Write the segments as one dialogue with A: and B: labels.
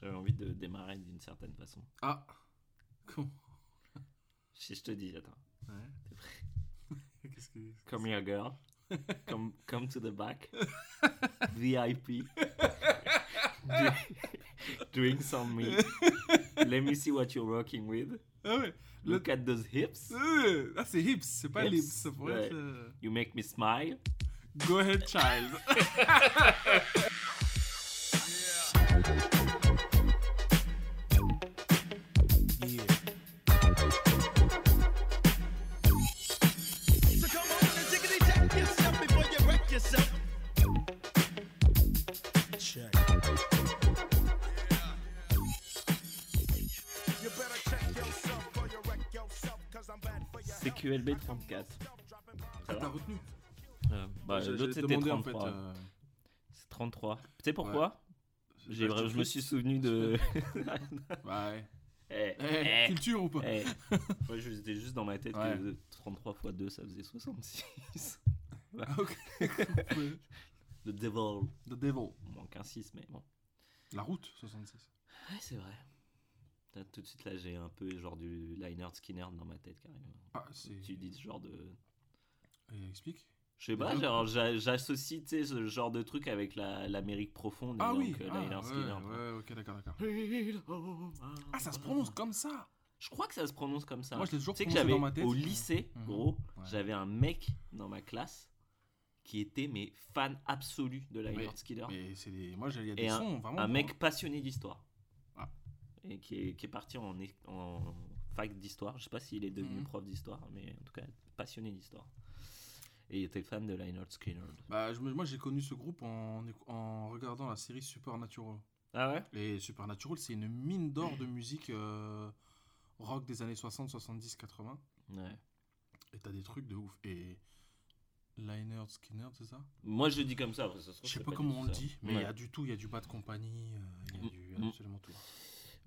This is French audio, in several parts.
A: J'avais envie de démarrer d'une certaine façon.
B: Ah Comment
A: Si je te dis, attends.
B: Ouais.
A: T'es prêt
B: Qu'est-ce que.
A: Come here, girl. Come, come to the back. VIP. Drinks on me. Let me see what you're working with.
B: Ah ouais Le-
A: Look at those hips.
B: Euh, Ah, c'est hips, c'est pas
A: Hips,
B: lips.
A: Ouais.
B: être.
A: You make me smile.
B: Go ahead, child.
A: 34. Euh, bah, l'autre c'était 33.
B: Euh,
A: c'est 33. Tu sais pourquoi ouais.
B: J'ai,
A: Je me suis souvenu de.
B: Bah, ouais.
A: Eh,
B: eh,
A: eh,
B: culture ou pas
A: hey. ouais, C'était juste dans ma tête que 33 x 2 ça faisait 66.
B: Ah, ouais.
A: The Devil.
B: The Devil.
A: Il manque un 6, mais bon.
B: La route, 66.
A: Ouais, c'est vrai. Là, tout de suite, là, j'ai un peu genre du Liner Skinner dans ma tête, carrément.
B: Ah.
A: Tu dis ce genre de.
B: Et explique.
A: Je sais pas, genre, j'a- j'associe ce genre de truc avec la- l'Amérique profonde.
B: Ah
A: donc,
B: oui.
A: euh,
B: Ah, ouais,
A: Skinner. tu vois.
B: ouais, ok, d'accord, d'accord. Ah, ça se prononce comme ça.
A: Je crois que ça se prononce comme ça.
B: Moi, je l'ai toujours
A: que
B: prononcé
A: j'avais
B: dans ma tête.
A: au lycée,
B: Mhm.
A: gros,
B: Ouais.
A: j'avais un mec dans ma classe qui était mais fan absolu de Liner Skinner.
B: Mais c'est des. Moi, il y a des
A: un-
B: sons vraiment.
A: un mec passionné d'histoire. Et qui est, qui est parti en, fac d'histoire. Je sais pas s'il est devenu
B: Mhm.
A: prof d'histoire, mais en tout cas passionné d'histoire. Et il était fan de Lynyrd Skynyrd.
B: Bah, je moi, j'ai connu ce groupe en, regardant la série Supernatural.
A: Ah ouais?
B: Et Supernatural, c'est une mine d'or de musique euh, rock des années 60, 70, 80.
A: Ouais.
B: Et t'as des trucs de ouf. Et Lynyrd Skinner, c'est ça?
A: Moi je dis comme ça. après, ça se trouve,
B: Je sais pas comment on le dit, mais il
A: Ouais.
B: y a du tout. Il y a du bas de compagnie, euh, il y a
A: Mm,
B: du
A: mm.
B: absolument tout.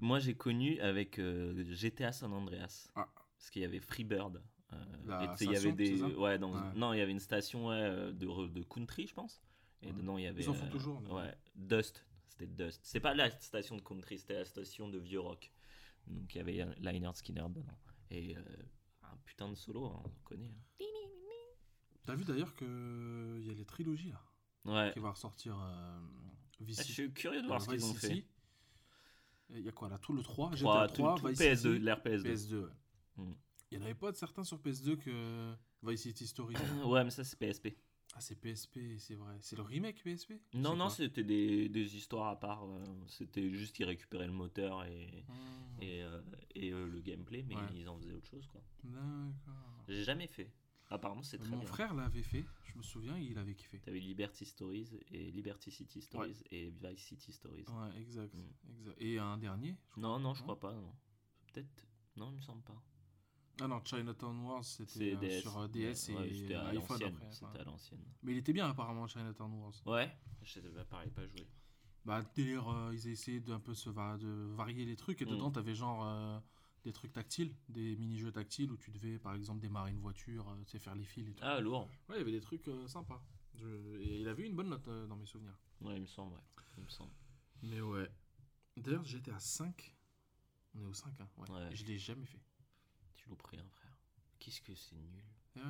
A: Moi j'ai connu avec euh, GTA San Andreas.
B: Ah.
A: Parce qu'il y avait Freebird. euh, et il y
B: station,
A: avait des. Ouais, dans-
B: Ouais.
A: Non, il y avait une station ouais, euh, de, country, je pense. Et
B: Ouais.
A: dedans il y avait.
B: Ils en font
A: euh,
B: toujours, mais-
A: Ouais, Dust. C'était Dust. C'est pas la station de country, c'était la station de vieux rock. Donc il y avait euh, Lynyrd Skinner dedans. Et euh, un putain de solo, hein, on connaît. hein.
B: T'as vu d'ailleurs que il y a les trilogies là
A: Ouais.
B: qui va ressortir euh,
A: Ah, Je suis curieux de voir ce qu'ils ont fait.
B: Il y a quoi là Tout le 3,
A: 3,
B: GTA 3,
A: tout, tout
B: Vice
A: PS2,
B: City,
A: l'ère PS2.
B: PS2. ouais.
A: Mm.
B: Il y en avait pas de certains sur PS2 que Vice City Stories.
A: Ouais, mais ça c'est PSP.
B: ah, c'est PSP, c'est vrai. C'est le remake PSP
A: Non, non, c'était des, des histoires à part. euh, C'était juste qu'ils récupéraient le moteur et,
B: Ah,
A: et, euh, et, euh, le gameplay, mais
B: Ouais.
A: ils en faisaient autre chose. quoi.
B: D'accord.
A: J'ai jamais fait. Apparemment, c'est très
B: Mon
A: bien.
B: frère l'avait fait, je me souviens, il avait kiffé.
A: T'avais Liberty Stories et Liberty City Stories et Vice City Stories.
B: Ouais, exact,
A: Mm.
B: exact. Et un dernier je
A: Non,
B: crois,
A: non, je crois pas. non. Peut-être. Non, il me semble pas.
B: Ah non, Chinatown Wars, c'était euh, sur euh, DS
A: Ouais,
B: et euh, iPhone.
A: C'était
B: ouais.
A: à l'ancienne.
B: Mais il était bien apparemment Chinatown Wars.
A: Ouais, je sais pas, pareil, pas joué.
B: Bah, délire, euh, ils essayaient d'un peu se va- de varier les trucs et
A: Mm.
B: dedans t'avais genre euh, des trucs tactiles, des mini-jeux tactiles où tu devais par exemple démarrer une voiture, euh, tu sais, faire les fils et tout.
A: Ah, lourd.
B: Ouais, il y avait des trucs euh, sympas. Je- Et il avait eu une bonne note euh, dans mes souvenirs.
A: Ouais, il me semble, ouais. Il me semble.
B: Mais ouais. D'ailleurs, j'étais à 5. On est au 5, hein. Ouais. Je l'ai jamais fait.
A: Tu louperais un frère. Qu'est-ce que c'est nul.
B: Eh ouais.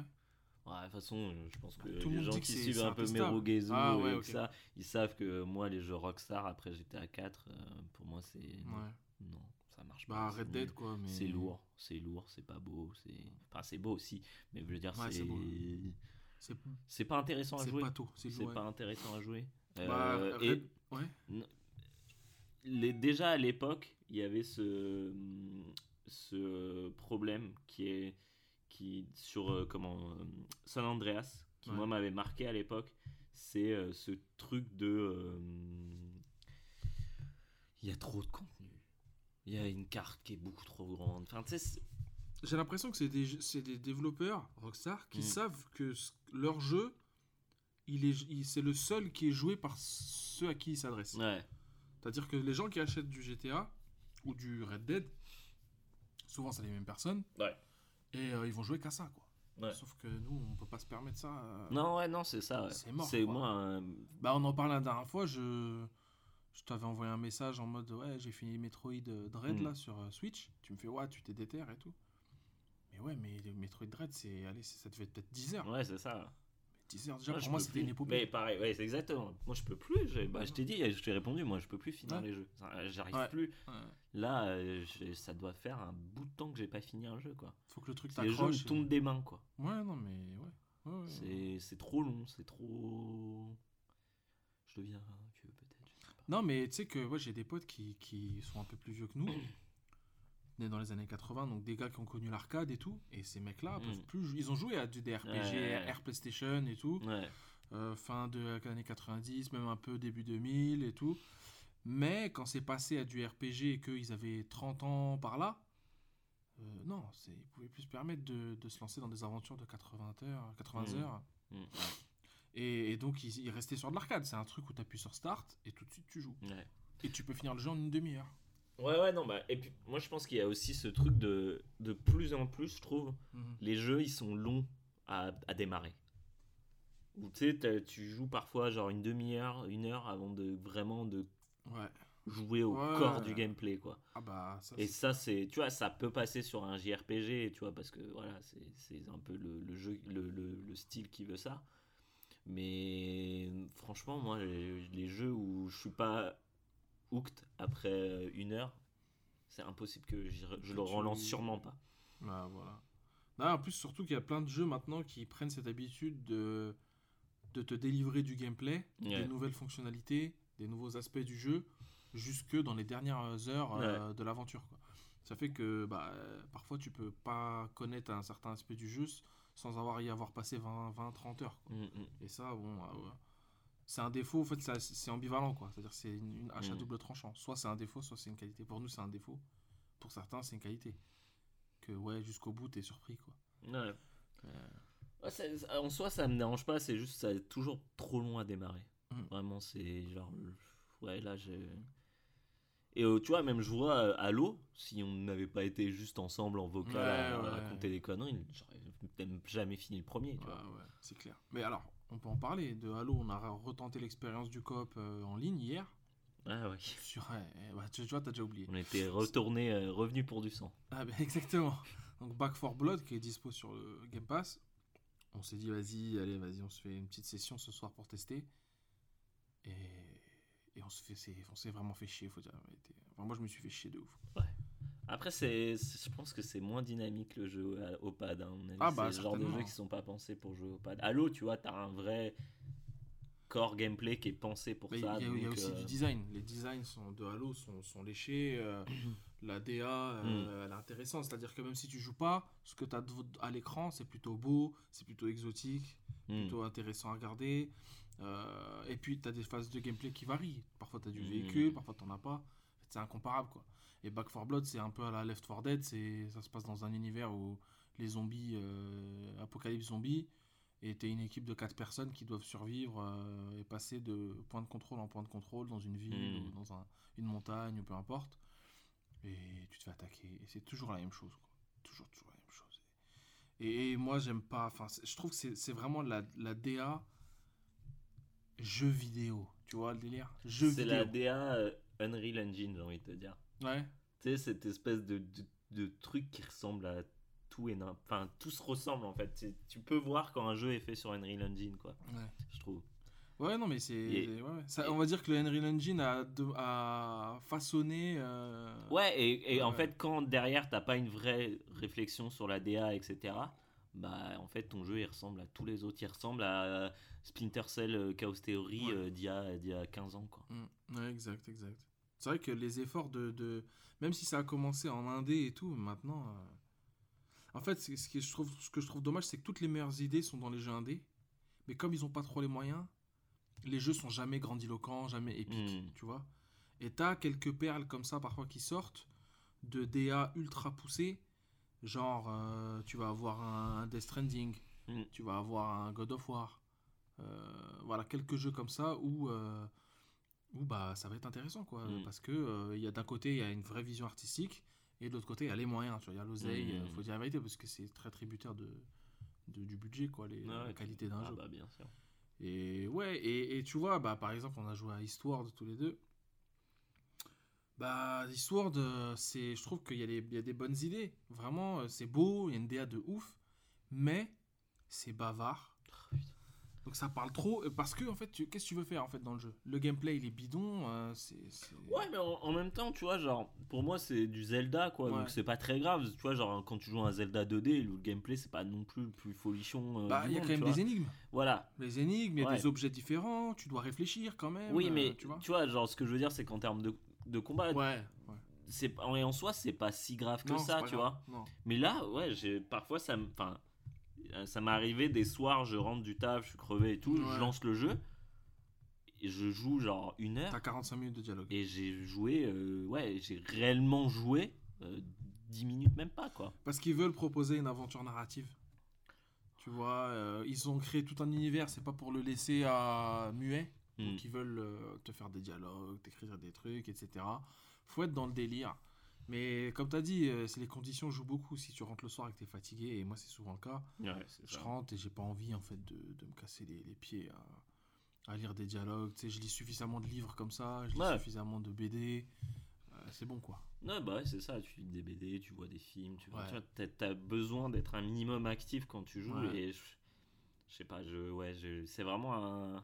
A: Ouais, de toute façon, je pense que
B: Bah, tout
A: les gens qui suivent un peu. Merugezu
B: Ah ouais,
A: et
B: ok.
A: que ça, ils savent que moi, les jeux Rockstar, après GTA 4, euh, pour moi, c'est.
B: Ouais.
A: Non, ça marche
B: Bah,
A: pas.
B: Red Dead
A: nul.
B: quoi. Mais...
A: C'est lourd, c'est lourd, c'est pas beau, c'est. Enfin, c'est beau aussi, mais je veux dire,
B: Ouais,
A: c'est.
B: c'est
A: pas intéressant à jouer.
B: C'est
A: pas intéressant à jouer.
B: Bah,
A: Euh,
B: Red-
A: et
B: Ouais.
A: les, déjà à l'époque, il y avait ce, ce problème qui est qui sur euh, comment euh, San Andreas qui
B: Ouais.
A: moi m'avait marqué à l'époque, c'est euh, ce truc de il y a trop de contenu. Il y a une carte qui est beaucoup trop grande. Enfin, tu sais, c'est-
B: J'ai l'impression que c'est des, des développeurs Rockstar qui
A: Mm.
B: savent que leur jeu, il est, il- c'est le seul qui est joué par ceux à qui il s'adresse.
A: ouais,
B: C'est-à-dire que les gens qui achètent du GTA ou du Red Dead, souvent c'est les mêmes personnes,
A: Ouais.
B: et euh, ils vont jouer qu'à ça, quoi.
A: Ouais.
B: Sauf que nous, on peut pas se permettre ça. euh.
A: Non, ouais, non, c'est ça. ouais.
B: C'est mort,
A: C'est moi. un-
B: Bah, on en parlait la dernière fois, je, je t'avais envoyé un message en mode ouais j'ai fini Metroid euh, Dread
A: Mm.
B: là sur euh, Switch. Tu me fais ouais tu t'es déter et tout. Mais ouais mais Metroid Dread c'est allez ça devait être peut-être 10 heures.
A: Ouais, c'est ça.
B: Mais 10 heures déjà
A: Moi,
B: pour
A: je
B: moi c'était une épopée.
A: Mais pareil, ouais, c'est exactement. Moi, je peux plus. j'ai- Bah, je t'ai dit, je t'ai répondu, moi, je peux plus finir
B: Ouais.
A: les jeux. Ça, J'arrive
B: Ouais.
A: plus.
B: Ouais.
A: Là, euh, ça doit faire un bout de temps que j'ai pas fini un jeu, quoi.
B: Faut que le truc
A: Les jeux
B: t'accroche. et-
A: tombent des mains, quoi.
B: Ouais non mais ouais.
A: C'est trop long, c'est trop. Je deviens vieux, peut-être. je sais pas.
B: Non, mais tu sais que ouais, j'ai des potes qui, qui sont un peu plus vieux que nous, nés dans les années 80, donc des gars qui ont connu l'arcade et tout, et ces mecs-là
A: Mm.
B: peuvent plus. Ils ont joué à du des RPG,
A: Ouais.
B: Air PlayStation et tout,
A: Ouais.
B: euh, fin de l'année 90, même un peu début 2000 et tout. Mais quand c'est passé à du RPG et qu'ils avaient 30 ans par là, euh, non, ils pouvaient plus se permettre de, de se lancer dans des aventures de 80 heures. 80
A: Mm.
B: heures.
A: Mm.
B: Et, et donc ils, ils restaient sur de l'arcade. C'est un truc où tu appuies sur Start et tout de suite tu joues.
A: Ouais.
B: Et tu peux finir le jeu en une demi-heure.
A: Ouais, ouais, non, bah, et puis moi je pense qu'il y a aussi ce truc de, de plus en plus, je trouve,
B: Mhm.
A: les jeux ils sont longs à, à démarrer. Ou tu sais, tu joues parfois genre une demi-heure, une heure avant de vraiment de
B: Ouais.
A: jouer au
B: Ouais.
A: corps du gameplay, quoi.
B: Ah bah ça
A: Et ça, c'est, tu vois, ça peut passer sur un JRPG, tu vois, parce que voilà, c'est, c'est un peu le, le jeu, le, le, le style qui veut ça. Mais franchement, moi, les, les jeux où je suis pas hooked après une heure, c'est impossible que je
B: Que
A: le relance sûrement pas.
B: Bah, voilà. En plus, surtout qu'il y a plein de jeux maintenant qui prennent cette habitude de, de te délivrer du gameplay, des nouvelles fonctionnalités, des nouveaux aspects du jeu, jusque dans les dernières heures euh, de l'aventure. Ça fait que bah, euh, parfois tu peux pas connaître un certain aspect du jeu sans avoir y avoir passé 20-30 heures. quoi.
A: Mm, mm.
B: Et ça, bon, ouais. c'est un défaut, en fait, c'est ambivalent, quoi. C'est-à-dire c'est une, une hache à
A: Mhm.
B: double tranchant. Soit c'est un défaut, soit c'est une qualité. Pour nous, c'est un défaut. Pour certains, c'est une qualité. Que, ouais, jusqu'au bout, t'es surpris, quoi.
A: Ouais.
B: Euh,
A: Ouais, ça- ça- en soi, ça me dérange pas, c'est juste ça est toujours trop long à démarrer.
B: Mm.
A: Vraiment, c'est genre. Ouais, là, j'ai. Et euh, tu vois, même je vois euh, Halo, si on n'avait pas été juste ensemble en vocal à,
B: Ouais,
A: à
B: ouais.
A: raconter des conneries, j'aurais même jamais fini le premier, tu
B: ouais,
A: vois.
B: ouais, c'est clair. Mais alors, on peut en parler. De Halo, on a retenté l'expérience du coop euh, en ligne hier.
A: Ah ouais.
B: Sur, ouais, bah, tu, tu vois, t'as déjà oublié.
A: On était retourné, euh, revenu pour du sang.
B: Ah, bah, exactement. Donc, Back 4 Blood, qui est dispo sur le Game Pass. On s'est dit, vas-y, allez, vas-y, on se fait une petite session ce soir pour tester. Et, et on s'est vraiment fait chier, faut dire. Enfin, moi, je me suis fait chier de ouf.
A: Après, c'est, je pense que c'est moins dynamique le jeu à- au pad. hein.
B: Ah, bah,
A: c'est le genre de jeux qui sont pas pensés pour jouer au pad. Halo, tu vois, t'as un vrai core gameplay qui est pensé pour
B: Mais il y
A: ça.
B: a, il y a aussi
A: euh,
B: du design. Les designs sont, de Halo sont, sont léchés. euh, la DA,
A: Mm.
B: euh, elle est intéressante. C'est-à-dire que même si tu joues pas, ce que tu as à l'écran, c'est plutôt beau, c'est plutôt exotique,
A: hmm.
B: plutôt intéressant à regarder. Euh, et puis, tu as des phases de gameplay qui varient. Parfois, tu as du
A: Mm.
B: véhicule, parfois, tu n'en as pas. C'est incomparable, quoi. Et Back 4 Blood, c'est un peu à la Left 4 Dead. Ça se passe dans un univers où les zombies, euh, apocalypse zombie, et tu es une équipe de 4 personnes qui doivent survivre euh, et passer de point de contrôle en point de contrôle dans une ville
A: Mm.
B: ou dans un- une montagne ou peu importe. Et tu te fais attaquer. Et c'est toujours la même chose, quoi. Toujours, toujours la même chose. Et, et moi, j'aime pas. Enfin, je trouve que c'est c'est vraiment la, la DA jeu vidéo. Tu vois le délire? Jeu
A: C'est la DA euh, Unreal Engine, j'ai envie de te dire.
B: Ouais.
A: Tu sais, cette espèce de, de, de truc qui ressemble à tout et Enfin, tout se ressemble en fait. Tu peux voir quand un jeu est fait sur Unreal Engine, quoi.
B: Ouais.
A: Je trouve.
B: Ouais, non, mais c'est.
A: Et-
B: ouais, ouais. Ça,
A: et-
B: on va dire que le Unreal Engine a, de- a façonné. euh,
A: Ouais, et, et en fait, quand derrière t'as pas une vraie réflexion sur la DA, etc., bah en fait ton jeu il ressemble à tous les autres. Il ressemble à Splinter Cell euh, Chaos Theory
B: Ouais.
A: euh, d'il y, a- d'il y a 15 ans, quoi.
B: Mm. Ouais, exact, exact. C'est vrai que les efforts de, de- Même si ça a commencé en indé et tout, maintenant. euh, En fait, ce, qui est- je trouve, ce que je trouve dommage, c'est que toutes les meilleures idées sont dans les jeux indés. Mais comme ils ont pas trop les moyens, les jeux sont jamais grandiloquents, jamais épiques,
A: Mm.
B: tu vois. Et t'as quelques perles comme ça parfois qui sortent de DA ultra poussés. Genre, euh, tu vas avoir un, Death Stranding,
A: Mm.
B: tu vas avoir un God of War. Euh, voilà, quelques jeux comme ça où, euh, où bah, ça va être intéressant. quoi
A: Mm.
B: Parce que il y a d'un côté, il y a une vraie vision artistique. Et de l'autre côté, il y a les moyens. tu vois, Il y a l'oseille.
A: Mm.
B: euh, faut dire la vérité parce que c'est très tributaire de, de- du budget, quoi, les, la qualité d'un
A: ah
B: jeu.
A: bah bien sûr.
B: Et ouais, et, et tu vois, bah, par exemple, on a joué à Eastward tous les deux. Bah, Discworld, euh, c'est, je trouve qu'il y, a des- il y a des bonnes idées. Vraiment, euh, c'est beau, il y a une DA de ouf, mais c'est bavard. Donc ça parle trop, euh, parce que, en fait, qu'est-ce que tu veux faire, en fait, dans le jeu? Le gameplay, il est bidon, euh, c'est...
A: Ouais, mais en, en même temps, tu vois, genre, pour moi, c'est du Zelda, quoi.
B: Ouais.
A: Donc, c'est pas très grave. Tu vois, genre, quand tu joues à un Zelda 2D, le gameplay, c'est pas non plus le plus folichon.
B: Bah, il y a
A: monde,
B: quand même des
A: vois.
B: énigmes.
A: Voilà.
B: Les énigmes, il y a
A: Ouais.
B: des objets différents, tu dois réfléchir quand même.
A: Oui, mais
B: tu vois
A: tu vois, genre, ce que je veux dire, c'est qu'en termes de, de combat,
B: Ouais, ouais.
A: c'est en, et en soi, c'est pas si grave que
B: Non,
A: ça, tu
B: grave.
A: vois.
B: Non.
A: Mais là, ouais, j'ai parfois ça me enfin euh, ça m'est arrivé des soirs, je rentre du taf, je suis crevé et tout,
B: Ouais.
A: je lance le jeu et je joue genre une heure
B: T'as 45 minutes de dialogue.
A: et j'ai joué euh, ouais, j'ai réellement joué euh, 10 minutes même pas quoi.
B: Parce qu'ils veulent proposer une aventure narrative. Tu vois, euh, ils ont créé tout un univers, c'est pas pour le laisser à muet.
A: Hmm.
B: Donc ils veulent euh, te faire des dialogues, t'écrire des trucs, etc. Faut être dans le délire. Mais comme t'as dit, euh, les conditions jouent beaucoup. Si tu rentres le soir et que t'es fatigué, et moi c'est souvent le cas,
A: Ouais,
B: je
A: ça.
B: rentre et j'ai pas envie en fait de, de me casser les, les pieds à, à lire des dialogues. Tu sais, je lis suffisamment de livres comme ça, je lis
A: Ouais.
B: suffisamment de BD. Euh, c'est bon quoi.
A: Ouais, bah ouais, c'est ça, tu lis des BD, tu vois des films, tu vois, tu t'as besoin d'être un minimum actif quand tu joues et je, je sais pas, je, ouais, je, c'est vraiment un,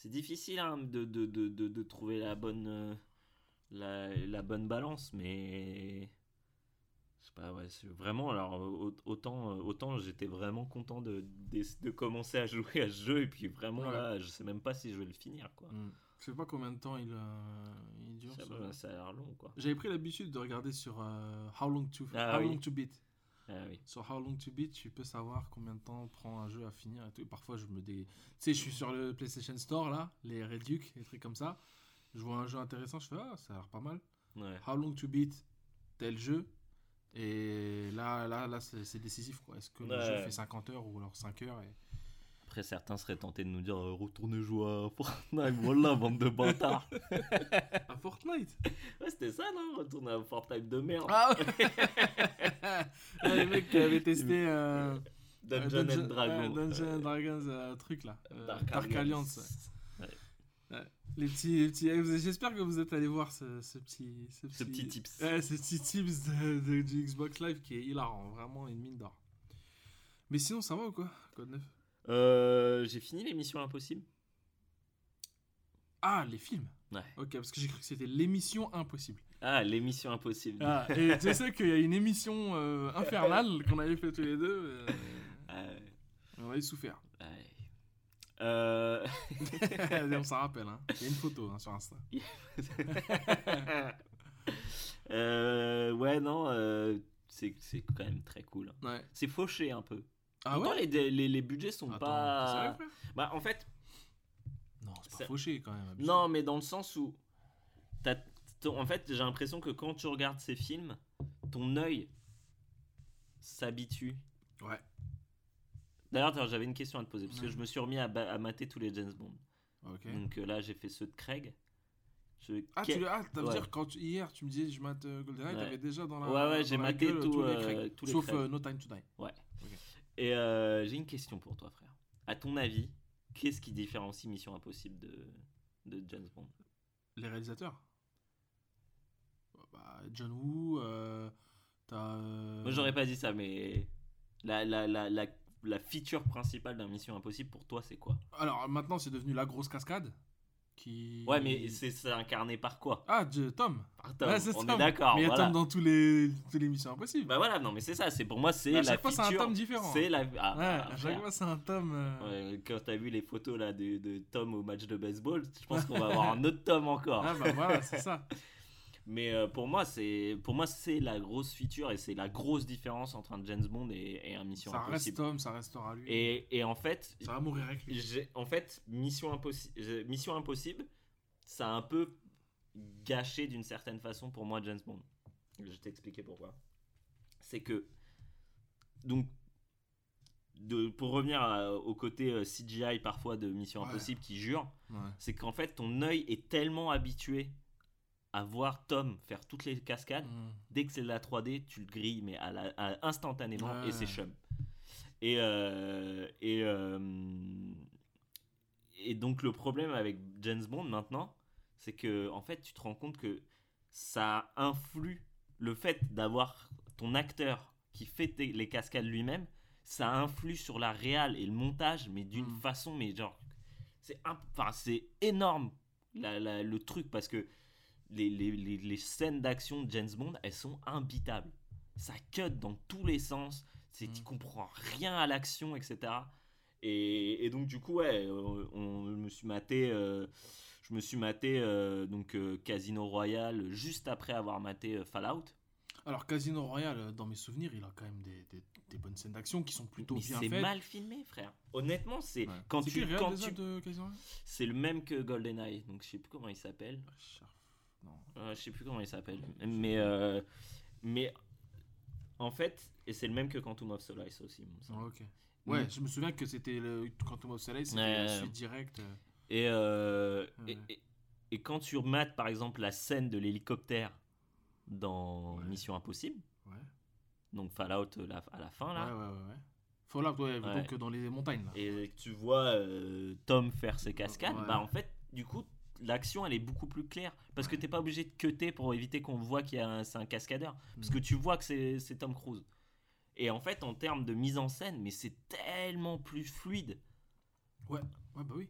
A: c'est difficile hein, de, de, de, de, trouver la bonne, euh, la, la bonne balance, mais je sais pas, ouais, vraiment, alors au- autant, euh, autant j'étais vraiment content de, de, de commencer à jouer à ce jeu et puis vraiment
B: Ouais.
A: là, je sais même pas si je vais le finir quoi.
B: Mm. Je sais pas combien de temps il, euh, il dure.
A: Ça,
B: jeu.
A: ça a l'air long quoi.
B: J'avais pris l'habitude de regarder sur euh, How Long to
A: Ah
B: How
A: oui.
B: Long to Beat.
A: Ah oui.
B: Sur How Long to Beat, tu peux savoir combien de temps prend un jeu à finir et tout. Et parfois, je me dé. Tu sais, je suis sur le PlayStation Store là, les Reduc, les trucs comme ça. Je vois un jeu intéressant, je fais ah, ça a l'air pas mal.
A: Ouais.
B: How Long to Beat, tel jeu. Et là, là, là, c'est décisif quoi. Est-ce que le
A: Ouais.
B: jeu fait 50 heures ou alors 5 heures et...
A: Après, certains seraient tentés de nous dire euh, retournez jouer à Fortnite, voilà, bande de bâtards.
B: À Fortnite
A: ouais, c'était ça, non Retourner à Fortnite de merde.
B: Ah ouais Les mecs qui avaient testé. euh,
A: Dungeon
B: euh,
A: and Dragon.
B: Dungeon
A: Euh,
B: and Dragons, euh, truc là. Euh,
A: Dark,
B: Dark Alliance.
A: Ouais.
B: ouais. Les petits, les petits- eh, J'espère que vous êtes allés voir ce, ce petit, ce
A: Ce petit tips.
B: Ouais, ce petit tips de, de- du Xbox Live qui est hilarant, vraiment une mine d'or. Mais sinon, ça va ou quoi, Code 9
A: Euh, J'ai fini l'émission Impossible.
B: Ah, les films
A: Ouais.
B: Ok, parce que j'ai cru que c'était l'émission impossible.
A: Ah, l'émission Impossible.
B: Ah, et tu sais qu'il y a une émission euh, infernale qu'on avait fait tous les deux. euh,
A: Ouais,
B: on avait souffert.
A: ouais. Euh...
B: on s'en rappelle, hein. Il y a une photo hein, sur Insta.
A: Ouais, non, c'est c'est quand même très cool.
B: Ouais.
A: C'est fauché un peu.
B: Ah ouais
A: les, les, les budgets sont
B: Attends,
A: pas. Bah, en fait,
B: Non, c'est pas fauché quand même. abusé.
A: Non, mais dans le sens où. en fait, j'ai l'impression que quand tu regardes ces films, ton œil s'habitue.
B: Ouais.
A: D'ailleurs, j'avais une question à te poser, parce que
B: Ouais.
A: je me suis remis à, à mater tous les James Bond. Donc euh, là, j'ai fait ceux de Craig. Je...
B: Ah, tu, ah, veut
A: Ouais.
B: dire quand tu- hier tu me disais je mate euh, GoldenEye,
A: Ouais.
B: t'avais déjà dans la.
A: Ouais, ouais, j'ai maté tout,
B: tous les
A: euh,
B: Craig.
A: tous les
B: Sauf
A: Craig.
B: No Time to Die.
A: Et euh, j'ai une question pour toi, frère. À ton avis, qu'est-ce qui différencie Mission Impossible de, de James Bond?
B: Les réalisateurs? Bah, John Woo, euh, t'as. euh,
A: Moi, j'aurais pas dit ça, mais la, la, la, la, la feature principale d'un Mission Impossible pour toi, c'est quoi?
B: Alors maintenant c'est devenu la grosse cascade. Qui...
A: Ouais, mais c'est incarné par quoi?
B: Ah, je- Tom.
A: Par Tom.
B: Ouais, c'est
A: On
B: Tom.
A: est d'accord.
B: Mais il y a
A: voilà.
B: Tom dans tous les, tous les missions impossibles.
A: Bah voilà, non, mais c'est ça. C'est pour moi, c'est
B: Mais à
A: la
B: chaque fois, c'est un. Tom différent.
A: C'est la. Ah,
B: ouais,
A: ah,
B: à chaque fois c'est un Tom. euh,
A: Ouais, quand t'as vu les photos là de, de Tom au match de baseball, je pense qu'on va avoir un autre Tom encore.
B: Ah bah voilà, c'est ça.
A: Mais euh, pour moi, c'est pour moi c'est la grosse feature et c'est la grosse différence entre un James Bond et, et un Mission
B: ça reste
A: Impossible.
B: Tom, ça restera lui.
A: Et, et en fait,
B: Ça va mourir avec lui.
A: j'ai- en fait, Mission Impossible, Mission Impossible, ça a un peu gâché d'une certaine façon pour moi James Bond. Je vais t'expliquer pourquoi. C'est que donc de, pour revenir à- au côté euh, CGI parfois de Mission
B: Ouais.
A: Impossible qui jure,
B: Ouais.
A: c'est qu'en fait ton œil est tellement habitué à voir Tom faire toutes les cascades
B: Mm.
A: dès que c'est de la 3D, tu le grilles, mais à la- à- instantanément, et c'est chum. Et, euh, et, euh, et donc, le problème avec James Bond maintenant, c'est que, en fait, tu te rends compte que ça influe le fait d'avoir ton acteur qui fait les cascades lui-même, ça influe sur la réal et le montage, mais d'une
B: Mm.
A: façon, mais genre, c'est imp- enfin, c'est énorme la- la- le truc parce que les, les- les- les scènes d'action de James Bond, elles sont imbitables. Ça cut dans tous les sens, c'est
B: Mm.
A: tu comprends rien à l'action, etc. Et, et donc du coup, ouais, euh, on, je me suis maté, euh, je me suis maté euh, donc euh, Casino Royale juste après avoir maté Fallout.
B: Alors, Casino Royale, dans mes souvenirs, il a quand même des, des- des bonnes scènes d'action qui sont plutôt
A: Mais
B: bien
A: c'est mal filmé, frère. Honnêtement, c'est
B: Ouais.
A: quand tu quand tu c'est le même que GoldenEye, donc je sais plus comment il s'appelle.
B: Ah,
A: je sais plus comment il s'appelle. Mais, euh, mais en fait, et c'est le même que Quantum of Solace aussi.
B: ok. Ouais,
A: Mm.
B: je me souviens que c'était le Quantum of Solace, c'était
A: Ouais.
B: la suite directe. euh.
A: Et, euh,
B: Ouais.
A: et, et- et quand tu remates par exemple la scène de l'hélicoptère dans
B: Ouais.
A: Mission Impossible, donc Fallout euh, la- à la fin là,
B: ouais, ouais. ouais. Fallout, ouais, donc euh, dans les montagnes là.
A: et que tu vois euh, Tom faire ses cascades, bah en fait, du coup, l'action elle est beaucoup plus claire parce que t'es pas obligé de cutter pour éviter qu'on voit qu'il y a un, c'est un cascadeur, parce
B: Mm.
A: que tu vois que c'est, Tom Cruise. Et en fait, en termes de mise en scène, mais c'est tellement plus fluide.
B: Ouais, ouais, bah oui.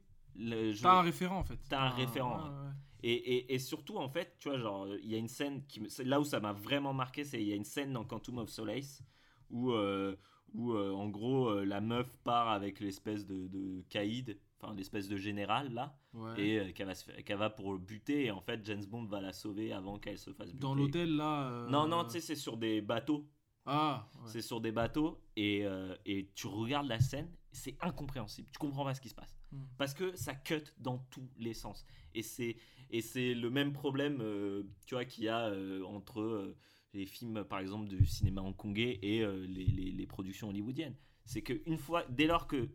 B: T'as un référent en fait.
A: T'as un référent,
B: ouais, ouais.
A: Et, et, et surtout, en fait, tu vois, genre, il y a une scène qui. me- Là où ça m'a vraiment marqué, c'est il y a une scène dans Quantum of Solace où, euh, où euh, en gros, euh, la meuf part avec l'espèce de, de caïd, enfin, l'espèce de général, là,
B: Ouais.
A: et euh, qu'elle va, qu'elle va pour buter, et en fait, James Bond va la sauver avant qu'elle se fasse buter.
B: Dans l'hôtel là. euh,
A: Non, non, tu sais, c'est sur des bateaux.
B: Ah, ouais.
A: C'est sur des bateaux, et, euh, et tu regardes la scène, c'est incompréhensible. Tu comprends pas ce qui se passe
B: Hmm.
A: parce que ça cut dans tous les sens et c'est et c'est le même problème euh, tu vois qu'il y a entre les films par exemple du cinéma hongkongais et les, les- les productions hollywoodiennes c'est que une fois dès lors que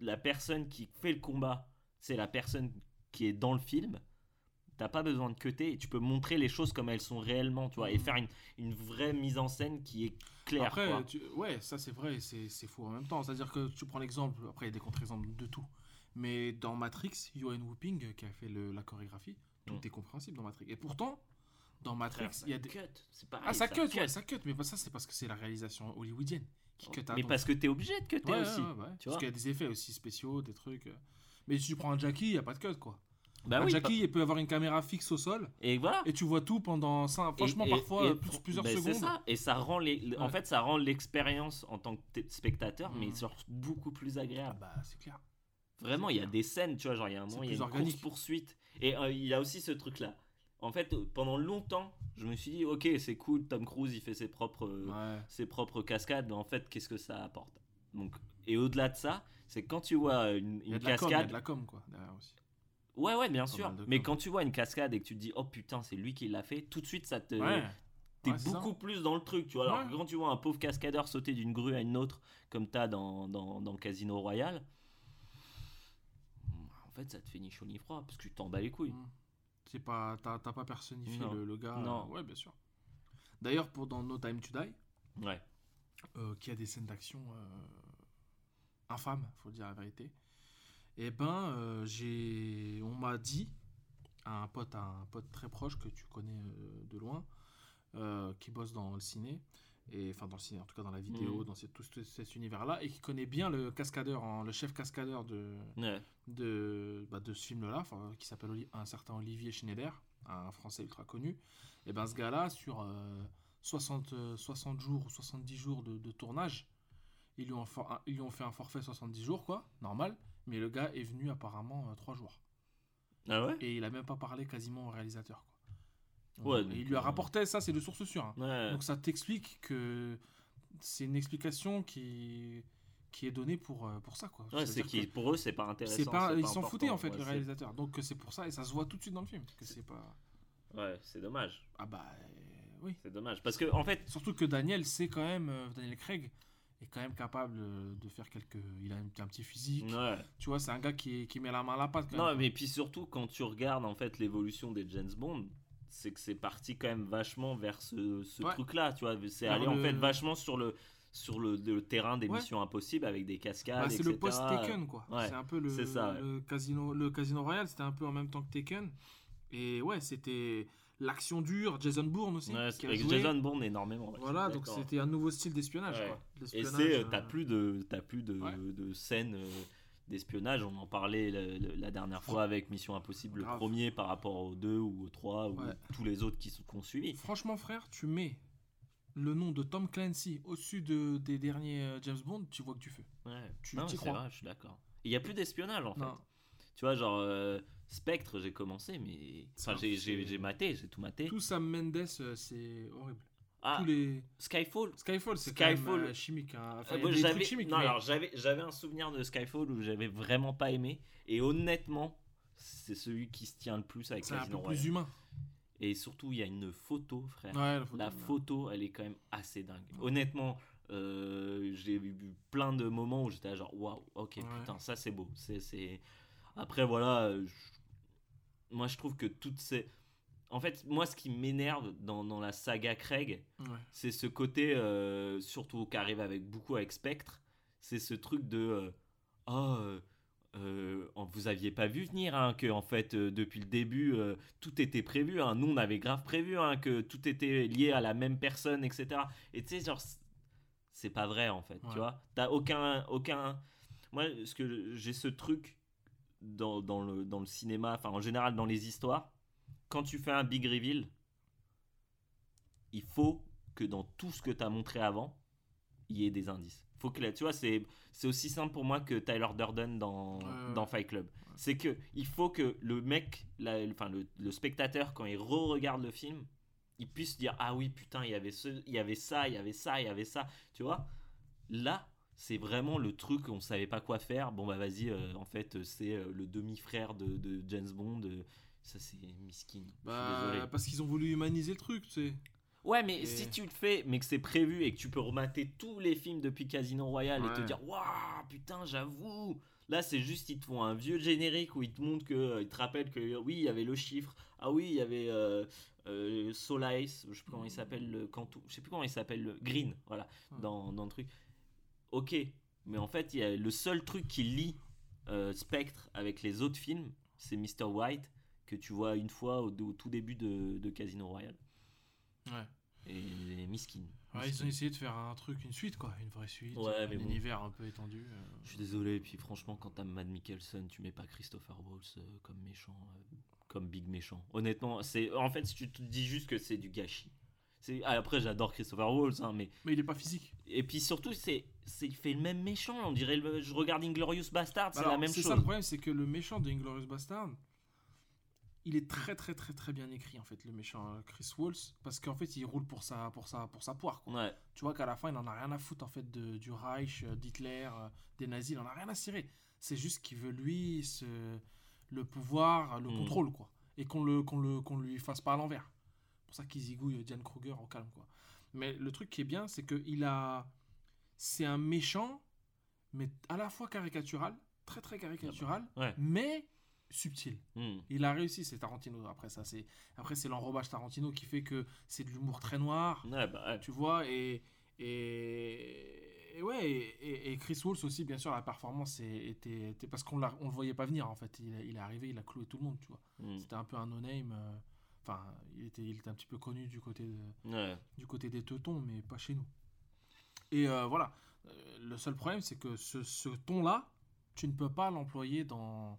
A: la personne qui fait le combat c'est la personne qui est dans le film t'as pas besoin de cutter et tu peux montrer les choses comme elles sont réellement tu vois et faire une, une vraie mise en scène qui est claire
B: Après,
A: quoi.
B: tu- ouais, ça c'est vrai, c'est c'est fou en même temps. C'est-à-dire que tu prends l'exemple, après il y a des contre-exemples de tout. Mais dans Matrix, Yoann Whooping qui a fait le- la chorégraphie, tout
A: Mm.
B: est compréhensible dans Matrix. Et pourtant, dans Matrix,
A: ça
B: il y a des.
A: cut, c'est pareil,
B: Ah, ça, cut,
A: cut.
B: ouais, ça cut. Mais pas ça, c'est parce que c'est la réalisation hollywoodienne
A: mais parce que t'es obligé de cutter
B: Ouais,
A: aussi
B: ouais, ouais, ouais.
A: tu
B: Parce qu'il y a des effets aussi spéciaux, des trucs. euh. Mais si tu prends un Jackie, il n'y a pas de cut quoi.
A: Bah
B: un
A: oui,
B: Jackie, il peut avoir une caméra fixe au sol
A: Et voilà.
B: et tu vois tout pendant. cinq-
A: Et-
B: Franchement,
A: et-
B: parfois
A: et
B: plus- plusieurs secondes.
A: ça. Et ça rend les, en fait, ça rend l'expérience en tant que spectateur, mais
B: Mhm.
A: genre beaucoup plus
B: Ah
A: agréable.
B: bah, c'est clair.
A: Vraiment, il y a des scènes, tu vois, genre il y a un moment, il y a une course poursuite. Et euh, il y a aussi ce truc-là. En fait, pendant longtemps, je me suis dit, ok, c'est cool, Tom Cruise, il fait ses propres, euh,
B: Ouais.
A: ses propres cascades, mais en fait, qu'est-ce que ça apporte? Donc, et au-delà de ça, c'est quand tu vois une,
B: Il y a
A: une
B: de la com, il y a
A: cascade,
B: de la com quoi derrière aussi.
A: ouais, ouais, bien sûr. Mais quand tu vois une cascade et que tu te dis, oh putain, c'est lui qui l'a fait, tout de suite, ça te,
B: Ouais.
A: T'es
B: Ouais, c'est ça.
A: beaucoup plus dans le truc, tu vois. Alors quand tu vois un pauvre cascadeur sauter d'une grue à une autre, comme t'as dans, dans, dans Casino Royale, en fait, ça te fait ni chaud ni froid, parce que tu t'en bats les couilles.
B: C'est pas, t'as pas personnifié le, le gars.
A: Non.
B: euh, Ouais, bien sûr. D'ailleurs, pour dans No Time to Die,
A: Ouais.
B: euh, qui a des scènes d'action euh, infâmes, faut dire la vérité. Et ben, euh, j'ai, on m'a dit à un pote, à un pote très proche que tu connais de loin, qui bosse dans le ciné, et enfin dans le ciné, en tout cas dans la vidéo,
A: Mhm.
B: dans tout ce- cet univers-là, et qui connaît bien le cascadeur, en- le chef cascadeur de,
A: Ouais.
B: de, bah, de ce film-là, qui s'appelle un certain Olivier Schneider, un Français ultra connu. Et ben ce gars-là, sur euh, 60, euh, 60 jours ou 70 jours de, de tournage, ils lui, ont for- un- ils lui ont fait un forfait 70 jours, quoi, normal. Mais le gars est venu apparemment 3 jours.
A: Ah ouais?
B: Et il a même pas parlé quasiment au réalisateur, quoi.
A: Ouais,
B: Et
A: donc,
B: il lui a
A: euh,
B: rapporté, ça c'est de source sûre. hein.
A: Ouais.
B: Donc ça t'explique que c'est une explication qui, qui est donnée pour, euh, pour ça, quoi.
A: Ouais, c'est qui pour eux, c'est pas intéressant.
B: pas, ils s'en foutaient en fait
A: Ouais,
B: le
A: c'est-
B: réalisateur. Donc euh, c'est pour ça et ça se voit tout de suite dans le film que c'est pas.
A: Ouais, c'est dommage.
B: Ah bah euh, oui.
A: C'est dommage. Parce que, en fait,
B: Surtout que Daniel c'est quand même euh, Daniel Craig est quand même capable de faire quelques. Il a un, un petit physique.
A: ouais.
B: Tu vois c'est un gars qui, qui met la main à la pâte. Quand
A: Non,
B: même.
A: mais puis surtout, quand tu regardes en fait l'évolution des James Bond, c'est que c'est parti quand même vachement vers ce, ce
B: Ouais.
A: truc-là, tu vois. C'est
B: Vers
A: allé en
B: le-
A: fait vachement sur le, sur le, le terrain des
B: Ouais.
A: missions impossibles avec des cascades,
B: Bah, c'est le post Taken quoi.
A: Ouais,
B: C'est un peu le,
A: ça,
B: le casino le casino royal c'était un peu en même temps que Taken. Et ouais c'était l'action dure, Jason Bourne aussi.
A: Ouais,
B: qui a
A: avec
B: joué.
A: Jason Bourne énormément. ouais,
B: Voilà, donc c'était un nouveau style d'espionnage.
A: Ouais.
B: quoi.
A: Et c'est,
B: euh,
A: t'as plus de, plus de,
B: Ouais.
A: de scènes euh, d'espionnage. On en parlait la, dernière fois avec Mission Impossible, le premier par rapport aux deux ou aux trois ou
B: Ouais.
A: tous les autres qui sont ont suivi.
B: Franchement, frère, tu mets le nom de Tom Clancy au-dessus de, des derniers euh, James Bond, tu vois que tu fais.
A: Ouais.
B: Tu-
A: non,
B: crois.
A: vrai, je suis d'accord. Il y a plus d'espionnage en fait. Tu vois, genre euh, Spectre, j'ai commencé, mais enfin, j'ai maté, j'ai tout maté.
B: Tout Sam Mendes, euh, c'est horrible.
A: Ah,
B: Tous les
A: Skyfall.
B: Skyfall, c'est quand même
A: Skyfall.
B: euh, chimique. hein. Enfin,
A: Euh, j'avais,
B: chimiques,
A: non,
B: mais-
A: alors j'avais, j'avais un souvenir de Skyfall où j'avais vraiment pas aimé. Et honnêtement, c'est celui qui se tient le plus avec
B: c'est un peu plus humain.
A: Et surtout, il y a une photo, frère.
B: Ouais, la photo.
A: La photo, elle est quand même assez dingue. Honnêtement, euh, j'ai vu plein de moments où j'étais genre waouh, ok,
B: Ouais.
A: putain, ça c'est beau. C'est, c'est... Après, voilà, je- moi je trouve que toutes ces. En fait, moi ce qui m'énerve dans, dans la saga Craig,
B: Ouais.
A: c'est ce côté, euh, surtout qui arrive avec beaucoup avec Spectre, c'est ce truc de. euh, Ah, euh, euh, vous aviez pas vu venir hein, que en fait depuis le début tout était prévu hein. nous on avait grave prévu hein, que tout était lié à la même personne etc et tu sais genre c'est pas vrai en fait
B: Ouais.
A: tu vois t'as aucun aucun moi ce que j'ai ce truc dans, dans le dans le cinéma enfin en général dans les histoires quand tu fais un big reveal il faut que dans tout ce que tu as montré avant il y ait des indices. Faut que là tu vois c'est aussi simple pour moi que Tyler Durden dans,
B: Ouais,
A: dans. Fight Club. C'est que il faut que le mec la- enfin le, le spectateur quand il re-regarde le film il puisse dire ah oui putain il y avait ce il y avait ça il y avait ça il y avait ça tu vois? Là c'est vraiment le truc on savait pas quoi faire. Bon bah vas-y euh, en fait c'est euh, le demi-frère de, de James Bond euh, ça c'est miskin
B: Bah,
A: désolé.
B: parce qu'ils ont voulu humaniser le truc, tu sais.
A: Ouais, mais
B: Et-
A: si tu le fais, mais que c'est prévu et que tu peux remater tous les films depuis Casino Royale et te dire Waouh, putain, j'avoue. Là, c'est juste, ils te font un vieux générique où ils te montrent que. euh, Ils te rappellent que oui, il y avait le chiffre. Ah oui, il y avait euh, euh, Solace, je sais plus comment il s'appelle, le Cantou. Je sais plus comment il s'appelle, le Green, voilà,
B: Ouais.
A: dans, dans le truc. Ok, mais en fait, il y a le seul truc qui lie euh, Spectre avec les autres films, c'est Mr. White, que tu vois une fois au, au tout début de, de Casino Royale.
B: Ouais.
A: Et miskin.
B: Ouais, ils ont essayé de faire un truc, une suite, quoi. Une vraie suite.
A: Ouais,
B: un
A: mais bon.
B: univers un peu étendu. euh.
A: Je suis désolé, et puis franchement, quand t'as Mad Mikkelsen, tu mets pas Christopher Waltz euh, comme méchant, euh, comme big méchant. Honnêtement, c'est en fait, si tu te dis juste que c'est du gâchis. C'est ah, après, j'adore Christopher Waltz, hein, mais
B: Mais il est pas physique.
A: et puis surtout, c'est c'est il fait le même méchant. On dirait, le- je regarde Inglorious Bastard, c'est la même
B: C'est
A: chose.
B: ça le problème, c'est que le méchant de Inglourious Bastard, il est très très très très bien écrit en fait, le méchant euh, Chris Waltz, parce qu'en fait il roule pour sa, pour sa, pour sa poire. Quoi.
A: Ouais,
B: Tu vois qu'à la fin il en a rien à foutre en fait de, du Reich, euh, d'Hitler, euh, des nazis, il en a rien à cirer. C'est juste qu'il veut lui ce, le pouvoir, le
A: Mm.
B: contrôle quoi, et qu'on le, qu'on le, qu'on lui fasse pas à l'envers. C'est pour ça qu'il zigouille Diane Kruger au calme quoi. Mais le truc qui est bien, c'est que il a, c'est un méchant, mais à la fois caricatural, très très caricatural,
A: ouais.
B: mais subtil.
A: Hmm.
B: Il a réussi, c'est Tarantino. Après ça, c'est après c'est l'enrobage Tarantino qui fait que c'est de l'humour très noir,
A: Ouais, bah, ouais.
B: tu vois. Et et, et ouais, et, Chris Waltz aussi, bien sûr, la performance était, était parce qu'on on le voyait pas venir en fait. Il, il est arrivé, il a cloué tout le monde, tu vois.
A: Hmm.
B: C'était un peu un no-name. euh, Enfin, il était, il était un petit peu connu du côté de,
A: Ouais.
B: du côté des teutons, mais pas chez nous. Et euh, voilà. Euh, le seul problème, c'est que ce, ce ton-là, tu ne peux pas l'employer dans,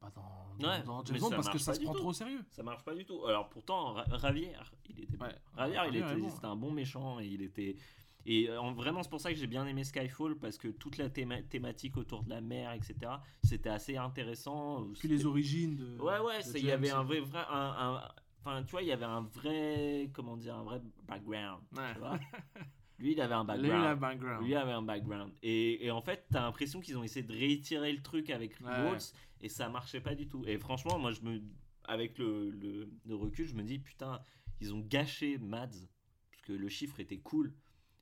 B: bah, dans, dans,
A: Ouais,
B: dans James Bond parce que ça
A: pas
B: se prend
A: tout.
B: trop au sérieux.
A: Ça marche pas du tout. Alors pourtant, Ra- Ravière, il était.
B: Ouais.
A: Ravière, il était,
B: bon,
A: un bon méchant et il était. Et euh, en- vraiment, c'est pour ça que j'ai bien aimé Skyfall parce que toute la théma- thématique autour de la mer, etc., c'était assez intéressant.
B: Puis les origines de.
A: Ouais, ouais, il y avait un vrai, vrai un, un- enfin, tu vois, il y avait un vrai, comment dire, un vrai background.
B: Ouais.
A: Tu vois Lui, il avait un
B: Lui, il a un
A: background.
B: background.
A: Lui avait un background. Et, et en fait, t'as l'impression qu'ils ont essayé de réitérer le truc avec
B: Ouais.
A: Waltz et ça marchait pas du tout. Et franchement, moi, je me, avec le, le, le recul, je me dis, putain, ils ont gâché Mads parce que le chiffre était cool.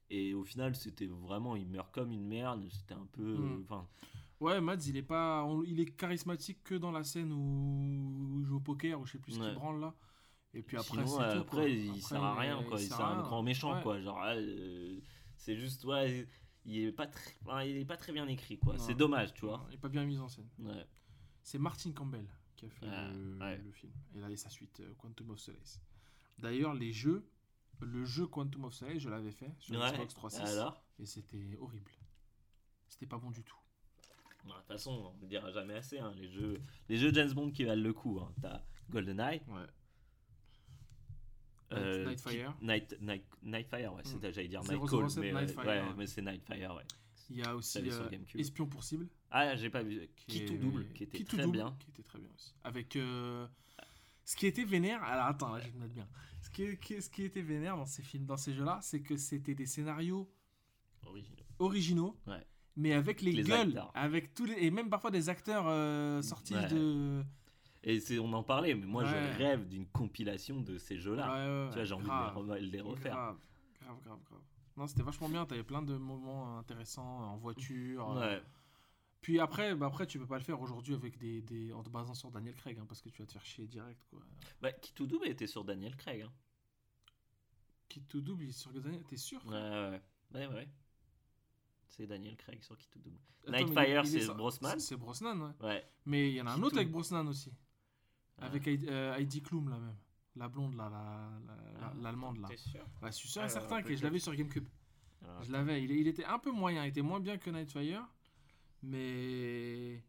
A: Et au final, c'était vraiment, il meurt comme une merde. C'était un peu.
B: Mm.
A: Enfin,
B: Ouais, Mads, il est pas, on- il est charismatique que dans la scène où il joue au poker ou je sais plus ce qu'il
A: Ouais.
B: branle là. Et puis après,
A: Sinon,
B: c'est tout.
A: après,
B: quoi.
A: il sert à rien,
B: il
A: quoi.
B: sert
A: C'est
B: à
A: un grand méchant,
B: Ouais.
A: quoi. Genre, euh, c'est juste, ouais, il est pas très, il est pas très bien écrit, quoi. C'est dommage, tu vois.
B: Il est pas bien mis en scène.
A: Ouais.
B: C'est Martin Campbell qui a fait
A: Ah,
B: le,
A: ouais.
B: le film. Et là, il y a sa suite, euh, Quantum of Solace. D'ailleurs, les jeux, le jeu Quantum of Solace, je l'avais fait sur. Xbox 360
A: Alors?
B: et c'était horrible. C'était pas bon du tout.
A: Bah, De toute façon, on ne dira jamais assez. hein, les, jeux, les jeux James Bond qui valent le coup. Hein. T'as GoldenEye,
B: Ouais.
A: Euh,
B: Nightfire.
A: Night, Night, Nightfire, ouais,
B: Mm.
A: j'allais dire
B: 007
A: Nightcall, mais,
B: Nightfire,
A: ouais,
B: ouais.
A: mais c'est Nightfire, ouais.
B: Il y a aussi euh. Espion pour cible.
A: Ah, j'ai pas vu.
B: qui
A: Qui tout double, qui était
B: Qui
A: très
B: double,
A: bien.
B: Qui était très bien aussi. Avec. euh, Ce qui était vénère. Alors attends, là, je vais te mettre bien. Ce qui, qui- ce qui était vénère dans ces films, dans ces jeux-là, c'est que c'était des scénarios
A: Original.
B: originaux.
A: Ouais.
B: Mais avec les,
A: Les
B: gueules,
A: acteurs.
B: avec tous les, et même parfois des acteurs euh, sortis de.
A: Et c'est, on en parlait, mais moi
B: Ouais.
A: je rêve d'une compilation de ces jeux-là.
B: Ouais, ouais,
A: tu vois, j'ai envie de les, re- les refaire.
B: Grave, grave, grave, grave. Non, c'était vachement bien. T'avais plein de moments intéressants en voiture. euh,
A: Ouais.
B: Puis après, bah après, tu peux pas le faire aujourd'hui avec des, des en te basant sur Daniel Craig, hein, parce que tu vas te faire chier direct, quoi.
A: Bah, qui tout double était sur Daniel Craig. Hein.
B: Qui tout double, il est sur Daniel, t'es sûr
A: Ouais, ouais, ouais. ouais, ouais. C'est Daniel Craig sur qui tout double. Nightfire, c'est Brosnan?
B: c'est- Brosnan, ouais.
A: Ouais.
B: Mais il y en a un autre avec Brosnan aussi.
A: Ah.
B: Avec Heidi, euh, Heidi Klum, là même. La blonde, là, la- la- la-
A: Ah,
B: l'allemande, là.
A: Sûr
B: Ouais, je suis sûr et
A: Alors,
B: certain que je l'avais sur GameCube.
A: Alors,
B: Je l'avais. Il, il était un peu moyen, il était moins bien que Nightfire. Mais.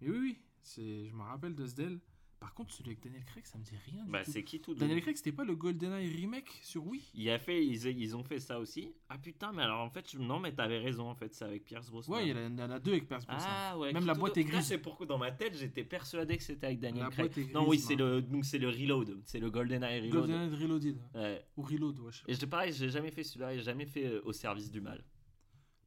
B: Mais oui, oui. Je me rappelle de Sdell. Par contre, celui avec Daniel Craig, ça me dit rien du
A: Bah,
B: tout.
A: c'est qui tout
B: Daniel Craig, c'était pas le GoldenEye remake sur Wii?
A: Il a fait, ils, ils ont fait ça aussi. Ah putain, mais alors en fait, je- non, mais t'avais raison en fait, c'est avec Pierce Brosnan.
B: Ouais, il y, en a- deux avec Pierce Brosnan.
A: Ah ouais.
B: Même la boîte est grise.
A: C'est pourquoi dans ma tête, j'étais persuadé que c'était avec Daniel
B: La
A: Craig.
B: boîte est
A: non, oui,
B: grise,
A: c'est le, donc c'est le Reload, c'est le GoldenEye Reload.
B: GoldenEye Reloaded.
A: Ouais.
B: Ou Reload, ouais. je.
A: Et j'ai pareil, j'ai jamais fait celui-là, j'ai jamais fait euh, au service du mal.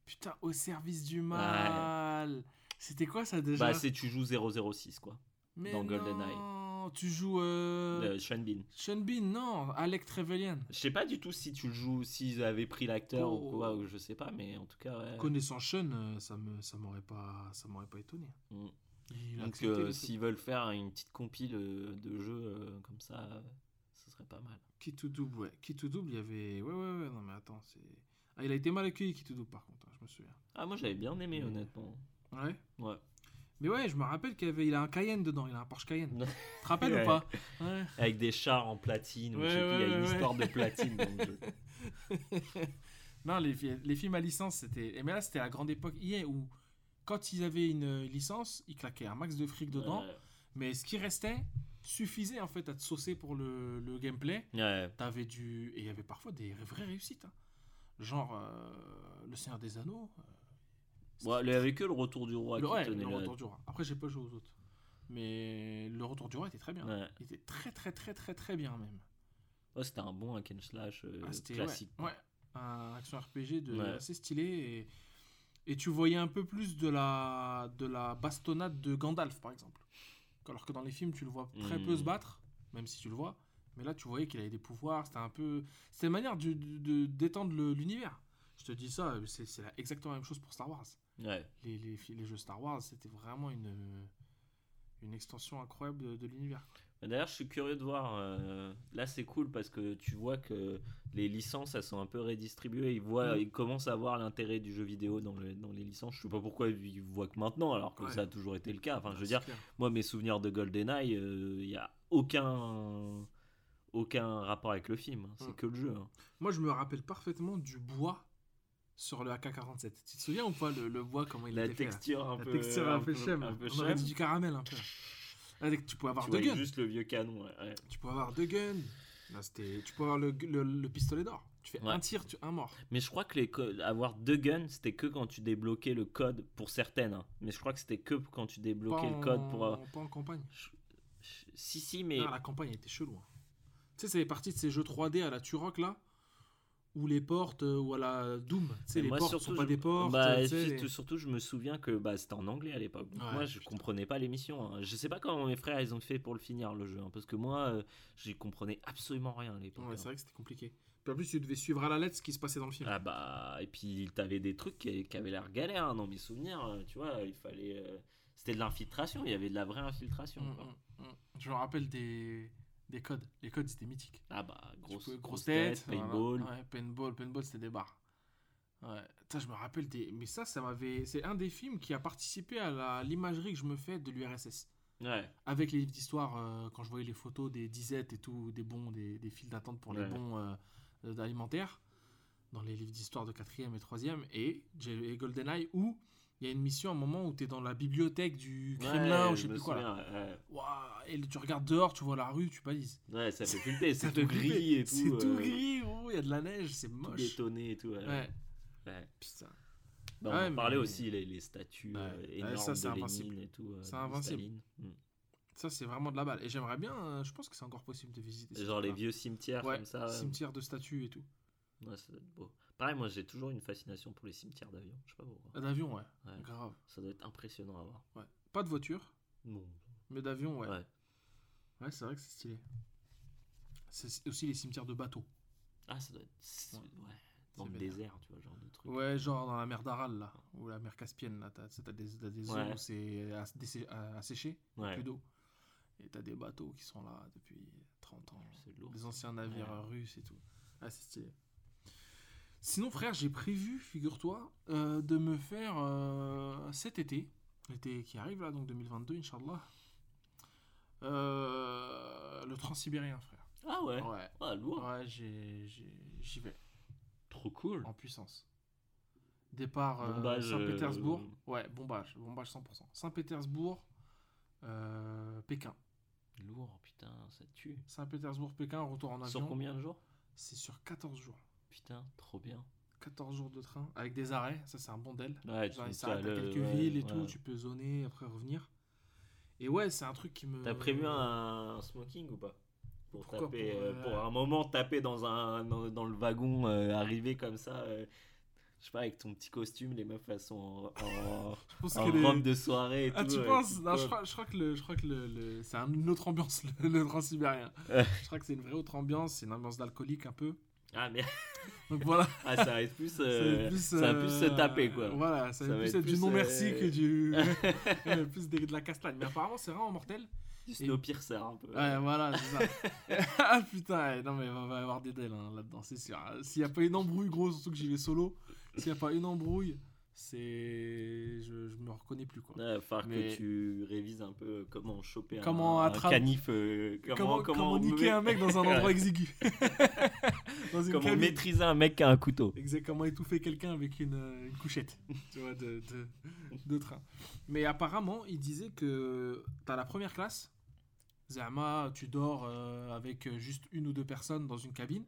B: Putain, au service du mal. C'était quoi ça déjà?
A: Bah, c'est tu joues 006 quoi.
B: Mais
A: dans GoldenEye.
B: Tu joues euh...
A: Sean Bean.
B: Sean Bean, non, Alec Trevelyan.
A: Je sais pas du tout si tu le joues, s'ils avaient pris l'acteur
B: Oh.
A: ou quoi, ou je sais pas, mais en tout cas, ouais.
B: Connaissant Sean, euh, ça me ça m'aurait pas ça m'aurait pas étonné.
A: Mm. Donc euh, s'ils veulent faire une petite compile euh, de jeux euh, comme ça, ce serait pas mal.
B: Qui tout double, ouais. Qui tout double, il y avait ouais ouais ouais non mais attends, c'est ah, il a été mal accueilli qui tout double par contre, hein, je me souviens.
A: Ah moi j'avais bien aimé honnêtement.
B: Ouais.
A: Ouais.
B: Mais ouais, je me rappelle qu'il avait il a un Cayenne dedans, il a un Porsche Cayenne. Tu te rappelles
A: Ouais.
B: ou pas Ouais.
A: Avec des chars en platine, ou je
B: Ouais,
A: sais plus, il y a une histoire de platine dans le jeu.
B: non, les, fi- les films à licence, c'était. Mais là, c'était la grande époque EA où, quand ils avaient une euh, licence, ils claquaient un max de fric dedans. Mais ce qui restait suffisait en fait à te saucer pour le, le gameplay.
A: Ouais.
B: T'avais du. Et il y avait parfois des vraies réussites. hein. Genre euh, Le Seigneur des Anneaux. euh,
A: Ouais, il y avait que le retour du roi
B: le,
A: qui
B: ouais,
A: tenait
B: le Retour du Roi. Après, j'ai pas joué aux autres. Mais le Retour du Roi était très bien.
A: Ouais.
B: Il était très, très, très, très, très bien même.
A: Ouais, c'était un bon hack and slash euh,
B: Ah,
A: classique.
B: Ouais, un action RPG de, assez stylé. Et, et tu voyais un peu plus de la, de la bastonnade de Gandalf, par exemple. Alors que dans les films, tu le vois très peu
A: Hmm.
B: se battre, même si tu le vois. Mais là, tu voyais qu'il avait des pouvoirs. C'était un peu. C'était une manière de, d'étendre l'univers. Je te dis ça, c'est, c'est la- exactement la même chose pour Star Wars.
A: Ouais.
B: Les, les, jeux Star Wars, c'était vraiment une, une extension incroyable de, de l'univers.
A: D'ailleurs, je suis curieux de voir. euh, là, c'est cool parce que tu vois que les licences, elles sont un peu redistribuées. Ils, voient,
B: Mm.
A: ils commencent à voir l'intérêt du jeu vidéo dans, le- dans les licences. Je sais pas pourquoi ils voient que maintenant, alors que
B: Ouais.
A: ça a toujours été le cas. Enfin, je veux dire,
B: clair.
A: moi, mes souvenirs de GoldenEye, il n'y a aucun, aucun rapport avec le film. hein. C'est
B: Mm.
A: que le jeu. hein.
B: Moi, je me rappelle parfaitement du bois sur le AK-47. Tu te souviens ou pas le, le bois, comment il
A: La
B: était fait
A: texture un
B: La
A: peu.
B: texture un peu chème.
A: un peu
B: On aurait dit du caramel un peu. Là, tu pouvais avoir
A: Tu
B: deux guns.
A: juste le vieux canon. ouais, ouais.
B: Tu pouvais avoir deux guns. Là, c'était... Tu pouvais avoir le, le, le pistolet d'or. Tu fais
A: Ouais.
B: un tir, tu... un mort.
A: Mais je crois que les avoir deux guns, c'était que quand tu débloquais le code pour certaines. hein. Mais je crois que c'était que quand tu débloquais
B: Pas
A: le code pour. euh,
B: Pas en campagne.
A: je- je- Si, si, mais.
B: Ah, la campagne était chelou. hein. Tu sais, ça fait partie de ces jeux 3D à la Turok là. Où les portes, euh, ou à la Doom. Tu sais, les
A: Moi,
B: portes
A: surtout,
B: sont pas
A: je-
B: des portes.
A: bah, surtout,
B: les-
A: surtout, je me souviens que bah, c'était en anglais à l'époque.
B: Ouais,
A: moi, je
B: putain.
A: comprenais pas l'émission. hein. Je sais pas comment mes frères ils ont fait pour le finir le jeu. hein, parce que moi, euh, j'y comprenais absolument rien à l'époque.
B: Ouais,
A: hein.
B: c'est vrai que c'était compliqué. Puis en plus, tu devais suivre à la lettre ce qui se passait dans le film.
A: Ah bah, et puis t'avais des trucs qui, qui avaient l'air galère hein, dans mes souvenirs. euh, Tu vois, il fallait. euh, C'était de l'infiltration, il y avait de la vraie infiltration. Quoi.
B: mm, mm. Je me rappelle des, des codes. Les codes, c'était mythique.
A: Ah bah, grosse,
B: pouvais-
A: grosse tête, paintball.
B: voilà. Ouais, paintball, paintball, c'était des barres. Ouais. Putain, je me rappelle des. Mais ça, ça m'avait. C'est un des films qui a participé à la- l'imagerie que je me fais de l'URSS.
A: Ouais.
B: Avec les livres d'histoire, euh, quand je voyais les photos des disettes et tout, des bons, des, des files d'attente pour les bons euh, euh, alimentaires, dans les livres d'histoire de 4e et 3e, et, et GoldenEye, où il y a une mission, à un moment où tu es dans la bibliothèque du Kremlin,
A: Ouais,
B: ou je sais plus quoi. là.
A: souviens, ouais.
B: Et tu regardes dehors, tu vois la rue, tu balises.
A: Ouais, ça fait c'est tout gris
B: flipper.
A: et tout.
B: C'est tout
A: euh,
B: gris, il y a de la neige, c'est
A: Tout
B: moche.
A: bétonné et tout. Ouais.
B: Ouais,
A: Ouais.
B: putain.
A: Bah, on en parlait
B: mais-
A: aussi, les, les statues euh, énormes
B: ça, c'est
A: de
B: invincible.
A: Lénine et tout. euh,
B: C'est invincible.
A: Staline. Mm.
B: Ça, c'est vraiment de la balle. Et j'aimerais bien, euh, je pense que c'est encore possible de visiter.
A: Genre les vieux cimetières comme ça. ouais.
B: cimetière de statues et tout.
A: Ouais, ça doit être beau. Pareil, moi j'ai toujours une fascination pour les cimetières d'avions. Je sais pas pourquoi.
B: Euh, D'avion, ouais.
A: Ouais.
B: Grave.
A: Ça doit être impressionnant à voir.
B: Ouais. Pas de voiture,
A: Non.
B: mais d'avion, ouais.
A: Ouais.
B: Ouais, c'est vrai que c'est stylé. C'est aussi les cimetières de bateaux.
A: Ah, ça doit être.
B: Ouais.
A: Ouais. Dans le
B: vénère.
A: désert, tu vois, genre de truc.
B: Ouais, genre dans la mer d'Aral, là, ou la mer Caspienne, là, t'as des, des zones où c'est asséché, plus d'eau. Et t'as des bateaux qui sont là depuis 30 ans.
A: C'est lourd.
B: Les anciens navires russes et tout. Ah, c'est stylé. Sinon, frère, j'ai prévu, figure-toi, euh, de me faire euh, cet été, l'été qui arrive là, donc 2022, Inch'Allah, euh, le transsibérien, frère.
A: Ah ouais?
B: Ouais,
A: Ah, lourd.
B: ouais, j'ai- j'ai- j'y vais
A: Trop cool.
B: en puissance. Départ euh,
A: Bombage,
B: Saint-Pétersbourg.
A: euh,
B: Ouais, bombage, bombage 100%. Saint-Pétersbourg, euh, Pékin.
A: Lourd, putain, ça tue.
B: Saint-Pétersbourg, Pékin, retour en
A: Sur
B: avion.
A: combien de jours?
B: C'est sur 14 jours.
A: Putain, trop bien.
B: 14 jours de train avec des arrêts, ça c'est un bon del.
A: Ouais,
B: Genre,
A: tu-
B: à
A: le-
B: quelques
A: ouais,
B: villes et
A: ouais.
B: tout, tu peux zoner, après revenir. Et ouais, c'est un truc qui me.
A: T'as prévu un, smoking ou pas? Pour
B: Pourquoi
A: taper,
B: pour,
A: euh, pour un moment taper dans un dans, dans le wagon, euh, arriver comme ça, euh, je sais pas avec ton petit costume, les meufs elles sont en, en, en
B: les-
A: robe de soirée et
B: Ah,
A: tout.
B: tu penses? Non, je crois, je crois que, le, je crois que le, le- c'est un- une autre ambiance, le, le transsibérien. Je crois que c'est une vraie autre ambiance, c'est une ambiance d'alcoolique un peu.
A: Ah mais
B: Donc voilà.
A: ah, ça va être plus, euh,
B: plus,
A: ça va plus se
B: euh,
A: taper quoi.
B: Voilà, ça,
A: Ça
B: va plus
A: être
B: être du
A: plus,
B: non merci
A: euh,
B: que du. plus de, de la castagne. Mais apparemment, c'est vraiment mortel.
A: Du Snowpiercer un peu.
B: Ouais, voilà, c'est ça. ah putain, non, mais il va, va y avoir des dels hein, là-dedans, c'est sûr. S'il n'y a pas une embrouille, gros, surtout que j'y vais solo, s'il n'y a pas une embrouille, c'est. Je, je me reconnais plus, quoi.
A: Ouais, va falloir
B: Mais-
A: que tu révises un peu comment choper
B: Comment
A: un, un
B: attrape-
A: canif, euh, comment,
B: comment, niquer un mec dans un endroit exigu Dans une
A: comment
B: cabine.
A: maîtriser un mec qui a un couteau.
B: Exact, comment étouffer quelqu'un avec une, euh, une couchette tu vois, de, de, de train. Mais apparemment, il disait que t'as la première classe, Zama, tu dors euh, avec juste une ou deux personnes dans une cabine,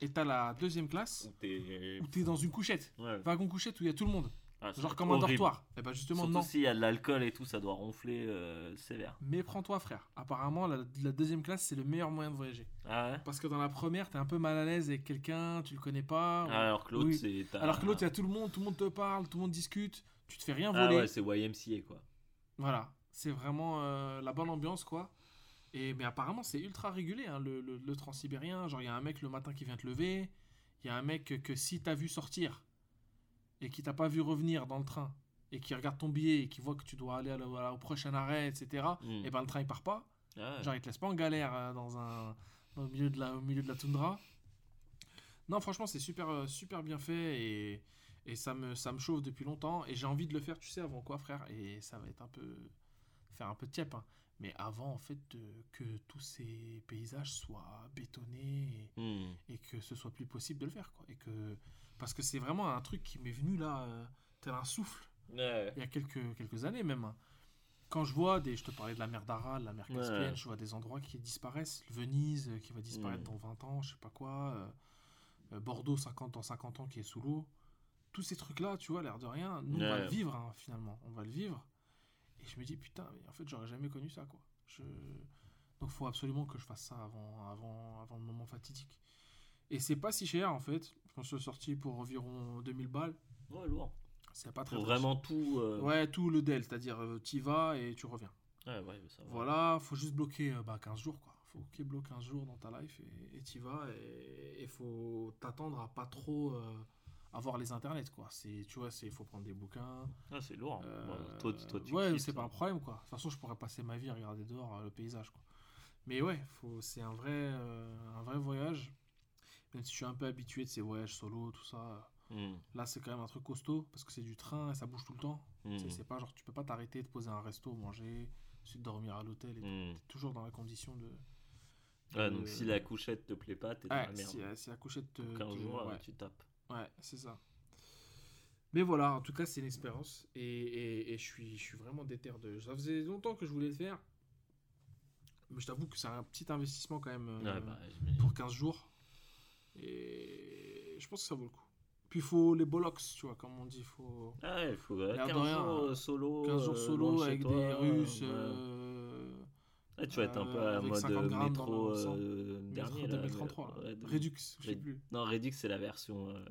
B: et t'as la deuxième classe
A: Où t'es-
B: dans une couchette,
A: Ouais.
B: wagon couchette où il y a tout le monde,
A: Ah,
B: genre comme un dortoir. Et bah justement,
A: Surtout
B: non.
A: s'il y a de l'alcool et tout, ça doit ronfler euh, sévère.
B: Mais prends-toi, frère. Apparemment, la, la deuxième classe, c'est le meilleur moyen de voyager.
A: Ah ouais?
B: Parce que dans la première, t'es un peu mal à l'aise avec quelqu'un, tu le connais pas.
A: Ah, Alors que l'autre,
B: Oui.
A: c'est.
B: Alors que l'autre, il y a tout le monde, tout le monde te parle, tout le monde discute, tu te fais rien
A: Ah
B: voler.
A: ouais, c'est YMCA quoi.
B: Voilà, c'est vraiment euh, la bonne ambiance, quoi. Et, mais apparemment, c'est ultra régulé, hein, le, le, le transsibérien. Genre, il y a un mec le matin qui vient te lever. Il y a un mec que, si t'as vu sortir et qui t'a pas vu revenir dans le train et qui regarde ton billet et qui voit que tu dois aller à la- à la- au prochain arrêt, etc.,
A: Mm.
B: et ben le train il part pas.
A: Ah ouais.
B: Genre, il te laisse pas en galère euh, dans un, le milieu de la, au milieu de la toundra. Non, franchement, c'est super, euh, super bien fait et, et ça, me, ça me chauffe depuis longtemps. Et j'ai envie de le faire, tu sais, avant quoi, frère Et ça va être un peu. faire un peu tiep. hein. Mais avant, en fait, de- que tous ces paysages soient bétonnés et,
A: Mm.
B: et que ce soit plus possible de le faire, quoi. Et que, parce que c'est vraiment un truc qui m'est venu là, euh, tel un souffle
A: Ouais.
B: il y a quelques, quelques années même. hein. Quand je vois des. Je te parlais de la mer d'Aral, la mer
A: Ouais.
B: Caspienne, je vois des endroits qui disparaissent. Venise euh, qui va disparaître
A: Mm.
B: dans 20 ans, je sais pas quoi. euh, euh, Bordeaux 50 ans, 50 ans qui est sous l'eau. Tous ces trucs-là, tu vois, l'air de rien, nous on va
A: Ouais.
B: le vivre hein, finalement. On va le vivre. Et je me dis, putain, mais en fait, j'aurais jamais connu ça quoi. Je... Donc faut absolument que je fasse ça avant, avant, avant le moment fatidique. Et c'est pas si cher en fait. Je pense que c'est sorti pour environ 2000 balles.
A: Ouais, lourd.
B: C'est pas très,
A: Pour vraiment tout. euh,
B: Ouais, tout le DEL, c'est-à-dire tu y vas et tu reviens.
A: Ouais, ouais, ça va.
B: Voilà, faut juste bloquer euh, bah, 15 jours quoi. Faut qu'il bloque 15 jours dans ta life et tu y vas et il faut t'attendre à pas trop euh, avoir les internets quoi. C'est tu vois, c'est faut prendre des bouquins.
A: Ah, c'est lourd.
B: euh,
A: Bon, toi, toi, tu
B: ouais, c'est pas un problème quoi. De toute façon, je pourrais passer ma vie à regarder dehors euh, le paysage quoi. Mais ouais, faut c'est un vrai euh, un vrai voyage. Même si je suis un peu habitué de ces voyages solo, tout ça.
A: Mm.
B: Là, c'est quand même un truc costaud parce que c'est du train et ça bouge tout le temps.
A: Mm.
B: Sais, C'est pas genre tu peux pas t'arrêter, te poser un resto, manger. ensuite dormir à l'hôtel. et
A: Hmm.
B: T'es toujours dans la condition de.
A: Ouais,
B: de-
A: donc si la couchette te plaît pas, t'es dans
B: Ouais,
A: la merde.
B: si, si la couchette te.
A: Pour 15
B: te-
A: jours,
B: ouais.
A: tu tapes.
B: Ouais, c'est ça. Mais voilà, en tout cas, c'est une expérience. Et, et, et je, suis, je suis vraiment déter de. Ça faisait longtemps que je voulais le faire. Mais je t'avoue que c'est un petit investissement quand même euh,
A: Ouais, bah,
B: pour 15 jours. Et je pense que ça vaut le coup. Puis il faut les bollocks, tu vois, comme on dit. faut
A: Ah il faut euh,
B: L'air de
A: 15
B: rien,
A: jours
B: hein.
A: euh, solo.
B: 15 jours
A: euh,
B: solo avec
A: toi,
B: des Russes. euh,
A: Tu vas être un peu
B: euh,
A: à
B: avec
A: mode
B: 50 grammes dans
A: métro euh,
B: métro
A: dernier. là,
B: 2033.
A: mais-
B: là.
A: de-
B: Redux, je sais plus.
A: Non, Redux, c'est la version euh,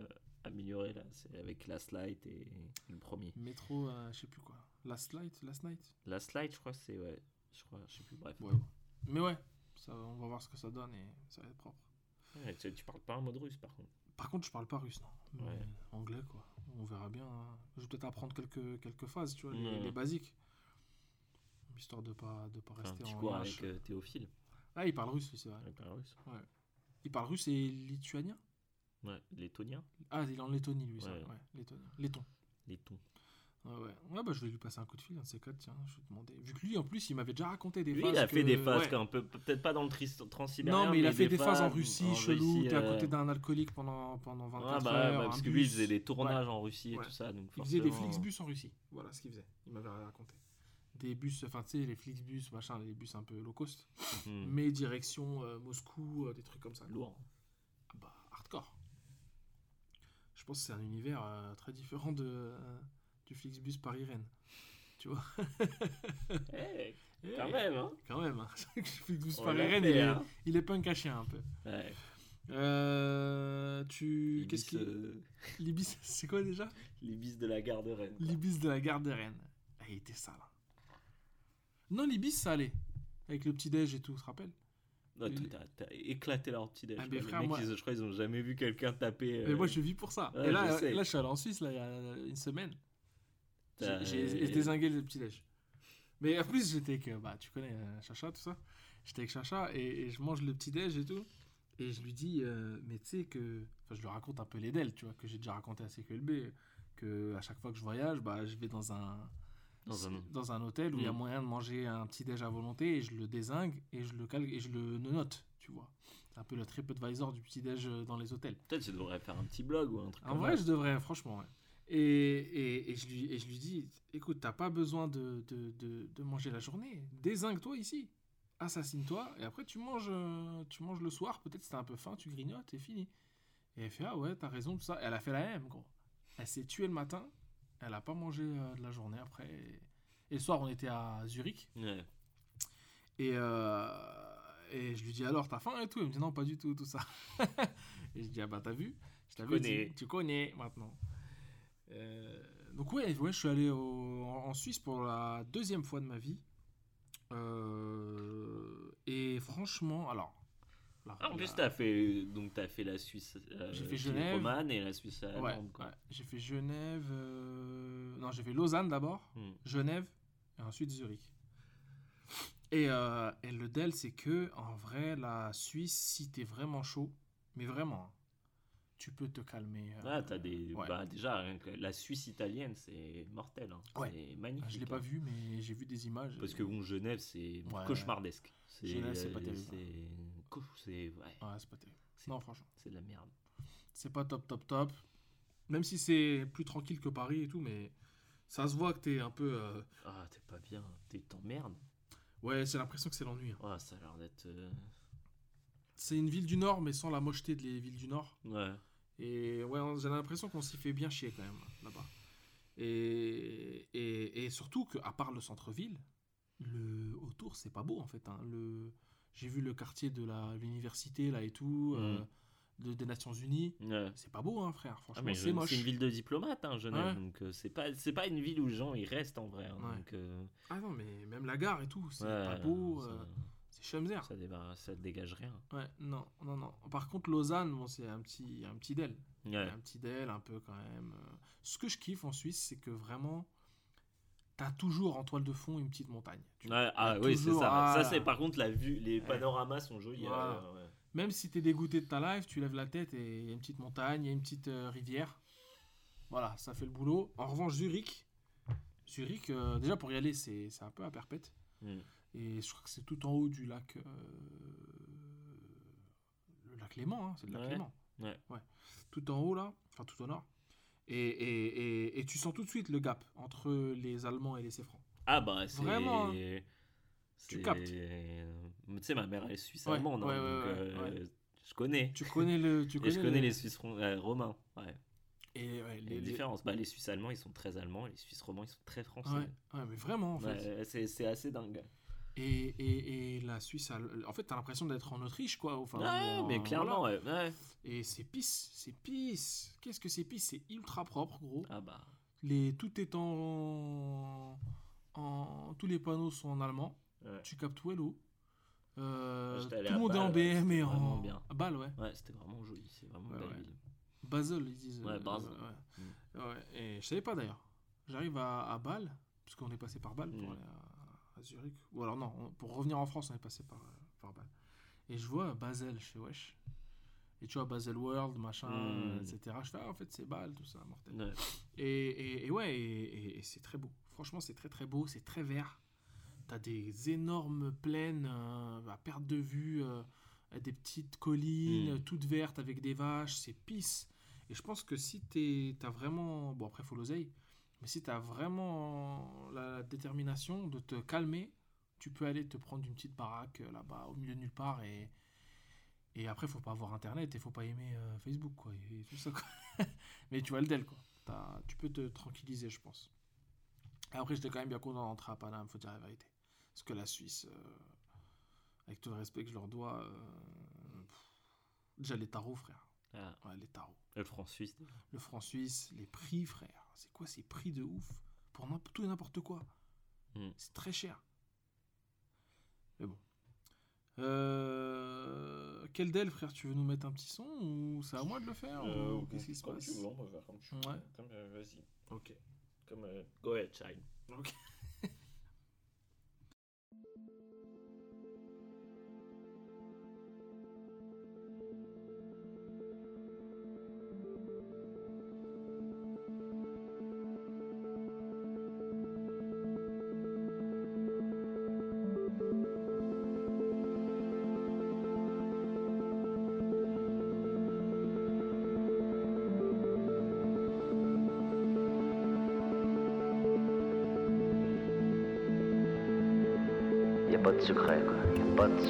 A: améliorée, là. C'est avec Last Light et le premier.
B: Métro, euh, je sais plus quoi. Last Light, Last Night?
A: Last Light, je crois, c'est. Ouais, je crois, je sais plus, bref.
B: Ouais. Mais ouais, ça, on va voir ce que ça donne et ça va être propre.
A: Ouais, tu, tu parles pas un mode russe, par contre.
B: Par contre, je parle pas russe, non. Mais
A: Ouais.
B: Anglais, quoi. On verra bien. hein. Je vais peut-être apprendre quelques, quelques phases, tu vois, les basiques. Histoire de pas, de pas rester en lâche.
A: avec euh, Théophile.
B: Ah, il parle russe, c'est vrai.
A: Il parle russe.
B: Il parle russe et lituanien
A: Ouais, lettonien.
B: Ah, il est en Lettonie, lui, ça.
A: Ouais.
B: Ouais, lettonien. Letton.
A: Letton.
B: Ouais, ouais. Ouais, bah, je vais lui passer un coup de fil, un de ces quatre, tiens. Je vais demander. Vu que lui, en plus, il m'avait déjà raconté des
A: Lui,
B: phases.
A: il a fait des phases
B: ouais.
A: peu, peut-être pas dans le transsibérien.
B: Non, mais il a fait des phases en
A: en
B: Russie, chelou.
A: Russie,
B: T'es à
A: euh,
B: côté d'un alcoolique pendant, pendant 24
A: Ah bah,
B: heures.
A: ouais,
B: un
A: parce que lui, il faisait des tournages en Russie et
B: Ouais.
A: tout ça. Donc
B: Il faisait des Flixbus en Russie. Voilà ce qu'il faisait. Il m'avait raconté. Des bus, enfin, tu sais, les Flixbus, machin, les bus un peu low cost.
A: Hmm,
B: Mais direction euh, Moscou, euh, des trucs comme ça.
A: Lourd.
B: Ah Bah, hardcore. Je pense que c'est un univers euh, très différent de, du Flixbus Paris-Rennes. Tu vois?
A: Eh,
B: Eh,
A: quand même, hein.
B: Quand même. hein. le Flixbus Paris-Rennes, il, est-
A: hein.
B: il est punk à chien un peu.
A: Ouais.
B: Euh, tu. Qu'est-ce qui.
A: euh,
B: L'Ibis, c'est quoi déjà?
A: L'Ibis de la gare de Rennes.
B: L'Ibis de la gare de Rennes. Ah, il était sale. hein. Non, l'Ibis, ça allait. Avec le petit-déj et tout, tu te rappelles
A: Non, t'as- éclaté leur petit déj.
B: Ah,
A: Les mecs,
B: moi-
A: ils- je crois qu'ils ont jamais vu quelqu'un taper.
B: Mais
A: euh,
B: moi, je vis pour ça.
A: ouais,
B: et là,
A: je
B: là, je suis allé en Suisse, là, il y a une semaine. J'ai désingué le petit-déj. Mais en plus, j'étais avec, euh, bah, tu connais euh, Chacha, tout ça. J'étais avec Chacha et, et je mange le petit-déj et tout. Et je lui dis, euh, mais tu sais que. Enfin, je lui raconte un peu les DEL, tu vois, que j'ai déjà raconté à CQLB. Que à chaque fois que je voyage, bah, je vais dans un.
A: Dans un-
B: dans un hôtel où il y a
A: Mm.
B: moyen de manger un petit-déj à volonté et je le désingue et je le calque et je le note, tu vois. C'est un peu le TripAdvisor du petit-déj euh, dans les hôtels.
A: Peut-être tu devrais faire un petit blog ou un truc
B: En
A: comme
B: vrai,
A: ça.
B: je devrais, franchement. ouais. Et, et, et je lui, et je lui dis, écoute, t'as pas besoin de, de, de, de manger la journée. Désingue-toi ici. Assassine-toi. Et après, tu manges, euh, tu manges le soir. Peut-être si t'as un peu faim, tu grignotes et fini. Et elle fait, ah ouais, t'as raison, tout ça. Elle a fait la même, gros. Elle s'est tuée le matin. Elle a pas mangé euh, de la journée après. Et le soir, on était à Zurich.
A: Ouais.
B: Et, euh, et je lui dis alors, t'as faim et tout? Elle me dit non, pas du tout, tout ça. et je dis, ah bah t'as vu? Je t'avais
A: connais.
B: dit, tu connais maintenant. Euh, donc ouais, ouais, je suis allé au- en en Suisse pour la deuxième fois de ma vie. Euh, et franchement, alors... la-
A: Ah, en plus,
B: la-
A: t'as fait, donc, as fait la Suisse euh,
B: J'ai fait Genève.
A: romane et la Suisse
B: Ouais,
A: allemande. quoi.
B: ouais, j'ai fait Genève... euh, Non, j'ai fait Lausanne d'abord.
A: Hmm.
B: Genève et ensuite Zurich. Et, euh, et le DEL, c'est que en vrai, la Suisse, si t'es vraiment chaud, mais vraiment, hein, tu peux te calmer. euh,
A: Ah, t'as des.
B: ouais.
A: Bah, déjà, rien que la Suisse italienne, c'est mortel. hein.
B: Ouais.
A: C'est magnifique.
B: Je l'ai
A: hein.
B: pas vu, mais j'ai vu des images.
A: Parce que bon, Genève, c'est
B: Ouais.
A: cauchemardesque. C'est,
B: Genève, c'est pas terrible.
A: C'est, ouais,
B: Ouais, c'est pas terrible. Non, franchement,
A: c'est de la merde.
B: c'est pas top, top, top. Même si c'est plus tranquille que Paris et tout, mais ça se voit que t'es un peu. euh,
A: Ah, t'es pas bien. T'es t'emmerdes.
B: Ouais, j'ai l'impression que c'est l'ennui. hein.
A: Ah, ça a l'air d'être. euh,
B: C'est une ville du Nord, mais sans la mocheté des villes du Nord.
A: Ouais.
B: Et ouais, j'ai l'impression qu'on s'y fait bien chier quand même là-bas. Et, et, et surtout qu'à part le centre-ville, le autour c'est pas beau en fait. hein. Le, j'ai vu le quartier de l'université là et tout, euh, de- des Nations Unies.
A: ouais.
B: C'est pas beau hein frère,
A: Ah,
B: franchement
A: mais
B: c'est moche.
A: c'est une ville de diplomates, hein, Genève.
B: Ouais.
A: Donc, euh, c'est pas, c'est pas une ville où les gens ils restent en vrai. hein,
B: Ouais.
A: donc, euh,
B: Ah non mais même la gare et tout, c'est pas beau,
A: ça,
B: c'est Chemser.
A: ça, débar- ça dégage rien.
B: Ouais, non, non, non. Par contre Lausanne, bon c'est un petit, un petit del. Un petit del un peu quand même. Ce que je kiffe en Suisse, c'est que vraiment, t'as toujours en toile de fond une petite montagne. tu vois.
A: Ouais, ah
B: Il y a
A: oui, c'est ça.
B: ah.
A: Ça, c'est par contre la vue. Les
B: Ouais.
A: panoramas sont jolis.
B: Voilà.
A: euh, ouais.
B: Même si t'es dégoûté de ta life, tu lèves la tête et il y a une petite montagne, il y a une petite euh, rivière. Voilà, ça fait le boulot. En revanche, Zurich, Zurich, euh, déjà pour y aller, c'est c'est un peu à perpète.
A: Mm.
B: Et je crois que c'est tout en haut du lac. euh, le lac Léman, hein, c'est le lac
A: Ouais.
B: Léman.
A: Ouais.
B: Tout en haut, là, enfin tout au nord. Et, et, et, et tu sens tout de suite le gap entre les Allemands et les Céfrans.
A: Ah bah c'est
B: Vraiment, hein. Tu captes.
A: Tu sais ma mère elle est suisse
B: Ouais,
A: allemande hein,
B: ouais, ouais,
A: donc, euh, je connais.
B: Tu connais le. Tu
A: Et
B: connais
A: je connais
B: le-
A: les Suisses euh, romains. Ouais.
B: Et ouais,
A: Les, différences. Bah, les Suisses allemands ils sont très allemands et les Suisses romains ils sont très français.
B: Ouais, ouais, mais vraiment, en fait.
A: Ouais, c'est c'est assez dingue.
B: Et, et, et la Suisse, en fait, t'as l'impression d'être en Autriche, quoi. Enfin,
A: ouais, mais
B: euh,
A: clairement,
B: voilà.
A: ouais. ouais.
B: Et c'est pisse, c'est pisse. Qu'est-ce que c'est pisse? C'est ultra propre, gros.
A: Ah bah.
B: Les, tout est en, en. Tous les panneaux sont en allemand.
A: Ouais.
B: Tu captes où est l'eau? Euh, tout le monde est en BM et en.
A: bien.
B: À Bâle, ouais.
A: Ouais, c'était vraiment joli. C'est vraiment
B: Ouais,
A: belle
B: ouais.
A: ville.
B: Basel, ils disent.
A: Ouais,
B: euh,
A: Basel.
B: ouais. Ouais, Et je savais pas d'ailleurs. J'arrive à, à Bâle, puisqu'on est passé par Bâle pour
A: Mm.
B: aller à, à Zurich. Ou alors non, on- pour revenir en France, on est passé par, par Bâle. Et je vois Basel, je fais wesh. Et tu vois Basel World, machin,
A: Mm.
B: etc. Je fais, ah, en fait, c'est Bâle, tout ça, mortel.
A: Ouais.
B: Et, et, et ouais, et, c'est très beau. Franchement, c'est très très beau, c'est très vert. T'as des énormes plaines euh, à perte de vue, euh, des petites collines
A: Mm.
B: toutes vertes avec des vaches, c'est pisse. Et je pense que si t'as vraiment. Bon, après, faut l'oseille. Mais si t'as vraiment la détermination de te calmer, tu peux aller te prendre une petite baraque euh, là-bas, au milieu de nulle part. Et, et après, faut pas avoir internet et faut pas aimer euh, Facebook, quoi. Et tout ça, quoi. Mais tu vois le del, quoi. Tu peux te tranquilliser, je pense. Après, j'étais quand même bien content d'entrer à Paname, faut dire la vérité. Parce que la Suisse, euh, avec tout le respect que je leur dois, euh, pff, déjà les tarots, frère.
A: Ah,
B: Ouais, les tarots.
A: le franc suisse.
B: Le franc suisse, les prix, frère. C'est quoi ces prix de ouf Pour tout et n'importe quoi?
A: Mm.
B: C'est très cher. Mais bon. Euh, quel d'elle, frère Tu veux nous mettre un petit son ou c'est à moi de le faire
A: Euh,
B: ou Qu'est-ce qui se
A: comme
B: passe?
A: tu veux, on va faire comme tu veux.
B: Ouais.
A: Comme, euh, vas-y.
B: Ok.
A: Comme euh, Go ahead, child.
B: Ok.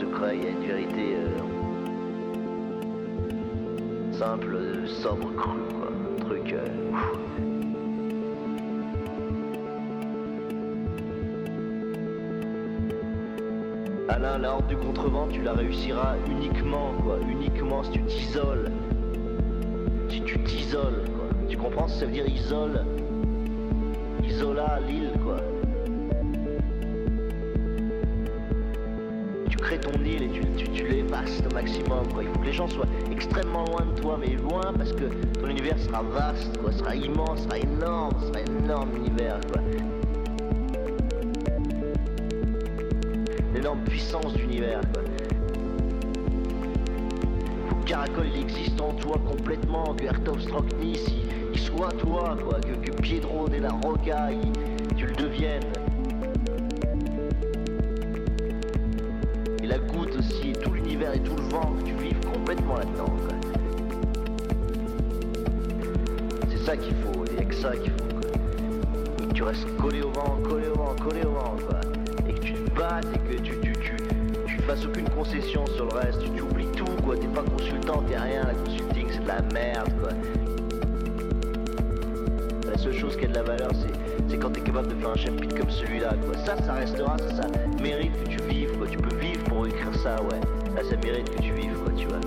C: Il y a une vérité euh, simple, sobre, crue, quoi. Truc. euh. Alain, la horde du contrevent, tu la réussiras uniquement, quoi. Uniquement si tu t'isoles. Si tu t'isoles, quoi. Tu comprends ce que ça veut dire isole? Isola, l'île, quoi. Ton île et tu, tu, au maximum. Quoi. Il faut que les gens soient extrêmement loin de toi, mais loin parce que ton univers sera vaste, quoi, sera immense, sera énorme, sera énorme l'univers. L'énorme puissance d'univers. Quoi. Faut que Caracol existe en toi complètement, que Ertov Stroknis il, il soit toi, quoi, que, que Piedro de la Roca il- tu le deviennes. Et tout le vent, tu vives complètement là-dedans. C'est ça qu'il faut, il n'y a que ça qu'il faut. quoi. Et que tu restes collé au vent, collé au vent, collé au vent, quoi. Et que tu te battes et que tu, tu, tu, tu fasses aucune concession sur le reste, tu, oublies tout, quoi. T'es pas consultant, t'es rien, la consulting c'est de la merde, quoi. La seule chose qui a de la valeur, c'est, c'est quand t'es capable de faire un chapitre comme celui-là, quoi. Ça, ça restera, ça, ça mérite que tu vives, quoi. Tu peux vivre pour écrire ça, ouais. Là, ça mérite que tu vives, quoi, tu vois.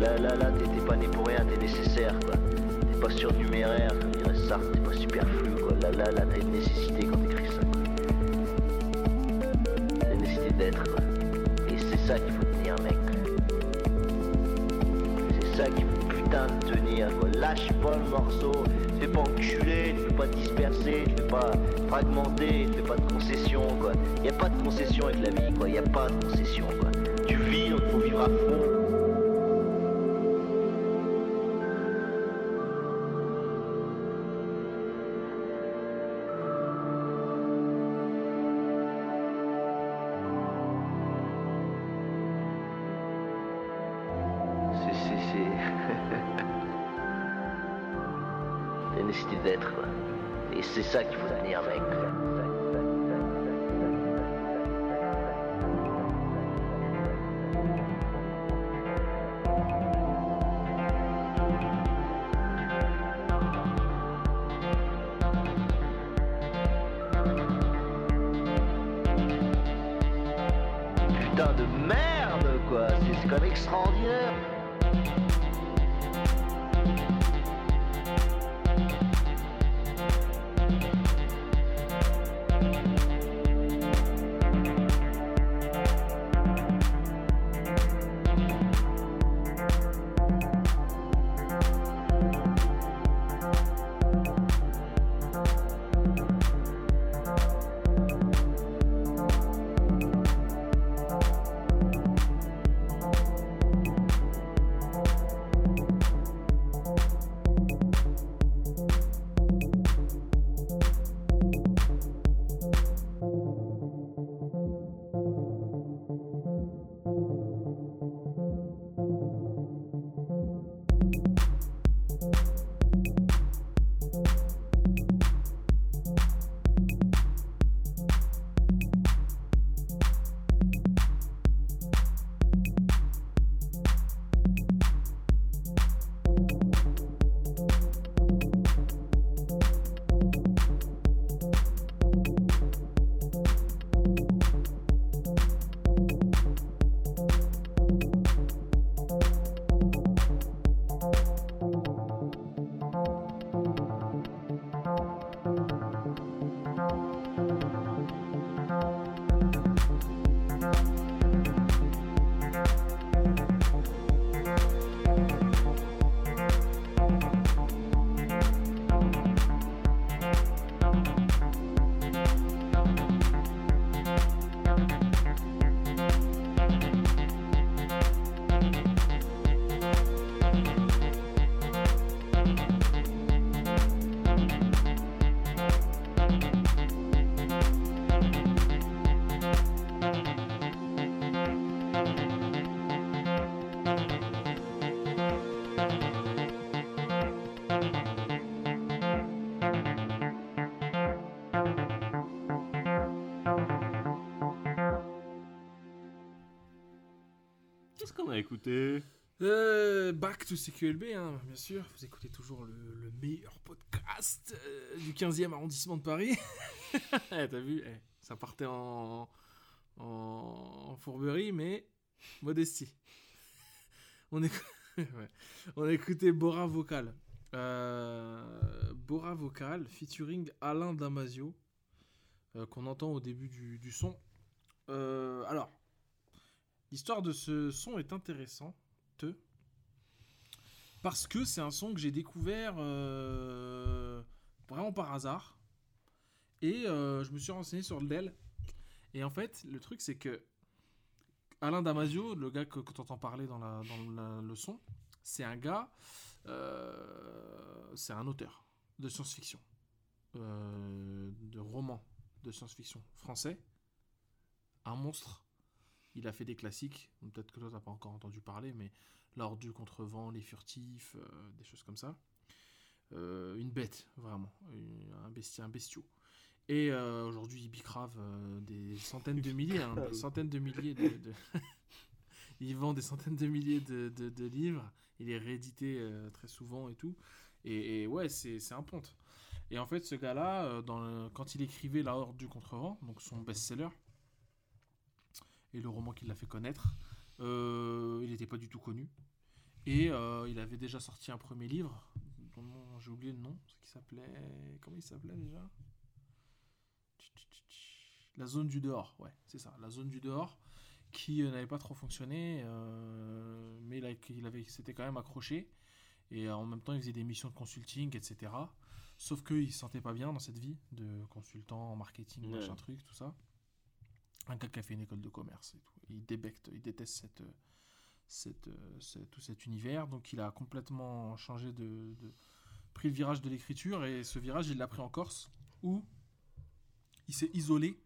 C: Là, là, là, t'es, pas né pour rien, t'es nécessaire, quoi. T'es pas surnuméraire, comme dirait Sartre, t'es pas superflu, quoi. Là, là, là, t'as une nécessité quand t'écris ça, quoi. La nécessité d'être, quoi. Et c'est ça qu'il faut tenir, mec. C'est ça qu'il faut putain de tenir, quoi. Lâche pas le morceau. Tu fais pas enculer, tu fais pas disperser, tu fais pas fragmenter, tu fais pas de concession, quoi. Y a pas de concession avec la vie, quoi. Y a pas de concession, quoi. Si, si, si. La nécessité d'être. Et c'est ça qu'il faut
A: aller avec. A écouté
B: Euh, back to CQLB, hein, bien sûr. Vous écoutez toujours le, le meilleur podcast euh, du 15e arrondissement de Paris. Eh, T'as vu eh, Ça partait en, en, en fourberie, mais modestie. On, ouais. On a écouté Bora Vocal. Euh, Bora Vocal featuring Alain Damasio, euh, qu'on entend au début du, du son. Alors, l'histoire de ce son est intéressante parce que c'est un son que j'ai découvert euh, vraiment par hasard et euh, je me suis renseigné sur l'elle et en fait le truc c'est que Alain Damasio le gars que, que tu entends parler dans, la, dans le son c'est un gars euh, c'est un auteur de science-fiction de romans de science-fiction français un monstre il a fait des classiques peut-être que toi t'as pas encore entendu parler mais L'ordre du contrevent, les furtifs, euh, des choses comme ça. Euh, une bête, vraiment. Une- un, besti, un bestiau. Et euh, aujourd'hui, il bicrave euh, des centaines de milliers, hein, des centaines de milliers de... de- il vend des centaines de milliers de, de- de livres. Il est réédité euh, très souvent et tout. Et, et ouais, c'est un ponte. Et en fait, ce gars-là, euh, quand il écrivait La Horde du Contrevent, donc son best-seller, et le roman qui l'a fait connaître, euh, il n'était pas du tout connu. Et euh, il avait déjà sorti un premier livre, dont j'ai oublié le nom, ce qui s'appelait. Comment il s'appelait déjà? La zone du dehors, ouais, c'est ça, la zone du dehors, qui euh, n'avait pas trop fonctionné, euh, mais il, avait, s'était quand même accroché. Et en même temps, il faisait des missions de consulting, etc. Sauf qu'il ne se sentait pas bien dans cette vie de consultant en marketing,
A: Ouais.
B: machin truc, tout ça. Un gars qui a fait une école de commerce et tout. Il débecte, il déteste cette, cette, ce- tout cet univers. Donc il a complètement changé de, de- pris le virage de l'écriture et ce virage il l'a pris en Corse où il s'est isolé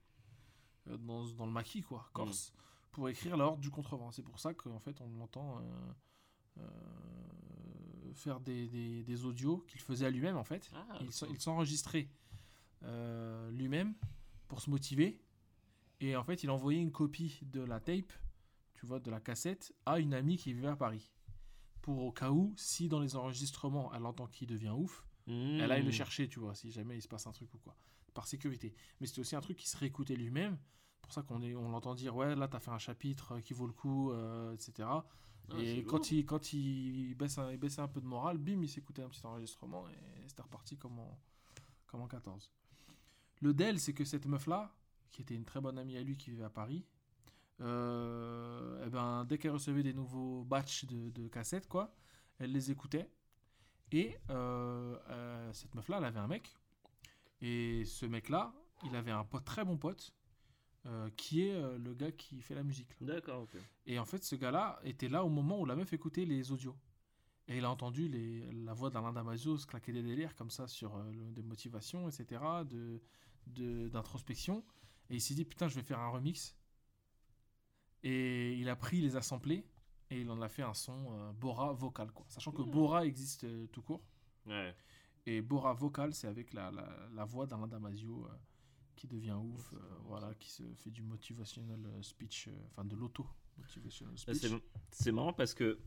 B: euh, dans, dans le maquis quoi, Corse, pour écrire la Horde du contrevent. C'est pour ça qu'en fait on l'entend euh, euh, faire des, des- des audios qu'il faisait à lui-même en fait.
A: Ah,
B: il s'en- il s'enregistrait euh, lui-même pour se motiver. Et en fait, il envoyait une copie de la tape, tu vois, de la cassette, à une amie qui vivait à Paris. Pour au cas où, si dans les enregistrements, elle entend qu'il devient ouf, elle aille le chercher, tu vois, si jamais il se passe un truc ou quoi. Par sécurité. Mais c'était aussi un truc qui se réécoutait lui-même. pour ça qu'on est- on l'entend dire, ouais, là, t'as fait un chapitre euh, qui vaut le coup, euh, etc.
A: Ah, c'est
B: et
A: lourd.
B: quand il, quand il, baisse un, il baissait un peu de morale, bim, il s'écoutait un petit enregistrement et c'était reparti comme en, comme en 14. Le Dell, c'est que cette meuf-là, qui était une très bonne amie à lui qui vivait à Paris, euh, eh ben, dès qu'elle recevait des nouveaux batchs de, de cassettes, quoi, elle les écoutait. Et euh, euh, cette meuf-là, elle avait un mec. Et ce mec-là, il avait un pote, très bon pote, qui est le gars qui fait la musique.
A: D'accord, ok.
B: Et en fait, ce gars-là était là au moment où la meuf écoutait les audios. Et il a entendu les, la voix d'Alain Damasio se claquer des délires comme ça sur des motivations, etc., de- d'introspection. Et il s'est dit, putain, je vais faire un remix. Et il a pris les assemblés et il en a fait un son euh, Bora vocal, quoi. Sachant que
A: Mmh.
B: Bora existe euh, tout court.
A: Ouais.
B: Et Bora vocal, c'est avec la, la, la voix d'Alain Damasio euh, qui devient ouf, voilà, qui se fait du motivational speech, enfin de l'auto-motivational
A: Bah,
B: speech.
A: C'est marrant parce que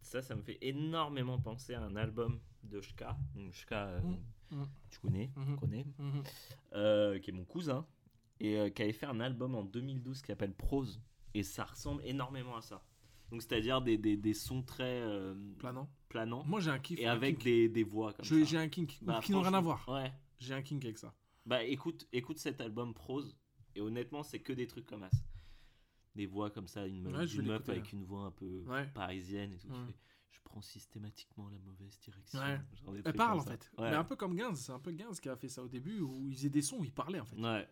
A: ça, ça me fait énormément penser à un album de Shka. Donc, Shka, euh,
B: Mm, mm.
A: tu connais,
B: Mhm.
A: connais qui est mon cousin, et euh, qui avait fait un album en 2012 qui s'appelle Prose, et ça ressemble énormément à ça. Donc, c'est-à-dire des, des, des sons très euh,
B: Planant.
A: planants,
B: Moi j'ai un kiff.
A: et
B: un
A: avec
B: kink.
A: des, des voix comme
B: Je-
A: ça.
B: J'ai un kink
A: Bah,
B: qui n'ont rien à voir.
A: Ouais.
B: J'ai un kink avec ça.
A: Bah écoute, écoute cet album Prose et honnêtement c'est que des trucs comme ça. Des voix comme ça, une meuf,
B: Ouais, je vais
A: une meuf
B: l'écouter,
A: avec une voix un peu
B: Ouais.
A: parisienne et tout. je prends systématiquement la mauvaise direction.
B: Elle parle en fait. Mais un peu comme Gains. C'est un peu Gains qui a fait ça au début où il faisait des sons où il parlait en fait.
A: Ouais.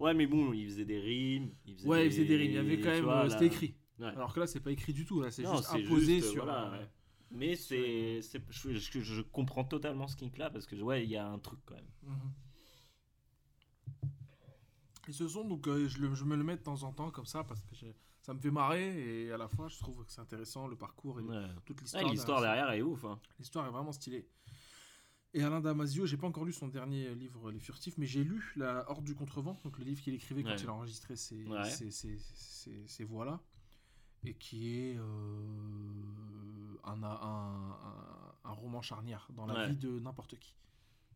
A: Ouais mais bon, il faisait des rimes. Il faisait
B: Ouais, il faisait des rimes. Il y avait quand même. euh, C'était écrit.
A: Ouais.
B: Alors que là, c'est pas écrit du tout. Là, c'est juste imposé
A: juste,
B: sur.
A: voilà, ouais. Mais c'est, je, je- je comprends totalement ce kink là parce que ouais, il y a un truc quand même.
B: Mhm. Et ce son, donc, euh, je, le- je me le mets de temps en temps comme ça parce que ça me fait marrer et à la fois, je trouve que c'est intéressant le parcours et
A: Ouais.
B: toute
A: Ouais,
B: l'histoire.
A: l'histoire
B: derrière
A: est ouf. Hein.
B: L'histoire est vraiment stylée. Et Alain Damasio, j'ai pas encore lu son dernier livre, Les Furtifs, mais j'ai lu La Horde du Contrevent, donc le livre qu'il écrivait quand
A: Ouais.
B: il a enregistré ces,
A: Ouais.
B: ces, ces- ces- voix-là, et qui est euh, un, un, un- un roman charnière dans la
A: Ouais.
B: vie de n'importe qui.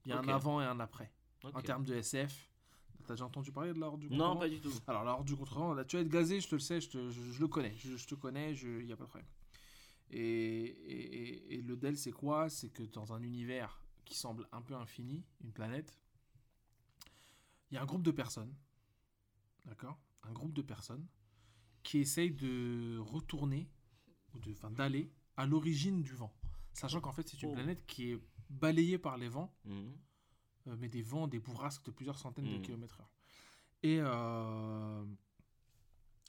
B: Il y a un avant et un après. En termes de SF, t'as déjà entendu parler de La Horde du
A: Non,
B: Contrevent
A: pas du tout.
B: alors, la Horde du Contrevent, là, tu vas être gazé, je te le sais, je, te- je- je le connais, je, je te connais, il n'y a pas de problème. Et, et- et- et le Dell, c'est quoi? C'est que dans un univers qui semble un peu infini, une planète, il y a un groupe de personnes, d'accord Un groupe de personnes qui essayent de retourner, ou de, enfin, d'aller à l'origine du vent. Sachant qu'en fait, c'est une
A: Oh.
B: planète qui est balayée par les vents
A: Mhm.
B: euh, mais des vents, des bourrasques de plusieurs centaines de
A: Mm.
B: kilomètres heure. Et euh,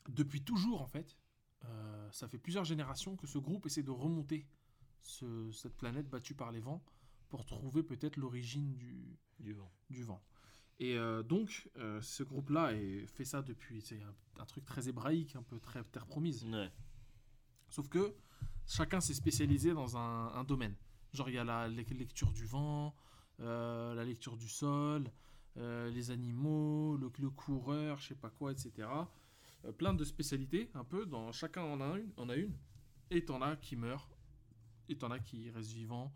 B: depuis toujours, en fait, euh, ça fait plusieurs générations que ce groupe essaie de remonter ce- cette planète battue par les vents pour trouver peut-être l'origine du,
A: Du vent.
B: du vent. Et euh, donc, euh, ce groupe-là fait ça depuis, c'est un, un truc très hébraïque, un peu très terre promise.
A: Ouais.
B: Sauf que chacun s'est spécialisé dans un, un domaine. Genre, il y a la le- lecture du vent, euh, la lecture du sol, les animaux, le, le coureur, je sais pas quoi, etc. Plein de spécialités, un peu. Dans, chacun en a une. En a une et t'en as qui meurent, et t'en as qui restent vivants.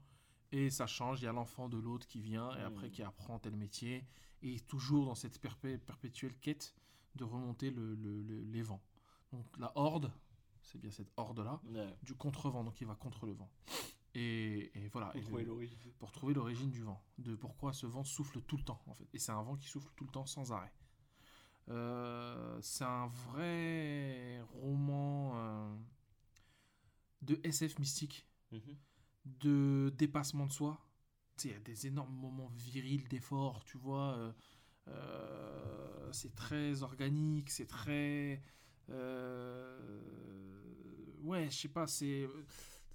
B: Et ça change, il y a l'enfant de l'autre qui vient, et après
A: Mm.
B: qui apprend tel métier, et toujours dans cette perpé- perpétuelle quête de remonter le- le- le- les vents. Donc la horde, c'est bien cette horde-là,
A: Ouais.
B: du contrevent, donc il va contre le vent. Et, et voilà. Et le-
A: l'origine.
B: pour trouver l'origine du vent, de pourquoi ce vent souffle tout le temps en fait. Et c'est un vent qui souffle tout le temps sans arrêt. Euh, c'est un vrai roman euh, de SF mystique,
A: Mhm.
B: De dépassement de soi. Tu il y a des énormes moments virils d'effort, tu vois. euh, euh, c'est très organique, c'est très. euh, ouais, je sais pas, c'est.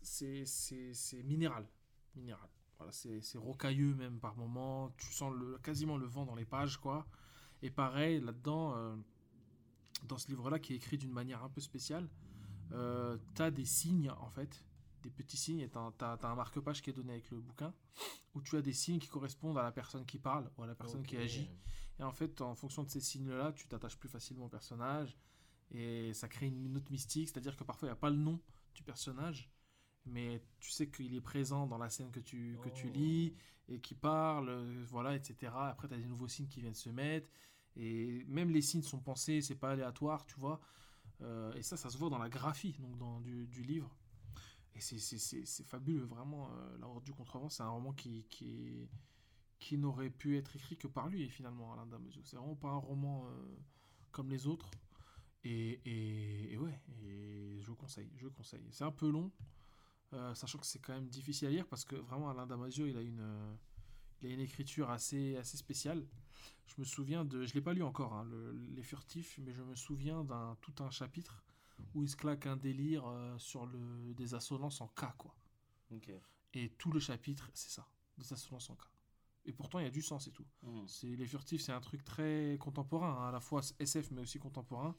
B: C'est, minéral. Minéral. Voilà, c'est, rocailleux même par moments. Tu sens quasiment le vent dans les pages, quoi. Et pareil, là-dedans, dans ce livre-là, qui est écrit d'une manière un peu spéciale, euh, t'as des signes, en fait, des petits signes et tu as, un marque-page qui est donné avec le bouquin où tu as des signes qui correspondent à la personne qui parle ou à la personne qui agit. Et en fait, en fonction de ces signes-là, tu t'attaches plus facilement au personnage et ça crée une note mystique, c'est-à-dire que parfois il n'y a pas le nom du personnage, mais tu sais qu'il est présent dans la scène que tu, que tu
A: Oh.
B: lis et qui parle, euh, voilà, etc. Après, tu as des nouveaux signes qui viennent se mettre et même les signes sont pensés, c'est pas aléatoire, tu vois. Euh, et ça, ça se voit dans la graphie donc dans, du, du livre. Et c'est- fabuleux, vraiment. euh, La Horde du Contrevent, c'est un roman qui, n'aurait pu être écrit que par lui, finalement, Alain Damasio. C'est vraiment pas un roman euh, comme les autres. Et, ouais, et je conseille, je conseille. C'est un peu long, euh, sachant que c'est quand même difficile à lire parce que vraiment Alain Damasio, il a une, écriture assez, spéciale. Je me souviens de, je l'ai pas lu encore, hein, le- les furtifs, mais je me souviens d'un tout un chapitre où il se claque un délire euh, sur le, des assonances en K, quoi. Et tout le chapitre, c'est ça, des assonances en K. Et pourtant, il y a du sens et tout. C'est les furtifs, c'est un truc très contemporain, hein, à la fois SF mais aussi contemporain.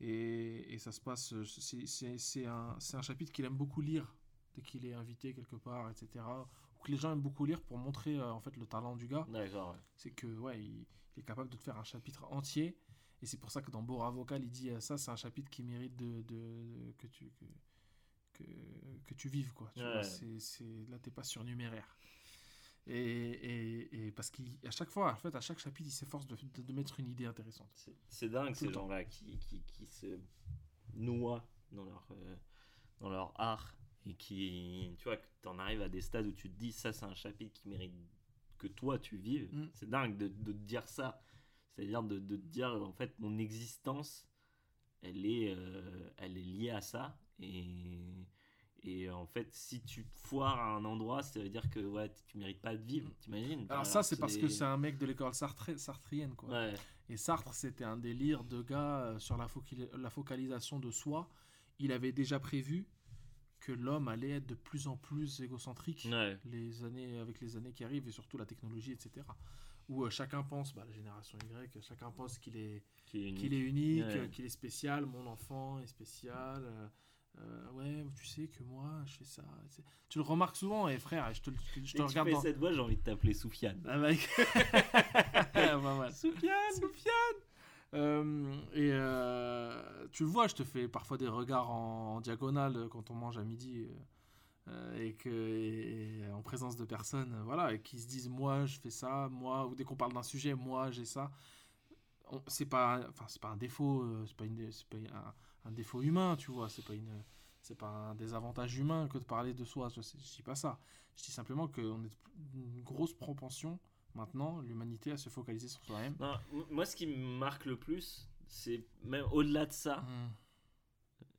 B: Et, et ça se passe, euh, c'est- c'est c'est un, c'est un chapitre qu'il aime beaucoup lire dès qu'il est invité quelque part, etc. Ou que les gens aiment beaucoup lire pour montrer euh, en fait le talent du gars.
A: D'accord, ouais.
B: C'est que ouais, il, il est capable de te faire un chapitre entier. Et c'est pour ça que dans Bora Vocal, il dit euh, ça, c'est un chapitre qui mérite de, de- de- que tu que, que, que tu vives quoi. Tu
A: Ouais.
B: vois, là, t'es pas surnuméraire. Et, et, et parce qu'à chaque fois, en fait, à chaque chapitre, il s'efforce de, de, mettre une idée intéressante.
A: C'est- dingue ces gens-là qui, qui, qui se noient dans leur, euh, dans leur art et qui, tu vois, que t'en arrives à des stades où tu te dis ça c'est un chapitre qui mérite que toi tu vives.
B: Mm.
A: C'est dingue de, de te dire ça. C'est-à-dire de, de te dire en fait mon existence elle est, euh, elle est liée à ça et, et en fait si tu foires à un endroit ça veut dire que ouais, tu mérites pas de vivre, t'imagines
B: Alors, ça, c'est parce que c'est un mec de l'école sartre- sartrienne, quoi.
A: Ouais,
B: Et Sartre, c'était un délire de gars euh, sur la, focalisation de soi. Il avait déjà prévu que l'homme allait être de plus en plus égocentrique
A: ouais.
B: les années, avec les années qui arrivent et surtout la technologie, etc. Où euh, chacun pense, bah, la génération Y, chacun pense qu'il est,
A: Qui est unique.
B: qu'il est unique,
A: Ouais.
B: qu'il est spécial, mon enfant est spécial. euh, euh, ouais, tu sais que moi, je fais ça. c'est- Tu le remarques souvent, et frère, je te, je je te regarde
A: tu fais
B: dans...
A: cette voix, j'ai envie de t'appeler Soufiane.
B: Ah, mec.
A: Soufiane
B: Soufiane Euh, Et euh, tu le vois, je te fais parfois des regards en, en diagonale quand on mange à midi. Euh, et que et- et en présence de personnes euh, voilà et qui se disent moi je fais ça moi ou dès qu'on parle d'un sujet moi j'ai ça On- c'est pas enfin c'est pas un défaut euh, c'est pas une c'est pas un, un défaut humain tu vois c'est pas une c'est pas un désavantage humain que de parler de soi je, je dis pas ça je dis simplement qu'on est une grosse propension maintenant l'humanité à se focaliser sur soi-même
A: moi, ce qui me marque le plus, c'est même au-delà de ça.
B: Mmh.
A: J'aime bien, je- je-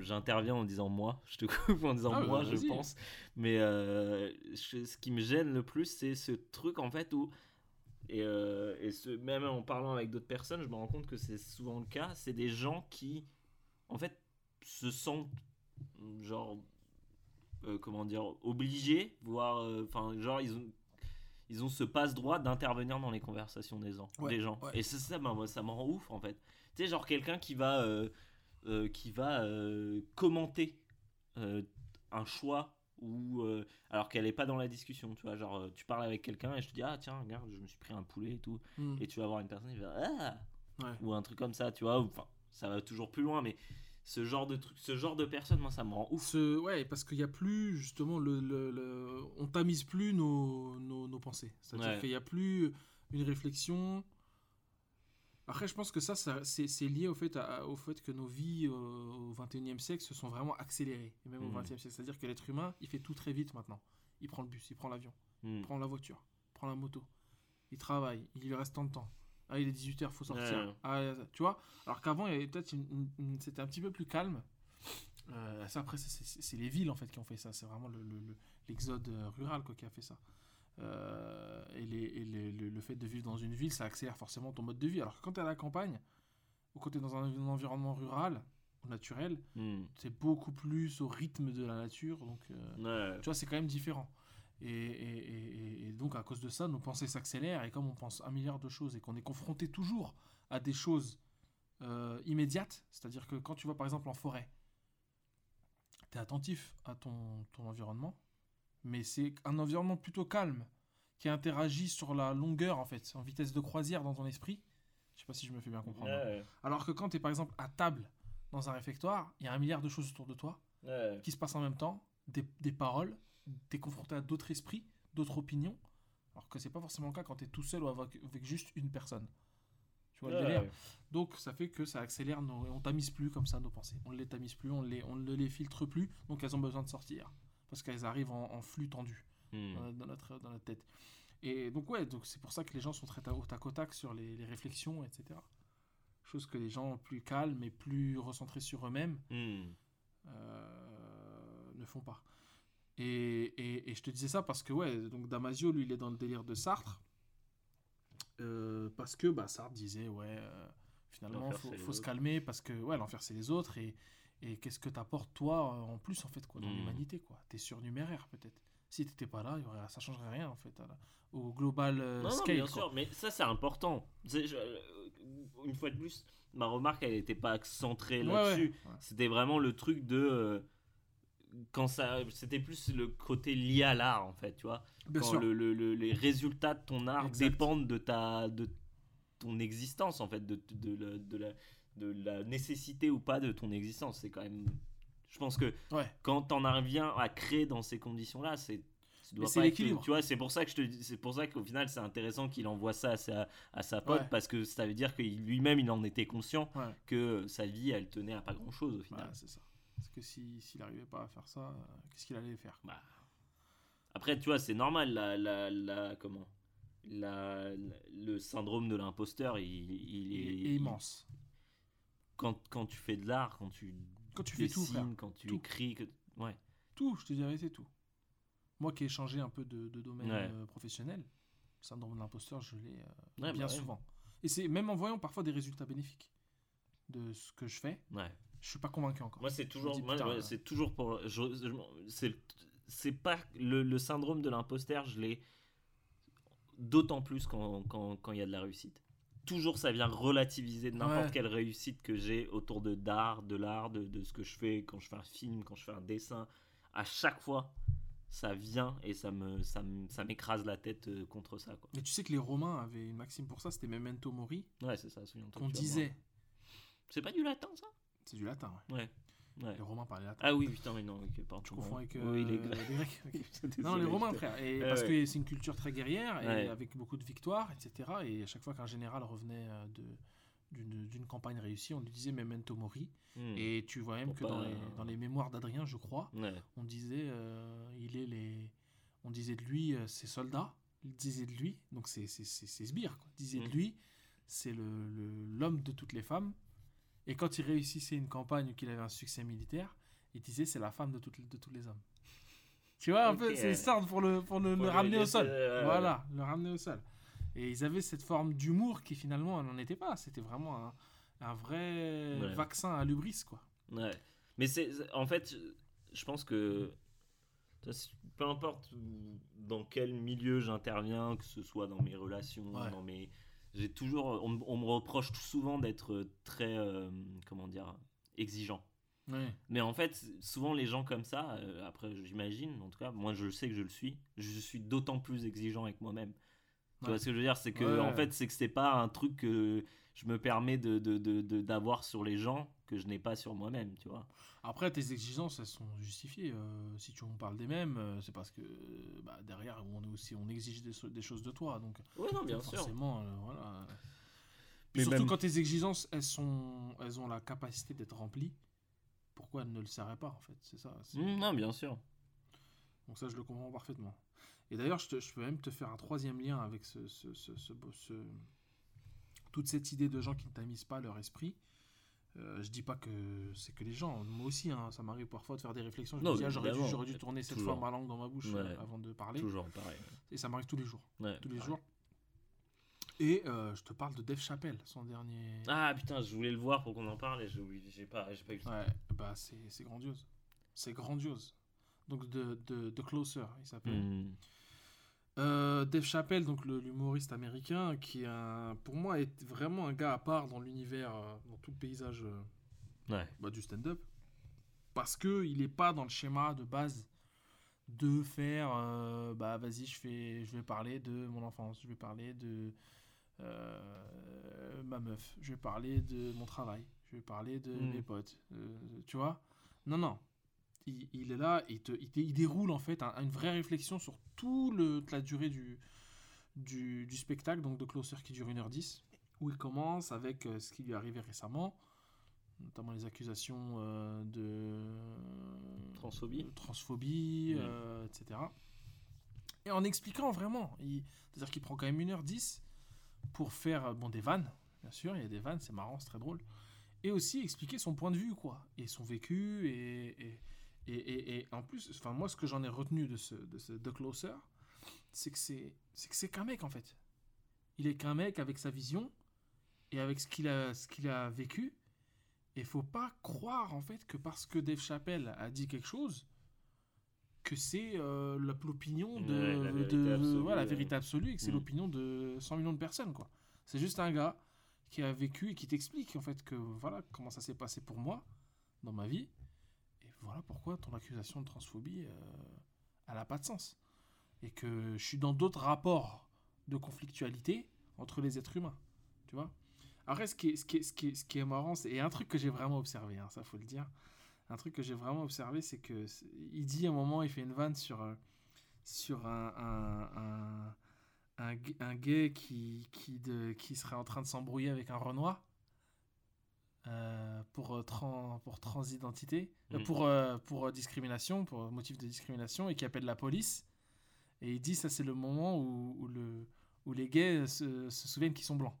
A: j'interviens en disant moi, je te coupe en disant
B: Ah,
A: moi,
B: bah,
A: je pense. Mais euh, je- ce qui me gêne le plus, c'est ce truc en fait où. Et, euh, et ce, même en parlant avec d'autres personnes, je me rends compte que c'est souvent le cas. C'est des gens qui, en fait, se sentent genre. euh, comment dire Obligés, voire. Enfin, genre, ils ont. Ils ont ce passe-droit d'intervenir dans les conversations des gens.
B: Ouais,
A: des gens.
B: ouais.
A: Et ça, ça, moi, ça me rend ouf en fait. Tu sais, genre quelqu'un qui va. Euh, qui va euh, commenter euh, un choix ou alors qu'elle n'est pas dans la discussion tu vois genre tu parles avec quelqu'un et je te dis ah tiens regarde je me suis pris un poulet et tout
B: Mmh.
A: et tu vas voir une personne qui va ah
B: Ouais.
A: ou un truc comme ça tu vois enfin ça va toujours plus loin mais ce genre de truc ce genre de personne moi ça me rend ouf
B: Ce, ouais, parce qu'il n'y a plus, justement, le, le- le- on tamise plus nos, nos, nos pensées. C'est-à-dire
A: Ouais.
B: qu'il n'y a plus une réflexion. Après, je pense que ça, ça c'est lié au fait, à- au fait que nos vies euh, au 21e siècle se sont vraiment accélérées. Et même au
A: Mhm.
B: 20e siècle. C'est-à-dire que l'être humain, il fait tout très vite maintenant. Il prend le bus, il prend l'avion,
A: Hmm.
B: il prend la voiture, il prend la moto. Il travaille, il lui reste tant de temps. Ah, il est 18h, faut sortir.
A: Ouais.
B: Ah, tu vois? Alors qu'avant, il peut-être c'était un petit peu plus calme. Euh, ça, après, c'est- les villes en fait qui ont fait ça. C'est vraiment le- le- le- l'exode euh, rural quoi, qui a fait ça. Euh, et les- et les- le, le fait de vivre dans une ville, ça accélère forcément ton mode de vie. Alors que quand tu es à la campagne, ou quand tu es dans un, un environnement rural naturel,
A: Hmm.
B: c'est beaucoup plus au rythme de la nature. Donc, euh,
A: Ouais.
B: tu vois, c'est quand même différent. Et, et- et- donc, à cause de ça, nos pensées s'accélèrent. Et comme on pense un milliard de choses et qu'on est confronté toujours à des choses euh, immédiates, c'est-à-dire que quand tu vas par exemple en forêt, tu attentif à ton, ton environnement, mais c'est un environnement plutôt calme, qui interagit sur la longueur, en fait, en vitesse de croisière dans ton esprit. Je sais pas si je me fais bien comprendre.
A: Ouais,
B: Alors que quand tu es par exemple à table dans un réfectoire, il y a un milliard de choses autour de toi
A: ouais.
B: qui se passent en même temps, des, des paroles, tu es confronté à d'autres esprits, d'autres opinions, alors que c'est pas forcément le cas quand tu es tout seul ou avec, avec juste une personne. Tu vois le délire? Donc ça fait que ça accélère, nos, on tamise plus comme ça nos pensées. On ne les tamise plus, on, les, on ne les filtre plus, donc elles ont besoin de sortir. Parce qu'elles arrivent en, en flux tendu
A: Hmm.
B: dans, dans notre, dans notre tête. Et donc ouais, donc c'est pour ça que les gens sont très au tac au tac sur les, les réflexions, etc. Chose que les gens plus calmes et plus recentrés sur eux-mêmes
A: Hmm.
B: euh, ne font pas. Et, et, et je te disais ça parce que, ouais, donc Damasio, lui, il est dans le délire de Sartre. Euh, parce que bah, Sartre disait, ouais, euh, finalement, faut, faut se calmer parce que, ouais, l'enfer, c'est les autres. Et, et qu'est-ce que t'apportes, toi, euh, en plus, en fait, quoi, dans
A: Mm.
B: l'humanité, quoi? T'es surnuméraire, peut-être. Si t'étais pas là, ça changerait rien, en fait, la- au global euh,
A: Non, non, bien
B: quoi.
A: sûr, mais ça c'est important. Je- euh, une fois de plus, ma remarque elle n'était pas centrée là-dessus.
B: ouais, ouais.
A: C'était vraiment le truc de. euh, quand ça. C'était plus le côté lié à l'art en fait, tu vois?
B: Bien
A: quand
B: sûr.
A: le- le- le- les résultats de ton art
B: Exact.
A: dépendent de ta. de ton existence en fait, de, de, la, de, la, de la nécessité ou pas de ton existence. C'est quand même. Je pense que
B: Ouais.
A: quand t'en reviens à créer dans ces conditions-là, c'est.
B: c'est l'équilibre.
A: Tu vois, c'est pour ça que je te dis, c'est pour ça qu'au final c'est intéressant qu'il envoie ça à sa, à sa pote
B: Ouais.
A: parce que ça veut dire que lui-même il en était conscient
B: Ouais.
A: que sa vie elle tenait à pas grand chose au
B: Ouais,
A: final.
B: c'est ça. Parce que si- s'il n'arrivait pas à faire ça, euh, qu'est-ce qu'il allait faire
A: Bah, Après, tu vois, c'est normal, la, la, la- comment? La, le syndrome de l'imposteur, il, il
B: Il
A: est,
B: est immense.
A: Quand, quand tu fais de l'art, quand tu
B: Quand tu fais tout, frère.
A: dessines, quand tu
B: Tout.
A: écris, que, ouais,
B: Tout, je te dirais, c'est tout. Moi qui ai changé un peu de, de domaine
A: Ouais.
B: euh, professionnel, le syndrome de l'imposteur, je l'ai euh,
A: Ouais,
B: bien
A: bah
B: souvent. Et c'est même en voyant parfois des résultats bénéfiques de ce que je fais,
A: ouais.
B: je suis pas convaincu encore.
A: Moi, c'est toujours,
B: euh.
A: c'est toujours pour, c'est, pas le, le syndrome de l'imposteur, je l'ai d'autant plus quand quand quand il y a de la réussite. Toujours, ça vient relativiser n'importe
B: Ouais.
A: quelle réussite que j'ai autour de d'art, de l'art, de, de ce que je fais quand je fais un film, quand je fais un dessin. À chaque fois, ça vient et ça me, ça m'écrase la tête euh, contre ça, quoi.
B: Mais tu sais que les Romains avaient une maxime pour ça, c'était memento mori,
A: Ouais, c'est ça. souviens-toi
B: qu'on disait.
A: C'est pas du latin, ça?
B: C'est du latin, ouais.
A: Ouais. Ouais.
B: Les Romains parlaient latin.
A: Ah oui, putain, mais non, ok, pardon.
B: je confonds avec euh,
A: Oui, les
B: les
A: Grecs.
B: Non, les Romains, frère. Et parce
A: ouais.
B: que c'est une culture très guerrière et
A: Ouais.
B: avec beaucoup de victoires, etc. Et à chaque fois qu'un général revenait euh, de d'une campagne réussie, on lui disait memento mori.
A: Hmm.
B: Et tu vois même
A: Pour
B: que
A: pas-
B: dans les, dans les mémoires d'Adrien, je crois, on disait euh, il est les on disait de lui euh, ses soldats il disait de lui donc c'est c'est c'est ses sbires quoi disait de
A: Mhm.
B: lui c'est le le- l'homme de toutes les femmes et quand il réussissait une campagne ou qu'il avait un succès militaire il disait c'est la femme de toutes les- de tous les hommes tu vois un peu c'est ça pour le pour le,
A: Pour
B: le
A: le
B: ramener au sol
A: euh,
B: voilà le ramener au sol et ils avaient cette forme d'humour qui finalement n'en était pas c'était vraiment un, un vrai
A: Ouais.
B: vaccin à l'ubris quoi
A: Ouais. Mais c'est en fait, je pense que peu importe dans quel milieu j'interviens, que ce soit dans mes relations,
B: Ouais.
A: dans mes, j'ai toujours, on, me- on me reproche souvent d'être très, euh, comment dire, exigeant.
B: ouais
A: Mais en fait, souvent les gens comme ça, euh, après j'imagine, en tout cas, moi je sais que je le suis, je suis d'autant plus exigeant avec moi-même. Tu
B: Ouais.
A: vois ce que je veux dire? C'est que
B: Ouais.
A: en fait, c'est que c'est pas un truc que je me permets de d'avoir sur les gens que je n'ai pas sur moi-même, tu vois.
B: Après, tes exigences, elles sont justifiées. euh, si tu on parle des mêmes, euh, c'est parce que euh, bah, derrière, on, est aussi, on exige des, choses de toi. Donc,
A: Ouais, non, bien sûr.
B: forcément, euh, voilà.
A: Mais
B: surtout
A: même-
B: quand tes exigences, elles, sont, elles ont la capacité d'être remplies, pourquoi elles ne le seraient pas, en fait C'est ça. c'est-
A: Mmh, non, bien sûr.
B: Donc ça, je le comprends parfaitement. Et d'ailleurs, je, peux même te faire un troisième lien avec ce, ce- ce- ce beau- ce- toute cette idée de gens qui ne tamisent pas leur esprit. Euh, je dis pas que c'est que les gens. Moi aussi, hein, ça m'arrive parfois de faire des réflexions. Je
A: Non,
B: me dis, ah, j'aurais dû,
A: évidemment.
B: j'aurais dû tourner cette
A: Toujours.
B: fois ma langue dans ma bouche
A: Ouais.
B: euh, avant de parler.
A: Toujours pareil.
B: Et ça m'arrive tous les jours.
A: Ouais,
B: Tous les
A: pareil.
B: jours. Et euh, je te parle de Dave Chappelle, son dernier.
A: Ah putain, je voulais le voir pour qu'on en parle et j'ai pas, j'ai pas eu le temps.
B: Ouais, bah c'est c'est grandiose. C'est grandiose. Donc de, de, de Closer, il s'appelle.
A: Mmh.
B: Euh, Dave Chappelle, donc l'humoriste américain, qui est un- pour moi est vraiment un gars à part dans l'univers, euh, dans tout le paysage euh,
A: Ouais.
B: bah, du stand-up. parce que il est pas dans le schéma de base de faire bah vas-y je fais je vais parler de mon enfance je vais parler de ma meuf je vais parler de mon travail je vais parler de
A: Mm.
B: mes potes tu vois? Non non il, il est là il te il, te- il déroule en fait un- une vraie réflexion sur tout le toute la durée du du, du spectacle donc de Closer qui dure 1h10 où il commence avec euh, ce qui lui est arrivé récemment notamment les accusations euh, de
A: Transphobie.
B: de transphobie, euh, etc. Et en expliquant vraiment, c'est-à-dire qu'il prend quand même 1h10 pour faire bon, des vannes, bien sûr, il y a des vannes, c'est marrant, c'est très drôle, et aussi expliquer son point de vue, quoi, et son vécu, et, et, et, et- et en plus, enfin moi ce que j'en ai retenu de ce, de ce The Closer, c'est que c'est c'est que c'est qu'un mec en fait. Il est qu'un mec avec sa vision et avec ce qu'il a, ce qu'il a vécu. Et faut pas croire en fait que parce que Dave Chappelle a dit quelque chose, que c'est euh, l'opinion de,
A: Ouais, la vérité
B: de-
A: absolue,
B: voilà, la
A: ouais.
B: vérité absolue et que c'est
A: Mm.
B: l'opinion de 100 millions de personnes quoi. C'est juste un gars qui a vécu et qui t'explique en fait que voilà comment ça s'est passé pour moi dans ma vie voilà pourquoi ton accusation de transphobie euh, elle a pas de sens. Et que je suis dans d'autres rapports de conflictualité entre les êtres humains tu vois. Après ce qui est, ce qui ce qui ce qui est marrant et un truc que j'ai vraiment observé hein, ça faut le dire. Un truc que j'ai vraiment observé c'est que il dit à un moment il fait une vanne sur euh, sur un un, un, un gay qui qui, de, qui serait en train de s'embrouiller avec un Renoir euh, pour, euh, tran- pour transidentité, euh,
A: Mhm.
B: pour, euh, pour discrimination, pour motif de discrimination, et qui appelle la police. Et il dit ça c'est le moment où, où, le, où les gays se, se souviennent qu'ils sont blancs.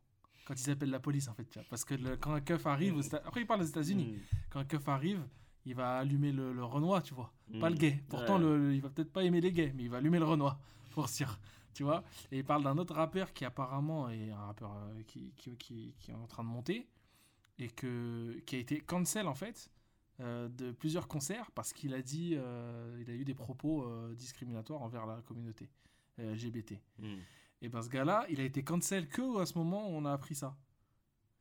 B: Quand ils appellent la police en fait. Parce que le- quand un keuf arrive, Éta- après il parle aux États-Unis,
A: Mm.
B: quand un keuf arrive, il va allumer le, le Renoir, tu vois pas
A: Mm.
B: le gay. Pourtant,
A: Ouais.
B: le, le- il va peut-être pas aimer les gays, mais il va allumer le Renoir, pour sûr. Tu vois Et il parle d'un autre rappeur qui apparemment est un rappeur euh, qui, qui, qui, qui est en train de monter et que, qui a été cancel en fait euh, de plusieurs concerts parce qu'il a dit, euh, il a eu des propos euh, discriminatoires envers la communauté LGBT.
A: Mm.
B: Et ben ce gars-là, il a été cancel que à ce moment où on a appris ça.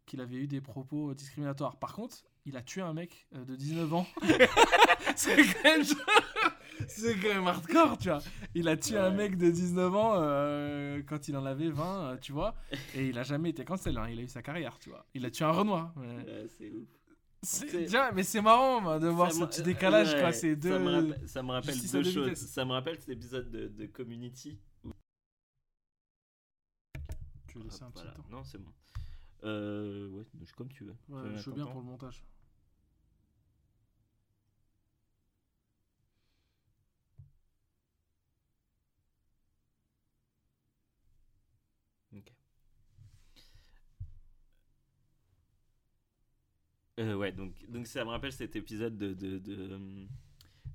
B: Qu'il avait eu des propos discriminatoires. Par contre, il a tué un mec de 19 ans. c'est même... c'est quand même hardcore, tu vois. Il a tué un mec de 19 ans euh, quand il en avait 20, euh, tu vois. Et il a jamais été cancel, hein. il a eu sa carrière, tu vois. Il a tué un Renoir. mais-
A: Ouais, c'est ouf.
B: Déjà, mais c'est marrant moi, de voir ce petit décalage,
A: ouais,
B: quoi. C'est deux...
A: Ça me rappelle, ça me rappelle deux choses. Ça me rappelle cet épisode de, de Community.
B: Tu veux laisser un petit
A: Voilà.
B: temps
A: Non, c'est bon. Euh, ouais, je- comme tu veux.
B: Ouais, je
A: mettre
B: bien pour le montage.
A: Ok. Euh, ouais, donc, donc ça me rappelle cet épisode de, de, de,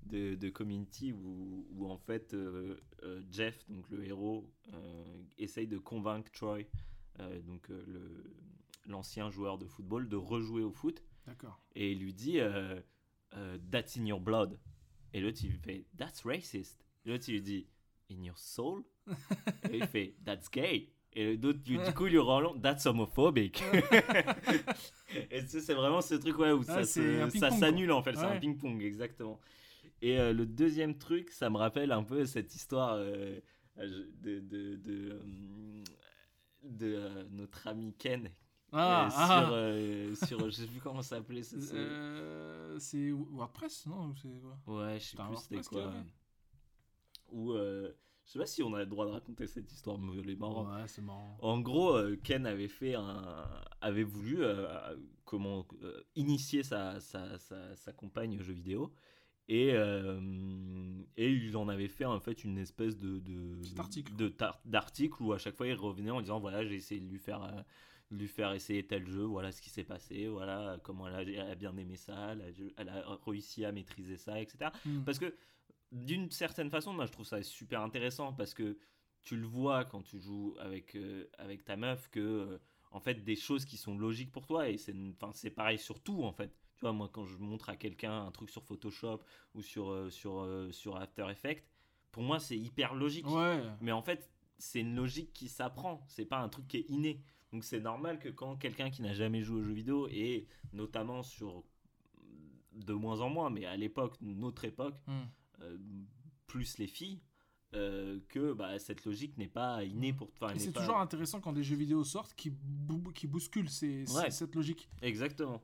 A: de, de Community où, où en fait euh, euh, Jeff, donc le héros, essaye de convaincre Troy, donc le- l'ancien joueur de football, de rejouer au foot
B: D'accord.
A: et il lui dit That's in your blood. Et l'autre il lui fait That's racist. Et l'autre il lui dit In your soul? et il fait That's gay. Et l'autre du du coup lui rend That's homophobic. et c'est vraiment ce truc ouais, où
B: Ah,
A: ça, s'annule en fait, c'est un ping-pong exactement. Et euh, le deuxième truc, ça me rappelle un peu cette histoire euh, de, de, de, euh, de, euh, notre ami Ken
B: Ah,
A: euh,
B: ah.
A: sur, euh, sur, je sais plus comment ça s'appelait. ça, c'est-
B: Euh, WordPress, non ou c'est quoi?
A: Ouais, je sais plus c'était quoi. euh, je sais pas si on a le droit de raconter cette histoire, mais elle est marrante.
B: Ouais, c'est marrant.
A: En gros, euh, Ken avait fait un, avait voulu euh, comment euh, initier sa, sa, sa, sa compagne aux jeux vidéo. Et, euh, et il en avait fait en fait une espèce de de
B: article.
A: de d'article où à chaque fois il revenait en disant voilà j'ai essayé de lui faire de lui faire essayer tel jeu voilà ce qui s'est passé voilà comment elle a, elle a bien aimé ça elle a, elle a réussi à maîtriser ça etc
B: Hmm.
A: parce que d'une certaine façon, moi je trouve ça super intéressant parce que tu le vois quand tu joues avec, euh, avec ta meuf que euh, en fait des choses qui sont logiques pour toi et c'est enfin c'est pareil sur tout en fait. Tu vois moi quand je montre à quelqu'un un truc sur Photoshop ou sur euh, sur sur After Effects, pour moi c'est hyper logique.
B: Ouais.
A: Mais en fait, c'est une logique qui s'apprend, c'est pas un truc qui est inné. Donc c'est normal que quand quelqu'un qui n'a jamais joué aux jeux vidéo et notamment sur de moins en moins, mais à l'époque, notre époque,
B: Hmm.
A: Euh, plus les filles, euh, que bah, cette logique n'est pas innée pour. enfin,
B: c'est
A: pas-
B: toujours intéressant quand des jeux vidéo sortent qui, bou- qui bousculent ces- ces-
A: Ouais.
B: cette logique.
A: Exactement.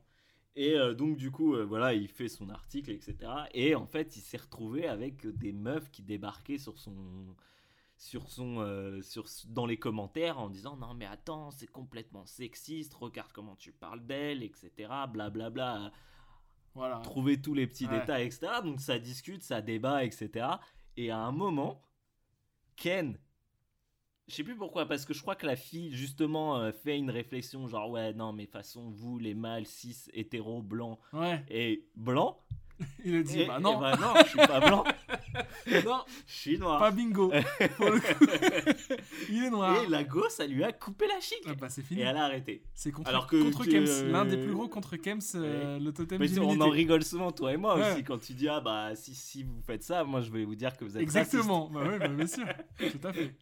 A: Et euh, donc, du coup, euh, voilà, il fait son article, etc. Et en fait, il s'est retrouvé avec des meufs qui débarquaient sur son. Sur son, sur, dans les commentaires en disant non mais attends c'est complètement sexiste regarde comment tu parles d'elle etc blablabla
B: Voilà.
A: trouver tous les petits
B: Ouais.
A: détails etc donc ça discute ça débat etc et à un moment Ken je sais plus pourquoi parce que je crois que la fille justement euh, fait une réflexion genre ouais non mais de toute façon vous les mâles cis hétéros blancs
B: Ouais.
A: et blancs
B: Il a dit
A: et,
B: bah non,
A: bah non je suis pas blanc
B: non,
A: je suis noir
B: pas bingo. Pour le coup. Il est noir.
A: et la go ça lui a coupé la chic
B: Ah bah c'est fini.
A: et elle a arrêté
B: C'est contre,
A: Alors que
B: contre Kems, l'un des plus gros contre Kems, euh, le totem
A: mais on en rigole souvent toi et moi
B: Ouais.
A: aussi quand tu dis ah bah si si vous faites ça moi je vais vous dire que vous êtes
B: Exactement. Bah ouais, bah, bien sûr. Tout à fait.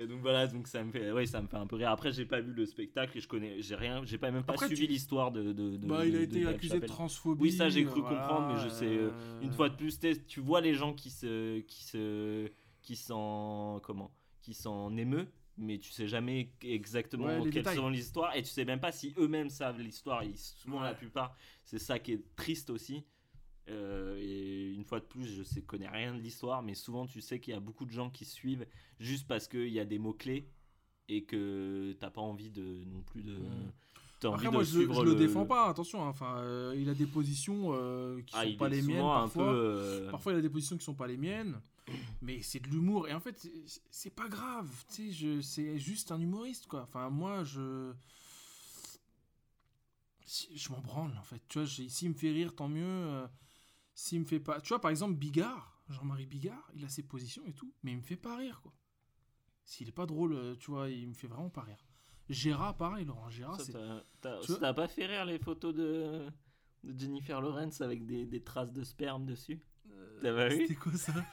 A: Et donc voilà, donc ça me fait, ouais, ça me fait un peu rire. Après, j'ai pas vu le spectacle et je connais, j'ai rien, j'ai pas même pas
B: Après,
A: suivi l'histoire de, de, de-
B: Bah il a été accusé de transphobie.
A: Oui, ça j'ai cru
B: voilà,
A: comprendre, mais je sais. euh, Une fois de plus, tu vois les gens qui se, qui se, qui s'en, comment, qui s'en émeut, mais tu sais jamais exactement
B: Ouais, les
A: quelles sont l'histoire et tu sais même pas si eux-mêmes savent l'histoire. Souvent, la plupart, c'est ça qui est triste aussi. Euh, et une fois de plus, je sais, connais rien de l'histoire, mais souvent tu sais qu'il y a beaucoup de gens qui suivent juste parce qu'il y a des mots-clés et que t'as pas envie de non plus de.
B: Mm.
A: Envie
B: Après
A: de
B: moi je, je le défends pas, attention. hein. Enfin, euh, il a des positions euh, qui
A: Ah,
B: sont pas les miennes parfois.
A: peu. euh,
B: Parfois, il a des positions qui sont pas les miennes, mais c'est de l'humour. Et en fait, c'est- pas grave. Tu sais, je- c'est juste un humoriste, quoi. Enfin, moi, je. Je m'en branle, en fait. Tu vois, s'il me fait rire, tant mieux. S'il me fait pas. Tu vois, par exemple, Bigard, Jean-Marie Bigard, il a ses positions et tout, mais il me fait pas rire, quoi. S'il est pas drôle, euh, tu vois, il me fait vraiment pas rire. Gérard, pareil, Laurent Gérard, c'est.
A: ça t'a pas fait rire les photos de, de Jennifer Lawrence avec des, des traces de sperme dessus?
B: Euh,
A: T'as pas vu?
B: C'était quoi ça?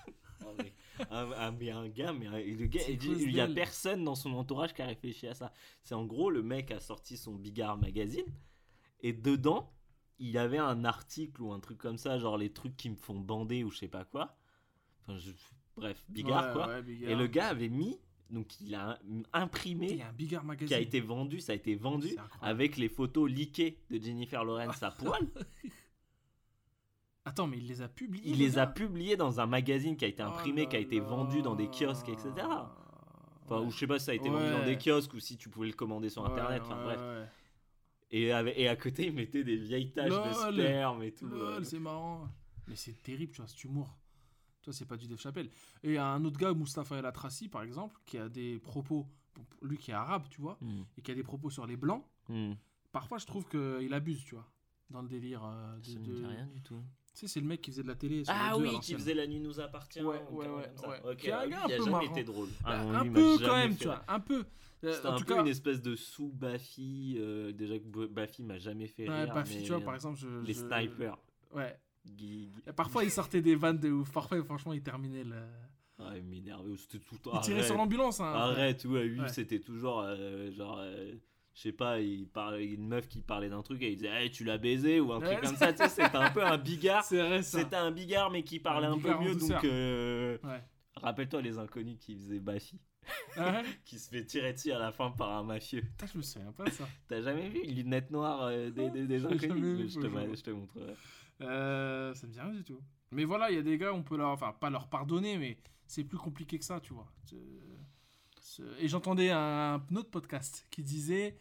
A: Ah, mais, un, un- mais un gars, mais un- le gars, il
B: cause
A: il y a personne dans son entourage qui a réfléchi à ça. C'est en gros, le mec a sorti son Bigard magazine et dedans, il avait un article ou un truc comme ça, genre les trucs qui me font bander ou je sais pas quoi. Enfin, je- bref, Bigard
B: Ouais,
A: quoi.
B: ouais, Bigard.
A: Et le gars avait mis, donc il a
B: Il
A: imprimé,
B: y a un Bigard magazine.
A: qui a été vendu, ça a été vendu avec les photos leakées de Jennifer Lawrence à poil.
B: Attends, mais il les a publiés.
A: Il
B: le
A: les a
B: gars
A: publiées dans un magazine qui a été
B: Oh
A: imprimé, qui a été vendu dans des kiosques, etc. Enfin,
B: Ouais.
A: ou je sais pas si ça a été vendu dans des kiosques ou si tu pouvais le commander sur internet. Enfin, bref. Et, à côté, ils mettaient des vieilles taches de sperme et tout.
B: Lol,
A: euh.
B: c'est marrant. Mais c'est terrible, tu vois, cet humour. Toi, c'est pas du Dave Chappelle. Et il y a un autre gars, Mustapha El Atrassi, par exemple, qui a des propos, lui qui est arabe, tu vois,
A: Hmm,
B: et qui a des propos sur les blancs.
A: hmm.
B: Parfois, je trouve qu'il abuse, tu vois, dans le délire. euh, de-
A: Ça me
B: de-
A: dit rien du tout.
B: Tu sais, c'est le mec qui faisait de la télé. sur
A: Ah oui, qui faisait La nuit nous appartient.
B: Ouais,
A: ou
B: ouais, ouais,
A: comme
B: ouais.
A: ça. Ok,
B: Qui est un
A: ah,
B: gars un peu
A: jamais
B: marrant.
A: été drôle.
B: Bah,
A: Ah
B: un peu quand même, tu vois, un peu.
A: C'était
B: en
A: un
B: tout
A: peu
B: cas,
A: une espèce de sous-Baffy. euh, déjà que Baffy m'a jamais fait
B: ouais,
A: rire.
B: Baffy,
A: mais,
B: tu vois,
A: euh,
B: par exemple, je,
A: Les
B: je-
A: snipers.
B: Ouais. Parfois, il sortait des vannes de ouf. Parfois, franchement, il terminait le.
A: Ah, il m'énervait. C'était tout.
B: Il tirait sur l'ambulance. Hein,
A: Arrête, ouais, lui, c'était toujours euh, genre. Euh, je sais pas, il parlait, une meuf qui parlait d'un truc et il disait Hey, tu l'as baisé ou un
B: Ouais,
A: truc comme ça, tu sais, c'était un peu un bigard. C'était un bigard mais qui parlait
B: Un
A: un, peu mieux donc. euh,
B: Ouais.
A: Rappelle-toi les inconnus qui faisaient Baffy,
B: Ah ouais
A: qui se fait tirer dessus à la fin par un mafieux.
B: Putain, je me souviens pas de ça.
A: T'as jamais vu une lunette noire euh, des, des, inconnus je, te,
B: je
A: te montrerai.
B: Euh, ça me dit rien du tout. Mais voilà, il y a des gars, on peut leur, enfin pas leur pardonner, mais c'est plus compliqué que ça, tu vois. Ce- Et j'entendais un, un autre podcast qui disait,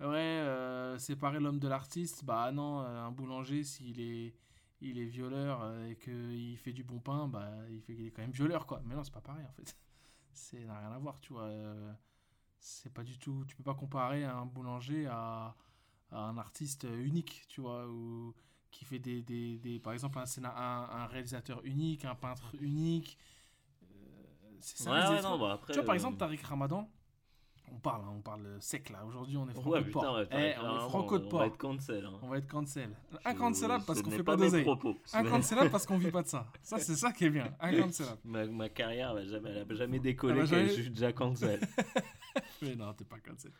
B: ouais, euh, séparer l'homme de l'artiste, bah non, euh, un boulanger s'il est, il est violeur euh, et qu'il fait du bon pain, bah il fait qu'il est quand même violeur, quoi. Mais non, c'est pas pareil en fait. C'est n'a rien à voir, tu vois. euh, c'est pas du tout. Tu peux pas comparer un boulanger à, à un artiste unique, tu vois, ou qui fait des, des, des- par exemple un, scénar- un, un réalisateur unique, un peintre unique. Euh, c'est ça.
A: Ouais, ouais, non, bah après.
B: tu vois, par
A: euh,
B: exemple, Tariq Ramadan, on parle, hein, on parle sec là. Aujourd'hui, on est franco
A: Ouais,
B: de
A: putain,
B: port.
A: ouais,
B: Eh,
A: t'as-
B: on est franco de
A: On
B: port.
A: va être cancel. Hein.
B: On va être cancel. Incancelable parce
A: ce
B: qu'on
A: n'est
B: fait
A: pas
B: pas d'oseille. Incancelable parce qu'on vit pas de ça. Ça, c'est ça qui est bien. Incancelable.
A: Ma, ma carrière, va jamais, elle a jamais décollé, qu'elle-
B: jamais-
A: je suis déjà cancel.
B: Mais non, t'es pas cancel.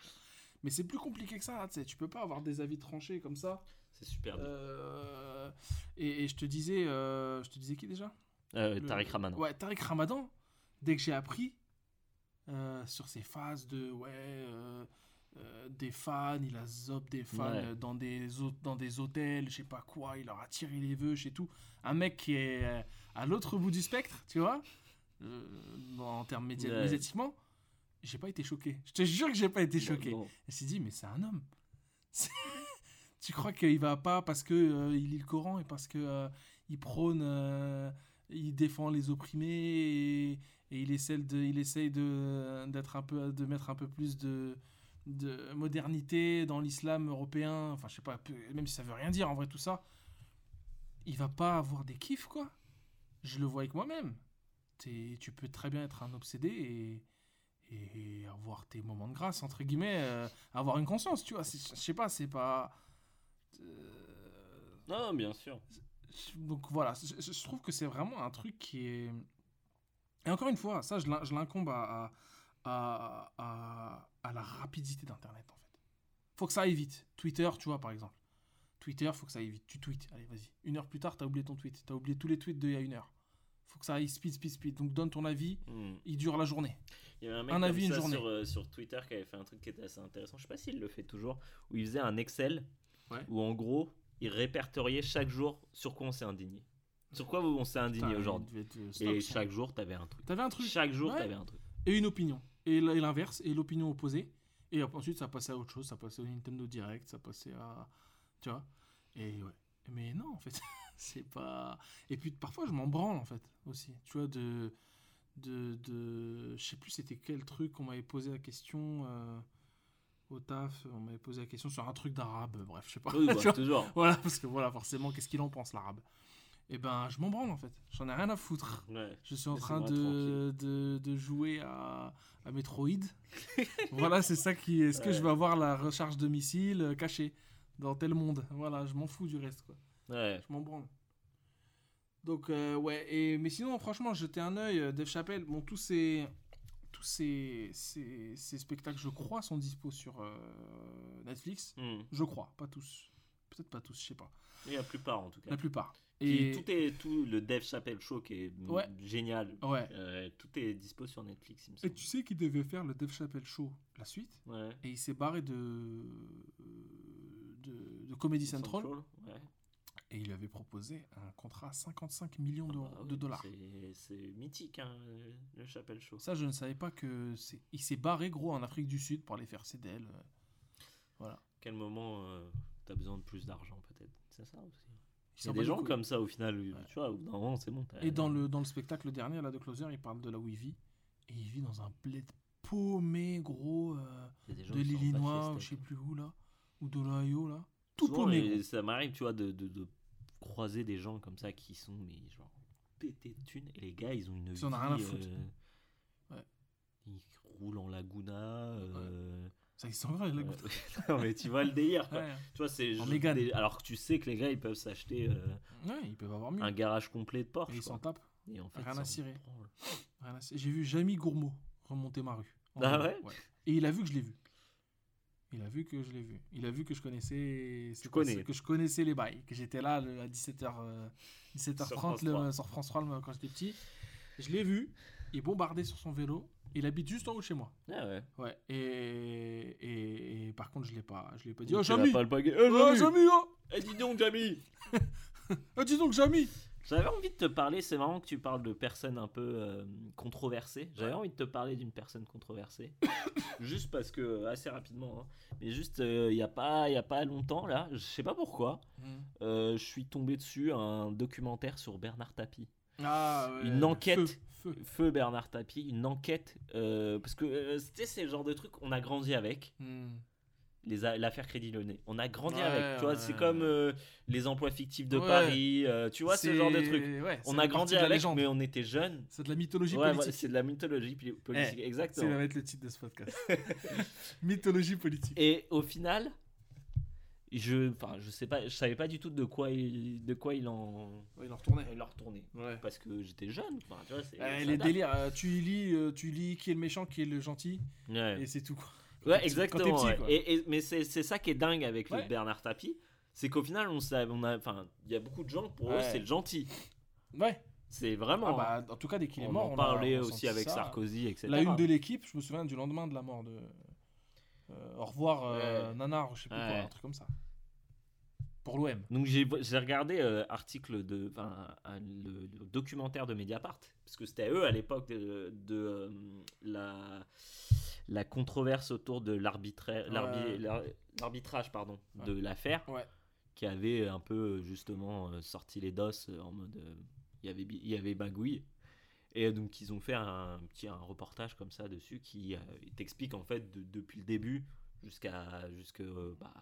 B: Mais c'est plus compliqué que ça. Tu sais, tu peux pas avoir des avis tranchés comme ça.
A: C'est super.
B: Euh, et, et je te disais, euh, je te disais qui déjà?
A: Euh, Tariq Ramadan.
B: Ouais, Tariq Ramadan. Dès que j'ai appris euh, sur ses phases de ouais, euh, euh, des fans, il a zop des fans
A: Ouais.
B: dans des dans des hôtels, je sais pas quoi, il leur a tiré les vœux, et tout. Un mec qui est à l'autre bout du spectre, tu vois, en termes
A: Ouais.
B: médiatiquement. J'ai pas été choqué. Je te jure que j'ai pas été choqué.
A: Non.
B: Je me suis dit, mais c'est un homme. Tu crois qu'il va pas parce que il lit le Coran et parce que il prône, il défend les opprimés et, et il essaie de, il essaye de d'être un peu, de mettre un peu plus de de modernité dans l'islam européen. Enfin, je sais pas, même si ça veut rien dire en vrai tout ça. Il va pas avoir des kiffs quoi. Je le vois avec moi-même. T'es- Tu peux très bien être un obsédé et et avoir tes moments de grâce entre guillemets euh, avoir une conscience tu vois je sais pas c'est pas euh,
A: Non, bien sûr.
B: donc voilà je trouve que c'est vraiment un truc qui est et encore une fois ça je l'in- je l'incombe à, à, à, à la rapidité d'internet en fait faut que ça aille vite Twitter tu vois par exemple Twitter faut que ça aille vite tu tweets allez vas-y une heure plus tard t'as oublié ton tweet t'as oublié tous les tweets d'il y a une heure faut que ça aille speed speed speed donc donne ton avis
A: Hmm.
B: il dure la journée
A: Il y avait un mec
B: Un
A: comme
B: avis, une journée.
A: Sur, euh, sur Twitter qui avait fait un truc qui était assez intéressant. Je sais pas s'il le fait toujours. Où il faisait un Excel
B: Ouais.
A: où en gros il répertoriait chaque jour sur quoi on s'est indigné. Sur quoi on s'est indigné aujourd'hui. Et chaque jour t'avais un truc.
B: T'avais un truc.
A: Chaque jour
B: Ouais.
A: t'avais un truc.
B: Et une opinion. Et l'inverse, et l'opinion opposée. Et ensuite, ça passait à autre chose. Ça passait au Nintendo Direct, ça passait à. Tu vois Et ouais. Mais non, en fait. c'est pas. Et puis parfois, je m'en branle, en fait, aussi. Tu vois, de. De. de... Je sais plus c'était quel truc on m'avait posé la question. euh, Au taf, on m'avait posé la question sur un truc d'arabe. Bref, je sais pas.
A: Oui, bah, toujours.
B: voilà, parce que voilà, forcément, qu'est-ce qu'il en pense, l'arabe? Et ben, je m'en branle, en fait. J'en ai rien à foutre.
A: Ouais.
B: Je suis en train de, de, de jouer à, à Metroid. voilà, c'est ça qui. Est-ce que
A: Ouais.
B: je vais avoir la recharge de missiles euh, cachée dans tel monde Voilà, je m'en fous du reste, quoi.
A: Ouais.
B: Je m'en branle. Donc, euh, ouais. Et, mais sinon, franchement, jeter un œil, euh, Dave Chappelle, bon, tous ces. Tous ces, ces, ces spectacles, je crois, sont dispo sur euh, Netflix.
A: Hmm.
B: Je crois, pas tous. Peut-être pas tous, je sais pas.
A: Et la plupart en tout cas.
B: La plupart. Et
A: Tout est tout le Dev Chappelle Show qui est
B: Ouais.
A: génial.
B: ouais.
A: Euh, tout est dispo sur Netflix, il me
B: Et tu sais qu'il devait faire le Dave Chappelle Show, la suite?
A: Ouais.
B: Et il s'est barré de, de, de Comedy Central
A: Ouais.
B: et il lui avait proposé un contrat à 55 millions d'euros-
A: Ah
B: de
A: oui,
B: dollars.
A: c'est- mythique, hein, le- le Chappelle Show.
B: Ça, je ne savais pas que c'est. Il s'est barré gros en Afrique du Sud pour aller faire ses DL. euh. Voilà.
A: Quel moment euh, t'as besoin de plus d'argent, peut-être? C'est ça aussi.
B: Il
A: y a des gens comme ça, au final,
B: Ouais.
A: tu vois, moment, c'est bon.
B: Et dans le, dans le spectacle dernier, là, de Closer, il parle de là où il vit. Et il vit dans un bled paumé, gros, euh, de l'Illinois, ou je sais plus où, là. Ou de l'Ohio, là. Tout
A: Souvent,
B: paumé,
A: ça m'arrive, tu vois, de, de, de croiser des gens comme ça qui sont, mais genre, pétés de thunes. Et les gars, ils ont une
B: Ils en ont rien à foutre.
A: euh,
B: Ouais.
A: Ils roulent en Laguna. euh,
B: Ça existe encore, les gouttes.
A: non, mais tu vois le délire, quoi.
B: Ouais.
A: Tu vois, c'est des- Alors que tu sais que les gars, ils peuvent s'acheter euh,
B: Ouais, ils peuvent avoir mieux.
A: un garage complet de Porsche.
B: Et ils s'en tapent.
A: Et en fait,
B: rien à cirer. Rien à. J'ai vu Jamie Gourmaud remonter ma rue.
A: Ah ouais
B: Et il a vu que je l'ai vu. Il a vu que je l'ai vu. Il a vu que je connaissais.
A: Tu connais.
B: Que je connaissais les bails. Que j'étais là à 17h, euh, 17h30
A: Sur France
B: le-
A: 3.
B: sur France 3 le- quand j'étais petit. Je l'ai vu. Il bombardait sur son vélo. Il habite juste en haut de chez moi.
A: Ah ouais.
B: Ouais. Et, et, et par contre, je l'ai pas, je l'ai pas dit. Oh, Jamie
A: pas le baguette.
B: Oh,
A: Oh, Jamie
B: Jamie, oh
A: Eh, dis donc, Jamie
B: Ah, dis donc, Jamie
A: J'avais envie de te parler, c'est marrant que tu parles de personnes un peu euh, controversées. J'avais envie de te parler d'une personne controversée. juste parce que, euh, assez rapidement, hein. mais juste euh, il n'y a, pas- y a pas longtemps, là, je sais pas pourquoi, euh, je suis tombé dessus un documentaire sur Bernard Tapie.
B: Ah, ouais.
A: Une enquête.
B: Feu, feu.
A: Feu Bernard Tapie, une enquête, euh, parce que euh, tu sais, c'est le genre de truc qu'on a grandi avec.
B: Hmm.
A: les l'affaire Crédit Lyonnais. On a grandi
B: Ouais,
A: avec, tu vois, c'est comme euh, les emplois fictifs de. Paris, euh, tu vois, ce genre de truc. On a grandi avec,
B: légende.
A: mais on était jeunes.
B: C'est de la mythologie politique.
A: c'est de la mythologie poli- politique,
B: Eh, Ça
A: exactement.
B: va être le titre de ce podcast. mythologie politique.
A: Et au final, je, enfin, je sais pas, je savais pas du tout de quoi il, de quoi il en,
B: Ouais, il en retournait.
A: il en retournait.
B: Ouais.
A: Parce que j'étais jeune, enfin, tu vois.
B: Eh, les délires, euh, tu lis, euh, tu lis qui est le méchant, qui est le gentil,
A: Ouais.
B: et c'est tout.
A: Ouais, exactement.
B: petit,
A: ouais.
B: quoi.
A: Et, et- mais c'est c'est ça qui est dingue avec le. Bernard Tapie, c'est qu'au final, on sait, on a, enfin, il y a beaucoup de gens pour eux, c'est le gentil.
B: Ouais.
A: C'est vraiment.
B: Ah bah, en tout cas, dès qu'il est
A: on
B: mort,
A: en
B: on a
A: parlait aussi avec
B: ça.
A: Sarkozy, etc.
B: La une de l'équipe, je me souviens du lendemain de la mort de. euh, au revoir, euh,
A: Ouais.
B: Nanar, je sais plus quoi, un truc comme ça. Pour l'OM.
A: Donc j'ai regardé euh, article de, enfin, le, le documentaire de Mediapart, parce que c'était eux à l'époque de, de, euh, la, la controverse autour de
B: Ouais.
A: l'arbitrage pardon,
B: Ouais.
A: de l'affaire,
B: Ouais.
A: qui avait un peu euh, justement euh, sorti les dosses euh, en mode il y avait il y avait bagouille. Et donc ils ont fait un petit un reportage comme ça dessus qui euh, t'explique en fait de- depuis le début jusqu'à jusque bah,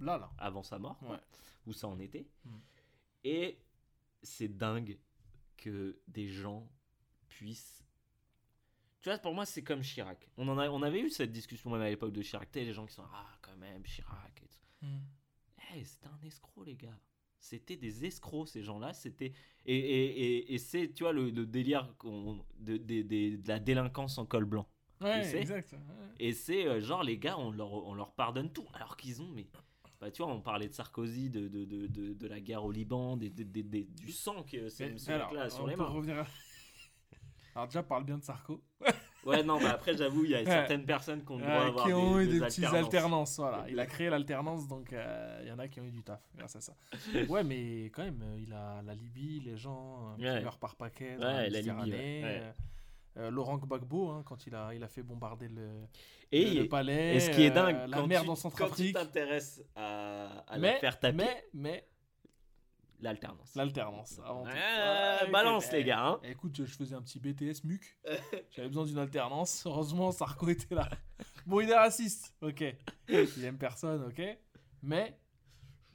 B: Là, là.
A: avant sa mort,
B: Ouais.
A: où ça en était.
B: Mm.
A: Et c'est dingue que des gens puissent. Tu vois, pour moi, c'est comme Chirac. On, en a, on avait eu cette discussion même à l'époque de Chirac. Tu sais, les gens qui sont Ah, quand même, Chirac. et tout. Hey, c'était un escroc, les gars. C'était des escrocs, ces gens-là. C'était et, et, et, et c'est, tu vois, le, le délire de, de, de- de la délinquance en col blanc.
B: Ouais, exact. ouais.
A: Et c'est euh, genre, les gars, on leur, on leur pardonne tout. Alors qu'ils ont, mais. Bah, tu vois, on parlait de Sarkozy, de, de, de, de, la guerre au Liban, des, des- des- du sang que c'est
B: Mais-
A: mec-là sur
B: on
A: les
B: peut
A: mains.
B: revenir à- Alors, déjà, parle bien de Sarko.
A: Ouais, non, bah après, j'avoue, il y a certaines personnes qui ont le droit
B: Euh,
A: d'avoir
B: qui ont
A: des,
B: eu des,
A: des
B: petites
A: alternances.
B: alternances. Voilà. Il a créé l'alternance, donc euh, il y en a qui ont eu du taf grâce à ça. ouais, mais quand même, euh, il a la Libye, les gens euh, qui
A: Ouais.
B: meurent par paquet.
A: Ouais,
B: la
A: Libye, ouais.
B: Euh, euh, Laurent Gbagbo, hein, quand il a, il a fait bombarder le,
A: Et,
B: le, le palais.
A: et ce qui est
B: euh,
A: dingue,
B: la
A: quand
B: mer dans
A: quand tu
B: Centrafrique.
A: t'intéresses à, à
B: Mais,
A: la faire taper,
B: mais, mais,
A: l'alternance.
B: l'alternance. avant tout.
A: Ouais,
B: Ouais,
A: balance,
B: écoute,
A: les gars. Hein.
B: eh, Écoute, je, je faisais un petit BTS MUC. J'avais besoin d'une alternance. Heureusement, Sarko était là. Bon, il est raciste, ok. Il aime personne, ok. Mais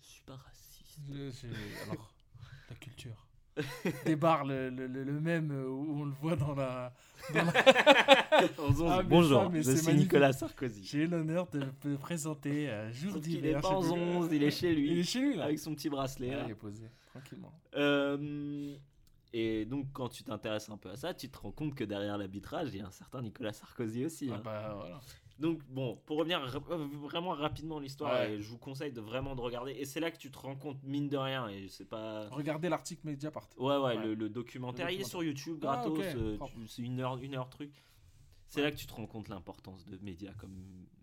A: Je suis pas raciste.
B: Je- je- Alors, la culture. Bars, le, le, le- le même euh, où on le voit dans la. dans la- Ah,
A: Bonjour,
B: ça,
A: je suis
B: magnifique.
A: Nicolas Sarkozy.
B: J'ai l'honneur de te présenter euh, Jour
A: Donc, il
B: d'hiver.
A: est pas en
B: sais plus.
A: 11, il est chez lui.
B: Il est chez lui, là.
A: Avec son petit bracelet. Là.
B: il est posé, tranquillement.
A: Euh, et donc, quand tu t'intéresses un peu à ça, tu te rends compte que derrière l'arbitrage, il y a un certain Nicolas Sarkozy aussi.
B: Ah
A: hein.
B: bah voilà.
A: Donc, bon, pour revenir euh, vraiment rapidement à l'histoire,
B: Ouais.
A: et je vous conseille de vraiment de regarder. Et c'est là que tu te rends compte, mine de rien, et c'est pas.
B: Regardez l'article Mediapart.
A: Ouais, ouais,
B: Ouais.
A: Le, le documentaire,
B: Le
A: il est sur YouTube,
B: Ah,
A: gratos, euh, c'est une heure, une heure truc. C'est là que tu te rends compte l'importance de médias comme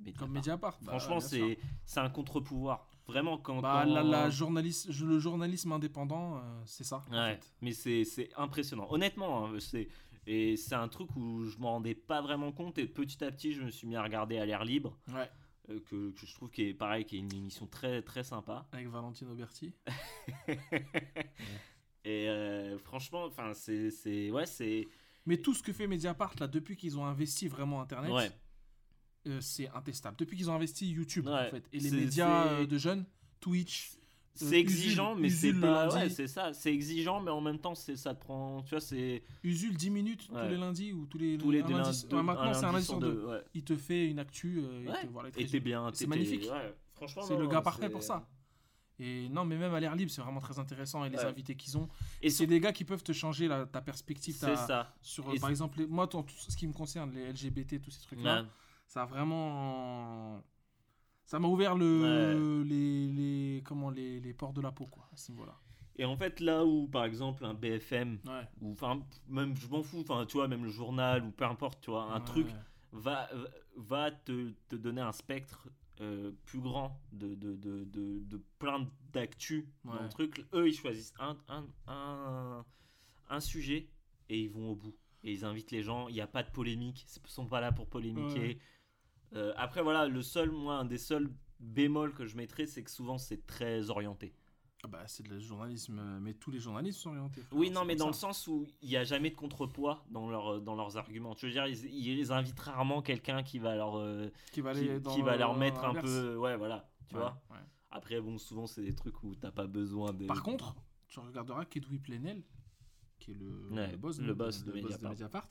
A: Mediapart.
B: Comme Mediapart. bah,
A: Franchement, c'est c'est un contre-pouvoir. Vraiment, quand.
B: Bah,
A: quand-
B: la, la journaliste, le journalisme indépendant, euh, c'est ça. en
A: Ouais,
B: fait.
A: mais c'est c'est impressionnant. Honnêtement, hein, c'est et c'est un truc où je m'en rendais pas vraiment compte et petit à petit, je me suis mis à regarder à l'air libre,
B: Ouais.
A: euh, que, que je trouve qui est pareil, qui est une émission très très sympa.
B: Avec Valentine Auberti.
A: Et euh, franchement, enfin, c'est c'est ouais, c'est
B: Mais tout ce que fait Mediapart, là, depuis qu'ils ont investi vraiment Internet,
A: ouais,
B: euh, c'est intestable. Depuis qu'ils ont investi YouTube,
A: Ouais,
B: en fait, et les médias de jeunes, Twitch,
A: c'est
B: Usul-
A: exigeant, mais c'est pas
B: lundi.
A: ouais, c'est ça, c'est exigeant, mais en même temps, c'est ça te prend, tu vois, c'est
B: Usul 10 minutes
A: Ouais.
B: tous les lundis ou tous les,
A: tous les deux
B: lundi-
A: lundis-
B: ouais, maintenant, c'est un lundi sur deux.
A: ouais.
B: Il te fait une actu euh, et
A: Ouais.
B: te- voilà, il
A: Et t'es bien,
B: C'est magnifique.
A: Franchement,
B: C'est le gars parfait
A: c'est-
B: pour ça. Et non, mais même à l'air libre, c'est vraiment très intéressant. Et les invités qu'ils ont.
A: Et
B: C'est des gars qui peuvent te changer la- ta perspective.
A: c'est ça.
B: Sur,
A: Et
B: par
A: c'est-
B: exemple, les- moi, tout ce qui me concerne, les LGBT, tous ces trucs-là, ça a vraiment. Ça m'a ouvert le, les, les, comment, les, les ports de la peau, quoi, à ce niveau-là.
A: Et en fait, là où, par exemple, un BFM,
B: Ouais.
A: ou enfin, même, je m'en fous, enfin, tu vois, même le journal, ou peu importe, tu vois, un
B: Ouais.
A: truc va, va te, te donner un spectre euh, plus grand de, de, de, de, de plein d'actu
B: Ouais.
A: truc. Eux, ils choisissent un, un, un, un sujet et ils vont au bout. Et ils invitent les gens, il n'y a pas de polémique, ils sont pas là pour polémiquer. Euh, après, voilà, le seul, moi, un des seuls bémols que je mettrais, c'est que souvent, c'est très orienté.
B: Ah bah, c'est le journalisme, euh, mais tous les journalistes sont orientés. frère,
A: Oui, non, mais dans le sens où il n'y a jamais de contrepoids dans, leur, dans leurs arguments. Tu veux dire, ils, ils invitent rarement quelqu'un qui va leur, euh,
B: Qui va,
A: qui, qui leur mettre un peu. Ouais, voilà. Tu
B: Ouais,
A: vois
B: ouais.
A: Après, bon, souvent, c'est des trucs où t'as pas besoin de.
B: Par contre, tu regarderas qu'Edoui Plenel, qui est le,
A: Ouais,
B: le boss,
A: le
B: de,
A: boss de
B: le boss
A: Mediapart.
B: Mediapart,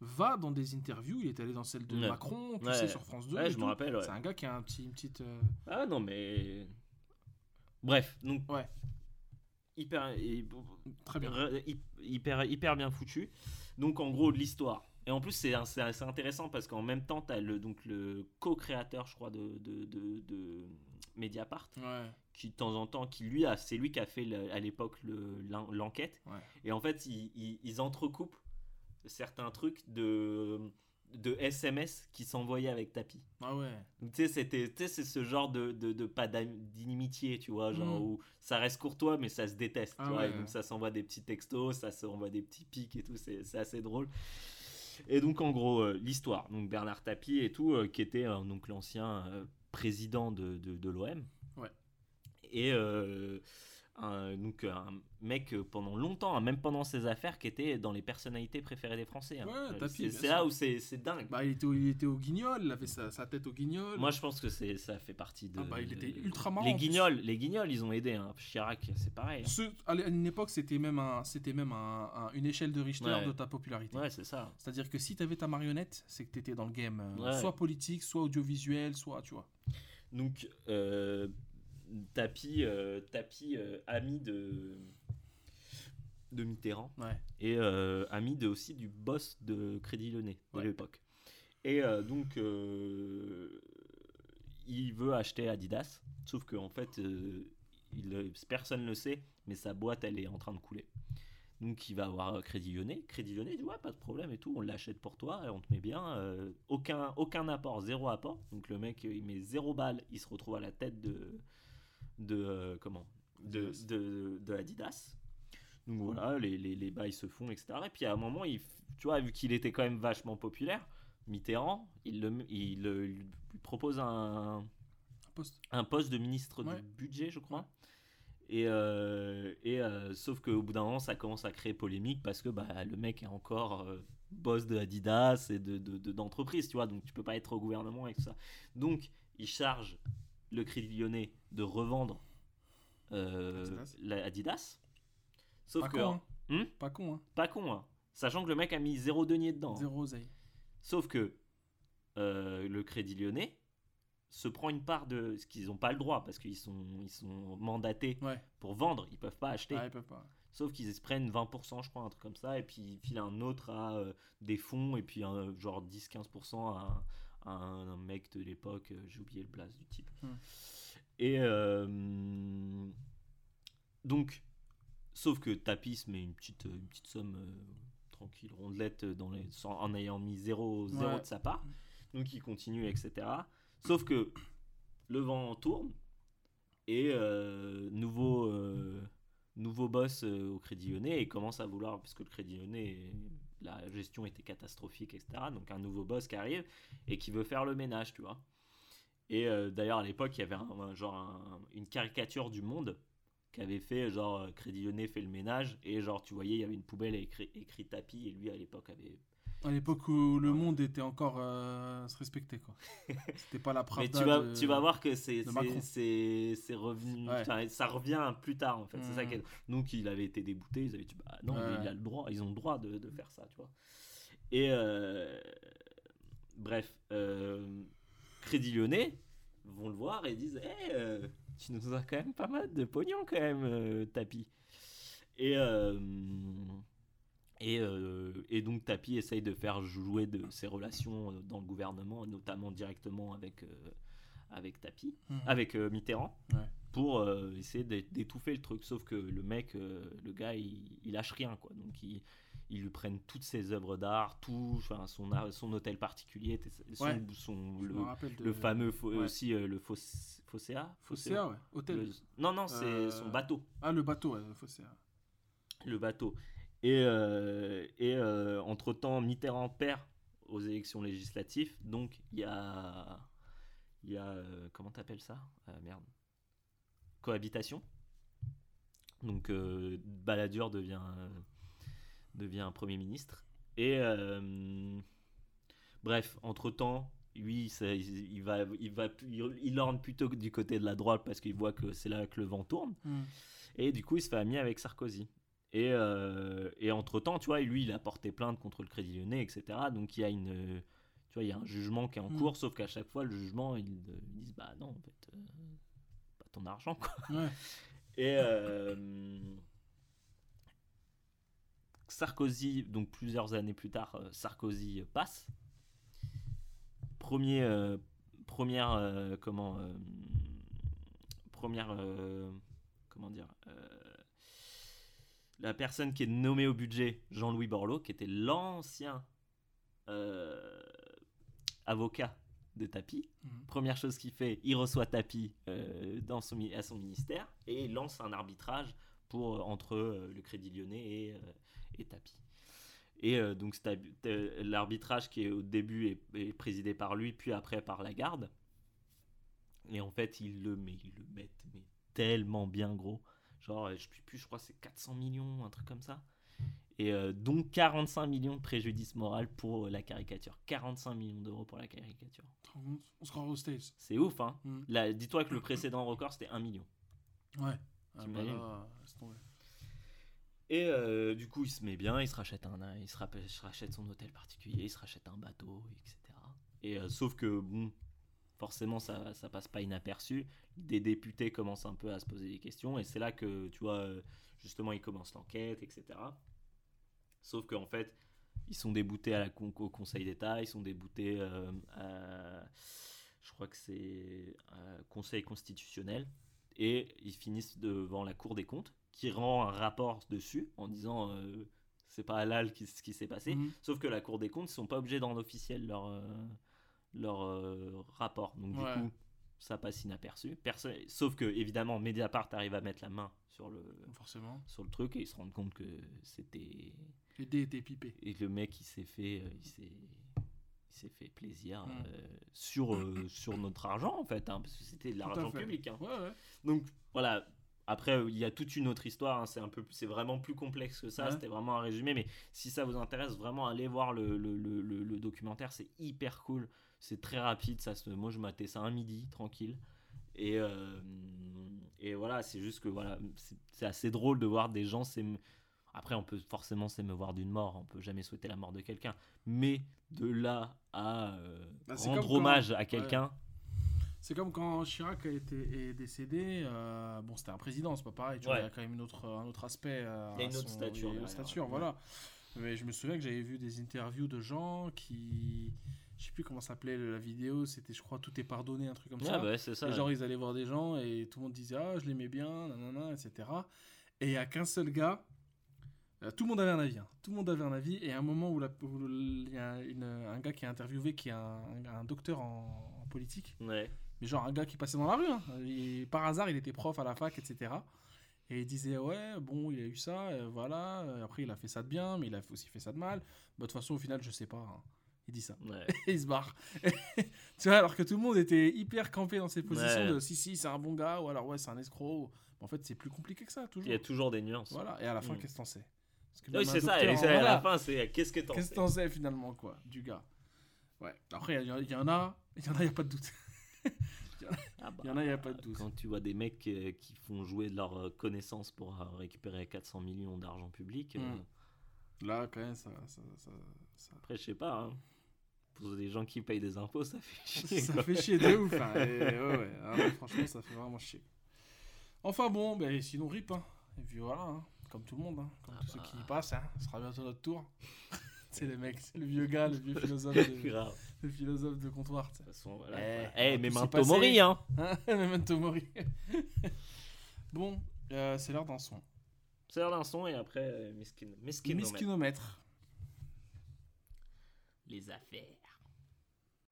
B: va dans des interviews. Il est allé dans celle de
A: Ouais.
B: Macron, tu
A: Ouais.
B: sais, sur France 2.
A: Ouais,
B: et
A: je me rappelle.
B: C'est un gars qui a un petit, une petite. euh,
A: Ah non, mais. Bref, donc.
B: Ouais.
A: Hyper, hy-
B: Très bien.
A: hy- hyper, hyper bien foutu. Donc, en gros, de l'histoire. Et en plus, c'est assez intéressant parce qu'en même temps, tu as le, donc, le co-créateur, je crois, de, de, de, de Mediapart,
B: Ouais.
A: qui de temps en temps, qui lui a, c'est lui qui a fait le- à l'époque le- l'en- l'enquête.
B: Ouais.
A: Et en fait, ils, ils- ils entrecoupent certains trucs de, de SMS qui s'envoyaient avec Tapi.
B: Ah ouais.
A: Donc, Tu sais, c'était, tu sais, c'est ce genre de, de, de pas d'inimitié, tu vois, genre
B: Mm.
A: où ça reste courtois, mais ça se déteste,
B: Ah
A: tu vois,
B: ouais.
A: et donc ça s'envoie des petits textos, ça s'envoie des petits pics et tout, c'est, c'est assez drôle. Et donc, en gros, euh, l'histoire, donc Bernard Tapie et tout, euh, qui était euh, donc l'ancien président de, de, de l'OM.
B: Ouais.
A: Et un, donc un mec euh, pendant longtemps, hein, même pendant ses affaires, qui était dans les personnalités préférées des Français. hein.
B: Ouais,
A: Euh, c'est, là où c'est, c'est dingue.
B: Bah, il était, au, il était au guignol, il avait sa, sa tête au guignol.
A: Moi, je pense que ça fait partie de.
B: Ah bah, il était ultra marrant,
A: Les guignols, les guignols, ils ont aidé. Hein. Chirac, c'est pareil.
B: Ce- à une époque, c'était même, un, c'était même un- un- une échelle de Richter
A: Ouais.
B: de ta popularité.
A: Ouais, c'est ça.
B: C'est-à-dire que si tu avais ta marionnette, c'est que tu étais dans le game, euh,
A: Ouais.
B: soit politique, soit audiovisuel, soit, tu vois.
A: Donc, euh, Tapi, euh, Tapi euh, ami de, de Mitterrand
B: Ouais.
A: et euh, ami de, aussi du boss de Crédit Lyonnais de
B: Ouais.
A: l'époque. Et euh, donc, euh, il veut acheter Adidas, sauf qu'en fait, euh, il, personne ne le sait, mais sa boîte, elle est en train de couler. Donc, il va avoir Crédit Lyonnais. Crédit Lyonnais dit Ouais, pas de problème et tout, on l'achète pour toi, et on te met bien. aucun, aucun apport, zéro apport. Donc, le mec, il met zéro balle, il se retrouve à la tête de. De euh, comment de,
B: Adidas.
A: de, de Adidas. Donc voilà, les, les, les bails se font, etc. Et puis à un moment, il, tu vois, vu qu'il était quand même vachement populaire, Mitterrand, il, le, il, le- il lui propose un,
B: Un poste.
A: un poste de ministre
B: Ouais.
A: du budget, je crois. Et, euh, et euh, sauf qu'au bout d'un moment, ça commence à créer polémique parce que bah, le mec est encore euh, boss de Adidas et de, de, de- d'entreprise, tu vois. Donc tu peux pas être au gouvernement et tout ça. Donc il charge le Crédit Lyonnais de revendre euh,
B: Adidas.
A: la Adidas. Sauf
B: Pas
A: que
B: con, hein.
A: Hmm
B: Pas con, hein.
A: pas con, hein. Sachant que le mec a mis zéro denier dedans. hein.
B: Zéro oseille.
A: Sauf que euh, le Crédit Lyonnais se prend une part de ce qu'ils n'ont pas le droit parce qu'ils sont, ils sont mandatés
B: Ouais.
A: pour vendre, ils peuvent pas acheter.
B: Ah, ils peuvent pas.
A: Sauf qu'ils se prennent 20%, je crois, un truc comme ça, et puis ils filent un autre à euh, des fonds, et puis un, genre 10-15% à, un- à un, un mec de l'époque, euh, j'ai oublié le place du type. Et euh, donc, sauf que Tapis met une petite, une petite somme euh, tranquille, rondelette, dans les, sans- en ayant mis 0,
B: Ouais.
A: de sa part. Donc il continue, etc. Sauf que le vent tourne, et euh, nouveau, nouveau boss au Crédit Lyonnais et commence à vouloir, parce que le Crédit Lyonnais, la gestion était catastrophique, etc. Donc un nouveau boss qui arrive et qui veut faire le ménage, tu vois. Et euh, d'ailleurs, à l'époque, il y avait un, genre un- une caricature du monde qui avait fait genre euh, Crédit Lyonnais fait le ménage et genre tu voyais il y avait une poubelle écrit, écrit tapis et lui à l'époque avait
B: À l'époque où le monde était encore euh, se respectait quoi. C'était pas la
A: mais
B: Pravda
A: tu vas,
B: de-
A: tu vas voir que c'est revenu
B: Ouais.
A: ça revient plus tard en fait. C'est ça qui est- donc il avait été débouté ils avaient dit bah non mais il a le droit ils ont le droit de, de faire ça tu vois. Et euh, bref euh, Crédit Lyonnais vont le voir et disent Eh, euh, tu nous as quand même pas mal de pognon quand même euh, Tapi. Et et, euh, et donc Tapi essaye de faire jouer de ses relations dans le gouvernement, notamment directement avec, euh, avec Tapi,
B: Mhm.
A: avec euh, Mitterrand,
B: Ouais.
A: pour euh, essayer d'é- d'étouffer le truc. Sauf que le mec, euh, le gars, il, il lâche rien. Quoi. Donc ils, ils lui prennent toutes ses œuvres d'art, tout, enfin, son, son hôtel particulier, son,
B: Ouais.
A: son-
B: Je
A: le,
B: de-
A: fameux
B: ouais.
A: aussi euh, le Foss- Fosséa?
B: Fosséa, ouais. Hôtel.
A: Le- Non, non, c'est
B: Euh,
A: son bateau
B: Ah, le bateau, le Fosséa.
A: le bateau. Et, euh, et euh, entre-temps, Mitterrand perd aux élections législatives. Donc, il y a. Il y a. euh, comment t'appelles ça? Ah, Merde. Cohabitation. Donc, Balladur devient, devient Premier ministre. Et. bref, entre-temps. Lui, ça- il, va, il va, il, il orne plutôt du côté de la droite parce qu'il voit que c'est là que le vent tourne.
B: Mhm.
A: Et du coup, il se fait ami avec Sarkozy. Et, euh, et entre-temps, tu vois, lui, il a porté plainte contre le Crédit Lyonnais, etc. Donc, il y a une... Tu vois, il y a un jugement qui est en
B: Mm.
A: cours, sauf qu'à chaque fois, le jugement, ils, euh, ils disent, bah non, en fait, euh, pas ton argent, quoi.
B: Ouais.
A: Et euh, Sarkozy, donc plusieurs années plus tard, Sarkozy passe. Premier, euh, première, euh, comment, première, comment dire, la personne qui est nommée au budget, Jean-Louis Borloo, qui était l'ancien euh, avocat de Tapi.
B: Mhm.
A: Première chose qu'il fait, il reçoit Tapi euh, dans son, à son ministère et il lance un arbitrage pour, euh, entre euh, le Crédit Lyonnais et, et Tapi. Et donc l'arbitrage qui est au début est, est présidé par lui, puis après par la garde. Et en fait, il le met, il le met mais tellement bien gros. Genre, je sais plus, je crois que c'est 400 millions, un truc comme ça. Et euh, donc 45 millions de préjudice moral pour la caricature. 45 millions d'euros pour la caricature.
B: On se croit aux States.
A: C'est ouf, hein
B: Mm.
A: Dis-toi que le précédent record, c'était 1 million.
B: Ouais. Ah, bah là.
A: Et euh, du coup, il se met bien, il se rachète un, il se rachète son hôtel particulier, il se rachète un bateau, etc. Et euh, sauf que bon, forcément, ça, ça passe pas inaperçu. Des députés commencent un peu à se poser des questions, et c'est là que tu vois, euh, justement, ils commencent l'enquête, etc. Sauf qu'en fait, ils sont déboutés à la au Conseil d'État, ils sont déboutés euh, à, je crois que c'est euh, Conseil constitutionnel, et ils finissent devant la Cour des comptes, qui rend un rapport dessus en disant euh, c'est pas halal qui- ce qui s'est passé.
B: Mhm.
A: Sauf que la Cour des comptes, ils sont pas obligés d'en officiel leur, euh, leur euh, rapport. Donc
B: Ouais.
A: du coup, ça passe inaperçu. Personne, sauf que évidemment, Mediapart arrive à mettre la main sur le,
B: Forcément.
A: sur le truc et ils se rendent compte que c'était
B: Les dés étaient pipés.
A: et le mec il s'est fait euh, il s'est s'est fait plaisir
B: Mm.
A: euh, sur euh, sur notre argent en fait hein, parce que c'était de l'argent public hein.
B: Ouais, ouais.
A: donc voilà après il y a toute une autre histoire hein, c'est un peu c'est vraiment plus complexe que ça
B: Ouais.
A: c'était vraiment un résumé mais si ça vous intéresse vraiment allez voir le, le- le documentaire c'est hyper cool c'est très rapide ça se, moi je matais ça un midi tranquille et euh, et voilà c'est juste que voilà c'est assez drôle de voir des gens après on peut forcément s'émeuvoir d'une mort on peut jamais souhaiter la mort de quelqu'un mais de là à euh,
B: Bah,
A: rendre
B: quand-
A: hommage à quelqu'un
B: C'est comme quand Chirac a été est décédé. euh, bon, c'était un président, c'est pas pareil. Tu vois, il y a quand même une autre, un autre aspect.
A: Il y a une autre
B: son-
A: stature
B: une stature,
A: ouais.
B: voilà. Mais je me souviens que j'avais vu des interviews de gens qui. Je sais plus comment s'appelait la vidéo. C'était, je crois, Tout est pardonné, un truc comme
A: Ouais,
B: ça.
A: bah, c'est ça
B: Et genre, ils allaient voir des gens et tout le monde disait Ah, je l'aimais bien, nanana, etc. Et il n'y a qu'un seul gars. euh, tout le monde avait un avis. hein. Tout le monde avait un avis. Et à un moment où il y a une- un gars qui est interviewé, qui est un, un docteur en, en politique,
A: ouais
B: mais genre un gars qui passait dans la rue. hein. Et par hasard, il était prof à la fac, etc. Et il disait Ouais, bon, il a eu ça, euh, voilà. Après, il a fait ça de bien, mais il a aussi fait ça de mal. Bah, De toute façon, au final, je sais pas. hein. Il dit ça.
A: ouais
B: Et il se barre. tu vois, alors que tout le monde était hyper campé dans ses positions
A: Ouais.
B: de si, si, c'est un bon gars, ou alors ouais, c'est un escroc. En fait, c'est plus compliqué que ça, toujours.
A: il y a toujours des nuances
B: Voilà, et à la fin,
A: Mm.
B: qu'est-ce que t'en sais?
A: Oui c'est ça et à la fin c'est qu'est-ce que t'en
B: Qu'est-ce
A: sais?
B: que t'en sais finalement, quoi, du gars? Ouais, après, il y, y en a, il y en a, il n'y a pas de doute.
A: Ah bah,
B: Il y en a, il n'y a pas de doute.
A: quand tu vois des mecs euh, qui font jouer de leur euh, connaissance pour euh, récupérer 400 millions d'argent public euh,
B: Mm. Là, quand même, ça. ça, ça, ça-
A: après je sais pas hein. Pour des gens qui payent des impôts ça fait chier
B: ça
A: quoi.
B: fait chier de ouf. hein, et ouais, ouais, ah franchement, ça fait vraiment chier. Enfin bon, ben, sinon rip. Hein. Et puis voilà, hein, comme tout le monde, hein, comme
A: Ah
B: tous
A: bah.
B: ceux qui y passent, ce sera bientôt notre tour. c'est les mecs, c'est le vieux gars, le vieux philosophe de, le philosophe de comptoir.
A: De toute façon, voilà,
B: Eh, on
A: Eh, mais Memento. Mori hein
B: Memento Mori. bon, euh, c'est l'heure d'un son.
A: c'est l'heure d'un son et après euh, miskin miskin
B: Miskinomètre.
A: les affaires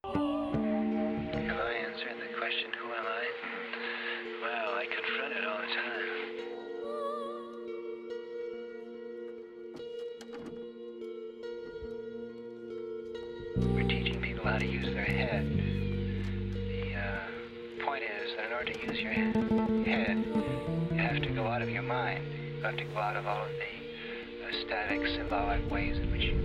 D: I the question, who am I? I confront it all the time. We're teaching people how to use their head. The uh, point is that in order to use your head, you have to go out of your mind. You have to go out of all of the uh, static, symbolic ways in which you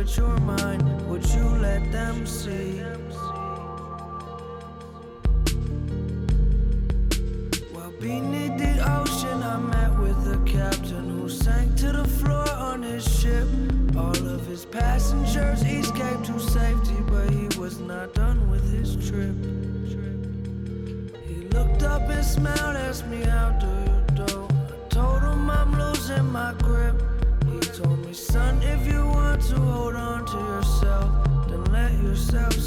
E: with your mind, would you let them see? While beneath the ocean, I met with a captain who sank to the floor on his ship. All of his passengers escaped to safety, but he was not done with his trip. He looked up and smiled, asked me, How do you do? I told him I'm losing my grip. He told me, Son, if you want to hold let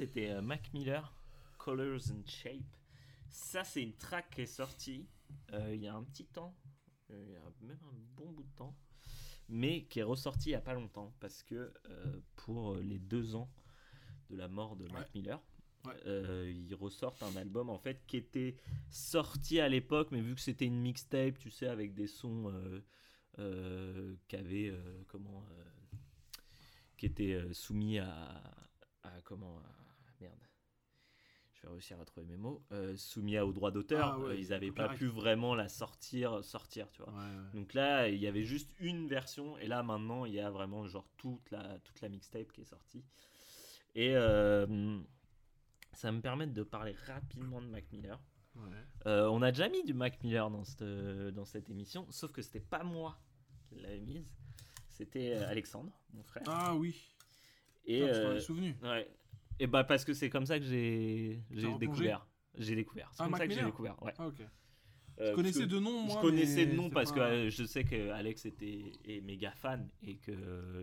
A: c'était euh, Mac Miller, Colors and Shape. Ça, c'est une track qui est sortie euh, il y a un petit temps, euh, il y a même un bon bout de temps, mais qui est ressortie il n'y a pas longtemps parce que pour les deux ans de la mort de Mac Miller,
B: Ouais.
A: euh, ils ressortent un album en fait qui était sorti à l'époque, mais vu que c'était une mixtape, tu sais, avec des sons euh, euh, qui avaient comment qui étaient soumis à, à comment je vais réussir à trouver mes mots euh, soumis à- au droit d'auteur
B: Ah ouais,
A: euh, ils n'avaient pas pu vraiment la sortir sortir tu vois
B: Ouais, ouais.
A: donc là il y avait juste une version et là maintenant il y a vraiment genre toute la toute la mixtape qui est sortie et euh, ça me permet de parler rapidement de Mac Miller euh, on a déjà mis du Mac Miller dans cette, dans cette émission, sauf que c'était pas moi qui l'avais mise, c'était euh, Alexandre, mon frère.
B: Ah oui.
A: et,
B: Putain, je
A: euh,
B: souvenu.
A: ouais. Et bah parce que c'est comme ça que j'ai découvert. J'ai découvert. C'est
B: Ah,
A: comme
B: Mac
A: ça que j'ai découvert. Ouais.
B: Ah, ok.
A: Euh,
B: Je connaissais de nom, moi.
A: Je connaissais de nom parce que
B: pas-
A: euh, je sais que Alex était est méga fan et que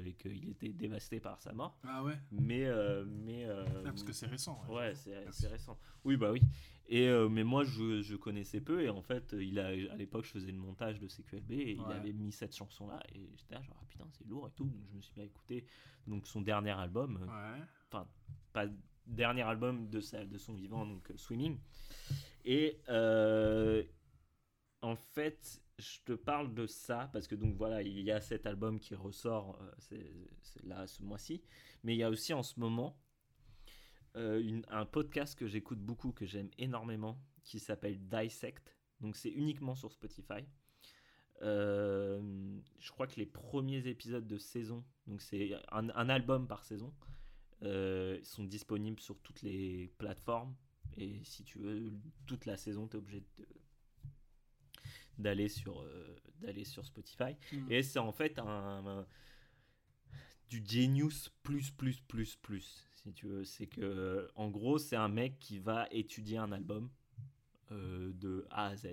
A: et qu'il était dévasté par sa mort.
B: Ah ouais.
A: Mais euh, mais euh,
B: Ah, parce que c'est récent.
A: Ouais, c'est récent. Oui, bah oui. Et mais moi, je, je connaissais peu et en fait, il a, à l'époque, je faisais le montage de CQLB et il avait mis cette chanson-là et j'étais là genre ah, putain c'est lourd et tout. Donc je me suis mis à écouter donc son dernier album,
B: Ouais.
A: enfin dernier album de de son vivant donc euh, Swimming. Et euh, En fait, je te parle de ça parce que donc voilà, il y a cet album qui ressort, euh, là ce mois-ci, mais il y a aussi en ce moment un podcast que j'écoute beaucoup, que j'aime énormément, qui s'appelle Dissect. Donc c'est uniquement sur Spotify. Je crois que les premiers épisodes de saison, donc c'est un album par saison, euh, sont disponibles sur toutes les plateformes. Et si tu veux toute la saison, tu es obligé de- d'aller sur, euh, d'aller sur Spotify.
B: Mm.
A: Et c'est en fait un, un- du genius plus plus plus plus si tu veux. C'est que en gros c'est un mec qui va étudier un album euh, de A à Z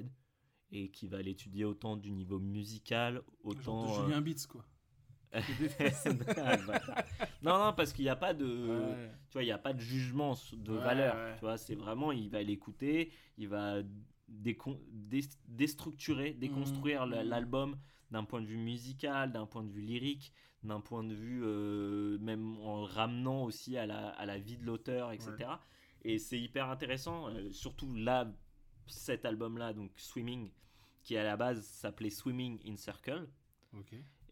A: et qui va l'étudier autant du niveau musical, autant
B: Genre de Julien Beats, quoi.
A: Non, non, parce qu'il n'y a pas de,
B: Ouais.
A: tu vois, il y a pas de jugement de
B: Ouais,
A: valeur.
B: ouais.
A: Tu vois, c'est vraiment, il va l'écouter, il va décon- dé- déstructurer, déconstruire la-
B: mhm.
A: l'album d'un point de vue musical, d'un point de vue lyrique, d'un point de vue euh, même en le ramenant aussi à la, à la vie de l'auteur, etc. Et c'est hyper intéressant, euh, surtout là, cet album-là, donc Swimming, qui à la base s'appelait Swimming in Circle.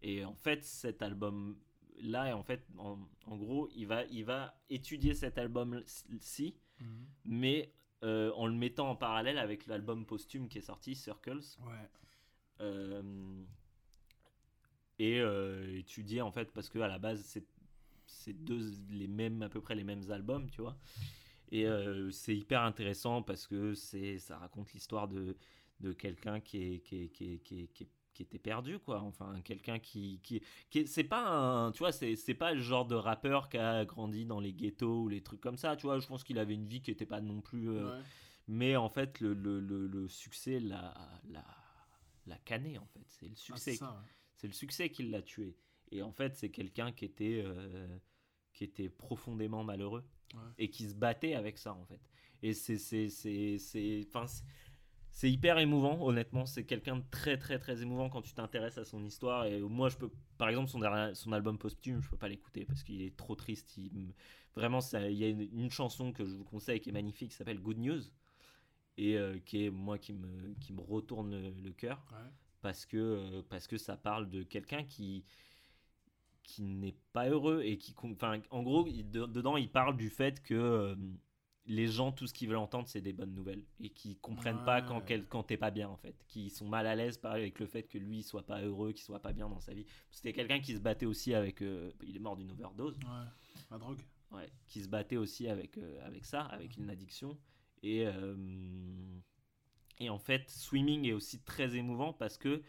A: Et en fait, cet album-là, en fait, en, en gros, il va, il va étudier cet album-ci,
B: Mhm.
A: mais euh, en le mettant en parallèle avec l'album posthume qui est sorti, Circles,
B: Ouais.
A: euh, et euh, étudier en fait parce que à la base c'est c'est deux les mêmes à peu près les mêmes albums, tu vois. Et euh, c'est hyper intéressant parce que c'est ça raconte l'histoire de de quelqu'un qui est qui est- qui est- qui est- qui est- qui était perdu quoi enfin quelqu'un qui qui, qui est- c'est pas un tu vois c'est c'est pas le genre de rappeur qui a grandi dans les ghettos ou les trucs comme ça tu vois je pense qu'il avait une vie qui était pas non plus euh,
B: Ouais.
A: mais en fait le, le, le, le succès l'a l'a l'a canné en fait c'est le
B: Ah,
A: succès
B: c'est ouais.
A: le succès qui l'a tué. Et en fait, c'est quelqu'un qui était, euh, qui était profondément malheureux
B: Ouais.
A: et qui se battait avec ça, en fait. Et c'est, c'est, c'est, c'est, hyper émouvant, honnêtement. C'est quelqu'un de très, très, très émouvant quand tu t'intéresses à son histoire. Et moi, je peux, par exemple, son, dernier- son album posthume, je peux pas l'écouter parce qu'il est trop triste. Il vraiment, ça, il y a une, une chanson que je vous conseille qui est magnifique, qui s'appelle Good News. Et euh, qui est, moi, qui me, qui me retourne le, le cœur
B: Ouais.
A: parce que euh, parce que ça parle de quelqu'un qui qui n'est pas heureux et qui enfin en gros il- de- dedans il parle du fait que euh, les gens tout ce qu'ils veulent entendre c'est des bonnes nouvelles et qui comprennent pas quand quel- quand t'es pas bien en fait qui sont mal à l'aise par- avec le fait que lui il soit pas heureux qu'il soit pas bien dans sa vie c'était quelqu'un qui se battait aussi avec euh, il est mort d'une overdose
B: Ouais. La drogue.
A: ouais, qui se battait aussi avec, euh, avec ça, avec une addiction. Et, euh, et en fait, Swimming est aussi très émouvant parce que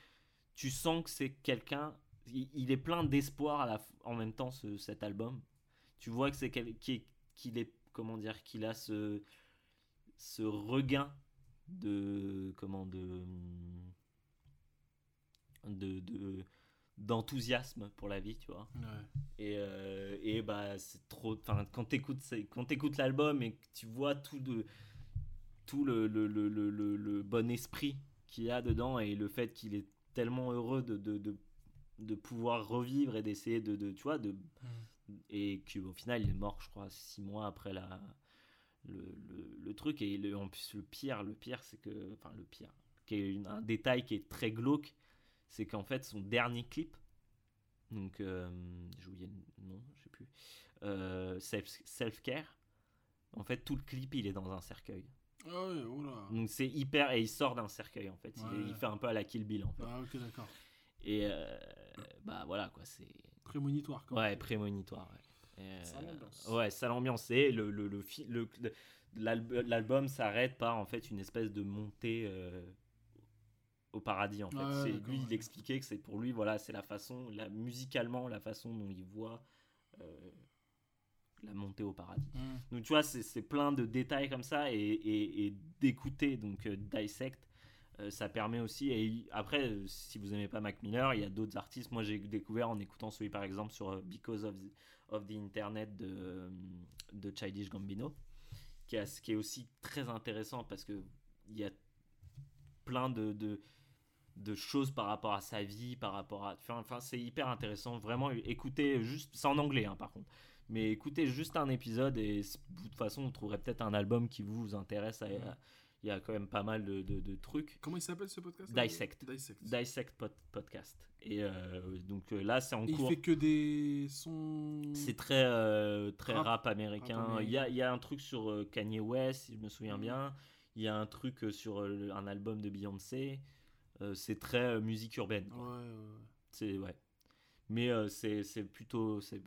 A: tu sens que c'est quelqu'un, il, il est plein d'espoir en même temps, ce- cet album. Tu vois que c'est qu'il est, comment dire, qu'il a ce, ce regain de, comment, de, de, de- d'enthousiasme pour la vie, tu vois.
B: Ouais.
A: Et, euh, et bah c'est trop. Enfin, quand t'écoutes quand t'écoutes l'album et que tu vois tout de tout le, le, le, le, le- le bon esprit qu'il y a dedans et le fait qu'il est tellement heureux de, de, de, de pouvoir revivre et d'essayer de, de tu vois de et qu'au final il est mort je crois six mois après la le, le, le truc. Et le, en plus le pire le pire c'est que enfin le pire qui est une- un détail qui est très glauque c'est qu'en fait son dernier clip donc euh, j'ai oublié le nom je sais plus euh, self, self care en fait tout le clip il est dans un cercueil.
B: Ah ouais, oula.
A: donc c'est hyper et il sort d'un cercueil en fait. Il- fait un peu à la Kill Bill en fait.
B: Ah ok, d'accord.
A: et euh, bah voilà quoi c'est
B: Prémonitoire, quoi.
A: Ouais, prémonitoire. Ouais,
B: Sale
A: euh,
B: ambiance.
A: ouais. Et le, le, le, l'album s'arrête par en fait une espèce de montée euh, au paradis. En fait,
B: Ouais,
A: c'est
B: d'accord,
A: lui, il expliquait que c'est pour lui, voilà, c'est la façon, la, musicalement, la façon dont il voit euh, la montée au paradis.
B: Mm.
A: Donc tu vois, c'est c'est plein de détails comme ça et, et- et d'écouter donc euh, Dissect, euh, ça permet aussi. Et après, si vous aimez pas Mac Miller, il y a d'autres artistes. Moi, j'ai découvert en écoutant celui par exemple sur euh, Because of the, Internet de, euh, de Childish Gambino, qui, est aussi très intéressant parce que il y a plein de, choses par rapport à sa vie, par rapport à. Enfin, c'est hyper intéressant. Vraiment, écoutez juste. C'est en anglais, hein, par contre. Mais écoutez juste un épisode et de toute façon, vous trouverez peut-être un album qui vous intéresse. Il y a quand même pas mal de, de- de trucs.
B: Comment il s'appelle ce podcast?
A: Dissect.
B: Dissect.
A: Dissect Pod- Podcast. Et euh, donc euh, là, c'est en
B: Et il
A: cours.
B: fait que des sons.
A: C'est très, euh, très
B: Rap.
A: rap, américain.
B: Rap.
A: Il, y a, il y a un truc sur Kanye West, si je me souviens
B: Mhm.
A: bien. Il y a un truc sur un album de Beyoncé. C'est très musique urbaine.
B: Ouais,
A: quoi.
B: ouais, ouais.
A: C'est ouais. Mais c'est plutôt c'est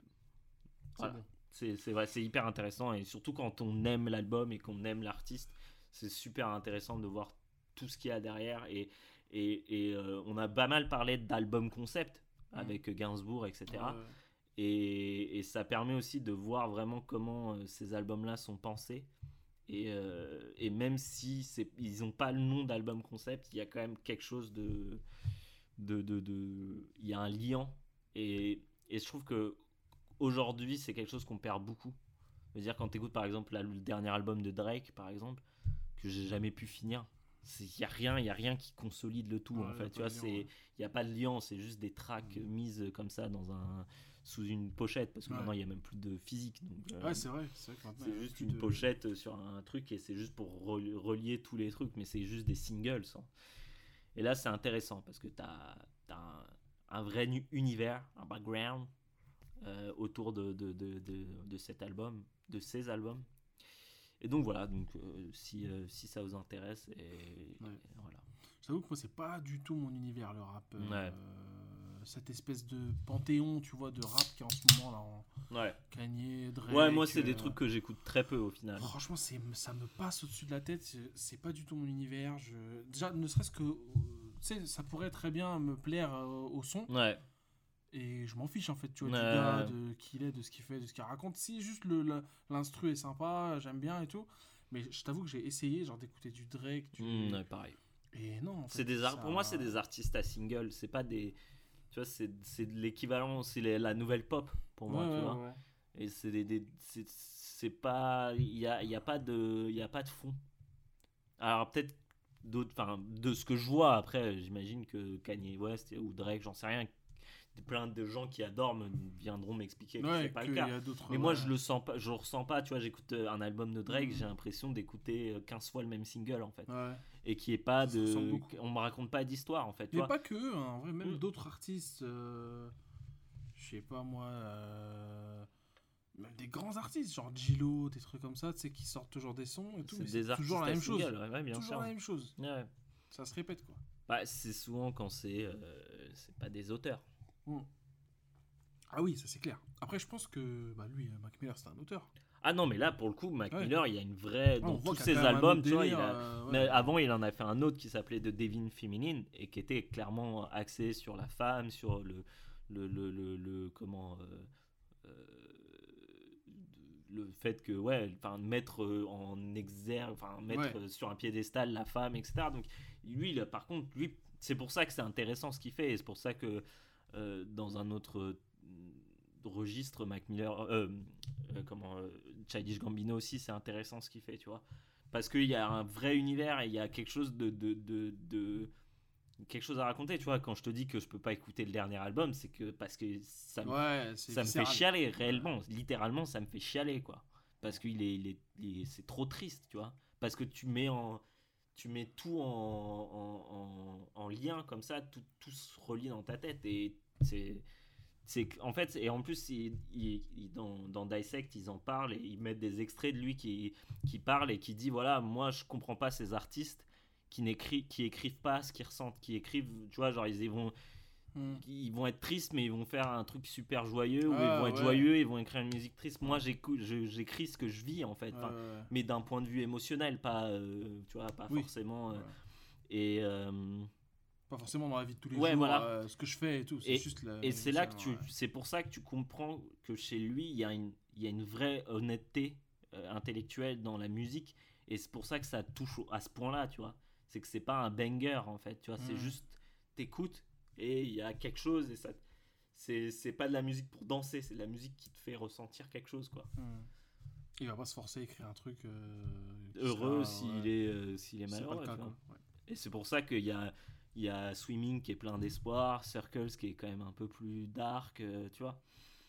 A: Voilà.
B: bon.
A: c'est hyper intéressant et surtout quand on aime l'album et qu'on aime l'artiste, c'est super intéressant de voir tout ce qu'il y a derrière et et, et, euh, on a pas mal parlé d'album concept
B: Mhm.
A: avec Gainsbourg etc.
B: Ouais, ouais.
A: Et, et ça permet aussi de voir vraiment comment euh, ces albums-là sont pensés. Et, euh, et même si ils n'ont pas le nom d'album concept, il y a quand même quelque chose de. de, de, de- il y a un lien. Et, et je trouve que aujourd'hui, c'est quelque chose qu'on perd beaucoup. Je veux dire, quand tu écoutes par exemple la- le dernier album de Drake, par exemple, que j'ai jamais pu finir, il n'y a, rien- y a rien qui consolide le tout. En fait, tu vois, il n'y a pas de lien, c'est juste des tracks mises comme ça dans un sous une pochette parce que
B: Ouais.
A: maintenant il n'y a même plus de physique. Donc, euh,
B: Ouais, c'est vrai. C'est vrai il
A: c'est
B: a
A: juste une
B: de-
A: pochette sur un truc et c'est juste pour reli- relier tous les trucs, mais c'est juste des singles. hein. Et là, c'est intéressant parce que tu as, un, un vrai univers, un background euh, autour de, de, de, de cet album, de ces albums. Et donc voilà, donc, euh, si, euh, si ça vous intéresse, et,
B: Ouais.
A: et voilà.
B: J'avoue que moi, c'est pas du tout mon univers, le rap. euh,
A: Ouais.
B: cette espèce de panthéon, tu vois, de rap qui est en ce moment là en
A: Ouais,
B: Kanye, Drake.
A: ouais moi, c'est des trucs que j'écoute très peu au final.
B: Franchement, c'est, ça me passe au-dessus de la tête. c'est- pas du tout mon univers. Je... Déjà, ne serait-ce que. Tu sais, ça pourrait très bien me plaire au son.
A: Ouais,
B: Et je m'en fiche, en fait, tu vois, du gars, de qui il est, de ce qu'il fait, de ce qu'il raconte. Si juste l'instru est sympa, j'aime bien et tout. Mais je t'avoue que j'ai essayé, genre, d'écouter du Drake. Du...
A: Mm, ouais, pareil.
B: Et non, en
A: C'est des
B: ça-
A: Pour moi, c'est des artistes à single. C'est pas des. Tu vois, c'est l'équivalent. C'est la nouvelle pop pour moi,
B: Ouais,
A: tu
B: ouais,
A: vois. Et c'est des. des- c'est- c'est pas. Il y a, il y a pas de. Il y a pas de fond. Alors, peut-être d'autres. Enfin, de ce que je vois, après, j'imagine que Kanye West ou Drake, j'en sais rien. Plein de gens qui adorent me viendront m'expliquer que
B: Ouais,
A: c'est pas le cas. Mais moi, je le sens pas, je le ressens pas. Tu vois, j'écoute euh, un album de Drake,
B: Mhm.
A: j'ai l'impression d'écouter euh, 15 fois le même single en fait,
B: Ouais.
A: et qui est pas
B: Ça
A: de, on me raconte pas d'histoire en fait.
B: Mais pas que hein, en vrai, même
A: Mm.
B: d'autres artistes. euh, Je sais pas moi. euh, Même des grands artistes, genre Gilo, des trucs comme ça, tu sais, qui sortent toujours des sons et tout.
A: C'est
B: mais
A: des artistes
B: toujours la même chose.
A: ouais, bien
B: toujours
A: sûr.
B: la même chose.
A: Ouais.
B: Ça se répète quoi.
A: Bah, c'est souvent quand c'est, euh, c'est pas des auteurs.
B: Ah oui, ça c'est clair. Après, je pense que bah, lui, euh, Mac Miller, c'est un auteur.
A: Ah non, mais là pour le coup, Mac
B: Ouais.
A: Miller, il y a une vraie
B: Ah,
A: dans tous ses albums, tu vois, il a-
B: euh, ouais.
A: Mais avant, il en a fait un autre qui s'appelait The Devin Feminine et qui était clairement axé sur la femme, sur le, le, le, le, le- comment, euh, le fait que, ouais, enfin, mettre en exergue, enfin, mettre
B: Ouais.
A: sur un piédestal la femme, etc. Donc, lui, a- par contre, lui, c'est pour ça que c'est intéressant ce qu'il fait et c'est pour ça que euh, dans un autre euh, registre, Mac Miller, euh, euh, comment, Childish Gambino aussi, c'est intéressant ce qu'il fait, tu vois. Parce qu'il y a un vrai univers et il y a quelque chose de, de, de, de- quelque chose à raconter tu vois. Quand je te dis que je peux pas écouter le dernier album c'est que parce que ça me,
B: Ouais,
A: ça me fait chialer réellement. Littéralement ça me fait chialer quoi. Parce qu'il est, il est, il est- c'est trop triste tu vois. Parce que tu mets en tu mets tout en, en, en- en lien comme ça tout, tout se relie dans ta tête et c'est c'est en fait et en plus il- il- il- dans, dans Dissect ils en parlent et ils mettent des extraits de lui qui, qui parle et qui dit voilà moi je comprends pas ces artistes qui n'écrivent qui écrivent pas ce qu'ils ressentent qui écrivent tu vois genre ils vont
B: Mm.
A: ils vont être tristes mais ils vont faire un truc super joyeux ou ils vont être
B: ouais.
A: joyeux ils vont écrire une musique triste moi j'écris ce que je vis en fait Enfin,
B: Ouais, ouais.
A: mais d'un point de vue émotionnel pas euh, tu vois pas
B: Oui.
A: forcément euh,
B: Ouais.
A: et euh,
B: Pas forcément dans la vie de tous les
A: Ouais,
B: jours,
A: voilà.
B: euh, ce que je fais et tout. C'est
A: Et-
B: juste la-
A: Et c'est là que tu,
B: ouais.
A: c'est pour ça que tu comprends que chez lui, il y a une, il y a une vraie honnêteté euh, intellectuelle dans la musique, et c'est pour ça que ça touche à ce point-là, tu vois. C'est que c'est pas un banger en fait, tu vois. C'est
B: Mm.
A: juste, t'écoutes et il y a quelque chose et ça, c'est, c'est pas de la musique pour danser, c'est de la musique qui te fait ressentir quelque chose, quoi.
B: Mm. Il va pas se forcer à écrire un truc. euh,
A: Heureux
B: sera,
A: s'il
B: ouais,
A: est, s'il est
B: c'est pas
A: malheureux.
B: le cas, quoi.
A: Et c'est pour ça qu'il y a, il y a Swimming qui est plein d'espoir, Circles qui est quand même un peu plus dark, euh, tu vois.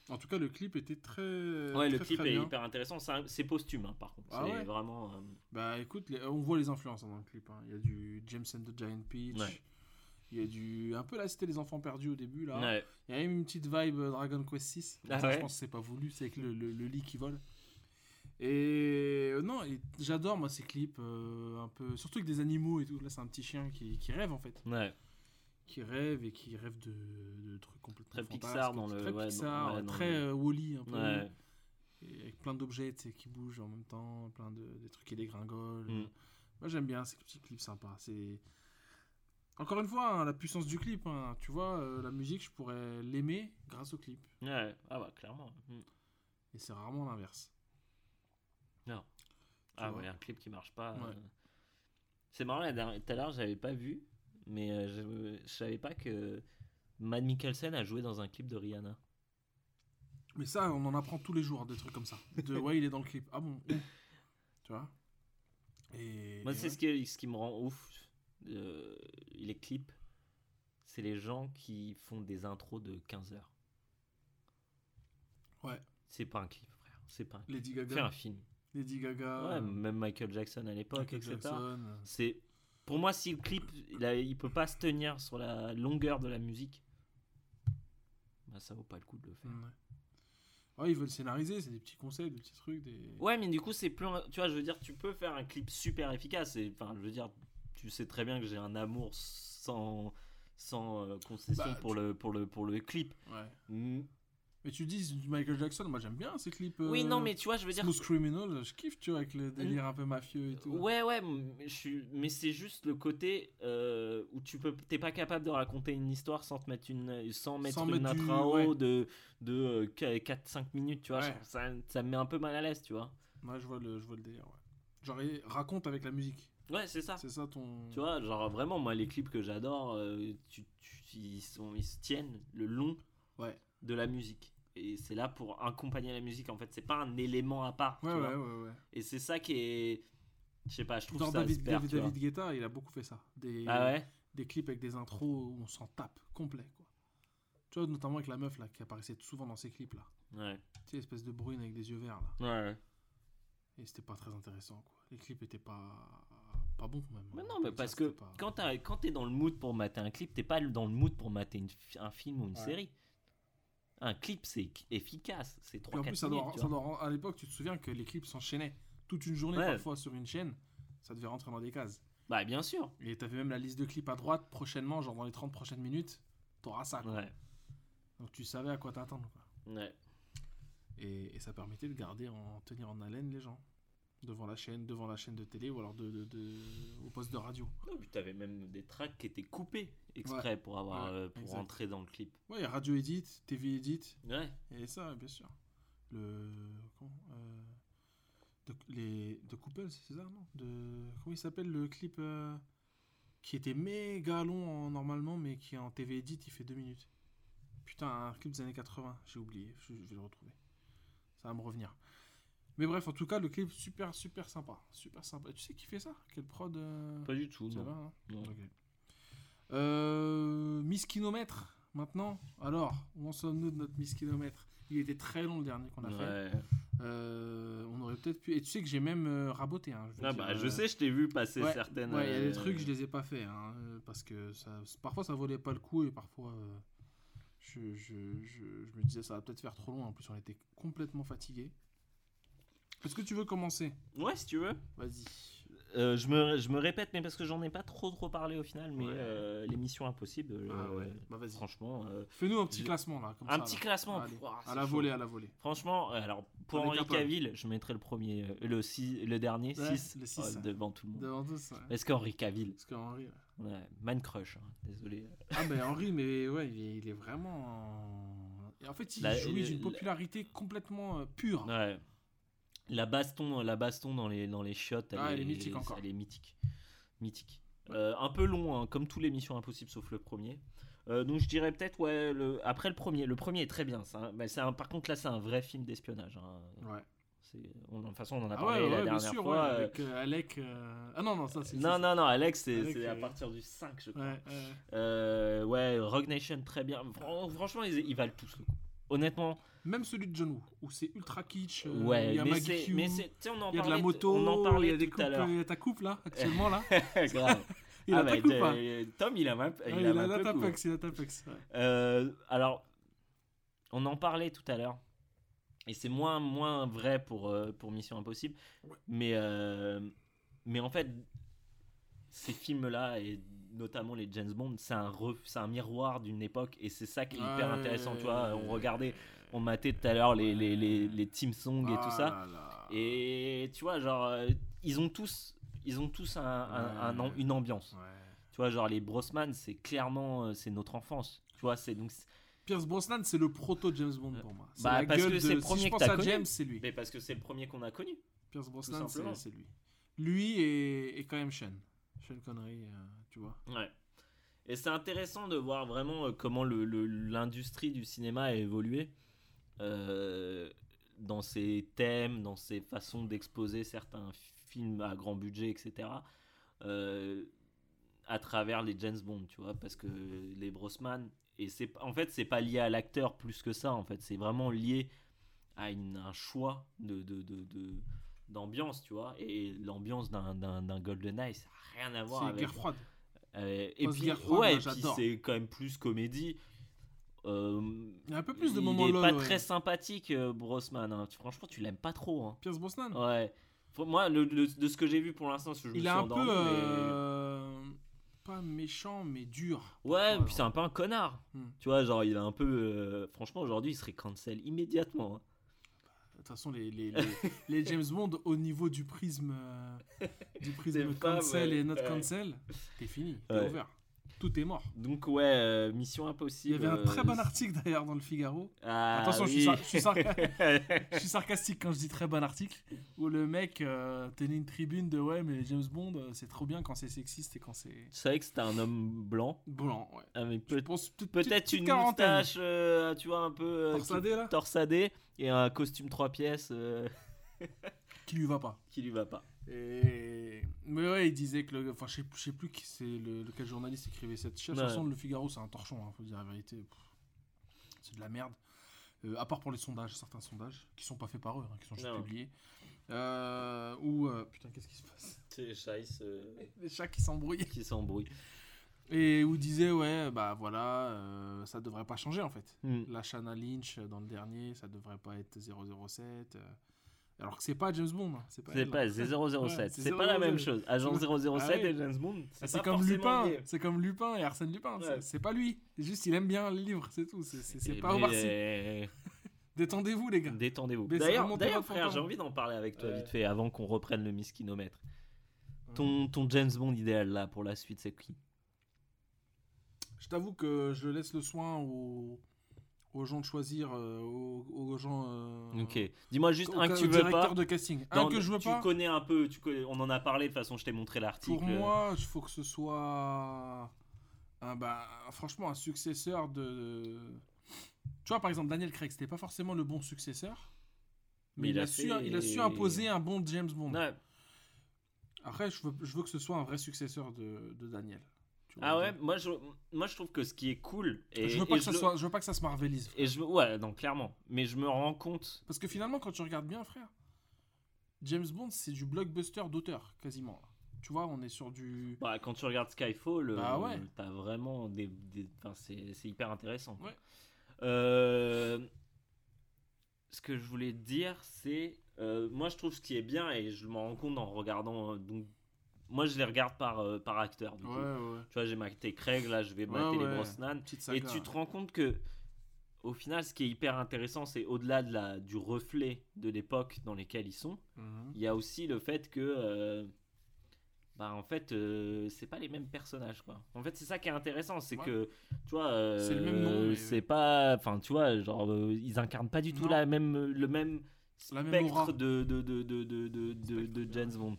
B: En tout cas, le clip était très.
A: Ouais, le clip est
B: bien.
A: hyper intéressant. C'est posthume, hein, par contre.
B: Ah
A: c'est
B: ouais
A: vraiment. euh,
B: Bah écoute, les- on voit les influences hein, dans le clip. hein. Il y a du James and the Giant Peach.
A: Ouais.
B: Il y a du. Un peu là, c'était les enfants perdus au début. là.
A: ouais.
B: Il y a même une petite vibe euh, Dragon Quest 6.
A: Ah
B: ça, je pense que c'est pas voulu, c'est avec le, le- le lit qui vole. Et euh, non, j'adore moi ces clips, euh, un peu, surtout avec des animaux et tout. Là, c'est un petit chien qui, qui rêve en fait,
A: Ouais.
B: qui rêve et qui rêve de, de trucs complètement
A: Très Pixar dans le-
B: très
A: ouais,
B: Pixar,
A: ouais,
B: très euh, Wall-E un peu,
A: Ouais.
B: et avec plein d'objets qui bougent en même temps, plein de des trucs qui dégringolent.
A: Mm.
B: Moi j'aime bien ces petits clips sympas. C'est encore une fois hein, la puissance du clip. hein. Tu vois, euh, la musique, je pourrais l'aimer grâce au clip.
A: Ouais. Ah bah, clairement. Mm.
B: Et c'est rarement l'inverse.
A: Ah
B: vois.
A: ouais, un clip qui marche pas.
B: Ouais.
A: euh. C'est marrant, tout à l'heure, j'avais pas vu, mais euh, je, je savais pas que Mad Mikkelsen a joué dans un clip de Rihanna.
B: Mais ça, on en apprend tous les jours des trucs comme ça. De ouais, il est dans le clip. Ah bon Tu vois? Et.
A: Moi,
B: et
A: c'est
B: ouais.
A: ce qui, ce qui me rend ouf, euh, les clips, c'est les gens qui font des intros de 15 heures.
B: Ouais.
A: C'est pas un clip, frère. C'est pas un clip.
B: Lady
A: Fais un film.
B: Lady Gaga.
A: Ouais, même Michael Jackson à l'époque, etc.
B: Jackson.
A: C'est pour moi si le clip il, a- il peut pas se tenir sur la longueur de la musique, bah ça vaut pas le coup de le faire.
B: Ouais. Ouais, ils veulent scénariser, c'est des petits concepts, des petits trucs, des.
A: Ouais, mais du coup c'est plus tu vois, je veux dire tu peux faire un clip super efficace et enfin je veux dire tu sais très bien que j'ai un amour sans sans euh, concession
B: Bah,
A: pour le pour le pour le clip.
B: Ouais.
A: Mm.
B: Mais tu dis du Michael Jackson, moi j'aime bien ces clips.
A: Oui,
B: euh,
A: non mais tu vois, je veux dire
B: Smooth Criminal, je kiffe, tu vois, avec le délire un peu mafieux et tout.
A: Ouais, ouais, je suis... mais c'est juste le côté euh, où tu peux, t'es pas capable de raconter une histoire sans te mettre une, sans mettre
B: Sans
A: une
B: mettre du-
A: intro
B: ouais.
A: de, de 4-5 minutes, tu vois.
B: Ouais.
A: Ça, ça me met un peu mal à l'aise, tu vois.
B: Ouais, je vois le, je vois le délire, ouais. Genre, raconte avec la musique.
A: Ouais, c'est ça.
B: C'est ça ton.
A: Tu vois, genre vraiment, moi, les clips que j'adore, euh, tu, tu- ils, sont, ils se tiennent le long
B: Ouais.
A: de la musique. Et c'est là pour accompagner la musique, en fait. C'est pas un élément à part. tu
B: Ouais,
A: vois.
B: ouais, ouais.
A: Et c'est ça qui est. Je sais pas, je trouve
B: Genre
A: ça
B: David,
A: super,
B: David, Guetta, il a beaucoup fait ça. Des,
A: Ah
B: des clips avec des intros où on s'en tape complet, quoi. Tu vois, notamment avec la meuf là qui apparaissait souvent dans ces clips là.
A: Ouais.
B: Tu sais, espèce de brune avec des yeux verts là.
A: Ouais.
B: Et c'était pas très intéressant, quoi. Les clips étaient pas. pas bons, même.
A: Mais non, mais parce que
B: c'était pas-
A: quand t'es dans le mood pour mater un clip, t'es pas dans le mood pour mater une un film ou une série. Un clip, c'est efficace. C'est
B: Puis en
A: 3-4
B: plus, ça
A: minutes.
B: doit,
A: tu
B: ça
A: vois.
B: doit- à l'époque, tu te souviens que les clips s'enchaînaient toute une journée
A: Ouais.
B: parfois sur une chaîne. Ça devait rentrer dans des cases.
A: Bah, bien sûr.
B: Et t'avais même la liste de clips à droite prochainement, genre dans les 30 prochaines minutes, t'auras ça. quoi.
A: Ouais.
B: Donc tu savais à quoi t'attendre. quoi.
A: Ouais.
B: Et, et ça permettait de garder en tenir en haleine les gens devant la chaîne, devant la chaîne de télé ou alors de, de- de- au poste de radio.
A: Non, puis t'avais même des tracks qui étaient coupés exprès pour avoir
B: Ouais,
A: euh, pour
B: exact.
A: rentrer dans le clip.
B: Ouais, il y a radio edit, TV edit
A: Ouais.
B: et ça, bien sûr. Le comment euh, de, les de Couple, c'est ça non? De comment il s'appelle le clip euh, qui était méga long en- normalement, mais qui en TV edit il fait deux minutes. Putain, un clip des années 80, j'ai oublié, je, je vais le retrouver. Ça va me revenir. Mais bref, en tout cas, le clip super super sympa, super sympa. Tu sais qui fait ça? Quel prod euh,
A: Pas du tout.
B: ça
A: non.
B: va, hein
A: Non.
B: Euh, Miss Kilomètre, maintenant. Alors, où en sommes-nous de notre Miss Kilomètre Il était très long le dernier qu'on a fait. Euh, on aurait peut-être pu. Et tu sais que j'ai même raboté. hein, je
A: Ah bah, je sais, je t'ai vu passer
B: ouais,
A: certaines.
B: Ouais, il y a des trucs, je les ai pas fait. hein, parce que ça, parfois ça valait pas le coup et parfois je, je, je, je me disais ça va peut-être faire trop long. En plus, on était complètement fatigué. Est-ce que tu veux commencer?
A: Ouais, si tu veux.
B: Vas-y.
A: Euh, je, me, je me répète, mais parce que j'en ai pas trop trop parlé au final, mais
B: Ouais.
A: euh, l'émission impossible. euh,
B: Ah ouais, bah vas-y.
A: Franchement, euh,
B: Fais-nous un petit
A: Je-
B: classement là. Comme
A: un
B: ça,
A: petit
B: là.
A: classement.
B: Allez,
A: Pouah,
B: à la
A: chaud.
B: volée, à la volée.
A: Franchement, alors pour Henri. Cavill, je mettrais le premier, euh, le, six- le dernier,
B: Ouais,
A: 6
B: le six, ouais.
A: devant tout le monde.
B: Devant tous, ouais.
A: Est-ce qu'Henri Cavill,
B: Parce qu'Henri. ouais.
A: ouais, man crush, hein, désolé.
B: Ah, ben Henri, mais ouais, il est, il est vraiment. en- Et en fait, il
A: La-
B: jouit
A: le-
B: d'une
A: la-
B: popularité complètement pure.
A: Ouais. La baston, la baston dans les dans les chiottes, elle,
B: Ah,
A: est,
B: elle est mythique encore.
A: Elle est mythique, mythique. Euh, un peu long, hein, comme tous les missions impossibles sauf le premier. Euh, donc je dirais peut-être ouais le après le premier. Le premier est très bien. Un- mais un- par contre là c'est un vrai film d'espionnage. hein.
B: Ouais.
A: On- de toute façon on en a
B: Ah
A: parlé
B: ouais,
A: la
B: ouais, bien
A: dernière
B: sûr,
A: fois.
B: ouais,
A: euh,
B: avec euh, Alec. euh, Ah non, non, ça c'est.
A: Non
B: ça,
A: non non Alex c'est à partir du 5 je crois.
B: Ouais.
A: Euh, Rogue Nation très bien. Fran- franchement ils, ils valent tous le coup. honnêtement,
B: Même celui de John Woo, où c'est ultra kitsch. euh,
A: ouais,
B: il y a
A: mais
B: Maggie Q,
A: mais on en
B: il y a de
A: parlait,
B: la moto,
A: on en
B: il y
A: parlait
B: a des il y a ta coupe là, actuellement là.
A: Grave.
B: Il
A: Ah
B: a
A: bah,
B: ta coupe pas
A: Tom, il a ma,
B: Ah,
A: il
B: Il
A: a
B: a tapex, il a tapex. ouais.
A: Euh, alors, on en parlait tout à l'heure. Et c'est moins, moins vrai pour, euh, pour Mission Impossible.
B: Ouais.
A: Mais, mais en fait, ces films-là, et notamment les James Bond, c'est un, un miroir d'une époque. Et c'est ça qui est hyper
B: Ouais.
A: intéressant. Tu vois, on regardait, on matait tout à l'heure les, les, les, les team songs et
B: Ah
A: tout ça.
B: là là.
A: Et tu vois, genre, euh, ils ont tous, ils ont tous un, un- une ambiance. Tu vois, genre les Brosman, c'est clairement, euh, c'est notre enfance. Tu vois, c'est donc.
B: Pierce Brosnan, c'est le proto James Bond pour moi.
A: Bah, parce que c'est le premier
B: si
A: que t'as connu.
B: James, c'est lui.
A: Mais parce que c'est le premier qu'on a connu.
B: Pierce Brosnan,
A: simplement.
B: c'est lui. Lui et, et quand même Sean. Sean Connery, euh, tu vois.
A: Ouais. Et c'est intéressant de voir vraiment comment le- le- l'industrie du cinéma a évolué dans ses thèmes, dans ses façons d'exposer certains films à grand budget, etc. euh, à travers les James Bond, tu vois, parce que les Brosman, et c'est en fait c'est pas lié à l'acteur plus que ça, en fait, c'est vraiment lié à une- un choix de, de, de- de- d'ambiance, tu vois, et l'ambiance d'un, d'un, d'un GoldenEye, ça n'a rien à voir
B: C'est
A: avec
B: guerre froide.
A: euh, et puis, ouais, et puis c'est quand même plus comédie. Euh,
B: Il y a un peu plus de
A: il
B: moments
A: est pas
B: ouais.
A: très sympathique, euh, Brosman. hein. Franchement, tu l'aimes pas trop. hein.
B: Pierce Brosnan
A: Ouais. Faut- Moi, le- le- de ce que j'ai vu pour l'instant, je me
B: Il
A: suis
B: est un peu.
A: mais-
B: euh, Pas méchant, mais dur.
A: Ouais, puis c'est un peu un connard.
B: Hmm.
A: Tu vois, genre, il est un peu. euh, Franchement, aujourd'hui, il serait cancel immédiatement. hein.
B: De toute façon, les, les, les, les James Bond, au niveau du prisme, euh, du prisme cancel et not
A: Ouais.
B: cancel, t'es fini, t'es
A: Ouais.
B: ouvert. Tout est mort.
A: Donc, ouais, euh, Mission
B: Il y
A: Impossible.
B: avait un
A: euh,
B: très bon article d'ailleurs dans le Figaro.
A: Ah,
B: Attention, je, suis
A: oui.
B: sar- je suis sarca- je suis sarcastique quand je dis très bon article. Où le mec euh, tenait une tribune de ouais, mais James Bond, euh, c'est trop bien quand c'est sexiste et quand c'est
A: Je savais que c'était un homme blanc?
B: blanc. Ouais.
A: Ah, mais
B: Je
A: peut- Peut-être une moustache, euh, tu vois, un peu. euh,
B: Torsadé, là
A: torsadé et un costume trois pièces euh,
B: qui lui va pas.
A: qui lui va pas.
B: Et... Mais ouais, il disait que le. Enfin, je sais, je sais plus qui c'est le, lequel journaliste écrivait cette chef. De toute le Figaro, c'est un torchon, hein, faut dire la vérité. C'est de la merde. Euh, à part pour les sondages, certains sondages, qui sont pas faits par eux, hein, qui sont juste
A: Non.
B: publiés. Euh, ou. euh, putain, qu'est-ce qui se passe?
A: C'est les Chaïs
B: Les chats qui s'embrouillent.
A: qui s'embrouillent.
B: Et où disait, ouais, bah voilà, euh, ça devrait pas changer en fait.
A: Hmm.
B: La Shanna Lynch dans le dernier, ça devrait pas être 007. Alors que c'est pas James Bond. hein, C'est pas,
A: C'est pas
B: hein.
A: 007,
B: Ouais,
A: c'est pas la même
B: 007.
A: chose. Agent
B: Ouais.
A: 007
B: Ah oui.
A: et James Bond,
B: Ah,
A: c'est pas
B: comme Lupin, c'est comme Lupin et Arsène Lupin. c'est-
A: Ouais.
B: C'est pas lui. Juste il aime bien le livre, c'est tout. C'est- pas
A: mais,
B: Omar Sy. Détendez-vous les gars.
A: Détendez-vous. D'ailleurs, frère, j'ai envie d'en parler avec toi
B: Ouais.
A: vite fait avant qu'on reprenne le miskinomètre. Ton, ton James Bond idéal là pour la suite, c'est qui?
B: Je t'avoue que je laisse le soin aux, aux gens de choisir, euh, aux, aux gens. euh,
A: Ok. Dis-moi juste un que tu veux pas.
B: de casting.
A: Non,
B: un que je veux
A: tu
B: pas.
A: connais un peu, tu connais- on en a parlé de toute façon, je t'ai montré l'article.
B: Pour moi, il faut que ce soit. un, bah, franchement, un successeur de. Tu vois, par exemple, Daniel Craig, c'était pas forcément le bon successeur. Mais, il, a su,
A: fait-
B: il a su imposer un bon James Bond.
A: Ouais.
B: Après, je veux, je veux que ce soit un vrai successeur de, de Daniel.
A: Ah ouais, moi je, moi je trouve que ce qui est cool. Et,
B: je veux pas
A: et
B: que ça
A: le-
B: soit, je veux pas que ça se marvelise.
A: Et je ouais, non, clairement. Mais je me rends compte.
B: Parce que finalement, quand tu regardes bien, frère, James Bond, c'est du blockbuster d'auteur, quasiment. Tu vois, on est sur du.
A: Bah, quand tu regardes Skyfall,
B: Bah
A: euh,
B: ouais.
A: t'as vraiment des. des- enfin, c'est c'est hyper intéressant.
B: Ouais.
A: Euh, ce que je voulais te dire, c'est. euh, moi, je trouve ce qui est bien, et je m'en rends compte en regardant. euh, donc, moi, je les regarde par, euh, par acteur. Du
B: Ouais,
A: coup.
B: ouais.
A: Tu vois, j'ai maté Craig, là, je vais mater les. Brosnan. Et tu te rends compte que, au final, ce qui est hyper intéressant, c'est au-delà de la, du reflet de l'époque dans lesquelles ils sont,
B: Mhm.
A: il y a aussi le fait que, euh, bah, en fait, euh, c'est pas les mêmes personnages, quoi. En fait, c'est ça qui est intéressant, c'est
B: Ouais.
A: que, tu vois, euh,
B: C'est le même nom, mais-
A: c'est pas, enfin, tu vois, genre, euh, ils incarnent pas du tout
B: Non.
A: la même, le même spectre de, de, de, de, de, de, de- de. James Bond.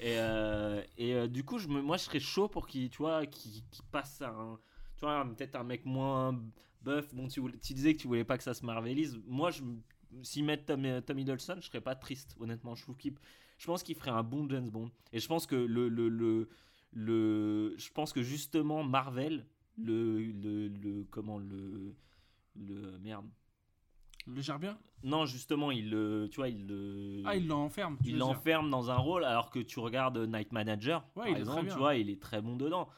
A: Et, euh, et euh, du coup, je me, moi, je serais chaud pour qu'il, tu vois, qu'il passe à un, tu vois, peut-être un mec moins buff. Bon, tu, disais que tu voulais pas que ça se marvelise. Moi, je, s'ils mettent Tom, Tom Hiddleston, je serais pas triste, honnêtement. Je trouve je pense qu'il ferait un bon James Bond. Et je pense que le, le, le, je pense que justement Marvel, le, le, le comment le, le merde,
B: le gère bien
A: Non, justement, il le, tu vois, il le,
B: Ah, il l'enferme.
A: il l'enferme dans un rôle, alors que tu regardes Night Manager,
B: Ouais,
A: par
B: il est très
A: exemple,
B: bien.
A: tu vois, il est très bon dedans.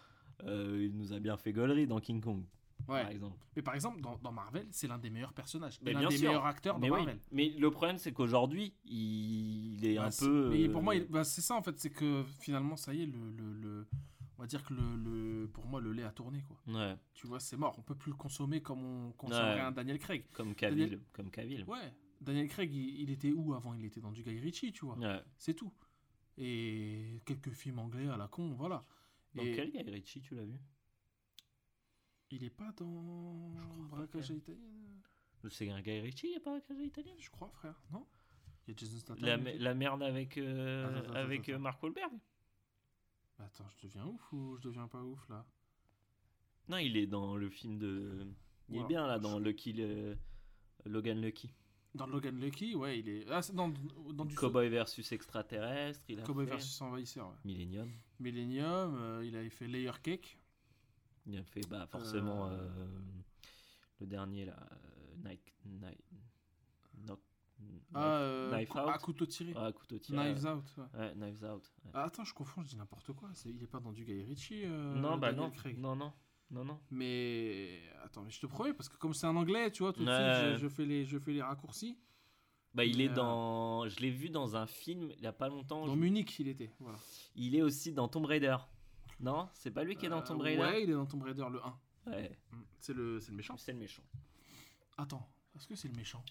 A: Euh, il nous a bien fait gaulerie dans King Kong,
B: Ouais.
A: par exemple.
B: Mais par exemple, dans, dans Marvel, c'est l'un des meilleurs personnages.
A: Mais
B: l'un des
A: sûr.
B: meilleurs acteurs
A: Mais
B: dans
A: oui,
B: Marvel.
A: mais le problème c'est qu'aujourd'hui, il, il est
B: Bah,
A: un peu.
B: Mais pour moi,
A: euh,
B: bah, c'est ça en fait, c'est que finalement, ça y est, le, le, le- on va dire que le, le- pour moi, le lait a tourné quoi.
A: ouais,
B: Tu vois, c'est mort. On peut plus le consommer comme on consommerait
A: Ouais.
B: un Daniel Craig.
A: comme Cavill, comme Cavill.
B: Ouais. Daniel Craig, il, il était où avant? Il était dans du Guy Ritchie, tu vois.
A: Ouais.
B: C'est tout. Et quelques films anglais à la con, voilà.
A: Dans
B: Et
A: quel Guy Ritchie tu l'as vu?
B: Il est pas dans
A: Je crois
B: Braquage à
A: C'est un Guy Ritchie, il n'y a pas un italien
B: Je crois, frère. Non? Il y a Jason Statham.
A: la, merde avec, euh, avec euh. Mark Wahlberg?
B: Attends, je deviens ouf ou je deviens pas ouf là?
A: Non, il est dans le film de. Il est bien là dans Lucky, le- Logan Lucky.
B: Dans Logan Lucky, ouais, il est. Ah, c'est dans, dans du.
A: Cowboy versus extraterrestre, il a
B: Cowboy
A: fait.
B: versus Envahisseur, ouais.
A: Millennium.
B: Millennium, euh, il avait fait Layer Cake.
A: Il a fait bah, forcément
B: Euh,
A: euh, le dernier là. euh, Nike. Knock-
B: Ah, euh,
A: Knife
B: cou-
A: Out.
B: à couteau tiré.
A: Ah, couteau tiré.
B: Knives Out. ouais.
A: Ouais, Knives Out. ouais.
B: Ah, attends, je confonds, je dis n'importe quoi. Il est pas dans du Guy Ritchie. euh,
A: non, bah non.
B: Craig.
A: Non, non. Non, non.
B: Mais attends, mais je te promets, parce que comme c'est un anglais, tu vois, tout de suite, je, je fais les, je fais les raccourcis.
A: Bah, il
B: Mais,
A: est
B: euh,
A: dans. Je l'ai vu dans un film il y a pas longtemps.
B: Dans
A: je-
B: Munich, il était. Voilà.
A: Il est aussi dans Tomb Raider. Non? C'est pas lui qui est dans
B: Euh,
A: Tomb Raider?
B: Ouais, il est dans Tomb Raider le 1.
A: Ouais.
B: Mm. C'est le, c'est le méchant.
A: C'est le méchant.
B: Attends, est-ce que c'est le méchant?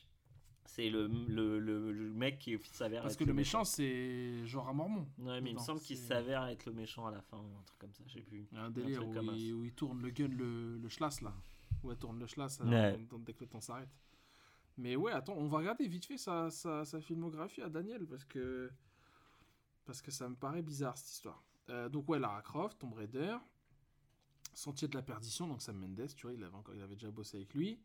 A: C'est le, le, le, le mec qui s'avère
B: Parce
A: être
B: que le méchant, c'est Jorah Mormont.
A: Ouais, mais il me semble qu'il s'avère être le méchant à la fin, ou un truc comme ça, je sais plus.
B: Un délire où,
A: comme
B: il,
A: ça.
B: où il tourne le gun, le, le schlass là. Où elle tourne le schlass euh,
A: Ouais.
B: dès que le temps s'arrête. Mais ouais, attends, on va regarder vite fait sa, sa, sa filmographie à Daniel parce que parce que ça me paraît bizarre cette histoire. Euh, donc ouais, Lara Croft, Tomb Raider, Sentier de la perdition, donc Sam Mendes, tu vois, il avait encore, il avait déjà bossé avec lui.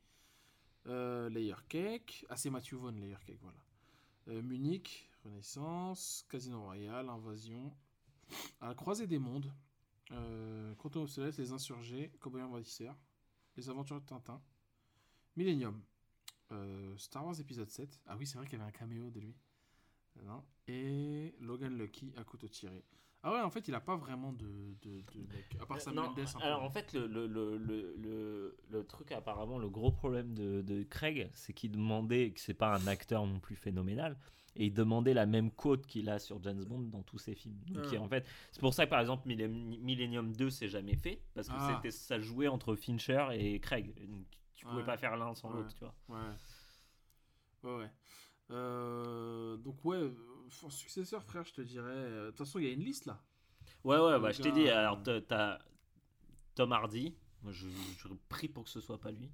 B: Euh, Layer Cake, ah c'est Matthew Vaughn, Layer Cake, voilà. Euh, Munich, Renaissance, Casino Royale, Invasion, à la croisée des mondes, euh, Quantum of Solace, Les Insurgés, Cowboy Envahisseur, Les Aventures de Tintin, Millennium, euh, Star Wars épisode 7. Ah oui, c'est vrai qu'il y avait un caméo de lui. Non. Et Logan Lucky à couteau tiré. Ah ouais, en fait, il a pas vraiment de, de, de mec, à part Sam
A: Euh, Non,
B: Mendes. un peu.
A: alors en fait, le, le, le, le, truc, apparemment, le gros problème de, de Craig, c'est qu'il demandait, que c'est pas un acteur non plus phénoménal, et il demandait la même quote qu'il a sur James Bond dans tous ses films. Donc,
B: Ah.
A: en fait, c'est pour ça que par exemple, Millennium Millennium 2 s'est jamais fait, parce que
B: Ah.
A: c'était ça jouait entre Fincher et Craig. Donc, tu pouvais
B: Ouais.
A: pas faire l'un sans
B: Ouais.
A: l'autre, tu vois.
B: Ouais. Ouais, ouais. Euh, donc, ouais, en successeur, frère, je te dirais. euh, De toute façon, il y a une liste là.
A: Ouais, ouais, bah, je t'ai dit,
B: euh,
A: alors t'as- Tom Hardy, moi je, je prie pour que ce soit pas lui.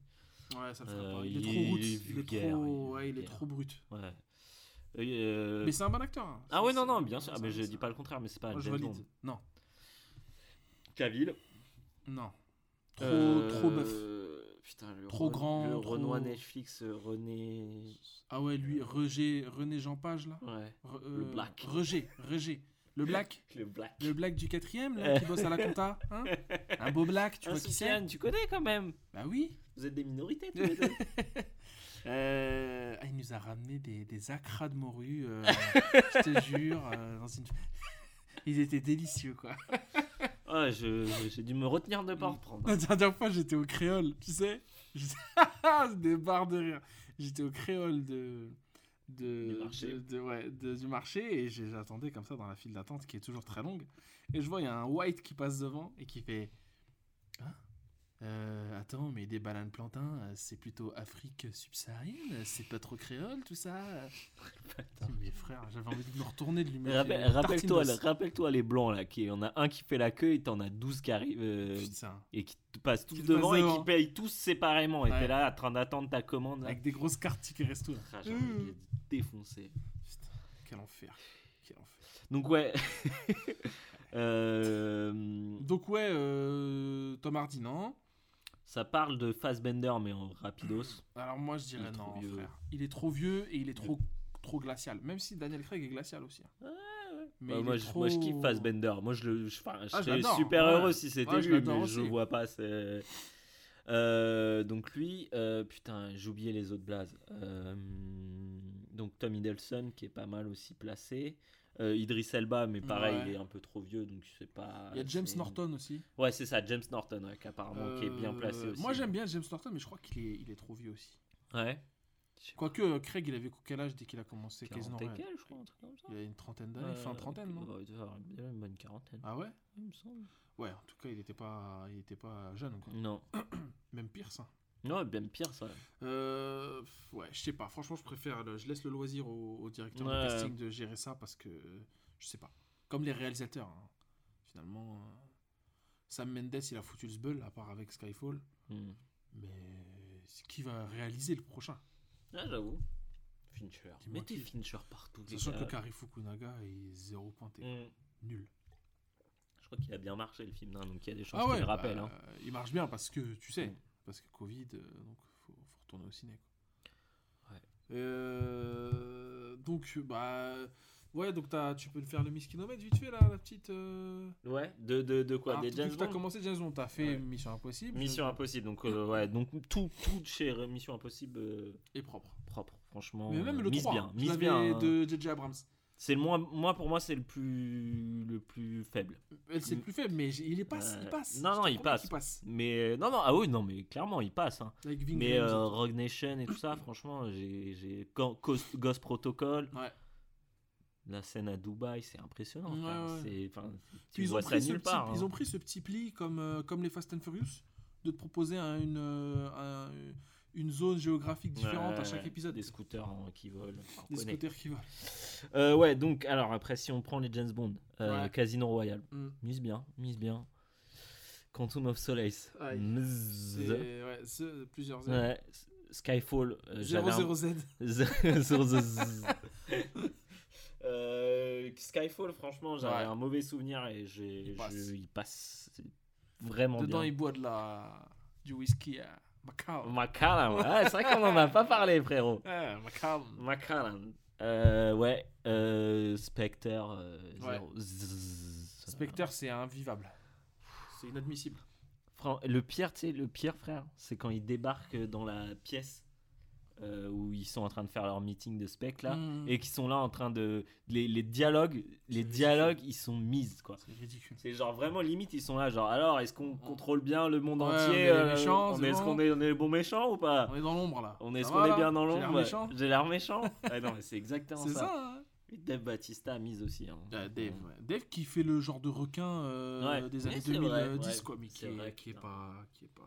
B: Ouais, ça le ferait
A: Euh,
B: pas. Il est
A: il
B: trop
A: est
B: route. Il est trop.
A: il est
B: Ouais, il est
A: vulgaire.
B: trop brut.
A: Ouais. Euh,
B: Mais c'est un bon acteur. hein.
A: Ah ouais, non, non, bien sûr,
B: c'est-
A: mais je dis pas le contraire, mais c'est pas
B: Moi, je valide.
A: Bond.
B: Non,
A: Cavill.
B: non. Trop,
A: Euh,
B: trop bœuf.
A: Putain, le
B: Trop grand,
A: Le
B: trop-
A: Renoir Netflix, euh, René.
B: Ah ouais, lui, Roger, René Jean Page là.
A: Ouais.
B: Re-
A: Le
B: euh,
A: Black.
B: Roger, Roger. Le Black.
A: Le Black.
B: Le Black du quatrième là, qui bosse à la compta. Hein un beau Black, tu
A: Ah,
B: vois qui c'est
A: tu connais quand même.
B: Bah oui.
A: Vous êtes des minorités tous les deux.
B: Euh, ah, il nous a ramené des, des acras de morue, euh, je te jure. euh, dans une... Ils étaient délicieux quoi.
A: Ah, je- j'ai dû me retenir de pas en reprendre.
B: La dernière fois, j'étais au créole, tu sais. Des barres de rire. J'étais au créole de. De,
A: Du marché.
B: de- de- ouais, de- du marché et j'attendais comme ça dans la file d'attente qui est toujours très longue. Et je vois, il y a un white qui passe devant et qui fait Euh, Attends, mais des bananes plantains, euh, c'est plutôt Afrique subsaharienne? C'est pas trop créole tout ça? Mais frère, j'avais envie de me retourner de lui mettre.
A: Rappel- Rappelle-toi
B: d'os.
A: rappelle-toi les blancs là, qui il y en a un qui fait la queue et t'en as 12 qui arrivent euh,
B: Putain.
A: et qui te passent tous
B: Qui
A: devant et
B: devant.
A: qui payent tous séparément. Et t'es là en train d'attendre ta commande. là.
B: Avec des grosses cartes tickets resto.
A: Ah, j'ai envie de les défoncer.
B: Putain, quel enfer. Quel enfer.
A: Donc ouais. Euh,
B: Donc ouais, Tom Hardy, non?
A: Ça parle de Fassbender mais en rapidos.
B: Alors moi je dirais non,
A: vieux.
B: frère. Il est trop vieux et il est trop, trop glacial. Même si Daniel Craig est glacial aussi. hein. Mais
A: Bah, moi, je,
B: trop-
A: moi je kiffe Fassbender. Moi je le je,
B: Ah,
A: serais
B: l'adore,
A: super
B: ouais.
A: heureux si c'était
B: Ouais,
A: lui mais je vois pas Euh, donc lui, euh, putain, j'ai oublié les autres blazes. Euh, donc Tom Hiddleston qui est pas mal aussi placé. Euh, Idris Elba, mais pareil,
B: Ouais.
A: il est un peu trop vieux, donc je sais pas.
B: Il y a James Norton aussi.
A: Ouais, c'est ça, James Norton, ouais, qui apparemment qui est bien
B: Euh,
A: placé aussi.
B: Moi j'aime bien James Norton, mais je crois qu'il est, il est trop vieux aussi.
A: Ouais.
B: Quoique euh, Craig, il avait quel âge dès qu'il a commencé Casino
A: 40 et
B: Royale
A: quelques, je crois, un truc comme ça.
B: Il a une trentaine d'années, fin
A: Ouais,
B: trentaine, non
A: ouais, il avoir bien une bonne quarantaine,
B: Ah ouais
A: il me semble.
B: Ouais, en tout cas, il était pas, il était pas jeune, quoi.
A: Non.
B: Même pire, ça.
A: Non, bien pire ça.
B: Euh, ouais, je sais pas. Franchement, je préfère. le- je laisse le loisir au, au directeur
A: Ouais.
B: de casting de gérer ça parce que je sais pas. Comme les réalisateurs, hein. finalement. euh, Sam Mendes, il a foutu le sbeul, à part avec Skyfall.
A: Hmm.
B: Mais qui va réaliser le prochain?
A: Ah, j'avoue. Fincher. Mettez. Fincher partout.
B: Sachant que Kari Fukunaga est zéro pointé.
A: Hmm.
B: Nul.
A: Je crois qu'il a bien marché le film, hein, donc il y a des chances
B: Ah
A: qu'il
B: ouais,
A: le rappelle.
B: bah,
A: hein.
B: il marche bien parce que tu sais,
A: Mm.
B: Parce que Covid, euh, donc faut, faut retourner au ciné. quoi.
A: Ouais.
B: Euh, donc bah ouais, donc t'as- tu peux faire le Miss Kilomètre vite fait là, la petite. euh,
A: Ouais, de, de, de quoi
B: ah,
A: Des James
B: que t'as
A: Bond
B: commencé James Bond, t'as fait
A: Ouais.
B: Mission Impossible.
A: Mission Impossible, donc euh, ouais, donc tout, tout chez Mission Impossible euh,
B: Et propre.
A: propre, franchement.
B: Mais même le
A: mise
B: 3,
A: bien, mise bien. hein.
B: de JJ Abrams.
A: C'est le moins, moi pour moi c'est le plus, le plus faible.
B: Elle c'est le plus faible, mais il est passe, il
A: Euh,
B: passe.
A: non, non, il passe.
B: qu'il passe.
A: Mais non, non, ah oui, non, mais clairement il passe. hein.
B: Avec
A: Mais euh,
B: tout.
A: Rogue Nation et tout ça, franchement, j'ai, Ghost, Ghost Protocol,
B: Ouais.
A: la scène à Dubaï, c'est impressionnant.
B: Ouais, ouais.
A: Tu
B: ils ont,
A: vois ça
B: pris ce
A: nulle
B: petit,
A: part.
B: ils
A: hein.
B: ont pris ce petit pli comme, euh, comme les Fast and Furious, de te proposer un- une, euh, un- une zone géographique différente à
A: Ouais,
B: chaque épisode.
A: Des scooters hein, qui volent.
B: Des
A: connaît.
B: scooters qui volent.
A: Euh, ouais, donc, alors après, si on prend les James Bond, euh,
B: Ouais.
A: Casino Royale,
B: Mm.
A: mise bien, mise bien. Quantum of Solace,
B: ouais, plusieurs.
A: Ouais, S- Skyfall, euh, j'avais un-
B: 00Z.
A: Sur the zzz. Euh, Skyfall, franchement, j'avais un mauvais souvenir et j'ai,
B: Il passe.
A: je- il passe vraiment
B: Dedans,
A: bien.
B: il boit de la... du whisky à Macallan.
A: Macallan, ouais, c'est vrai qu'on en a pas parlé, frérot. Euh, ouais, euh, Spectre. euh,
B: Ouais.
A: zéro. Zzz.
B: Spectre, c'est invivable. C'est inadmissible.
A: Fran- Le pire, tu sais, le pire, frère, c'est quand ils débarquent dans la pièce euh, où ils sont en train de faire leur meeting de spec là,
B: Mm.
A: et qui sont là en train de. Les, les dialogues, les dialogues, ils sont mises, quoi.
B: C'est ridicule.
A: C'est genre vraiment limite, ils sont là, genre alors est-ce qu'on contrôle bien le monde
B: Ouais, on
A: entier
B: est
A: euh,
B: méchants,
A: on est, Est-ce
B: bon
A: qu'on est, on est les bons méchants ou pas?
B: On est dans l'ombre là.
A: On est, qu'on est bien dans l'ombre?
B: méchant
A: J'ai l'air méchant Ouais, Non, mais c'est exactement
B: C'est
A: ça.
B: ça, hein
A: Et Dave Batista a mise aussi. hein.
B: Ah, Dave, ouais. Dave qui fait le genre de requin euh,
A: Ouais.
B: des années
A: c'est
B: 2010
A: vrai,
B: quoi, mais qui est, qui est pas, qui est pas.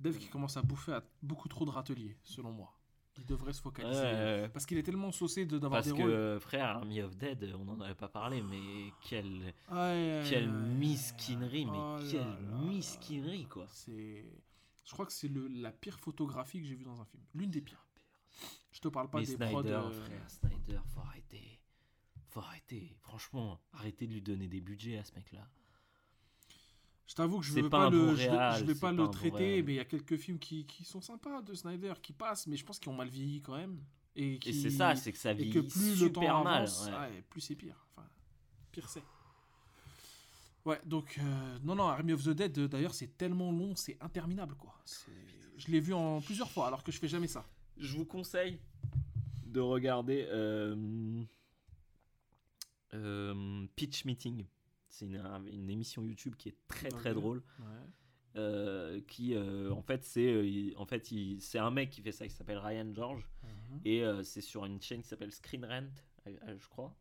B: Dave qui commence à bouffer à beaucoup trop de râteliers, selon moi. Il devrait se focaliser.
A: ouais.
B: Parce qu'il est tellement saucé de d'avoir
A: Parce
B: des
A: que
B: rôles.
A: euh, frère, Army of Dead, on n'en avait pas parlé, mais quelle,
B: Aïe, aïe,
A: quelle
B: aïe, aïe.
A: misquinerie, mais
B: Oh
A: quelle misquinerie quoi.
B: C'est. Je crois que c'est le- la pire photographie que j'ai vue dans un film. L'une des pires. Je te parle pas
A: mais
B: des
A: Snyder,
B: prods. euh,
A: frère, Snyder, faut arrêter. Faut arrêter. Franchement, arrêtez de lui donner des budgets à ce mec-là.
B: Je t'avoue que je
A: C'est
B: vais
A: pas
B: le,
A: bon
B: je vais-
A: réal,
B: je vais
A: c'est
B: pas
A: pas
B: le
A: un bon
B: traiter, mais il y a quelques films qui, qui sont sympas de Snyder qui passent, mais je pense qu'ils ont mal vieilli quand même. Et,
A: Et c'est ça, c'est que ça
B: et
A: vit
B: que plus le temps
A: super mal.
B: avance,
A: ouais.
B: ouais, plus c'est pire. Enfin, pire c'est. Ouais, donc euh, non, non, Army of the Dead. euh, D'ailleurs, c'est tellement long, c'est interminable, quoi. Je l'ai vu en plusieurs fois, alors que je fais jamais ça.
A: Je vous conseille de regarder euh, euh, Pitch Meeting. C'est une, une émission YouTube qui est très très drôle. euh, qui euh, en fait c'est euh, en fait c'est un mec qui fait ça qui s'appelle Ryan George.
B: Mhm.
A: et c'est sur une chaîne qui s'appelle Screen Rant je crois.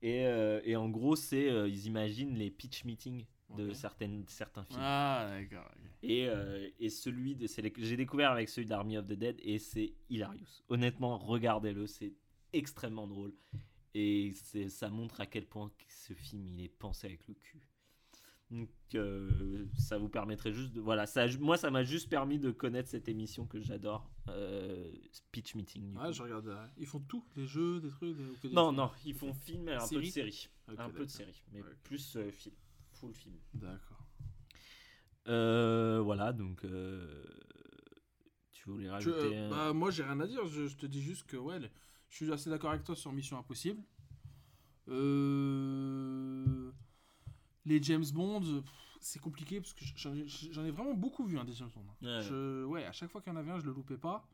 A: Et, et en gros c'est ils imaginent les pitch meetings de certaines certains films.
B: Ah, d'accord.
A: et, et celui de j'ai découvert avec celui d'Army of the Dead et c'est hilarious. Honnêtement regardez-le c'est extrêmement drôle et ça montre à quel point ce film il est pensé avec le cul donc euh, ça vous permettrait juste de voilà ça moi ça m'a juste permis de connaître cette émission que j'adore euh, Pitch Meeting du
B: Ouais,
A: coup.
B: je regarde. Ils font tout, des jeux, des trucs. des-
A: non non ils font film et un peu de
B: Série
A: série un peu de série mais plus euh, film full film
B: D'accord.
A: Euh, voilà donc tu voulais rajouter un-
B: bah, moi, j'ai rien à dire. Je, je te dis juste que ouais, je suis assez d'accord avec toi sur Mission Impossible. Euh, Les James Bond, c'est compliqué parce que j'en ai, vraiment beaucoup vu, hein, des James Bond.
A: Ouais.
B: Je, ouais, à chaque fois qu'il y en avait un, je le loupais pas.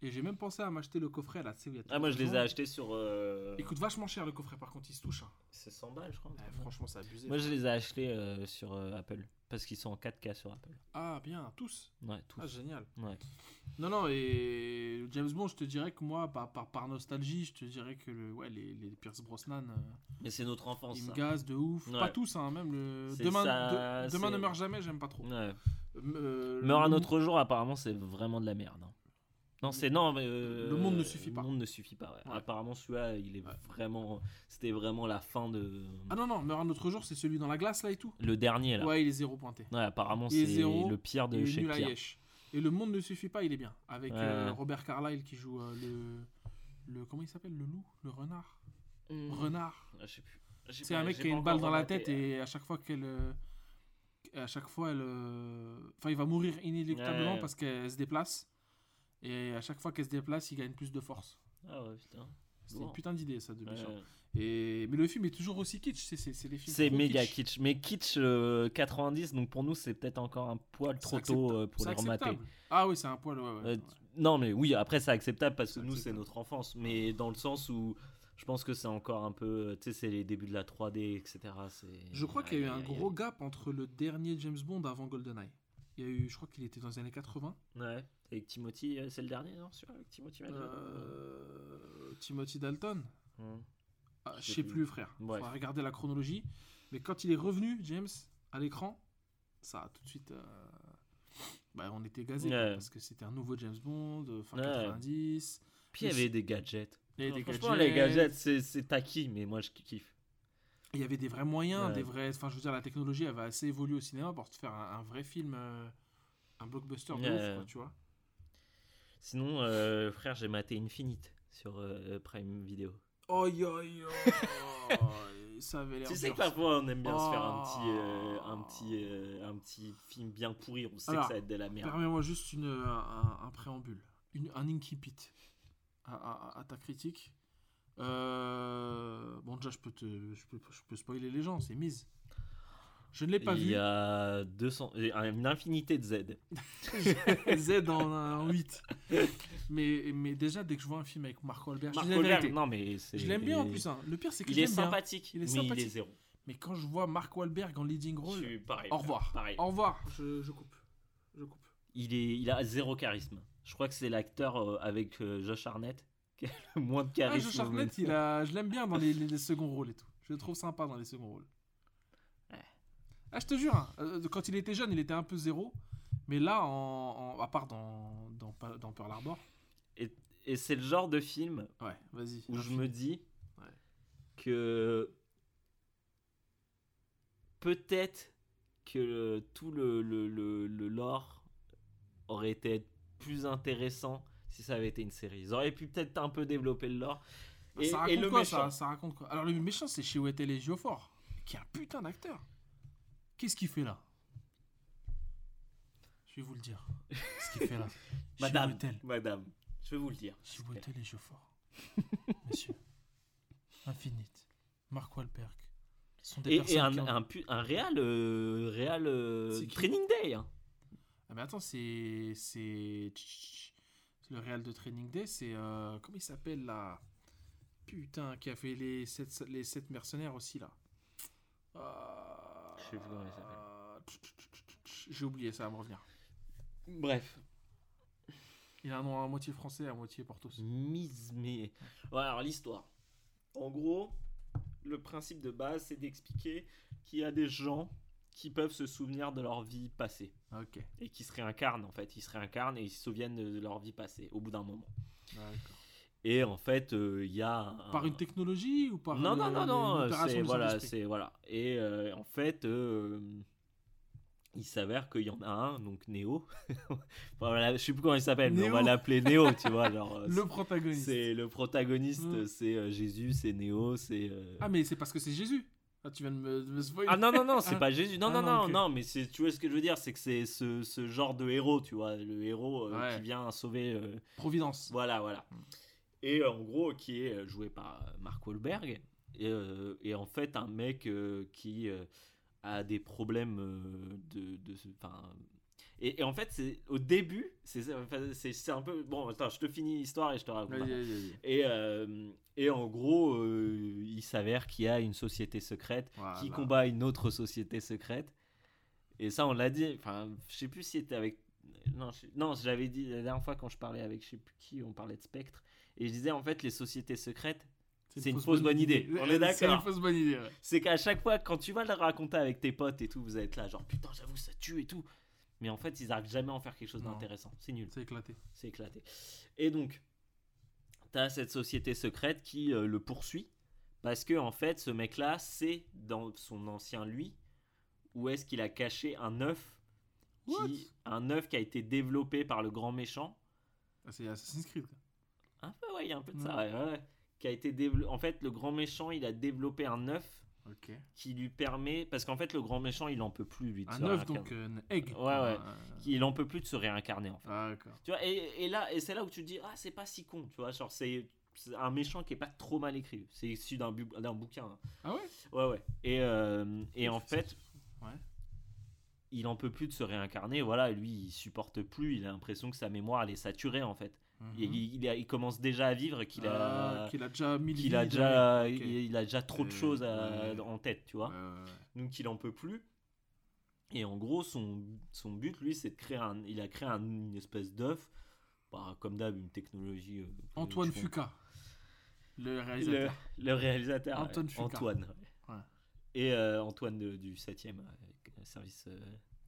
B: Et j'ai même pensé à m'acheter le coffret là, tu sais, où il y a
A: Ah, moi, je les ai achetés sur. euh,
B: Il coûte vachement cher le coffret, par contre, il se touche. hein.
A: C'est 100 balles, je crois.
B: Ouais, franchement, c'est abusé.
A: Moi, je les ai achetés euh, sur euh, Apple. Parce qu'ils sont en 4K sur Apple.
B: Ah, bien, tous.
A: Ouais, tous.
B: Ah, génial.
A: Ouais.
B: Non, non, et James Bond, je te dirais que moi, par, par, par nostalgie, je te dirais que le, ouais, les, les Pierce Brosnan, euh,
A: Mais c'est notre enfance.
B: ils me gazent de ouf.
A: Ouais.
B: Pas tous, hein, même le. Demain,
A: ça,
B: de- Demain ne meurt jamais, j'aime pas trop.
A: Ouais. Meurt un autre jour, apparemment, c'est vraiment de la merde. hein. Non, c'est non, mais euh,
B: Le monde ne suffit pas.
A: Le monde ne suffit pas. ouais.
B: Ouais.
A: Apparemment, celui-là, il est
B: Ouais.
A: vraiment. C'était vraiment la fin de.
B: Ah non, non, meurt un autre jour, c'est celui dans la glace là et tout.
A: Le dernier là. Ouais,
B: Ouais, il est zéro pointé.
A: apparemment,
B: Il est
A: c'est
B: zéro,
A: le pire de chez.
B: Yesh. Et le monde ne suffit pas, il est bien. Avec
A: Ouais,
B: euh,
A: ouais.
B: Robert Carlyle qui joue euh, le, le. Comment il s'appelle? Le loup? Le renard?
A: Hmm.
B: Renard.
A: Ah, je sais plus. J'ai
B: C'est un mec qui a une balle dans la tête et à chaque fois qu'elle. À chaque fois, elle. Enfin, il va mourir inéluctablement
A: Ouais.
B: parce qu'elle se déplace. Et à chaque fois qu'elle se déplace, il gagne plus de force.
A: Ah ouais, putain.
B: C'est
A: Bon.
B: une putain d'idée, ça, de
A: Ouais.
B: méchant. Et... Mais le film est toujours aussi kitsch. C'est, c'est, c'est les films.
A: C'est méga kitsch. Mais kitsch euh, 90, donc pour nous, c'est peut-être encore un poil trop tôt euh, pour les remater.
B: acceptable. Ah oui, c'est un poil. Ouais, ouais,
A: Euh,
B: ouais.
A: Non, mais oui, après, c'est acceptable parce que nous, c'est notre enfance. Mais dans le sens où je pense que c'est encore un peu. Tu sais, c'est les débuts de la 3D, etc. c'est-
B: Je crois qu'il y a eu un gros gap entre le dernier James Bond avant GoldenEye. Il y a eu, je crois qu'il était dans les années 80.
A: Ouais. Avec Timothy, euh, c'est le dernier, non celui-là, Avec Timothy Dalton
B: Euh, Timothy Dalton. Ah,
A: Je sais plus.
B: plus, frère. Il faudra regarder la chronologie. Mais quand il est revenu, James, à l'écran, ça a tout de suite. euh, bah, on était gazés.
A: Ouais.
B: Parce que c'était un nouveau James Bond, euh, fin
A: Ouais.
B: 90.
A: Puis il y avait des gadgets.
B: Il y avait des
A: Franchement,
B: gadgets.
A: les gadgets, c'est taquis, mais moi, je kiffe.
B: Il y avait des vrais moyens,
A: Ouais.
B: des vrais. Enfin, je veux dire, la technologie avait assez évolué au cinéma pour te faire un, un vrai film, euh, un blockbuster de
A: Ouais.
B: ouf, quoi, tu vois.
A: Sinon, euh, frère, j'ai maté Infinite sur euh, Prime Video.
B: Oh, yo, yo. ça avait l'air
A: Tu sais que parfois, on aime bien se faire un
B: Oh.
A: petit, euh, un, petit, un petit film bien pourri. On sait
B: Alors,
A: que ça va être de la merde.
B: Permets-moi juste une, un, un préambule, une, un incipit à, à- à ta critique. Bon, déjà, je peux, te, je, peux, je peux spoiler les gens, c'est mise. Je ne l'ai pas
A: Il
B: vu.
A: y a 200, une infinité de Z.
B: Z en, en 8. Mais, mais déjà, dès que je vois un film avec Mark Wahlberg, je
A: Mark Wahlberg, non mais.
B: Je l'aime bien en plus. hein. Le pire, c'est que
A: Il
B: je
A: est
B: bien.
A: sympathique,
B: Il est
A: mais il est
B: sympathique.
A: zéro.
B: Mais quand je vois Mark Wahlberg en leading
A: Je
B: role,
A: suis pareil.
B: au revoir.
A: Pareil.
B: Au revoir, je, je coupe. Je coupe.
A: Il, est, il a zéro charisme. Je crois que c'est l'acteur euh, avec euh, Josh Harnett qui a le moins de
B: Ah,
A: charisme.
B: Josh Hartnett, il a... je l'aime bien dans les, les- les seconds rôles et tout. Je le trouve sympa dans les seconds rôles. Ah, je te jure, hein, euh, quand il était jeune, il était un peu zéro. Mais là, en, en- à part dans, dans, dans Pearl Harbor.
A: Et c'est le genre de film
B: Ouais, vas-y.
A: où je
B: film.
A: me dis
B: Ouais.
A: que peut-être que le- tout le, le, le, le lore aurait été plus intéressant si ça avait été une série. Ils auraient pu peut-être un peu développer le lore.
B: Bah,
A: Et,
B: ça
A: et
B: raconte
A: le
B: quoi,
A: méchant.
B: ça, ça raconte quoi? Alors, le méchant, c'est Chiwetel Ejiofor, qui est un putain d'acteur. Qu'est-ce qu'il fait là? Je vais vous le dire. Ce qu'il fait là?
A: Madame,
B: Chiwetel.
A: madame, je vais vous le dire.
B: Chiwetel Ejiofor. Monsieur. Infinite. Mark Wahlberg. Sont des
A: Et, et un,
B: qui ont-
A: un, un réel, euh, réel euh, training day. hein.
B: Ah, mais attends, c'est. C'est. Le Real de Training Day, c'est. euh, Comment il s'appelle là? Putain, qui a fait les 7 les sept mercenaires aussi là. Euh,
A: Je sais plus comment il s'appelle.
B: J'ai oublié, ça va me revenir.
A: Bref,
B: Il a un nom à moitié français, à moitié portos.
A: mise mais ouais, alors l'histoire en gros le principe de base c'est d'expliquer qu'il y a des gens qui peuvent se souvenir de leur vie passée et qui se réincarnent en fait ils se réincarnent et ils se souviennent de de leur vie passée au bout d'un moment
B: d'accord.
A: Et en fait euh, il y a un-
B: Par une technologie ou par.
A: non non non non c'est voilà c'est voilà et euh, en fait euh, il s'avère qu'il y en a un donc Néo voilà, je sais plus comment il s'appelle mais on va l'appeler Néo tu vois genre
B: Le protagoniste.
A: C'est le protagoniste,
B: Mm.
A: c'est euh, Jésus, c'est Néo, c'est. euh,
B: Ah, mais c'est parce que c'est Jésus. Ah, tu viens de me, de me spoiler.
A: Ah non, non, non, c'est
B: Ah.
A: pas Jésus. Non,
B: Ah
A: non,
B: non,
A: non, mais tu vois ce que je veux dire, c'est que c'est ce, ce genre de héros, tu vois, le héros euh,
B: Ouais.
A: qui vient sauver.
B: Providence.
A: voilà, voilà. Et euh, en gros, qui est euh, joué par euh, Mark Wahlberg, et, et en fait, un mec qui a des problèmes de, enfin, et, et en fait, c'est au début, c'est un peu bon. Attends, je te finis l'histoire et je te raconte. Et, euh, et en gros, euh, il s'avère qu'il y a une société secrète qui combat une autre société secrète. Et ça, on l'a dit. Enfin, je sais plus si c'était avec. Non, je... non, j'avais dit la dernière fois quand je parlais avec je sais plus qui, on parlait de Spectre. Et je disais en fait, les sociétés secrètes, c'est une fausse bonne idée. On est
B: C'est une
A: d'accord.
B: fausse bonne idée. ouais.
A: c'est qu'à chaque fois, quand tu vas le raconter avec tes potes et tout, vous êtes là, genre putain, j'avoue, ça tue et tout. Mais en fait, ils arrivent jamais à en faire quelque chose d'intéressant. C'est nul.
B: C'est éclaté.
A: C'est éclaté. Et donc, tu as cette société secrète qui euh, le poursuit parce que en fait, ce mec-là, c'est dans son ancien lui où est-ce qu'il a caché un œuf qui un œuf qui a été développé par le grand méchant.
B: Ah, C'est Assassin's Creed. quoi.
A: Un peu ouais, il y a un peu de
B: Ouais.
A: ça. ouais, ouais. Qui a été dévelop- en fait, le grand méchant, il a développé un œuf qui lui permet parce qu'en fait, le grand méchant, il en peut plus lui de
B: Un œuf, donc euh, un egg.
A: Ouais, ouais.
B: Euh,
A: Il en peut plus de se réincarner en fait.
B: Ah.
A: Tu vois, et, et là, et c'est là où tu te dis, ah, c'est pas si con, tu vois, genre, c'est un méchant qui est pas trop mal écrit. C'est issu d'un bu- bouquin. hein.
B: Ah ouais?
A: Ouais, ouais. Et, euh, et en fait,
B: Ouais.
A: il en peut plus de se réincarner. Voilà, lui, il supporte plus. Il a l'impression que sa mémoire, elle est saturée, en fait.
B: Mhm.
A: il, il a- il commence déjà à vivre qu'il a.
B: Ah, qu'il a déjà mille
A: qu'il a déjà, il, il a déjà trop de choses à-
B: ouais.
A: en tête, tu vois.
B: Ouais.
A: Donc il en peut plus. Et en gros, son, son but, lui, c'est de créer un. Il a créé un- une espèce d'œuf. Bah, comme d'hab, une technologie. euh,
B: Antoine Fuca, le réalisateur.
A: le réalisateur.
B: Antoine
A: ouais.
B: Fuqua.
A: Antoine. ouais.
B: Ouais.
A: Et euh, Antoine de- du 7ème service, euh,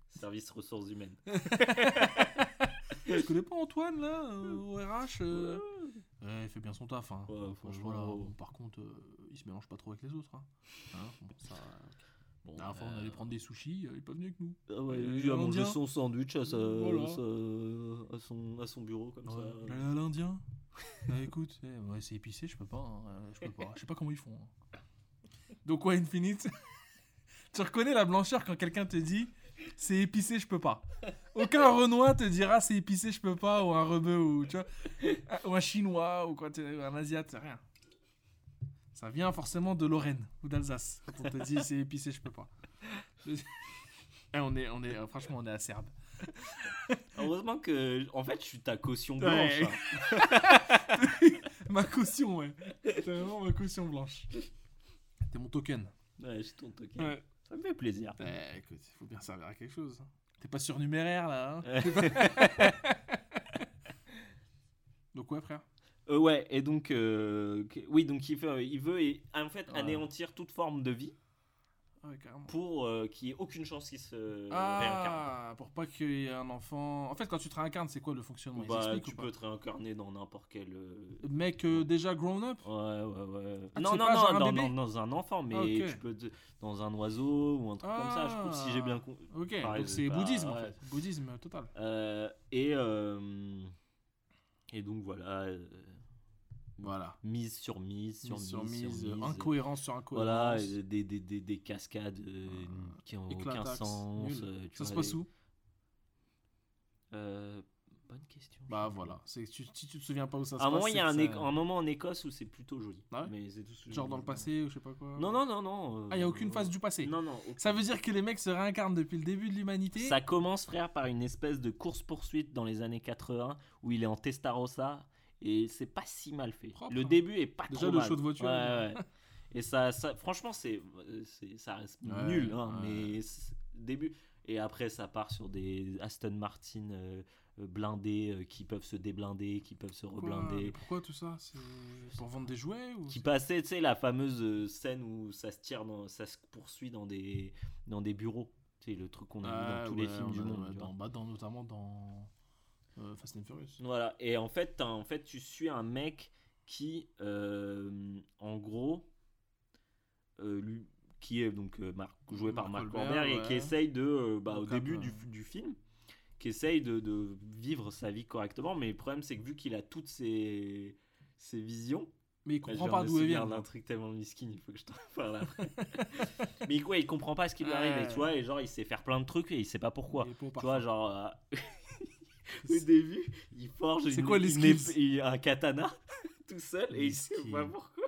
A: service ressources humaines.
B: Je connais pas Antoine là, euh, au RH. euh. Ouais, il fait bien son taf. Hein.
A: Ouais, franchement.
B: Bon, par contre, euh, il se mélange pas trop avec les autres. Hein. Hein, bon, ça,
A: Bon,
B: la dernière fois, on allait prendre des sushis, il est pas venu avec nous.
A: ah ouais, il a mangé son sandwich à, sa-
B: Voilà.
A: sa- à son, à son bureau comme
B: Ouais.
A: ça.
B: J'allais à l'Indien. Ah, écoute, eh, ouais, c'est épicé, je peux pas. hein, Je peux pas. Je sais pas comment ils font. hein. Donc, ouais, Infinite. tu reconnais la blancheur quand quelqu'un te dit c'est épicé, je peux pas. Aucun Renoir te dira c'est épicé, je peux pas, ou un rebeu, ou, tu vois, ou un Chinois, ou quoi, un Asiate, rien. Ça vient forcément de Lorraine ou d'Alsace quand on te dit c'est épicé, je peux pas. Eh, on est, on est, euh, franchement, on est acerbe.
A: Heureusement que, en fait, je suis ta caution
B: Ouais.
A: blanche. hein.
B: ma caution, ouais. C'est vraiment ma caution blanche. T'es mon token.
A: Ouais, j'ai ton token.
B: Ouais.
A: Ça me fait plaisir.
B: Eh, écoute, il faut bien servir à quelque chose. hein. T'es pas surnuméraire là. hein Donc ouais, frère.
A: Euh, ouais, et donc, euh, oui, donc il, fait, il veut en fait
B: Ouais.
A: anéantir toute forme de vie
B: Ah
A: pour euh, qu'il n'y ait aucune chance qu'il se réincarne.
B: Ah, pour pas qu'il y ait un enfant. En fait, quand tu te réincarnes, c'est quoi le fonctionnement?
A: Bah, tu peux te réincarner dans n'importe quel. euh,
B: Mec euh, déjà grown up?
A: Ouais, ouais, ouais.
B: Ah,
A: non, non,
B: pas
A: non, dans, dans- dans un enfant, mais
B: Ah, ok.
A: tu peux. te- dans un oiseau ou un truc comme ça, je trouve, si j'ai bien compris.
B: Ok,
A: Pareil,
B: donc
A: c'est pas-
B: bouddhisme en
A: ouais.
B: fait. Bouddhisme total.
A: Euh, et, euh, et donc voilà.
B: Voilà.
A: mise sur mise, sur
B: Mise
A: mise,
B: sur mise,
A: sur mise.
B: incohérence sur incohérence.
A: Voilà, euh, des, des, des, des cascades euh, qui ont aucun sens. euh, tu
B: Ça se passe
A: les-
B: où?
A: Euh, Bonne question.
B: Bah voilà. Tu, si tu te souviens pas où ça se
A: À un
B: passe.
A: moment, il y a un,
B: ça-
A: moment en Écosse où c'est plutôt joli.
B: Ah ouais?
A: Mais c'est tout-
B: Genre dans le passé ou je sais pas quoi?
A: Non, non, non, non.
B: Ah, il y a aucune phase du passé.
A: Non, non. aucune.
B: Ça veut dire que les mecs se réincarnent depuis le début de l'humanité?
A: Ça commence, frère, par une espèce de course-poursuite dans les années 80 où il est en Testarossa et c'est pas si mal fait.
B: Propre,
A: le
B: hein.
A: début est pas
B: Déjà,
A: trop
B: le
A: mal.
B: show de voiture,
A: Ouais,
B: est-
A: ouais. Et ça, ça franchement, c'est, ça reste
B: Ouais,
A: nul, hein, mais début. Et après, ça part sur des Aston Martin euh, euh, blindés euh, qui peuvent se déblinder, qui peuvent se reblinder.
B: pourquoi tout ça? Pour vendre des jouets ou
A: Qui passait, tu sais, la fameuse scène où ça se tire, dans, ça se poursuit dans des, dans des bureaux. Tu sais, le truc qu'on a vu
B: Ah,
A: dans tous les films du monde.
B: dans, bah, dans- notamment dans euh, Fast and Furious.
A: Voilà, et en fait, en fait, tu suis un mec qui, euh, en gros, euh, lui, qui est donc euh, Marc- joué par
B: Mark
A: Marc
B: Wahlberg,
A: Wahlberg et
B: ouais.
A: qui essaye de, euh, bah, au début du, du film, qui essaye de, de vivre sa vie correctement, mais le problème c'est que vu qu'il a toutes ses, ses visions,
B: Mais il
A: bah,
B: comprend pas d'où elle vient.
A: d'un truc tellement miskin, il faut que je t'en parle après. mais quoi, il comprend pas ce qui lui arrive, et
B: Ouais.
A: tu vois, et genre il sait faire plein de trucs et il sait pas pourquoi. Tu vois, genre. euh, Au début, il forge une-
B: quoi les
A: une épée- un katana tout seul et il sait pas pourquoi.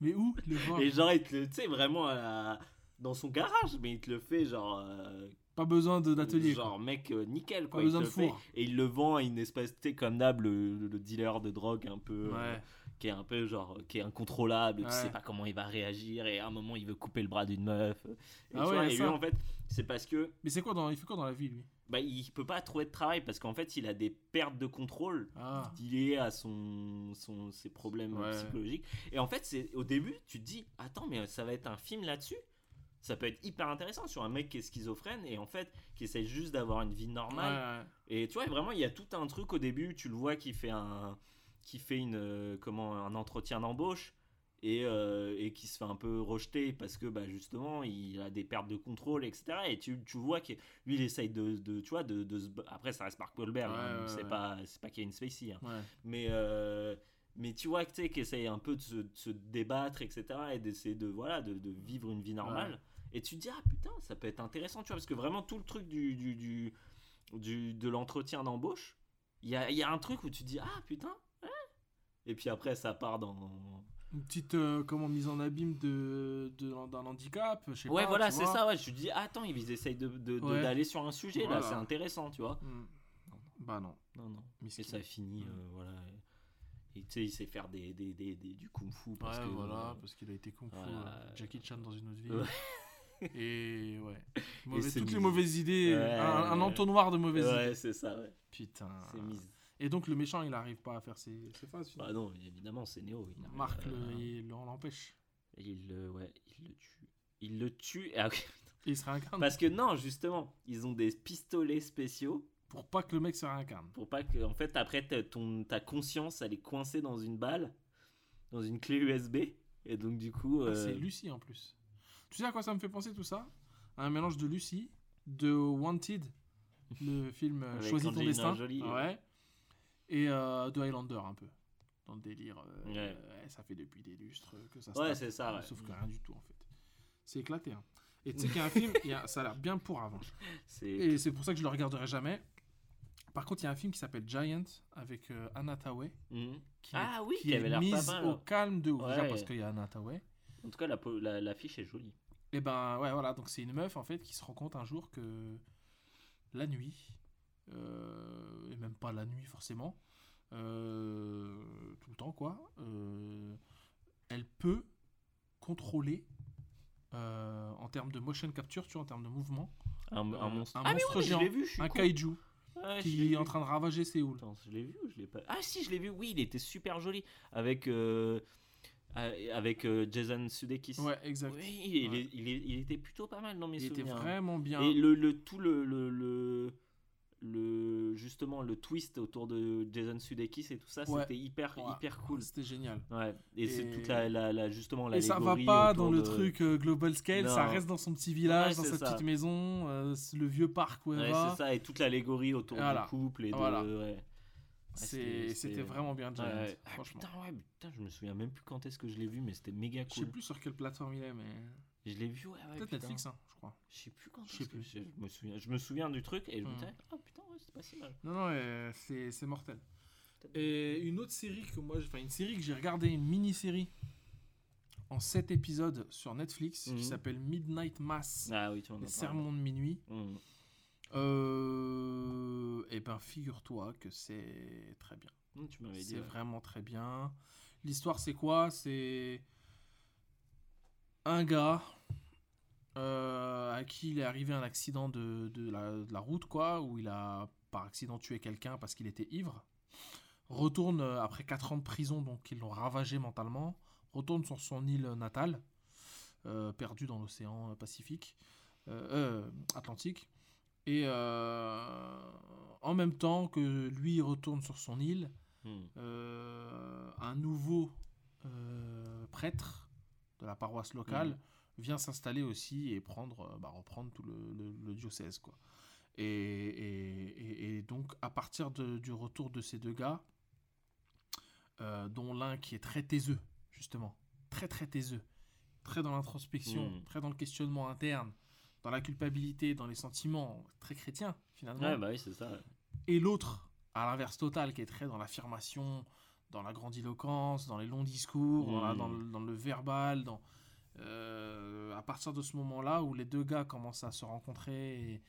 B: Mais où le voir
A: Et genre, il te le- tu sais, vraiment à la, dans son garage, mais il te le fait genre. euh,
B: Pas besoin de- d'atelier. quoi.
A: Genre, mec, euh, nickel, quoi.
B: Pas
A: il
B: besoin
A: te
B: de
A: le fait.
B: four.
A: Et il le vend à une espèce, tu sais, comme d'hab, le, le dealer de drogue un peu. euh,
B: Ouais.
A: qui est un peu genre. qui est incontrôlable, tu
B: Ouais.
A: sais pas comment il va réagir, et à un moment, il veut couper le bras d'une meuf. Et,
B: Ah
A: tu
B: ouais,
A: vois, et lui, en fait, c'est parce que.
B: Mais c'est quoi dans... Il fait quoi dans la vie, lui?
A: Bah, il peut pas trouver de travail parce qu'en fait, il a des pertes de contrôle
B: Ah.
A: liées à son, son, ses problèmes
B: Ouais.
A: psychologiques. Et en fait, c'est au début, tu te dis, attends, mais ça va être un film là-dessus ça peut être hyper intéressant sur un mec qui est schizophrène et en fait qui essaye juste d'avoir une vie normale
B: Ouais, ouais.
A: et tu vois vraiment il y a tout un truc au début tu le vois qui fait un qui fait une euh, comment un entretien d'embauche et, euh, et qui se fait un peu rejeter parce que bah, justement il a des pertes de contrôle etc et tu, tu vois que lui il essaye de, de tu vois de, de se ba- après ça reste Mark Wahlberg
B: Ouais,
A: hein,
B: ouais,
A: c'est
B: ouais.
A: pas c'est pas Kevin Spacey hein. Mais euh, mais tu vois que qu'il essaye un peu de se, de se débattre etc et d'essayer de voilà de, vivre une vie normale et tu te dis ah putain ça peut être intéressant tu vois parce que vraiment tout le truc du du, du, du- de l'entretien d'embauche il y a, y a un truc où tu te dis ah putain ouais. et puis après ça part dans
B: Une petite euh, comment, mise en abîme de, d'un handicap, je sais
A: ouais
B: pas.
A: voilà c'est ça ouais je te dis attends ils essayent de,
B: Ouais.
A: d'aller sur un sujet là c'est intéressant tu vois
B: Hmm. Bah non.
A: non non et ça finit
B: Mm.
A: euh, voilà et tu sais il sait faire des, des, des, des- du kung fu parce
B: ouais,
A: que
B: voilà,
A: euh,
B: parce qu'il a été kung fu,
A: voilà.
B: euh, Jackie Chan dans une autre vie. Et ouais. Mauvais-
A: c'est
B: toutes les mauvaises idées, un, entonnoir de mauvaises idées.
A: ouais c'est ça ouais
B: Putain.
A: c'est mise
B: Et donc le méchant, il arrive pas à faire ses, ses phases.
A: bah non évidemment c'est Néo il
B: Marc, le, il l'en- l'empêche.
A: il le ouais il le tue il le tue ah,
B: il se réincarne
A: Parce que non, justement, ils ont des pistolets spéciaux
B: pour pas que le mec se réincarne.
A: pour pas que, en fait, après, ton, ta conscience, elle est coincée dans une balle, dans une clé USB. Et donc, du coup.
B: Ah,
A: euh,
B: C'est Lucie en plus. Tu sais à quoi ça me fait penser tout ça? À un mélange de Lucie, de Wanted, le film euh, Choisis ton destin,
A: Jolie, ouais.
B: ouais, et euh, de Highlander un peu. Dans le délire, euh,
A: Ouais.
B: euh, ça fait depuis des lustres que ça se
A: Ouais, c'est ça, ouais.
B: Sauf que rien du tout en fait. C'est éclaté. hein. Et tu sais qu'il y a un film, il y a- ça a l'air bien pour avant. Et c'est pour ça que je le regarderai jamais. Par contre, il y a un film qui s'appelle Giant avec euh, Anna Tawai.
A: Mhm.
B: Qui
A: Ah oui,
B: qui
A: avait l'air pas
B: mise
A: mal,
B: au
A: hein.
B: calme de ouf. Déjà parce qu'il y a Anna Tawai.
A: En tout cas, la, po- la, l'affiche est jolie.
B: Et ben ouais voilà donc c'est une meuf en fait qui se rend compte un jour que la nuit euh, et même pas la nuit forcément euh, tout le temps quoi euh, elle peut contrôler euh, en termes de motion capture tu vois en termes de mouvement
A: Un, un
B: Euh,
A: monstre.
B: un
A: ah,
B: monstre géant,
A: je l'ai vu, je suis
B: un
A: con.
B: kaiju
A: l'ai
B: qui est en train de ravager Séoul
A: Attends, je l'ai vu ou je l'ai pas? Ah si, je l'ai vu. Oui, il était super joli avec euh, euh, avec euh, Jason Sudeikis.
B: ouais exact
A: Oui, il,
B: Ouais.
A: il, il était plutôt pas mal dans mes
B: il était
A: souvenirs. hein.
B: vraiment bien
A: Et le, le tout le, le, le, le- justement le twist autour de Jason Sudeikis et tout ça,
B: Ouais.
A: c'était hyper
B: Ouais.
A: hyper cool.
B: c'était génial
A: Ouais. Et, c'est toute la, la, la- justement
B: Et ça va pas dans le truc euh, global scale, ça reste dans son petit village, dans sa
A: ça.
B: petite maison, euh, le vieux parc où elle
A: Ouais,
B: va.
A: c'est ça et toute l'allégorie autour
B: Voilà.
A: du couple et de
B: Voilà.
A: c'était-
B: vraiment bien, Giant.
A: Ah,
B: franchement.
A: putain, ouais, putain, je me souviens même plus quand est-ce que je l'ai vu, mais c'était méga
B: Je sais
A: cool.
B: plus sur quelle plateforme il est, mais.
A: Je l'ai vu, ouais, ouais.
B: Peut-être. Netflix, hein, je crois.
A: Je sais plus quand
B: Je sais
A: que je, me souviens. Je me souviens du truc et je me
B: Hmm.
A: disais, ouais, c'est pas si mal.
B: Non, non, euh, c'est c'est mortel. Et une autre série que moi, enfin une série que j'ai regardée, une mini-série en 7 épisodes sur Netflix
A: Mhm.
B: qui s'appelle Midnight Mass,
A: Ah oui, tu en as
B: les
A: parlé.
B: sermons de minuit.
A: Hmm.
B: Euh, et ben figure-toi que c'est très bien.
A: Tu m'avais dit.
B: C'est
A: ouais.
B: vraiment très bien. L'histoire, c'est quoi? C'est un gars euh, à qui il est arrivé un accident de, de la, de la route, quoi, où il a par accident tué quelqu'un parce qu'il était ivre. Retourne euh, après 4 ans de prison, donc ils l'ont ravagé mentalement. Retourne sur son île natale, euh, perdue dans l'océan Pacifique, euh, Atlantique. Et en même temps que lui retourne sur son île,
A: Hmm.
B: un nouveau prêtre de la paroisse locale
A: Mhm.
B: Vient s'installer aussi et prendre, euh, bah, reprendre tout le, le- le diocèse. Quoi. Et, et- donc, à partir de- du retour de ces deux gars, euh, dont l'un qui est très taiseux, justement, très très taiseux, très dans l'introspection,
A: Mhm.
B: très dans le questionnement interne, dans la culpabilité, dans les sentiments, très chrétien finalement
A: Ouais, bah oui, c'est ça. ouais.
B: et l'autre, à l'inverse total, qui est très dans l'affirmation, dans la grandiloquence, dans les longs discours, dans, la-
A: Mm.
B: dans le, dans le verbal, dans... Euh, à partir de ce moment-là où les deux gars commencent à se rencontrer et,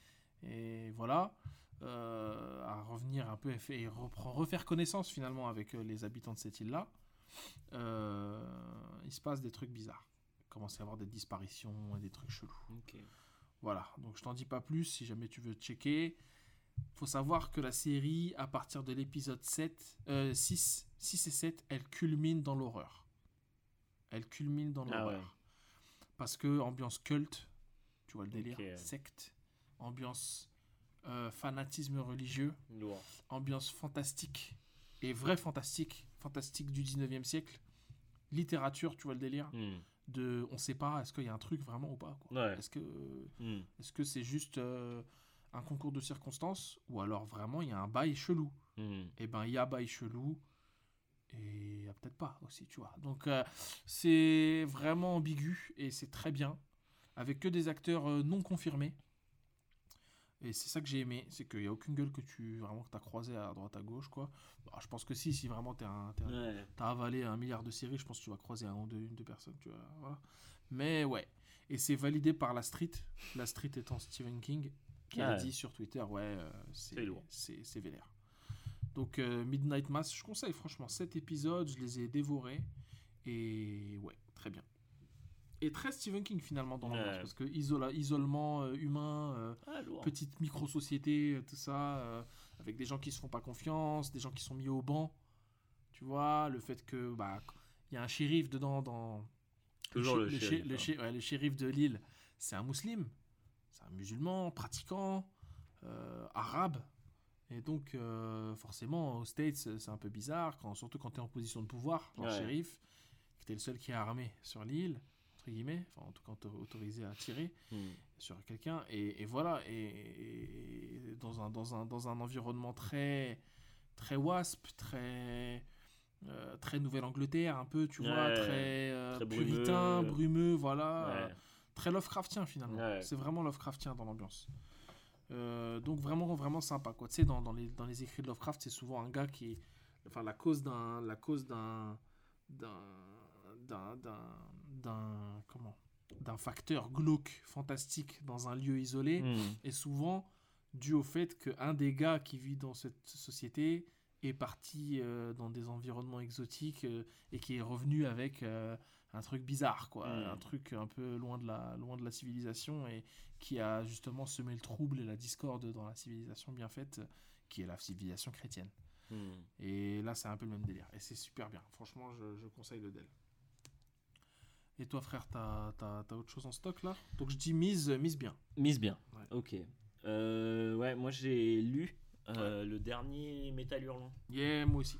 B: et voilà, euh, à revenir un peu et, et refaire connaissance finalement avec euh, les habitants de cette île-là, il se passe des trucs bizarres. Il commence à y avoir des disparitions et des trucs chelous. Voilà, donc je t'en dis pas plus si jamais tu veux checker. Faut savoir que la série, à partir de l'épisode 7, euh, 6, 6 et 7, elle culmine dans l'horreur. Elle culmine dans
A: Ah
B: l'horreur. Parce que ambiance culte, tu vois le délire, secte, ambiance euh, fanatisme religieux,
A: Lourd.
B: ambiance fantastique, et vrai fantastique, fantastique du 19e siècle, littérature, tu vois le délire,
A: Hmm.
B: de on sait pas, est-ce qu'il y a un truc vraiment ou pas.
A: Ouais.
B: Est-ce que
A: Hmm.
B: est-ce que c'est juste euh, un concours de circonstances ou alors vraiment il y a un bail chelou?
A: Hmm.
B: Eh ben il y a bail chelou et il y a peut-être pas aussi, tu vois. Donc euh, c'est vraiment ambigu et c'est très bien avec que des acteurs euh, non confirmés. Et c'est ça que j'ai aimé, c'est qu'il n'y a aucune gueule que tu vraiment que as croisé à droite à gauche quoi. Bah, je pense que si, si vraiment un-
A: Ouais.
B: t'as avalé un milliard de séries, je pense que tu vas croiser un ou deux, une, deux personnes, tu vois, voilà. Mais ouais, et c'est validé par la Street, la Street étant Stephen King, qui a
A: Ouais.
B: dit sur Twitter, ouais, euh,
A: c'est
B: c'est vénère. Donc euh, Midnight Mass, je conseille franchement, 7 épisodes, je les ai dévorés, et ouais, très bien. Et très Stephen King finalement dans l'ambiance, parce que isola, isolement euh, humain, euh,
A: Ah,
B: petite micro-société, tout ça, avec des gens qui se font pas confiance, des gens qui sont mis au banc. Tu vois, le fait que bah il y a un shérif dedans dans
A: Toujours le
B: shé-
A: shérif, hein.
B: ouais, le shérif de l'île, c'est un musulman, c'est un musulman pratiquant euh, arabe. Et donc euh, forcément aux States c'est un peu bizarre quand surtout quand tu es en position de pouvoir, genre
A: Ouais.
B: shérif, que tu es le seul qui est armé sur l'île entre guillemets, enfin en tout cas auto- autorisé à tirer
A: Hmm.
B: sur quelqu'un et, et voilà et, et dans un dans un dans un environnement très très wasp très euh, très Nouvelle-Angleterre un peu tu vois très, euh,
A: très
B: puritain
A: brumeux.
B: brumeux voilà
A: Ouais.
B: très Lovecraftien finalement c'est vraiment Lovecraftien dans l'ambiance Euh, donc vraiment vraiment sympa quoi tu sais dans, dans les dans les écrits de Lovecraft c'est souvent un gars qui enfin la cause d'un la cause d'un d'un d'un comment? D'un facteur glauque fantastique dans un lieu isolé
A: Hmm.
B: est souvent dû au fait qu'un des gars qui vit dans cette société est parti euh, dans des environnements exotiques euh, et qui est revenu avec un truc bizarre quoi
A: Mm.
B: un truc un peu loin de la loin de la civilisation et qui a justement semé le trouble et la discorde dans la civilisation bien faite qui est la civilisation chrétienne
A: Hmm.
B: et là c'est un peu le même délire et c'est super bien franchement je, je conseille le Dell et toi frère t'as t'as- t'as autre chose en stock là? Donc je dis mise mise bien
A: Mise bien.
B: Ouais.
A: Ok. Euh, ouais, moi j'ai lu euh, le dernier Métal Hurlant.
B: Yeah, moi aussi.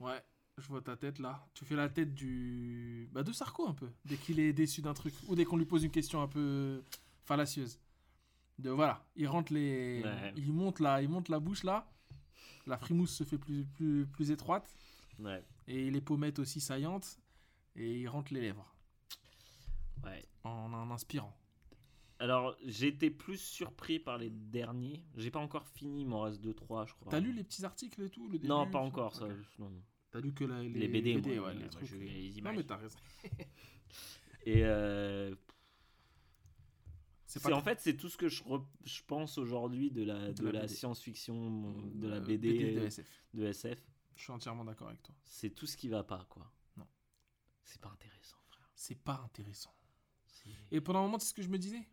B: Ouais, je vois ta tête là. Tu fais la tête du. Bah, de Sarko un peu. Dès qu'il est déçu d'un truc. Ou dès qu'on lui pose une question un peu fallacieuse. De voilà, il rentre les.
A: Ouais.
B: Il, monte la... il monte la bouche là. La frimousse se fait plus, plus, plus étroite.
A: Ouais.
B: Et les pommettes aussi saillantes. Et il rentre les lèvres.
A: Ouais.
B: En, en inspirant.
A: Alors, été plus surpris par les derniers. J'ai pas encore fini, il m'en reste 2-3, je crois.
B: T'as lu les petits articles et tout le
A: Non,
B: début,
A: pas
B: tout
A: encore, ça. Non.
B: T'as lu que la- les,
A: Les, BD, moi,
B: ouais,
A: moi,
B: les
A: moi,
B: trucs.
A: je- les
B: Non,
A: images.
B: mais t'as raison.
A: Et euh,
B: C'est
A: en fait c'est tout ce que je, re- je pense aujourd'hui de la,
B: De
A: de
B: la
A: la
B: BD.
A: science-fiction, de la
B: Euh,
A: BD,
B: de SF.
A: de SF.
B: Je suis entièrement d'accord avec toi.
A: C'est tout ce qui va pas, quoi.
B: Non.
A: C'est pas intéressant, frère.
B: C'est pas intéressant. Et pendant un moment, c'est ce que je me disais?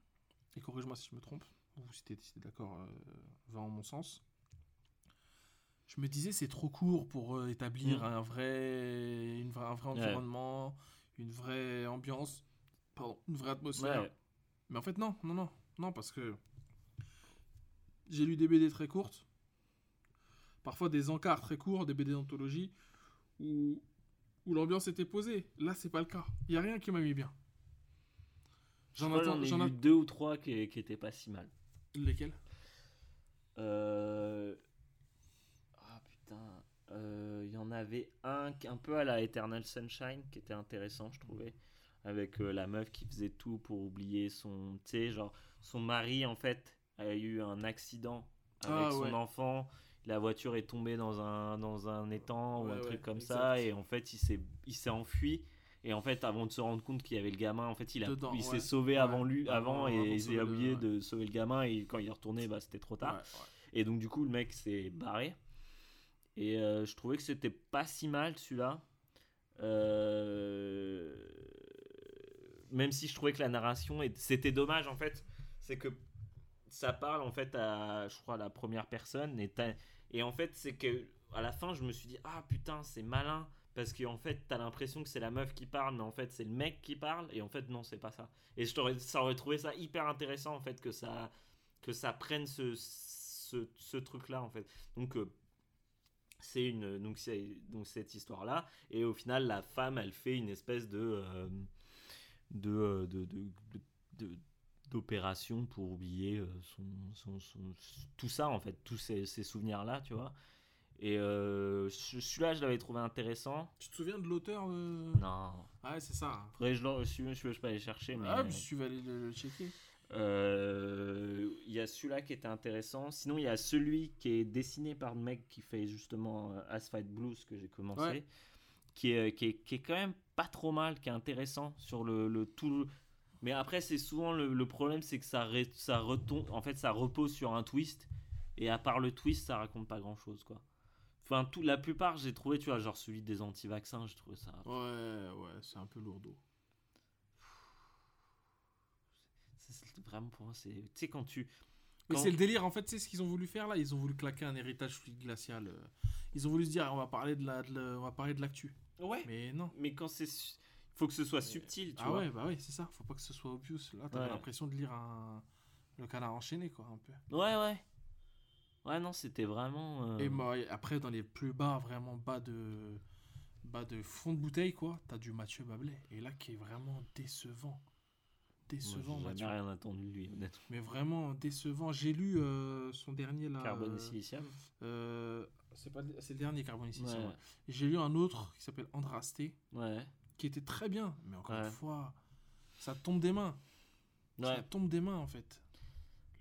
B: Et corrige-moi si je me trompe. Ou si t'es si t'es d'accord, euh, va en mon sens. Je me disais, c'est trop court pour euh, établir
A: Mm.
B: un, vrai, une vraie- un vrai
A: Ouais.
B: environnement, une vraie ambiance, pardon, une vraie atmosphère.
A: Ouais.
B: Mais en fait, non, non, non, non, parce que j'ai lu des BD très courtes, parfois des encarts très courts, des BD d'anthologie, où, où l'ambiance était posée. Là, c'est pas le cas. Il y a rien qui m'a mis bien.
A: J'en ai lu deux ou trois qui, qui étaient pas si mal.
B: Lesquels?
A: Euh... Euh, Il y en avait un un peu à la Eternal Sunshine qui était intéressant, je trouvais. Avec euh, la meuf qui faisait tout pour oublier son. Tu sais, genre, son mari en fait a eu un accident avec
B: Ah,
A: son
B: ouais.
A: enfant. La voiture est tombée dans un, dans un étang ou un
B: ouais,
A: truc comme
B: exact.
A: ça. Et en fait, il s'est enfui. Et en fait, avant de se rendre compte qu'il y avait le gamin, en fait, il, a-
B: Dedans,
A: il
B: ouais.
A: s'est sauvé avant lui,
B: Avant-
A: et il a oublié de sauver le gamin. Et quand il est retourné, bah, c'était trop tard. Et donc, du coup, le mec s'est barré. Et euh, je trouvais que c'était pas si mal celui-là. Euh, Même si je trouvais que la narration, c'était dommage en fait. C'est que ça parle en fait à, je crois, la première personne. Et, et en fait, c'est que à la fin, je me suis dit, ah putain, c'est malin. Parce qu'en fait, t'as l'impression que c'est la meuf qui parle, mais en fait, c'est le mec qui parle. Et en fait, non, c'est pas ça. Et je ça aurait trouvé ça hyper intéressant en fait que ça, que ça prenne ce, ce, ce truc-là en fait. Donc, euh, c'est une donc c'est donc cette histoire là et au final la femme elle fait une espèce de euh, de, euh, de, d'opération pour oublier euh, son, son, son- tout ça en fait tous ces, ces souvenirs là tu vois. Et euh, ce- celui-là je l'avais trouvé intéressant.
B: Tu te souviens de l'auteur euh?
A: Non.
B: Ah ouais, c'est ça.
A: Que je, celui-là, je, je peux aller chercher mais
B: Ah, puis tu vas aller le, le checker.
A: Euh, Il y a celui-là qui était intéressant. Sinon, il y a celui qui est dessiné par le mec qui fait justement euh, Asphalt Blues que j'ai commencé.
B: Ouais.
A: Qui, est, qui, est, qui est quand même pas trop mal, qui est intéressant sur le, le tout. Mais après, c'est souvent le, le problème, c'est que ça, ré- ça retombe. En fait, ça repose sur un twist. Et à part le twist, ça raconte pas grand-chose, quoi. Enfin, tout, la plupart, j'ai trouvé, tu vois, genre celui des anti-vaccins, j'ai trouvé ça.
B: Ouais, ouais, c'est un peu lourdeau.
A: c'est- c'est vraiment pour moi, c'est. Tu sais, quand tu.
B: Mais c'est le délire, en fait, sais ce qu'ils ont voulu faire là? Ils ont voulu claquer un héritage fluide glacial. euh. Ils ont voulu se dire, on va parler de la, de la- on va parler de l'actu.
A: Ouais.
B: Mais non.
A: Mais quand c'est. Faut que ce soit subtil, tu
B: ah
A: vois.
B: ouais, bah ouais, c'est ça. Faut pas que ce soit obvious. Là, t'as
A: Ouais.
B: l'impression de lire un le canard enchaîné, quoi, un peu.
A: Ouais, ouais. Ouais, non, c'était vraiment. euh,
B: Et moi, après, dans les plus bas, vraiment bas de bas de fond de bouteille, quoi, t'as du Mathieu Bablet. Et là, qui est vraiment décevant.
A: Moi,
B: Décevant,
A: j'ai rien attendu de lui, honnêtement.
B: Mais vraiment décevant. J'ai lu euh, son dernier là.
A: Carbone
B: euh,
A: et silicium.
B: euh, c'est pas c'est le dernier Carbone ici.
A: Ouais.
B: J'ai lu un autre qui s'appelle Andrasté,
A: Ouais.
B: qui était très bien, mais encore une fois, ça tombe des mains.
A: Ouais.
B: Ça tombe des mains en fait.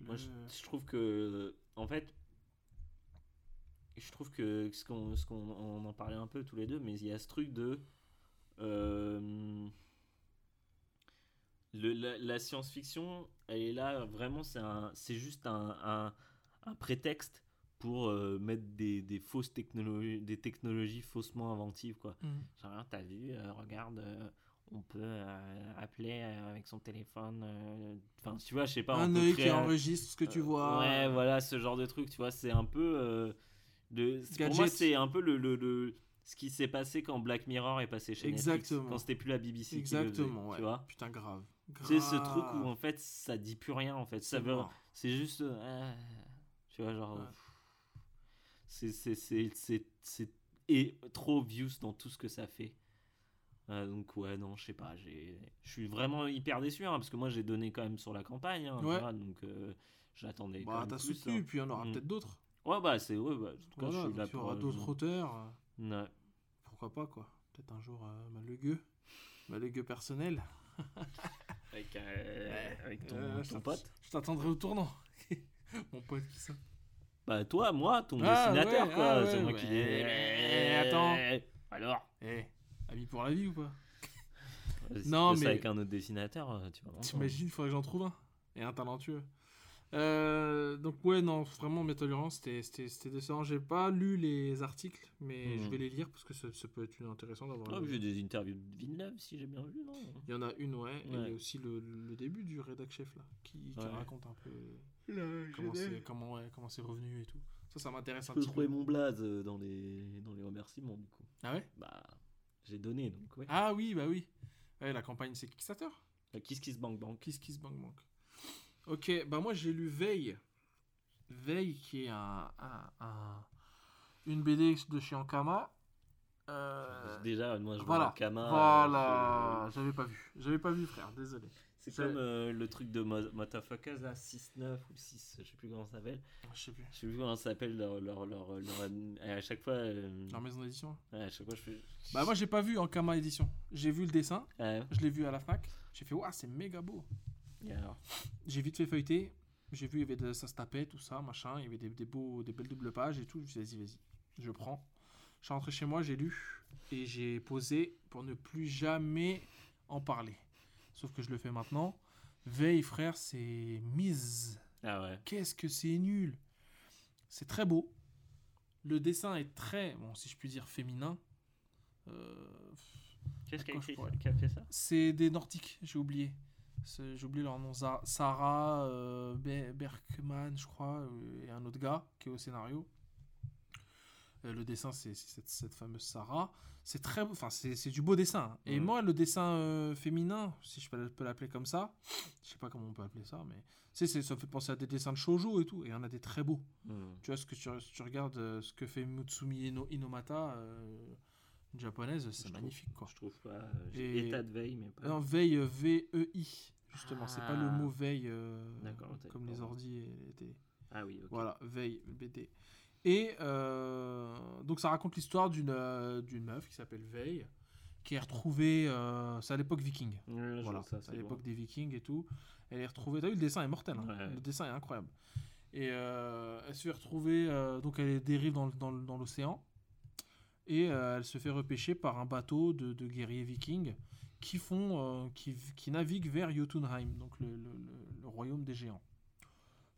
A: Moi, je, je trouve que. En fait. Je trouve que. Ce qu'on, ce qu'on on en parlait un peu tous les deux, mais il y a ce truc de. euh, le, la, la science-fiction, elle est là, vraiment, c'est, juste un, un, un prétexte pour euh, mettre des, des fausses technologies, des technologies faussement inventives, quoi. Genre, Ah, t'as vu, euh, regarde, euh, on peut appeler avec son téléphone. Enfin, tu vois, je sais pas.
B: un œil qui enregistre ce que tu vois.
A: Ouais, voilà, ce genre de truc, tu vois, c'est un peu. pour moi, c'est un peu le, le, le- ce qui s'est passé quand Black Mirror est passé chez Netflix.
B: Exactement.
A: Quand c'était plus la BBC qui le
B: Exactement,
A: faisait,
B: ouais.
A: tu vois.
B: Putain, grave.
A: C'est ce truc où en fait ça dit plus rien en fait. Ça veut, c'est juste. euh, tu vois, genre.
B: Ouais.
A: C'est, et trop obvious dans tout ce que ça fait. Euh, donc, ouais, non, je sais pas. Je suis vraiment hyper déçu hein, parce que moi j'ai donné quand même sur la campagne. hein, tu
B: Ouais.
A: vois, donc, euh, j'attendais.
B: Bah, t'as soutenu,
A: hein.
B: puis il y en aura
A: Mm.
B: peut-être d'autres.
A: Ouais, bah, c'est. Ouais, bah, en tout cas,
B: Voilà,
A: je suis là
B: il y aura
A: euh,
B: d'autres auteurs. euh,
A: ouais.
B: Pourquoi pas, quoi. Peut-être un jour, euh, legueux personnelle.
A: Avec, euh, avec ton,
B: Euh,
A: ton pote.
B: Je t'attendrai au tournant. Mon pote, qui ça
A: Bah, toi, moi, ton
B: Ah,
A: dessinateur,
B: ouais,
A: quoi.
B: ah,
A: c'est
B: ouais,
A: moi qui
B: Mais attends.
A: Alors
B: Eh, ami pour la vie ou pas? Non,
A: ça
B: mais-
A: avec un autre dessinateur, euh, tu m'entendre.
B: T'imagines, il faudrait que j'en trouve un. Et un talentueux. Euh, donc ouais, non, vraiment, Metal Hurlant, c'était décevant. J'ai pas lu les articles, mais je vais les lire parce que ça, ça peut être intéressant d'avoir...
A: Ah, j'ai des interviews de Villeneuve, si j'ai bien vu, non?
B: Il y en a une, ouais, et il y a aussi le, le début du rédac chef, là, qui, qui
A: Ouais.
B: raconte un peu comment c'est comment, ouais, comment revenu et tout. Ça, ça m'intéresse
A: Je
B: un
A: peux
B: petit
A: trouver
B: peu.
A: mon blaze euh, dans les, dans les remerciements, du coup.
B: Ah ouais?
A: Bah, j'ai donné, donc ouais.
B: Ah oui, bah oui. Ouais, la campagne, c'est Kickstarter?
A: Bah, Kiss Kiss Bank Bank.
B: Kiss Kiss Bank Bank. Ok, bah moi j'ai lu Veille. Veille qui est un, un- un- une BD de chez Ankama. Euh,
A: Déjà, moi, je
B: voilà,
A: vois Kama.
B: voilà, j'avais pas vu. J'avais pas vu frère, désolé.
A: C'est comme euh, le truc de Mo- Motherfuckers, là, 6-9 ou 6, je sais plus comment ça s'appelle.
B: Je sais plus.
A: Je sais plus comment ça s'appelle leur, leur, leur, à chaque fois. euh,
B: Leur maison d'édition
A: ouais, à chaque fois, je fais.
B: Bah moi j'ai pas vu Ankama édition. J'ai vu le dessin,
A: Ouais,
B: je l'ai vu à la Fnac. J'ai fait waouh, c'est méga beau. J'ai vite fait feuilleter. J'ai vu, il y avait de, ça se tapait, tout ça, machin. Il y avait des, des beaux, des belles doubles pages et tout. Je me suis dit, vas-y, vas-y, je prends. Je suis rentré chez moi, j'ai lu et j'ai posé pour ne plus jamais en parler. Sauf que je le fais maintenant. Veille, frère, c'est mise.
A: Ah ouais.
B: Qu'est-ce que c'est nul. C'est très beau. Le dessin est très, bon, si je puis dire, féminin. Euh,
A: Qu'est-ce qui a, a fait ça
B: c'est des Nordiques, j'ai oublié. Oublié leur nom. Sarah euh, Be- Berkman, je crois, euh, et un autre gars qui est au scénario. Euh, le dessin, c'est cette, cette fameuse Sarah. C'est très, enfin, c'est du beau dessin. Et moi, le dessin euh, féminin, si je peux, l'appeler comme ça, je sais pas comment on peut appeler ça, mais c'est- ça me fait penser à des dessins de shoujo et tout. Et il y en a des très beaux.
A: Hmm.
B: Tu vois, ce que tu, tu regardes ce que fait Mutsumi Ino- Inomata, une japonaise, c'est magnifique, quoi.
A: Je trouve pas. J'ai état de veille, mais pas.
B: Non, veille, V-E-I, justement. C'est pas le
A: Ah.
B: mot veille euh,
A: ok,
B: comme les ordi et les télé.
A: Ah oui, ok.
B: Voilà, veille, BD. Et euh, donc ça raconte l'histoire d'une euh, d'une meuf qui s'appelle Veille, qui est retrouvée, euh, c'est à l'époque viking.
A: Ouais,
B: Voilà, c'est à l'époque des vikings et tout. Elle est retrouvée, t'as vu le dessin est mortel, hein.
A: Ouais.
B: le dessin est incroyable. Et elle se fait retrouver, donc elle dérive dans, dans, dans l'océan, et elle se fait repêcher par un bateau de, de guerriers vikings qui font, euh, qui, qui naviguent vers Jotunheim, donc le, le- le- le royaume des géants,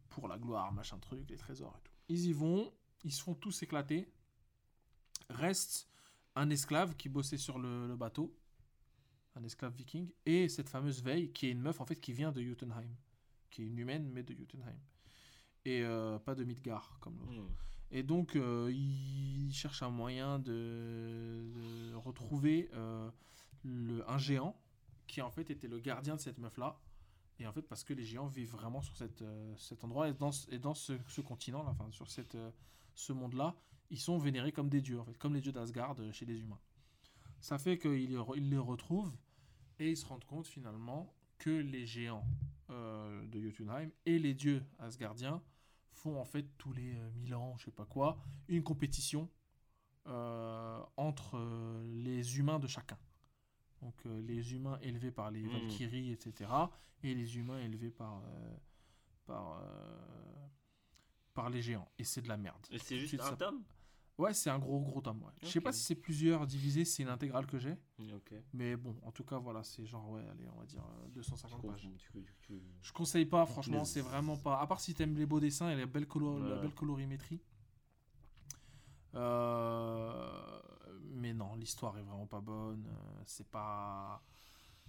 B: pour la gloire, machin truc, les trésors et tout. Ils y vont, ils se font tous éclater. Reste un esclave qui bossait sur le, le bateau, un esclave viking, et cette fameuse Veille, qui est une meuf en fait qui vient de Jotunheim, qui est une humaine mais de Jotunheim. Et euh, pas de Midgard comme l'autre.
A: Hmm.
B: Et donc, euh, il cherche un moyen de, de retrouver euh, le, un géant qui en fait était le gardien de cette meuf-là. Et en fait, parce que les géants vivent vraiment sur euh, cet endroit et dans, et dans ce, ce continent-là, enfin sur cette, euh, ce monde-là, ils sont vénérés comme des dieux, en fait, comme les dieux d'Asgard euh, chez les humains. Ça fait qu'ils ils les retrouvent et ils se rendent compte finalement que les géants de Jotunheim et les dieux asgardiens font en fait tous les 1000 ans, je sais pas quoi, une compétition entre les humains de chacun. Donc euh, les humains élevés par les
A: Mm.
B: Valkyries, etc. Et les humains élevés par, euh, par, euh, par les géants. Et c'est de la merde.
A: Et c'est juste un
B: ça-
A: tome?
B: Ouais, c'est un gros gros tome. Ouais. Je sais pas si c'est plusieurs divisés, c'est une intégrale que j'ai. Mais bon, en tout cas, voilà, c'est genre, ouais, allez, on va dire euh, 250
A: Je
B: pages.
A: comprends, tu- tu- tu-
B: Je conseille pas, franchement, c'est vraiment pas. À part si t'aimes les beaux dessins et la belle, colo- la belle colorimétrie. Euh, Mais non, l'histoire est vraiment pas bonne. euh, C'est pas.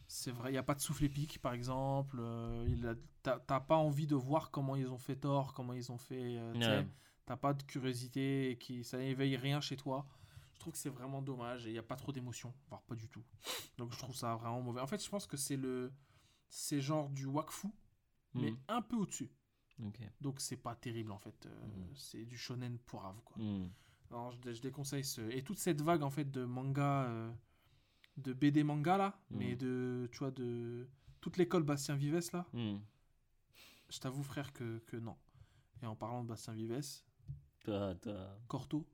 B: C'est vrai, il n'y a pas de souffle épique, par exemple. euh, T'as pas envie de voir comment ils ont fait tort, comment ils ont fait. euh.
A: Ouais.
B: T'as pas de curiosité, et qui, ça n'éveille rien chez toi. Je trouve que c'est vraiment dommage et il n'y a pas trop d'émotion, voire pas du tout. Donc je trouve ça vraiment mauvais. En fait, je pense que c'est le. C'est genre du wakfu, mais
A: Hmm.
B: un peu au-dessus. Donc c'est pas terrible en fait. euh,
A: Mhm.
B: C'est du shonen poivre quoi.
A: Hmm.
B: Alors je, dé- je déconseille ce. Et toute cette vague en fait de manga. euh, de BD manga là,
A: Mhm.
B: mais de. Tu vois, de. Toute l'école Bastien Vives là,
A: Hmm.
B: je t'avoue frère que, que non. Et en parlant de Bastien Vives,
A: Toi, toi.
B: Corto,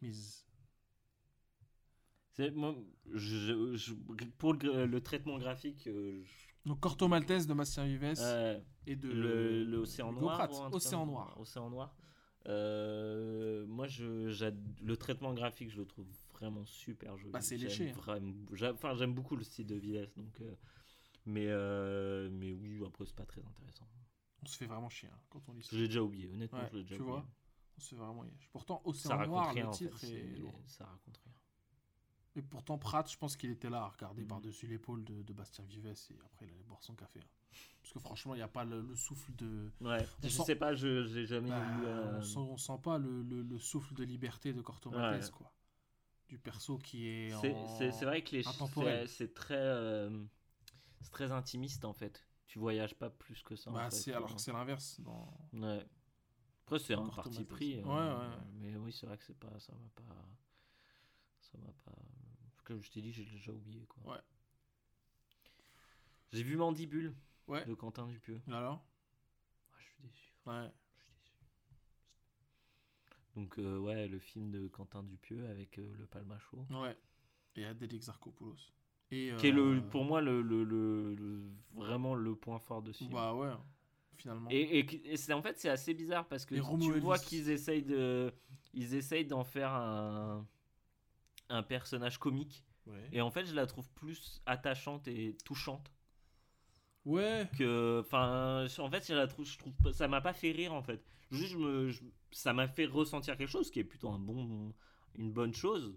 B: mise.
A: C'est moi, je, je- pour le, le traitement graphique, euh, je-
B: Donc Corto Maltese de Bastien Vives
A: euh,
B: et de.
A: le, le Océan
B: Hugo
A: Noir.
B: Océan Noir.
A: Océan Noir. Euh, moi, je, le traitement graphique, je le trouve vraiment super joli.
B: Bah, c'est léché, hein.
A: Enfin, j'aime beaucoup le style de Villes, donc. euh, mais, euh, mais oui, après, c'est pas très intéressant.
B: On se fait vraiment chier hein, quand on lit ça.
A: Je l'ai déjà oublié, honnêtement,
B: Ouais,
A: je l'ai déjà
B: tu
A: oublié.
B: vois, On se fait vraiment chier. Pourtant, Océan Noir,
A: rien,
B: le
A: en fait.
B: titre est lourd.
A: Ça raconte rien.
B: Et pourtant, Pratt, je pense qu'il était là à regarder
A: Mhm.
B: par-dessus l'épaule de, de Bastien Vives et après il allait boire son café. hein. Parce que franchement, il n'y a pas le, le souffle de.
A: Ouais,
B: On
A: je
B: sent-
A: sais pas, je j'ai jamais
B: Bah,
A: euh,
B: on, sent, on sent pas le, le- le souffle de liberté de Corto
A: Ouais.
B: quoi. Du perso qui est.
A: C'est
B: en-
A: vrai que les c'est très euh, c'est très intimiste en fait. Tu voyages pas plus que ça. en
B: Bah,
A: fait.
B: alors que c'est l'inverse. Dans...
A: Ouais. Après c'est un parti pris. Euh,
B: Ouais, ouais.
A: Mais oui c'est vrai que c'est pas ça va pas ça va pas. Comme je t'ai dit j'ai déjà oublié quoi.
B: Ouais.
A: J'ai vu Mandibule
B: Ouais.
A: de Quentin Dupieux.
B: Alors?
A: Ah, je suis déçu.
B: Ouais.
A: Je suis déçu. Donc euh, ouais le film de Quentin Dupieux avec euh, le Palmacho.
B: Ouais. Et Adèle Exarchopoulos. Et,
A: Qui est
B: euh,
A: le, pour moi le, le, le- le- vraiment le point fort de ce film.
B: Bah ouais. finalement.
A: Et, et- et c'est en fait c'est assez bizarre parce que tu vois qu'ils essayent de ils essayent d'en faire un un personnage comique.
B: Ouais.
A: et en fait je la trouve plus attachante et touchante
B: Ouais.
A: que enfin en fait je la trouve je trouve ça m'a pas fait rire en fait. Juste je me je- ça m'a fait ressentir quelque chose qui est plutôt un bon une bonne chose.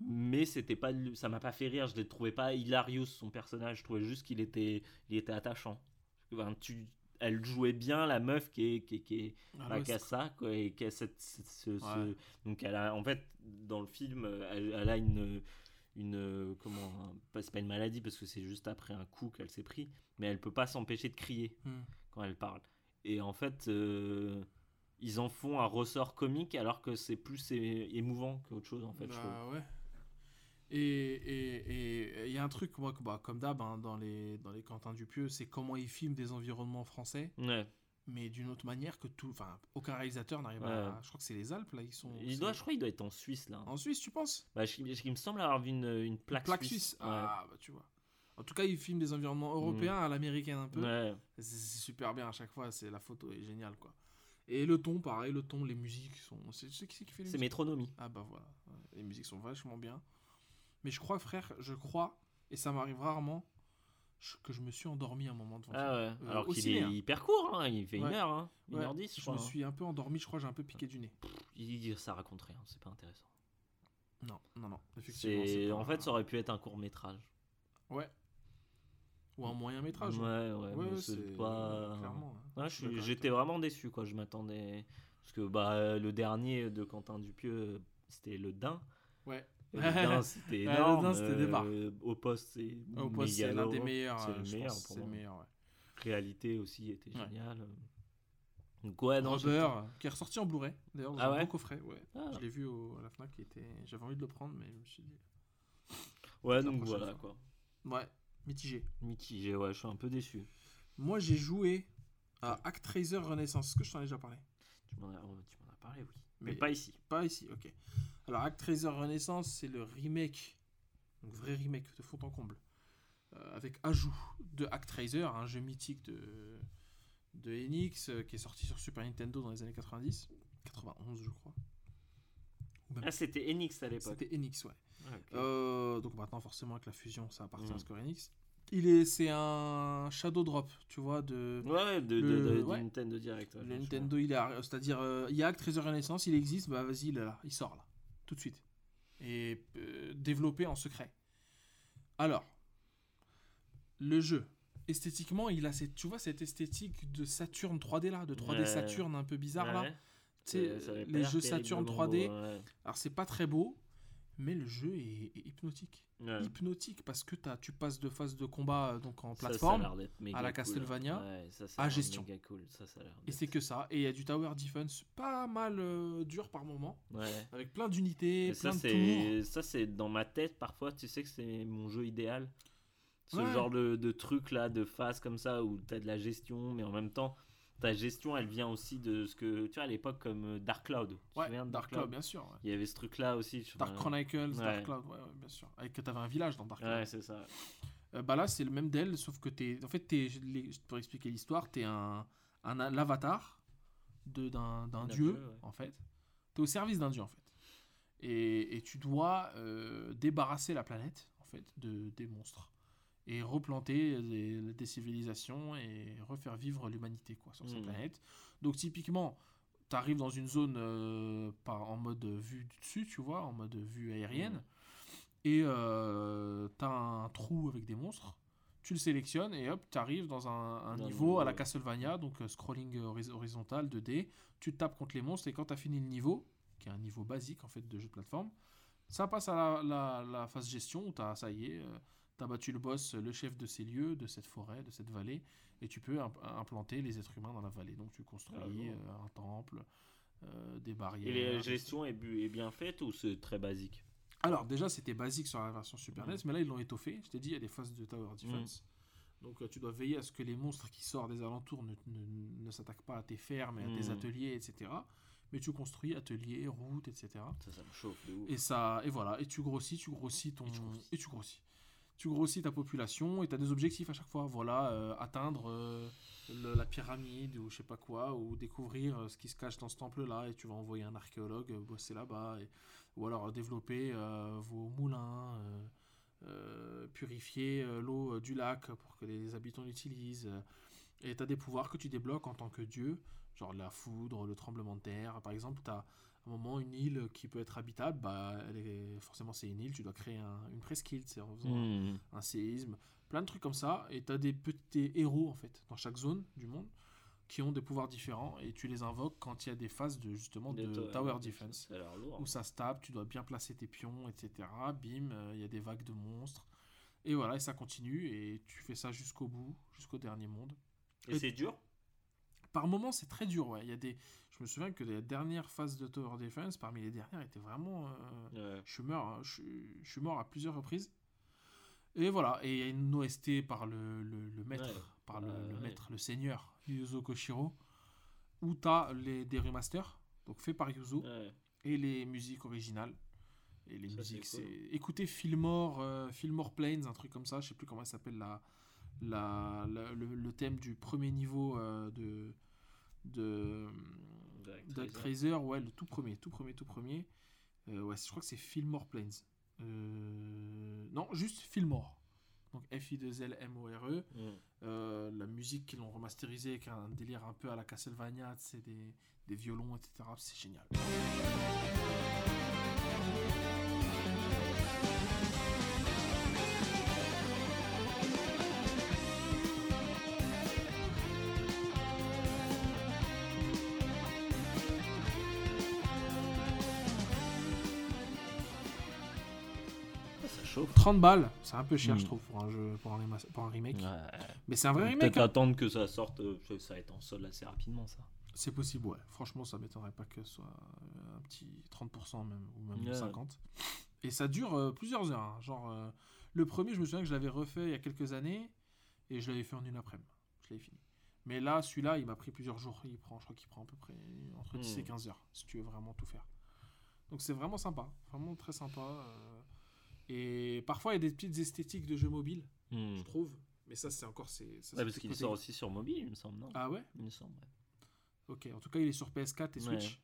A: Mais c'était pas ça m'a pas fait rire je ne trouvais pas hilarious son personnage. Je trouvais juste qu'il était il était attachant. Enfin, tu elle jouait bien la meuf qui est qui est, qui est
B: Ah,
A: bah,
B: ouais,
A: qui a
B: c'est-
A: ça quoi et qui a cette, cette- ce, ce-
B: Ouais.
A: donc elle a en fait dans le film elle, elle a une une comment un- pas- c'est pas une maladie parce que c'est juste après un coup qu'elle s'est pris mais elle peut pas s'empêcher de crier
B: Hmm.
A: quand elle parle et en fait euh, ils en font un ressort comique alors que c'est plus émouvant qu'autre chose en fait je trouve.
B: Bah ouais. Et il y a un truc, moi, bah, comme d'hab, hein, dans, les, dans les Quentin Dupieux, c'est comment ils filment des environnements français,
A: ouais
B: mais d'une autre manière que tout. Enfin, aucun réalisateur n'arrive
A: Ouais.
B: à. Je crois que c'est les Alpes, là, ils sont.
A: il doit je crois il doit être en Suisse là
B: En Suisse, tu penses?
A: Bah, je- je- il me semble avoir vu une, une plaque,
B: Plaque
A: suisse,
B: suisse. Ah, bah tu vois. En tout cas, ils filment des environnements européens à l'américaine un peu.
A: ouais
B: C'est super bien à chaque fois, c'est la photo est géniale, quoi. Et le ton, pareil, le ton, les musiques sont. C'est qui qui fait les
A: c'est métronomie
B: Ah bah voilà, les musiques sont vachement bien. Mais je crois, frère, je crois, et ça m'arrive rarement, que je me suis endormi un moment devant
A: ah ouais
B: Euh,
A: alors qu'il est
B: hein.
A: hyper court hein, il fait une
B: Ouais.
A: heure hein, une
B: Ouais,
A: heure dix je
B: Je
A: crois
B: me
A: hein.
B: suis un peu endormi, je crois, j'ai un peu piqué du nez.
A: il ça raconte rien c'est pas intéressant
B: Non, non, non, effectivement.
A: en fait ça aurait pu être un court métrage
B: Ouais. Ou un moyen métrage.
A: ouais ouais, mais
B: ouais,
A: c'est pas
B: clairement.
A: j'étais vraiment déçu quoi je m'attendais parce que bah le dernier de Quentin Dupieux c'était le Dain
B: Ouais.
A: C'était énorme
B: Dain, c'était des
A: euh, au poste c'est
B: Au poste, c'est l'un des meilleurs.
A: c'est
B: euh,
A: le
B: je
A: meilleur
B: pense,
A: pour
B: C'est le meilleur, ouais.
A: réalité aussi était
B: Ouais.
A: géniale donc ouais non
B: Rubber, qui est ressorti en Blu-ray, d'ailleurs, dans
A: Ah
B: un
A: ouais
B: coffret. Ouais.
A: j'étais- Ah.
B: Je l'ai vu au- à la Fnac, qui était... j'avais envie de le prendre, mais je me suis dit.
A: ouais donc
B: prochaine
A: voilà
B: fois.
A: quoi
B: Ouais, mitigé.
A: mitigé ouais je suis un peu déçu
B: Moi, j'ai joué à Actraiser Renaissance. Est-ce que je t'en ai déjà parlé?
A: Tu m'en as, oh, tu m'en as parlé oui
B: Mais-
A: mais pas ici
B: Pas ici, ok. Alors, Actraiser Renaissance, c'est le remake, donc vrai remake de fond en comble, euh, avec ajout de Actraiser, un jeu mythique de, de Enix euh, qui est sorti sur Super Nintendo dans les années 90, 91, je crois. Même-
A: ah c'était Enix à l'époque
B: C'était Enix, ouais.
A: Ah.
B: Euh, donc maintenant, forcément, avec la fusion, ça appartient à
A: Mm.
B: Square Enix. Il est, c'est un Shadow Drop, tu vois, de.
A: ouais de, de,
B: le-
A: de- du
B: ouais.
A: Nintendo Direct ouais,
B: Le. Nintendo, il est, c'est-à-dire, il y a Actraiser Renaissance, il existe, bah vas-y, il est là, il sort là, tout de suite. Et euh, développé en secret. Alors, le jeu, esthétiquement, il a cette, tu vois, cette esthétique de Saturn 3D là, de 3D
A: Ouais.
B: Saturn un peu bizarre là. Tu sais,
A: pas
B: les jeux Saturn
A: terriblement
B: 3D,
A: beau, ouais.
B: alors c'est pas très beau, mais le jeu est, est hypnotique.
A: Ouais.
B: Hypnotique parce que as, tu passes de phase de combat euh, donc en
A: Ça, ça a
B: plateforme. à la
A: cool.
B: Castlevania,
A: Ouais, ça, ça
B: à gestion.
A: cool.
B: Et c'est que ça. Et il y a du tower defense pas mal euh, dur par moment.
A: Ouais.
B: Avec plein d'unités, plein
A: ça,
B: de tours.
A: c'est ça, c'est dans ma tête parfois. Tu sais que c'est mon jeu idéal. Ce genre de, de truc là, de phase comme ça où tu as de la gestion, mais en même temps, ta gestion elle vient aussi de ce que tu vois à l'époque comme euh, Dark Cloud. Tu te
B: Ouais,
A: souviens de
B: Dark Cloud, bien sûr. ouais.
A: Il y avait ce truc là aussi.
B: Dark Chronicles,
A: Ouais.
B: Dark Cloud, ouais, bien sûr. Avec que t'avais un village dans Dark Cloud.
A: Ouais, c'est ça.
B: Euh, bah là, c'est le même d'elle, sauf que t'es. En fait, t'es. Pour expliquer l'histoire, t'es un, un, l'avatar de- d'un, dieu,
A: dieu,
B: en fait. T'es au service d'un dieu, en fait. Et, et tu dois euh, débarrasser la planète, en fait, de, des monstres. Et replanter des, des civilisations et refaire vivre l'humanité, quoi, sur cette
A: Mhm.
B: planète. Donc, typiquement, t'arrives dans une zone euh, par, en mode vue du dessus, tu vois, en mode vue aérienne.
A: Mhm.
B: Et euh, t'as un trou avec des monstres. Tu le sélectionnes et hop, tu arrives dans un, un
A: Dans un
B: niveau à la. Castlevania, donc euh, scrolling horiz- horizontal 2D. Tu tapes contre les monstres et quand tu as fini le niveau, qui est un niveau basique en fait de jeu de plateforme, ça passe à la, la- la phase gestion où t'as, ça y est, tu as battu le boss, le chef de ces lieux, de cette forêt, de cette vallée, et tu peux imp- implanter les êtres humains dans la vallée. Donc tu construis
A: Ah bon.
B: euh, un temple, euh, des barrières.
A: Et la gestion est, bien faite ou c'est très basique?
B: Alors déjà c'était basique sur la version Super
A: Mhm.
B: NES, mais là ils l'ont étoffé. Je t'ai dit il y a des phases de Tower Defense. Donc euh, tu dois veiller à ce que les monstres qui sortent des alentours ne, ne- ne s'attaquent pas à tes fermes et à tes
A: Mhm.
B: ateliers, etc. Mais tu construis ateliers, routes, etc.
A: Ça, ça me chauffe de ouf.
B: Et ça, et voilà, et tu grossis, tu grossis ton,
A: Et tu grossis.
B: et tu grossis. Tu grossis ta population et tu as des objectifs à chaque fois. Voilà, euh, atteindre euh, la pyramide ou je sais pas quoi, ou découvrir euh, ce qui se cache dans ce temple-là et tu vas envoyer un archéologue bosser là-bas, ou alors développer vos moulins, purifier l'eau du lac pour que les habitants l'utilisent. et tu as des pouvoirs que tu débloques en tant que dieu, genre la foudre, le tremblement de terre. Par exemple, un moment une île qui peut être habitable, bah, elle est, forcément c'est une île, tu dois créer un- une presqu'île, c'est en faisant un-
A: Hmm.
B: un séisme, plein de trucs comme ça. Et tu as des petits héros en fait dans chaque zone du monde qui ont des pouvoirs différents et tu les invoques quand il y a des phases de justement de, tower defense
A: lourd.
B: où ça se tape, tu dois bien placer tes pions, etc. Bim, euh, il y a des vagues de monstres. Et voilà, et ça continue et tu fais ça jusqu'au bout, jusqu'au dernier monde.
A: Et c'est dur?
B: Par moments, c'est très dur, ouais. Il y a des... Je me souviens que les dernières phases de Tower Defense, parmi les dernières, étaient vraiment... euh,
A: Ouais.
B: je suis mort, hein, je, suis- je suis mort à plusieurs reprises. Et voilà, et il y a une OST par le, le, le maître,
A: Ouais.
B: par le, maître, le seigneur, Yuzo Koshiro, où tu as les, des remasters, donc faits par Yuzo, et les musiques originales. Et les
A: Ça,
B: musiques,
A: c'est cool.
B: Écoutez Fillmore, euh, Fillmore Plains, un truc comme ça, je sais plus comment ça s'appelle, la, la, la- le, le thème du premier niveau euh, de. de.
A: Direct
B: Dark
A: Tracer.
B: Ouais, le tout premier, tout premier, tout premier. Euh, ouais, je crois que c'est Fillmore Plains. Euh, non, juste Fillmore. Donc F-I-2-L-M-O-R-E.
A: Hmm.
B: E. Euh, la musique qu'ils l'ont remasterisée avec un délire un peu à la Castlevania, c'est des, des violons, etc. C'est génial. 30 balles, c'est un peu cher,
A: Mm.
B: je trouve, pour un, jeu, pour un, remas- pour un remake.
A: Ouais.
B: Mais c'est un vrai remake.
A: Peut-être
B: hein.
A: attendre que ça sorte, euh, ça va être en solde assez rapidement ça.
B: C'est possible, ouais. Franchement, ça m'étonnerait pas que ce soit euh, un petit 30% même, ou même
A: Ouais.
B: 50%. Et ça dure euh, plusieurs heures. hein. Genre, euh, le premier, je me souviens que je l'avais refait il y a quelques années, et je l'avais fait en une après-midi. Je l'avais fini. Mais là, celui-là, il m'a pris plusieurs jours. Il prend, je crois qu'il prend à peu près entre 10 et
A: Hmm.
B: 15 heures, si tu veux vraiment tout faire. Donc c'est vraiment sympa, vraiment très sympa. euh. Et parfois, il y a des petites esthétiques de jeux mobiles,
A: Hmm.
B: je trouve. Mais ça, c'est encore... c'est ça,
A: Ouais,
B: c'est
A: parce qu'il sort aussi sur mobile, il me semble, non?
B: Ah ouais?
A: Il me semble, ouais.
B: Ok, en tout cas, il est sur PS4 et
A: Ouais.
B: Switch.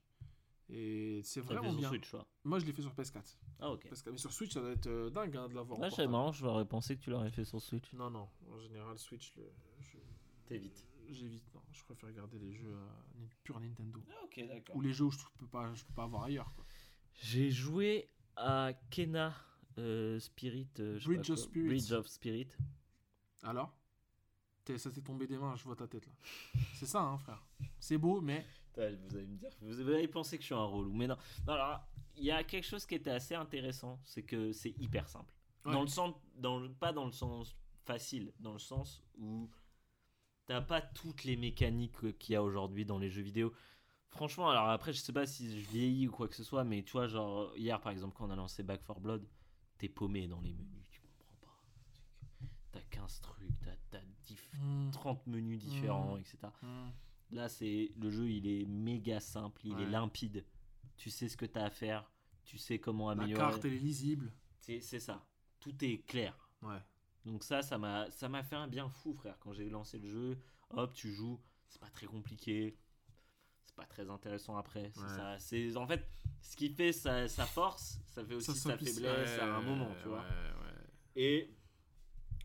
B: Et c'est vraiment
A: sur
B: bien.
A: Switch, quoi.
B: Moi, je l'ai fait sur PS4.
A: Ah, ok.
B: Parce que, mais sur Switch, ça doit être euh, dingue hein, de l'avoir.
A: Ouais, c'est marrant, j'aurais pensé que tu l'aurais fait sur Switch.
B: Non, non. En général, Switch, le, je-
A: T'évites.
B: j'évite. Non, je préfère regarder les jeux euh, ni- pur Nintendo.
A: Ah, ok, d'accord.
B: Ou les jeux où je peux pas, je peux pas avoir ailleurs. quoi.
A: J'ai joué à Kena euh, Spirit. euh, je sais
B: Bridge
A: pas
B: of
A: quoi.
B: Spirits.
A: Bridge of Spirit.
B: Alors? T'es- Ça t'est tombé des mains, je vois ta tête là. c'est ça, hein, frère. C'est beau, mais.
A: Putain, Vous allez me dire, vous allez penser que je suis un relou, mais non. Non, alors, il y a quelque chose qui était assez intéressant, c'est que c'est hyper simple.
B: Ouais.
A: Dans le sens, dans le, pas dans le sens facile, dans le sens où t'as pas toutes les mécaniques qu'il y a aujourd'hui dans les jeux vidéo. Franchement, alors après, je sais pas si je vieillis ou quoi que ce soit, mais tu vois, genre, hier par exemple, quand on a lancé Back 4 Blood, t'es paumé dans les menus, tu comprends pas. T'as 15 trucs, t'as t'as diff-
B: Hmm,
A: 30 menus différents,
B: Mm.
A: etc.
B: hmm.
A: Là, c'est le jeu, il est méga simple, il est limpide. Tu sais ce que tu as à faire, tu sais comment
B: La
A: améliorer.
B: carte, elle est lisible.
A: C'est c'est ça. Tout est clair.
B: Ouais.
A: Donc ça, ça m'a ça m'a fait un bien fou, frère. Quand j'ai lancé le jeu, hop, tu joues. C'est pas très compliqué. C'est pas très intéressant après. C'est
B: Ouais.
A: C'est en fait ce qui fait sa, sa force, ça fait aussi sa faiblesse à un moment, tu vois. Et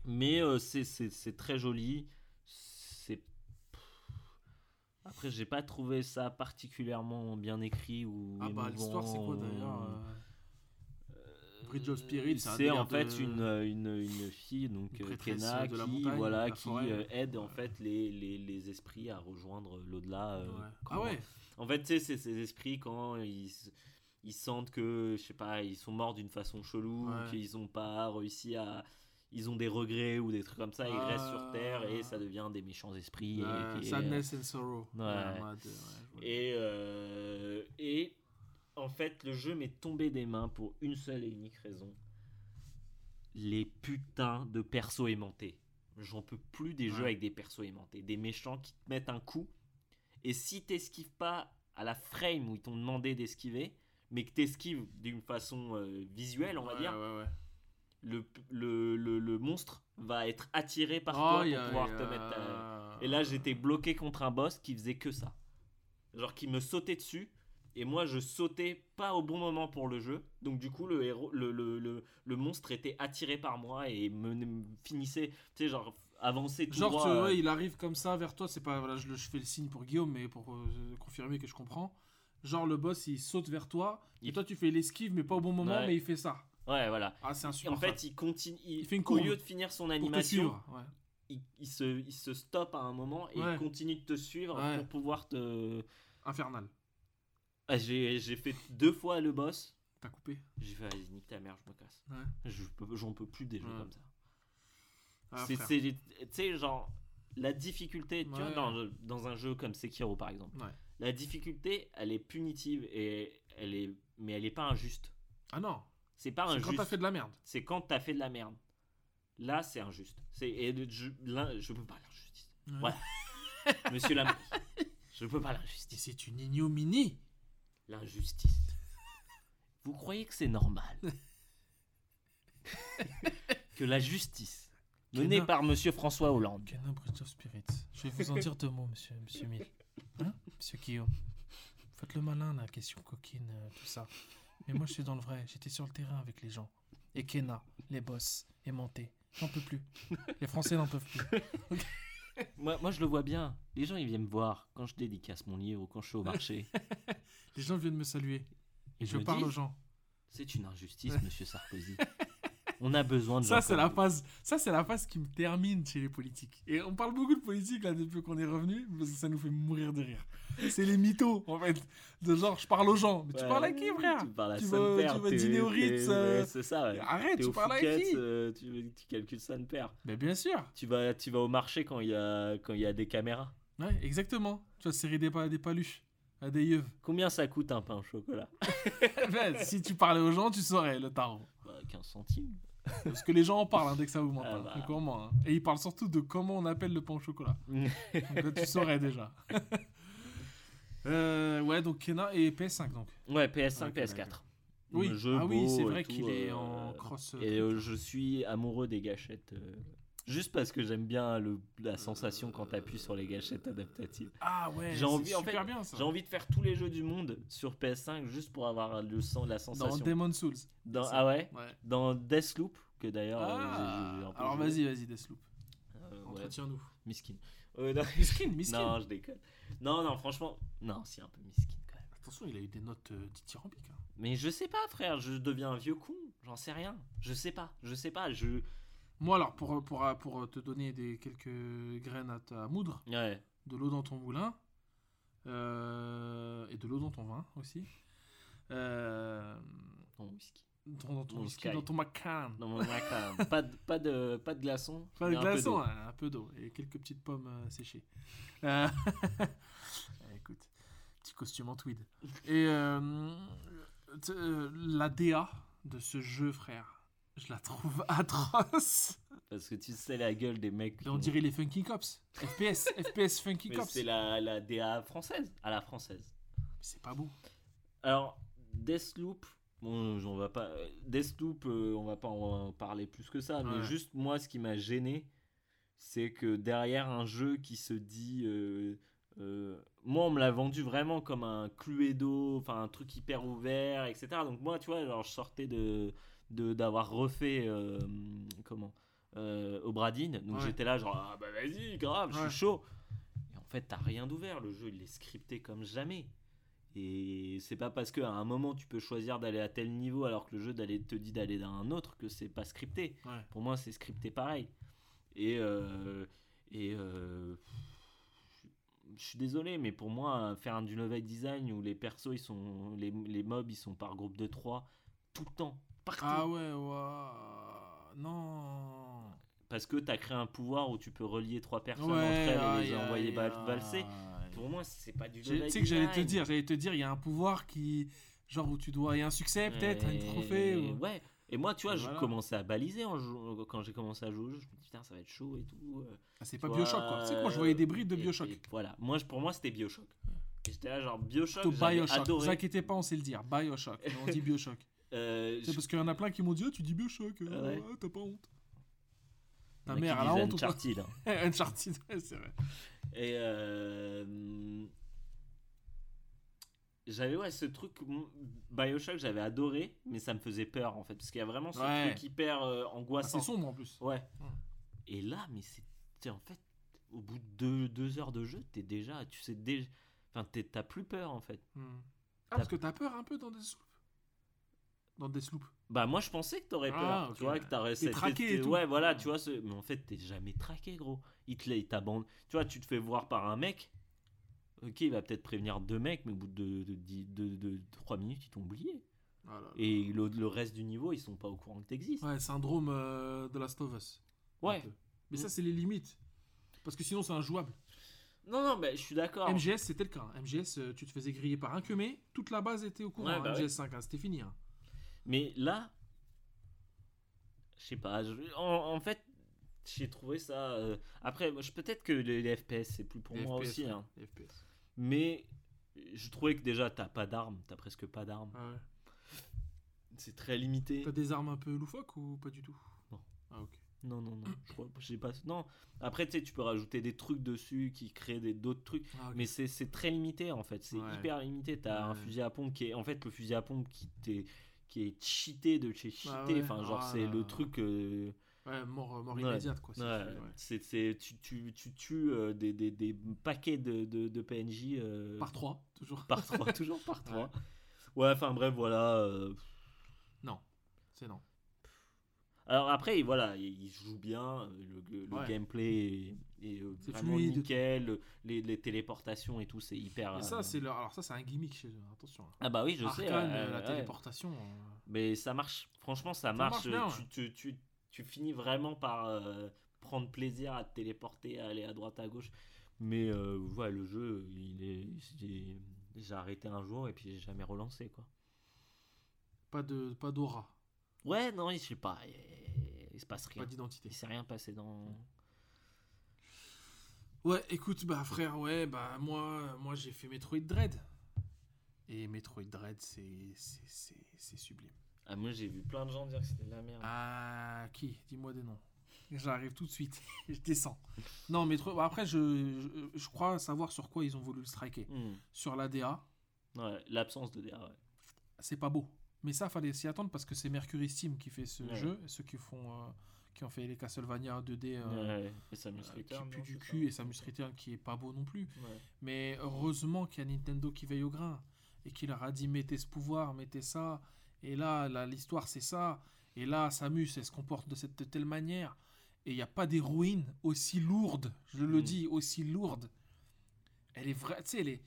A: mais euh, c'est- très joli. C'est après j'ai pas trouvé ça particulièrement bien écrit ou
B: Ah bah, l'histoire, c'est quoi d'ailleurs euh, Bridge of Spirit, c'est un
A: en fait
B: de-
A: une, euh, une, une fille donc
B: Une
A: euh, Kena
B: de la
A: qui
B: montagne,
A: voilà
B: la
A: qui
B: forêt.
A: euh, aide en fait les, les, les esprits à rejoindre l'au-delà
B: Ouais. Ah ouais
A: en fait, tu sais, c'est ces esprits quand ils, ils sentent que, je sais pas, ils sont morts d'une façon chelou,
B: Ouais.
A: qu'ils ont pas réussi à. Ils ont des regrets ou des trucs comme ça, ils restent sur Terre et ça devient des méchants esprits. et-
B: Ouais,
A: et-
B: Sadness and Sorrow.
A: Ouais. Et, euh, et en fait, le jeu m'est tombé des mains pour une seule et unique raison. Les putains de persos aimantés. J'en peux plus des jeux avec des persos aimantés. Des méchants qui te mettent un coup. Et si t'esquives pas à la frame où ils t'ont demandé d'esquiver, mais que t'esquives d'une façon euh, visuelle, on va
B: Ouais,
A: dire,
B: ouais, ouais.
A: le, le, le, le monstre va être attiré par
B: Oh,
A: toi pour
B: a-
A: pouvoir te mettre. ta- Et là, j'étais bloqué contre un boss qui faisait que ça. Genre qui me sautait dessus. Et moi, je sautais pas au bon moment pour le jeu. Donc, du coup, le, héros, le, le, le, le monstre était attiré par moi et me, me finissait, tu sais, genre, avancer tout
B: Genre,
A: droit.
B: tu-
A: euh,
B: ouais, il arrive comme ça vers toi, c'est pas. Voilà, je, fais le signe pour Guillaume, mais pour euh, confirmer que je comprends. Genre, le boss il saute vers toi, et
A: Il-
B: toi tu fais l'esquive, mais pas au bon moment,
A: Ouais.
B: mais il fait ça.
A: Ouais, voilà.
B: Ah, c'est
A: en fait, il continue. Il,
B: Il fait une
A: au
B: courbe
A: lieu de finir son
B: pour te
A: animation,
B: suivre. Ouais.
A: il, il se, il se stoppe à un moment et
B: Ouais.
A: il continue de te suivre
B: Ouais.
A: pour pouvoir te.
B: Infernal.
A: Ah, j'ai j'ai fait deux fois le boss.
B: T'as coupé
A: J'ai fait, allez, nique ta mère, je me casse.
B: Ouais.
A: Je peux- J'en peux plus des jeux
B: Ouais.
A: comme ça.
B: Ah,
A: C'est- c'est Tu sais, genre, la difficulté, tu vois, dans, dans un jeu comme Sekiro par exemple, la difficulté, elle est punitive et elle est, mais elle est pas injuste.
B: Ah non,
A: C'est pas
B: c'est quand
A: injuste.
B: t'as fait de la merde.
A: C'est quand t'as fait de la merde. Là, c'est injuste. C'est et le- je, je peux pas l'injustice.
B: Ouais.
A: Voilà. Monsieur Lam, je peux pas
B: Et
A: l'injustice.
B: c'est une ignominie.
A: L'injustice. Vous croyez que c'est normal que la justice menée par Monsieur François Hollande
B: Kenan Bridge of Spirit. Je vais vous en dire deux mots, monsieur, monsieur Mille. Hein Monsieur Guillaume. Faites le malin, la question coquine, euh, tout ça. Mais moi, je suis dans le vrai. J'étais sur le terrain avec les gens. Et Kena, les boss, monté. J'en peux plus. Les Français n'en peuvent plus.
A: Moi, moi, je le vois bien. Les gens, ils viennent me voir quand je dédicace mon livre ou quand je suis au marché.
B: Les gens viennent me saluer.
A: Et
B: Je
A: me
B: parle
A: dis,
B: aux gens.
A: C'est une injustice, monsieur Sarkozy. On a besoin de
B: Ça, c'est la phase. Ça, c'est la phase qui me termine chez les politiques. Et on parle beaucoup de politique là depuis qu'on est revenu parce que ça nous fait mourir de rire. C'est les mythos en fait. De genre, je parle aux gens. Mais tu parles à qui, frère
A: Tu parles à
B: Tu vas- tu vas dîner au Ritz, euh,
A: c'est ça, ouais.
B: Arrête, tu parles à qui
A: euh, tu, tu calcules ça de père.
B: Mais bien sûr.
A: Tu vas, tu vas au marché quand il y a, quand y a des caméras.
B: Ouais, exactement. Tu vas serrer des, des paluches à des yeux.
A: Combien ça coûte un pain au chocolat?
B: Ben, si tu parlais aux gens, tu saurais le tarot.
A: bah, 15 centimes.
B: Parce que les gens en parlent hein, dès que ça augmente.
A: Ah
B: hein.
A: bah.
B: Comment, hein. Et ils parlent surtout de comment on appelle le pain au chocolat. Donc là, tu saurais déjà. Euh, ouais, donc Kena et PS5 donc.
A: Ouais, PS5,
B: Ok,
A: PS4.
B: d'accord. Oui,
A: Le jeu
B: ah oui, c'est
A: et
B: vrai qu'il est
A: euh,
B: en cross.
A: Et euh, je suis amoureux des gâchettes. Juste parce que j'aime bien le, la sensation quand t'appuies sur les gâchettes adaptatives.
B: Ah ouais,
A: J'ai envie-
B: c'est
A: en
B: super
A: fait,
B: bien ça.
A: J'ai envie de faire tous les jeux du monde sur PS5 juste pour avoir le sen- la
B: Dans
A: sensation.
B: Demon's Souls.
A: Dans- ah ouais?
B: Ouais.
A: Dans Deathloop, que d'ailleurs. euh,
B: Ah,
A: j'ai- j'ai un peu
B: alors
A: joué.
B: vas-y, vas-y, Deathloop.
A: Euh, ouais,
B: Entretiens-nous.
A: miskin. Euh, non,
B: Miskin, miskin.
A: non, je déconne. Non, non, franchement, non, c'est un peu miskin quand même.
B: Attention, il a eu des notes euh, dithyrambiques. hein.
A: Mais je sais pas, frère, je deviens un vieux con, j'en sais rien. Je sais pas, je sais pas, je.
B: Moi, alors, pour, pour, pour te donner des, quelques graines à, ta moudre,
A: Ouais.
B: de l'eau dans ton moulin, euh, et de l'eau dans ton vin aussi. Euh,
A: Ton whisky.
B: dans, dans ton
A: Mon
B: whisky,
A: Sky.
B: dans ton macan.
A: Dans mon macaron. pas, de, pas, de, pas de glaçons.
B: Pas de glaçons, hein, un peu d'eau et quelques petites pommes euh, séchées. Euh, Écoute, petit costume en tweed. Et euh, euh, la DA de ce jeu, frère, je la trouve atroce.
A: Parce que tu sais la gueule des mecs.
B: On dirait les Funky Cops. FPS, FPS Funky
A: Mais
B: Cops.
A: c'est la, la DA française, à la française.
B: C'est pas beau.
A: Alors, Deathloop, bon, on va pas. Deathloop, euh, on va pas en parler plus que ça, mais
B: Ouais.
A: juste moi, ce qui m'a gêné, c'est que derrière un jeu qui se dit. euh, euh, moi, on me l'a vendu vraiment comme un Cluedo, enfin un truc hyper ouvert, etc. Donc, moi, tu vois, alors, je sortais de- d'avoir refait. euh, comment euh, Obradine, donc
B: Ouais.
A: j'étais là, genre, ah bah vas-y, grave, je suis chaud. Et en fait, t'as rien d'ouvert, le jeu, il est scripté comme jamais. Et c'est pas parce qu'à un moment tu peux choisir d'aller à tel niveau alors que le jeu d'aller te dit d'aller dans un autre que c'est pas scripté.
B: Ouais.
A: Pour moi, c'est scripté pareil. Et euh, et euh, je suis désolé, mais pour moi, faire un du level design où les persos ils sont les, les mobs ils sont par groupe de 3 tout le temps, partout.
B: Ah ouais, ouais. Non.
A: Parce que t'as créé un pouvoir où tu peux relier trois personnes
B: Ouais,
A: entre elles et les envoyer
B: aïe.
A: valser. Pour moi, c'est pas du
B: J'ai-
A: level
B: Tu sais que j'allais te dire, j'allais te dire, il y a un pouvoir qui. Genre où tu dois. Il y a un succès peut-être, un trophée.
A: Et
B: ou-
A: Ouais. Et moi, tu vois,
B: Et
A: je
B: voilà.
A: commençais à baliser en jou- quand j'ai commencé à jouer. Je me dis, putain, ça va être chaud et tout. euh,
B: Ah, c'est pas
A: vois,
B: Bioshock quoi. Tu sais que moi je voyais des brides de
A: et-
B: Bioshock.
A: et voilà. Moi, pour moi, c'était Bioshock. Et j'étais là, genre, Bioshock,
B: Bioshock. Ne vous
A: adoré.
B: inquiétez pas, on sait le dire. Bioshock. Mais on dit Bioshock.
A: Euh, je-
B: parce qu'il y en a plein qui m'ont dit, Ah, tu dis Bioshock. euh,
A: Ouais.
B: ouais, T'as pas honte. Ta mère, a
A: disent
B: honte ou pas
A: Uncharted, hein.
B: Uncharted, ouais, c'est vrai.
A: Et euh, j'avais ouais ce truc Bioshock j'avais adoré mais ça me faisait peur en fait parce qu'il y a vraiment ce
B: Ouais.
A: truc hyper euh,
B: Ah,
A: angoissant.
B: c'est sombre en plus.
A: Ouais. Et là mais c'est en fait au bout de deux, deux heures de jeu t'es déjà tu sais déjà enfin t'as plus peur en fait.
B: Hmm. Ah, parce que t'as peur un peu dans des Dans des sloops.
A: Bah moi je pensais que t'aurais
B: Ah,
A: peur,
B: ok.
A: tu vois que t'aurais cette-
B: traqué et
A: cette-
B: tout.
A: Ouais voilà tu vois ce... mais en fait t'es jamais traqué gros. Il te il t'abandonne. Tu vois tu te fais voir par un mec. Ok il va peut-être prévenir deux mecs mais au bout de, de, de, de, trois minutes ils t'ont oublié.
B: Voilà.
A: Et le, le reste du niveau ils sont pas au courant que t'existes.
B: Ouais, syndrome euh, de Last of Us.
A: Ouais.
B: Mais ça,
A: Mm.
B: c'est les limites. Parce que sinon, c'est injouable.
A: Non non mais je suis d'accord.
B: MGS, c'était le cas. MGS, euh, tu te faisais griller par un mais toute la base était au courant.
A: Ouais, bah
B: MGS
A: ouais.
B: 5, hein, c'était fini. hein.
A: Mais là, je sais pas. je- En, en fait, j'ai trouvé ça. euh, Après, peut-être que les, les FPS c'est plus pour
B: Les
A: moi
B: FPS,
A: aussi. hein.
B: les FPS.
A: Mais je trouvais que déjà t'as pas d'armes, t'as presque pas d'armes.
B: Ah ouais.
A: C'est très limité.
B: T'as des armes un peu loufoques ou pas du tout?
A: Non.
B: Ah, ok.
A: Non non non. Je crois, j'ai pas. Non. Après, tu sais, tu peux rajouter des trucs dessus qui créent des d'autres trucs.
B: Ah.
A: Mais c'est c'est très limité en fait, c'est
B: Ouais.
A: hyper limité. T'as un fusil à pompe qui est en fait le fusil à pompe qui t'est qui est cheaté de chez cheaté.
B: Ah ouais.
A: Enfin genre
B: Ah
A: c'est le truc. euh,
B: Ouais, mort, euh, mort immédiate, quoi. c'est
A: Ouais, c'est, tu, tu, tu tues euh, des, des, des paquets de, de, de PNJ euh,
B: Par 3, toujours.
A: par trois, toujours par trois. Ouais, enfin bref, voilà.
B: Non, c'est non.
A: Alors après, voilà, il joue bien, le, le gameplay est, euh, vraiment
B: fluide.
A: nickel, les, les téléportations et tout, c'est hyper.
B: Et
A: euh,
B: ça, c'est. Alors, ça, c'est un gimmick chez eux, attention.
A: Ah bah oui, je sais.
B: Arcane, euh, la téléportation. euh,
A: Mais ça marche, franchement, ça, marche.
B: marche bien,
A: tu, tu, tu, tu finis vraiment par euh, prendre plaisir à te téléporter, à aller à droite, à gauche. Mais ouais, le jeu, il est, j'ai, j'ai arrêté un jour et puis j'ai jamais relancé quoi.
B: Pas de pas d'aura,
A: Ouais, non, je sais pas, il, il se passe rien.
B: pas d'identité.
A: Il s'est rien passé dans.
B: Ouais, écoute, bah frère, ouais, bah moi, moi j'ai fait Metroid Dread. Et Metroid Dread, c'est c'est- c'est- c'est sublime.
A: Ah, moi j'ai vu plein de gens dire que c'était de la merde.
B: Ah, qui? Dis-moi des noms. J'arrive tout de suite. je descends. Non, Metroid. bah, après, je, je, je crois savoir sur quoi ils ont voulu le striker.
A: Hmm.
B: Sur la DA,
A: Ouais, l'absence de DA, ouais.
B: c'est pas beau. Mais ça, fallait s'y attendre parce que c'est Mercury Steam qui fait ce
A: Ouais.
B: jeu. Ceux qui font. euh, qui ont fait les Castlevania 2D. euh,
A: ouais. Et Samus
B: euh, qui
A: Return,
B: pue
A: non,
B: du cul et Samus Return qui est pas beau non plus.
A: Ouais.
B: Mais heureusement qu'il y a Nintendo qui veille au grain et qui leur a dit mettez ce pouvoir, mettez ça. Et là, là, l'histoire c'est ça. Et là, Samus, elle se comporte de cette de telle manière. Et il n'y a pas d'héroïne aussi lourde, je le
A: Mm.
B: dis, aussi lourde. Elle est vraie, tu sais, elle, est-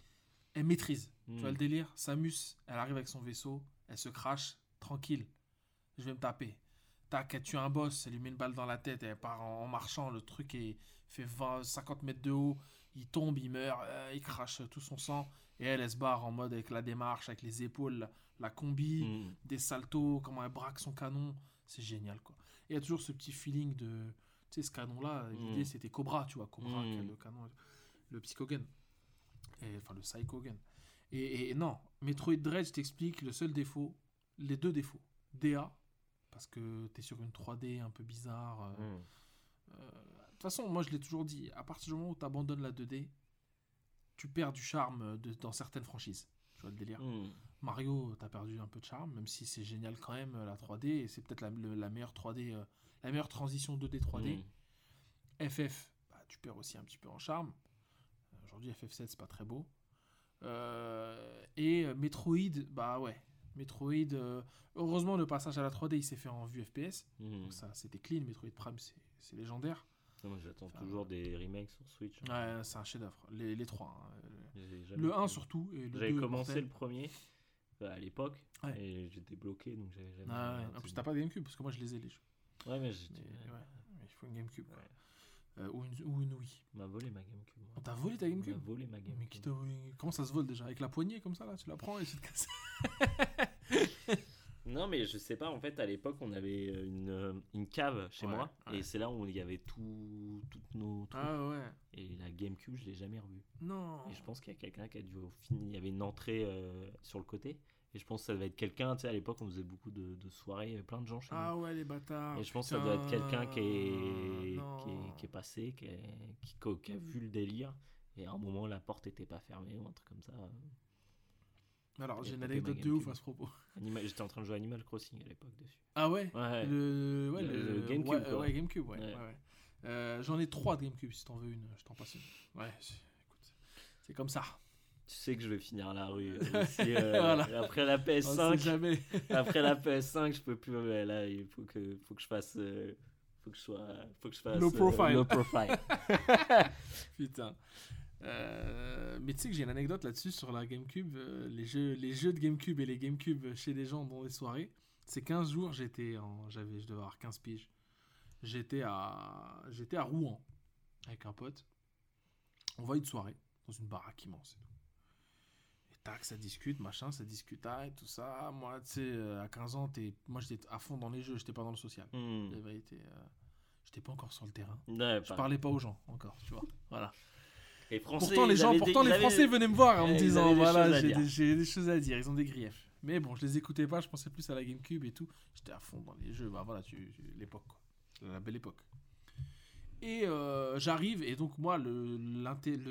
B: elle maîtrise. Tu vois
A: Mm.
B: le délire Samus, elle arrive avec son vaisseau, elle se crache, tranquille. Je vais me taper. Tac, elle tue un boss, elle lui met une balle dans la tête, elle part en, en marchant, le truc est, fait 20, 50 mètres de haut, il tombe, il meurt, euh, il crache tout son sang, et elle, elle se barre en mode avec la démarche, avec les épaules, la, la combi,
A: Hmm.
B: des saltos, comment elle braque son canon, c'est génial quoi. Et il y a toujours ce petit feeling de, tu sais, ce canon-là, l'idée
A: Mm.
B: c'était Cobra, tu vois, Cobra,
A: Mm.
B: qui a le canon, le Psychogen, et, enfin le Psychogen. Et, et non, Metroid Dread, je t'explique, le seul défaut, les deux défauts, DA, parce que t'es sur une 3D un peu bizarre. euh,
A: Hmm.
B: euh, De toute façon, moi je l'ai toujours dit, à partir du moment où tu abandonnes la 2D, tu perds du charme de- dans certaines franchises. Tu vois le délire
A: Hmm.
B: Mario, t'as perdu un peu de charme, même si c'est génial quand même la 3D, et c'est peut-être la, le- la meilleure 3D, euh, la meilleure transition 2D 3D.
A: Hmm.
B: FF, bah, tu perds aussi un petit peu en charme. Euh, Aujourd'hui, FF7, c'est pas très beau. Euh, et euh, Metroid, bah ouais. Metroid, euh, heureusement, le passage à la 3D, il s'est fait en vue FPS.
A: Hmm.
B: Donc ça, c'était clean. Metroid Prime, c'est- légendaire.
A: Moi j'attends
B: Enfin,
A: toujours des remakes sur Switch.
B: Ouais, c'est un chef-d'œuvre. Les, les trois. hein. Le 1
A: fait.
B: surtout.
A: J'avais
B: 2
A: commencé
B: mortel.
A: le premier euh, à l'époque
B: Ouais.
A: et j'étais bloqué donc j'avais jamais.
B: Ah ouais. En plus, t'as pas de GameCube, parce que moi, je les ai, les jeux.
A: Ouais, mais j'étais-
B: Mais, ouais, il faut une GameCube. quoi. Euh, ou, une, ou une Wii.
A: On m'a volé ma GameCube. moi.
B: On t'a volé ta
A: On
B: GameCube
A: m'a volé ma GameCube.
B: Mais qui t'a volé Comment ça se vole déjà? Avec la poignée comme ça là Tu la prends et tu te casses
A: Non, mais je sais pas, en fait, à l'époque, on avait euh, une, euh, une cave chez
B: Ouais,
A: moi,
B: ouais.
A: et c'est là où il y avait tout, toutes nos trucs.
B: Ah ouais.
A: Et la GameCube, je l'ai jamais revue.
B: Non.
A: Et je pense qu'il y a quelqu'un qui a dû au fin- Il y avait une entrée euh, sur le côté. Et je pense que ça devait être quelqu'un. Tu sais, à l'époque, on faisait beaucoup de, de soirées. Il y avait plein de gens chez
B: Ah
A: nous.
B: ouais, les bâtards.
A: Et je pense que ça doit être quelqu'un qui est,
B: Non.
A: qui est, qui est passé, qui, est- qui, qui a- vu le délire. Et à un moment, la porte était pas fermée ou un truc comme ça.
B: Alors, j'ai une anecdote de ouf à ce propos.
A: J'étais en train de jouer Animal Crossing à l'époque dessus.
B: Ah ouais?
A: Ouais.
B: Le, ouais,
A: Le-
B: le,
A: le GameCube,
B: Ouais,
A: quoi.
B: ouais, GameCube. Euh, J'en ai trois de GameCube si t'en veux une, je t'en passe une. Ouais, écoute, c'est comme ça.
A: Tu sais que je vais finir à la rue. euh, aussi, euh,
B: Voilà.
A: et Après la
B: On sait
A: PS5,
B: jamais.
A: après la PS5, je peux plus. là, il faut que, faut que je fasse. euh, faut que je sois. Faut que je fasse.
B: Low
A: euh,
B: profile.
A: low profile.
B: Putain. Euh, mais tu sais que j'ai une anecdote là-dessus sur la GameCube. euh, les, jeux, les jeux de GameCube et les GameCube chez les gens dans les soirées. C'est 15 jours, j'étais. J'avais, je devais avoir 15 piges. J'étais à, j'étais à Rouen avec un pote. On va à une soirée dans une baraque immense et tout. Tac, ça discute, machin, ça discute, ah, et tout ça. Moi, tu sais, euh, à 15 ans, t'es- moi j'étais à fond dans les jeux, j'étais pas dans le social. Euh, j'étais pas encore sur le terrain.
A: Ouais,
B: Je
A: pas-
B: parlais pas aux gens encore, tu vois. Voilà.
A: Et Français,
B: Pourtant, les gens,
A: des-
B: pourtant
A: ils
B: les
A: avaient-
B: Français venaient me voir en me disant voilà, j'ai des, choses à dire. Ils ont des griefs. Mais bon, je les écoutais pas. Je pensais plus à la GameCube et tout. J'étais à fond dans les jeux. Bah voilà, tu, tu- l'époque quoi, la belle époque. Et euh, j'arrive et donc moi, le,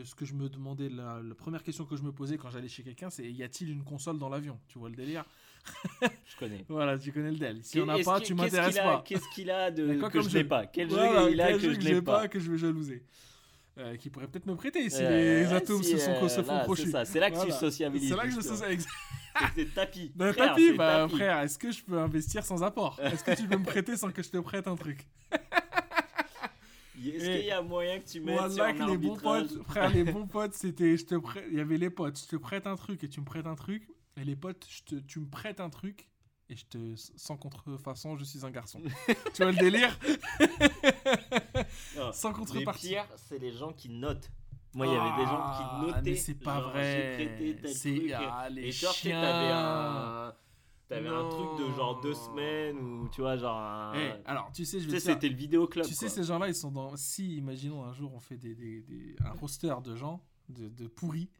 B: ce que je me demandais, la, la première question que je me posais quand j'allais chez quelqu'un, c'est y a-t-il une console dans l'avion? Tu vois le délire?
A: Je connais.
B: Voilà, tu connais le DEL. Si on n'a pas, tu
A: qu'est-ce
B: m'intéresses
A: qu'il a-
B: pas.
A: Qu'est-ce qu'il a de
B: quoi
A: que
B: comme
A: je n'ai
B: jeu
A: pas? Quel
B: Voilà,
A: jeu il a
B: quel
A: que
B: jeu
A: je
B: que
A: n'ai pas
B: que je vais jalouser. Euh, qui pourrait peut-être me prêter si
A: Euh,
B: les atomes
A: si,
B: se sont
A: euh,
B: se font crochus.
A: C'est ça, c'est là que tu
B: Voilà.
A: sociabilises.
B: C'est là que je sais.
A: C'est des tapis. Frère,
B: tapis,
A: c'est
B: bah
A: tapis.
B: frère, est-ce que je peux investir sans apport? Est-ce que tu peux me prêter sans que je te prête un truc?
A: Est-ce qu'il y a moyen que tu mettes sur
B: Voilà
A: un
B: que les bons potes, frère, les bons potes, c'était, je te prête, il y avait les potes, je te prête un truc et tu me prêtes un truc, et les potes, je te, tu me prêtes un truc et je te, sans contrefaçon, je suis un garçon. tu vois le délire?
A: Non,
B: Sans
A: Les
B: contrepartie.
A: pires, c'est les gens qui notent. Moi, il y avait des gens
B: Ah,
A: qui notaient.
B: mais c'est pas
A: genre,
B: vrai.
A: J'ai prêté tel
B: C'est
A: truc.
B: ah, les
A: et genre, tu sais,
B: chiens.
A: t'avais un. T'avais un truc de genre deux semaines ou tu vois, genre un.
B: Eh, alors, tu sais, je
A: tu sais, c'était le vidéo club.
B: Tu sais, ces gens-là, ils sont dans. Si, imaginons un jour, on fait des, des- des- un roster de gens, de, de pourris,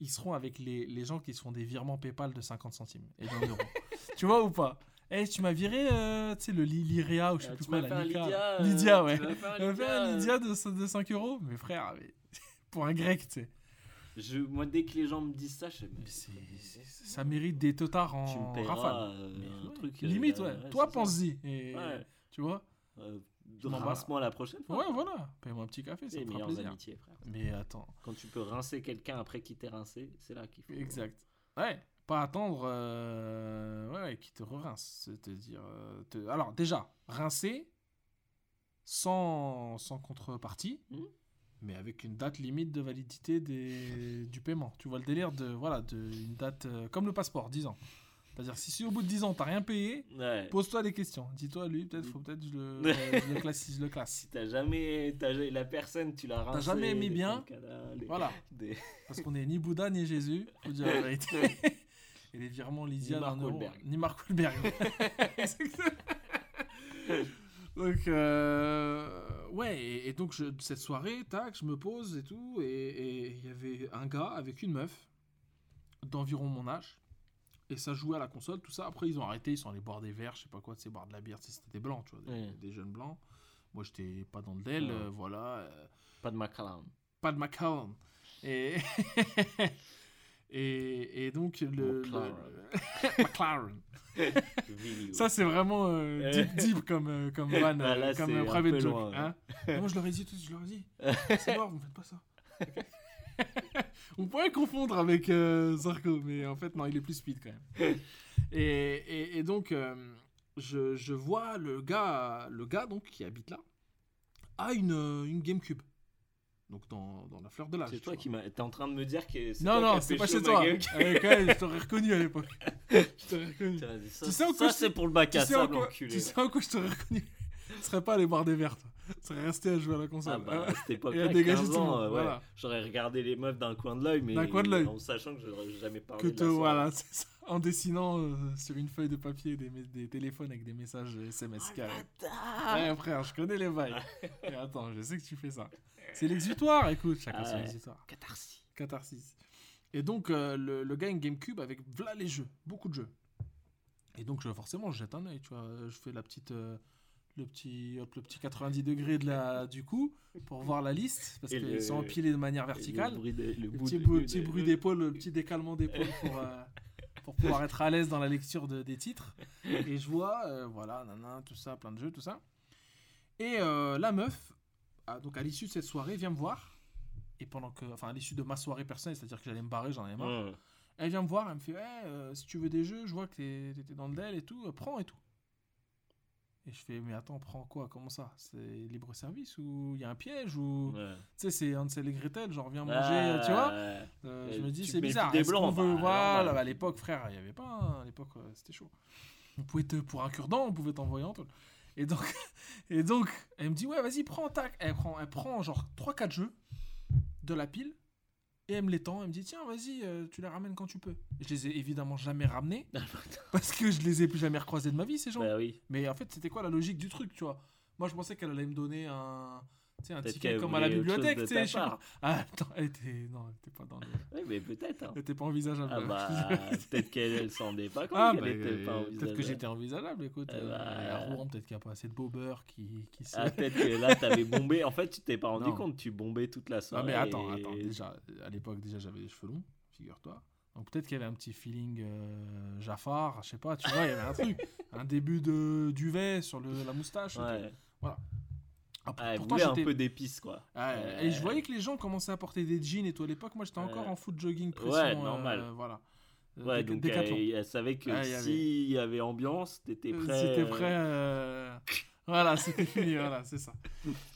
B: ils seront avec les, les gens qui se font des virements PayPal de 50 centimes et d'un euro. tu vois ou pas? Eh, tu m'as viré, euh, tu sais, le Lyria ou je sais
A: Euh,
B: plus quoi, la.
A: Lydia. euh,
B: Lydia, ouais. Tu m'as fait un
A: Lydia,
B: Lydia de, de 5 euros Mais frère, mais- pour un grec, tu sais.
A: Je, moi, dès que les gens me disent ça, je fais. mais
B: Ça mérite des totards en
A: Tu me paieras
B: rafale.
A: euh,
B: Mais
A: un
B: ouais,
A: truc. euh,
B: Limite, ouais.
A: ouais,
B: Toi, pense-y.
A: Ouais.
B: Tu vois
A: Euh. Rince-moi la prochaine fois.
B: Ouais, voilà. Paye-moi un petit café, ça me fera plaisir.
A: amitiés, frère.
B: Mais attends.
A: Quand tu peux rincer quelqu'un après qu'il t'ait rincé, c'est là qu'il faut.
B: Exact. Ouais, pas attendre euh, ouais, ouais, qui te rince. C'est-à-dire. te- Alors, déjà, rincer sans, sans contrepartie,
A: Mhm.
B: Mais avec une date limite de validité des, du paiement. Tu vois le délire de. Voilà, de, une date. euh, comme le passeport, 10 ans. C'est-à-dire, si, si au bout de 10 ans, t'as rien payé,
A: Ouais.
B: pose-toi des questions. Dis-toi, lui, peut-être, faut peut-être que je le, je le classe. Je le classe.
A: Si t'as jamais, t'as la personne, tu l'as
B: jamais aimé bien.
A: les-
B: Voilà.
A: des-
B: Parce qu'on est ni Bouddha ni Jésus, faut dire la vérité. Et les virements Lydia
A: Ni Mark. Wahlberg.
B: Ni Mark Wahlberg. Donc, euh, ouais, et, et donc je- cette soirée, tac, je me pose et tout, et- il y avait un gars avec une meuf d'environ mon âge, et ça jouait à la console, tout ça. Après, ils ont arrêté, ils sont allés boire des verres, je sais pas quoi, tu sais, boire de la bière, tu sais, c'était des blancs, tu vois, des, jeunes blancs. Moi, j'étais pas dans le del,
A: Ouais.
B: euh, voilà. euh,
A: Pas de Macallan.
B: pas de Macallan. Et, et, et donc, le.
A: McLaren.
B: le- McLaren. Ça, c'est vraiment euh, deep, deep comme, euh, comme van,
A: Ah,
B: euh,
A: là,
B: comme
A: un
B: private joke.
A: loin,
B: hein. Moi, je leur ai dit tout, je leur ai dit. C'est mort, vous me faites pas ça. On pourrait confondre avec euh, Zarko, mais en fait, non, il est plus speed quand même. Et, et, et donc, euh, je, je vois le gars, le gars donc, qui habite là, a une, une GameCube. Donc, dans, dans la fleur de l'âge.
A: C'est
B: tu
A: toi qui m'as. T'es en train de me dire que. c'est
B: Non,
A: toi
B: non, c'est pas chez toi.
A: gueule.
B: Eh, quand même, je t'aurais reconnu à l'époque. Je t'aurais reconnu.
A: Ça,
B: Tu sais en
A: ça,
B: quoi je-
A: c'est pour le bac
B: Tu
A: à
B: sais
A: sable,
B: quoi,
A: enculé.
B: tu sais en quoi je t'aurais reconnu? Tu serais pas allé boire des verres, toi. serait resté à jouer à la console.
A: Ah bah, à cette
B: Et
A: époque-là,
B: à dégager
A: 15
B: tout le
A: ans, ouais,
B: voilà.
A: j'aurais regardé les meufs d'un coin de l'œil, mais
B: D'un coin de l'œil.
A: en sachant que je n'aurais jamais parlé
B: que
A: de
B: te,
A: la
B: voilà, c'est ça. En dessinant euh, sur une feuille de papier des, téléphones avec des messages SMS
A: Oh,
B: Ouais, frère, je connais les bails. Attends, je sais que tu fais ça. C'est l'exutoire, écoute, chacun son exutoire.
A: Catharsis.
B: Catharsis. Et donc, euh, le, le gars a une GameCube avec voilà les jeux, beaucoup de jeux. Et donc, je, forcément, je jette un œil, tu vois. Je fais la petite, euh, le, petit, hop, le petit 90 degrés de la, du coup pour voir la liste, parce qu'ils
A: le-
B: sont empilés de manière verticale.
A: Le, bruit des- le
B: Le petit,
A: de- de-
B: petit
A: de-
B: bruit d'épaule, le petit décalement d'épaule pour, euh, pour pouvoir être à l'aise dans la lecture de- des titres. Et je vois, euh, voilà, nanana, tout ça, plein de jeux, tout ça. Et euh, la meuf, ah, donc à l'issue de cette soirée, vient me voir. Et pendant que, enfin, à l'issue de ma soirée personnelle, c'est-à-dire que j'allais me barrer, j'en avais marre. Elle vient me voir, elle me fait, euh, si tu veux des jeux, je vois que t'étais dans le DEL et tout, prends et tout. Et je fais, mais attends, prends quoi? Comment ça? C'est libre service ou il y a un piège ou
A: Ouais.
B: tu sais, c'est Hansel et Gretel, genre viens manger, tu vois? euh, je me dis c'est bizarre.
A: des
B: qu'on
A: blancs,
B: veut-
A: bah,
B: voilà,
A: normal.
B: à l'époque frère, il y avait pas. hein, à l'époque euh, c'était chaud. On pouvait te pour un cure-dent, on pouvait t'envoyer en taule. Et donc et donc elle me dit ouais vas-y prends tac. Elle prend elle prend genre 3 4 jeux de la pile et elle me les tend. Elle me dit tiens vas-y euh, tu les ramènes quand tu peux. Je les ai évidemment jamais ramenés parce que je les ai plus jamais recroisés de ma vie ces gens.
A: Bah oui.
B: Mais en fait c'était quoi la logique du truc tu vois? Moi je pensais qu'elle allait me donner un sais, un ticket comme à la bibliothèque, tu sais. Ah, attends, elle était, non, elle était pas dans le,
A: Oui, mais peut-être. hein.
B: elle était pas envisageable.
A: Ah bah, peut-être qu'elle elle s'en rendait pas compte
B: Ah,
A: qu'elle
B: bah,
A: était pas
B: euh, peut-être que j'étais envisageable, écoute.
A: Eh
B: euh,
A: bah.
B: à Rouen, peut-être qu'il n'y a pas assez de beau beurre qui, qui se...
A: Ah, peut-être que là, t'avais bombé. En fait, tu t'es pas rendu
B: Non.
A: compte, tu bombais toute la
B: Ah,
A: soirée.
B: mais attends, attends, déjà, à l'époque, déjà, j'avais les cheveux longs, figure-toi. Donc peut-être qu'il y avait un petit feeling euh, Jafar, je sais pas, tu vois, il y avait un truc. un début de duvet sur le, la moustache.
A: Ouais.
B: tout.
A: Ah, elle
B: pourtant,
A: voulait un peu d'épices, quoi.
B: Ah,
A: Euh,
B: Et je voyais que les gens commençaient à porter des jeans et tout à l'époque. Moi, j'étais encore
A: Ouais.
B: en foot jogging pression.
A: Ouais,
B: euh,
A: normal.
B: voilà. Euh,
A: Ouais,
B: Déca-
A: donc
B: Décathlon.
A: elle, elle savait que
B: Ah,
A: s'il y avait ambiance, t'étais
B: Euh,
A: prêt.
B: C'était
A: euh,
B: prêt. euh, Voilà, c'était fini, voilà, c'est ça.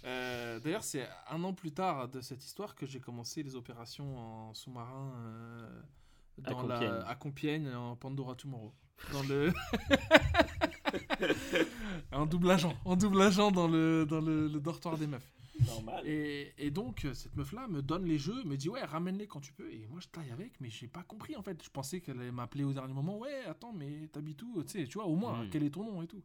B: Euh, D'ailleurs, c'est un an plus tard de cette histoire que j'ai commencé les opérations en sous-marin euh,
A: À
B: la-
A: Compiègne.
B: à Compiègne, en Pandora Tomorrow. Dans le... en double agent, en double agent dans le, dans le, le dortoir des meufs.
A: Normal.
B: Et, et donc, euh, cette meuf-là me donne les jeux, me dit ouais, ramène-les quand tu peux. Et moi, je taille avec, mais j'ai pas compris en fait. Je pensais qu'elle allait m'appeler au dernier moment. Ouais, attends, mais t'habites où? Tu sais, tu vois, au moins,
A: Mm.
B: quel est ton nom et tout.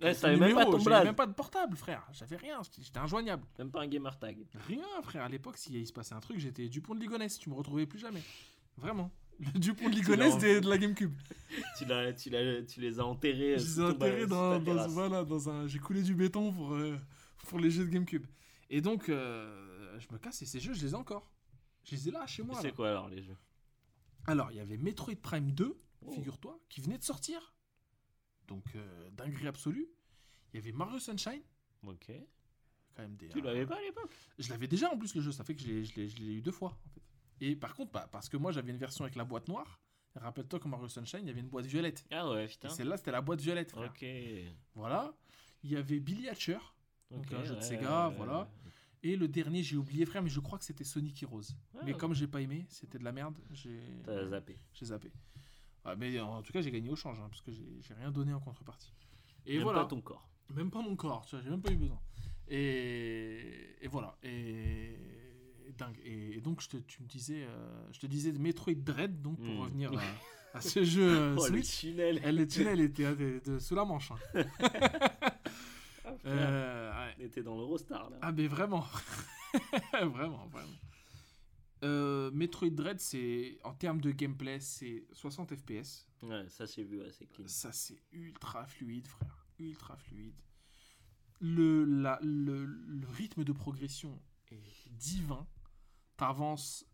B: Ton
A: savait même pas ton
B: même pas de portable, frère. J'avais rien, j'étais injoignable.
A: Même pas un gamer tag.
B: Rien, frère. À l'époque, s'il il se passait un truc, j'étais Dupont de Ligonnès. Tu me retrouvais plus jamais. Vraiment. Le Dupont de Ligonnès de la GameCube.
A: tu, l'as- tu, l'as- tu les as enterrés. euh,
B: Je les ai enterrés
A: sous
B: dans, dans-
A: terrasse.
B: voilà, dans un. J'ai coulé du béton pour, euh, pour les jeux de GameCube. Et donc, euh, je me casse et ces jeux, je les ai encore. Je les ai là chez moi.
A: C'est quoi alors les jeux?
B: Alors, il y avait Metroid Prime 2,
A: Oh.
B: figure-toi, qui venait de sortir. Donc, euh, dinguerie absolue. Il y avait Mario Sunshine.
A: Ok.
B: Quand même des,
A: Tu l'avais pas à l'époque?
B: Je l'avais déjà en plus le jeu, ça fait que je l'ai- je l'ai je l'ai eu deux fois. En fait. Et par contre, bah, parce que moi j'avais une version avec la boîte noire. Rappelle-toi que Mario Sunshine, il y avait une boîte violette.
A: Ah ouais, putain.
B: celle-là, c'était la boîte violette. frère.
A: Ok.
B: Voilà. Il y avait Billy Hatcher. Donc, un jeu de
A: ouais,
B: Sega,
A: ouais,
B: voilà.
A: ouais.
B: Et le dernier, j'ai oublié, frère, mais je crois que c'était Sonic Heroes.
A: Ah,
B: mais comme j'ai pas aimé, c'était de la merde, j'ai
A: T'as zappé.
B: j'ai zappé. Mais en tout cas, j'ai gagné au change, hein, parce que j'ai rien donné en contrepartie. Et
A: Même
B: voilà.
A: pas ton corps.
B: Même pas mon corps, tu vois, j'ai même pas eu besoin. Et, et voilà. Et dingue. Et, et donc, je te, tu me disais, euh, je te disais de Metroid Dread, donc pour
A: Hmm.
B: revenir à, à ce jeu euh,
A: Oh, le tunnel.
B: Elle, le tunnel était euh, de, de- sous la manche. hein.
A: Ah.
B: Euh, ouais.
A: On était dans l'Eurostar là.
B: Ah, mais vraiment. vraiment, vraiment. Euh, Metroid Dread, c'est en termes de gameplay, c'est 60 FPS.
A: Ouais, ça j'ai vu, ouais, c'est clean.
B: Ça, c'est ultra fluide, frère. Ultra fluide. Le, la- le, le rythme de progression est divin. T'avances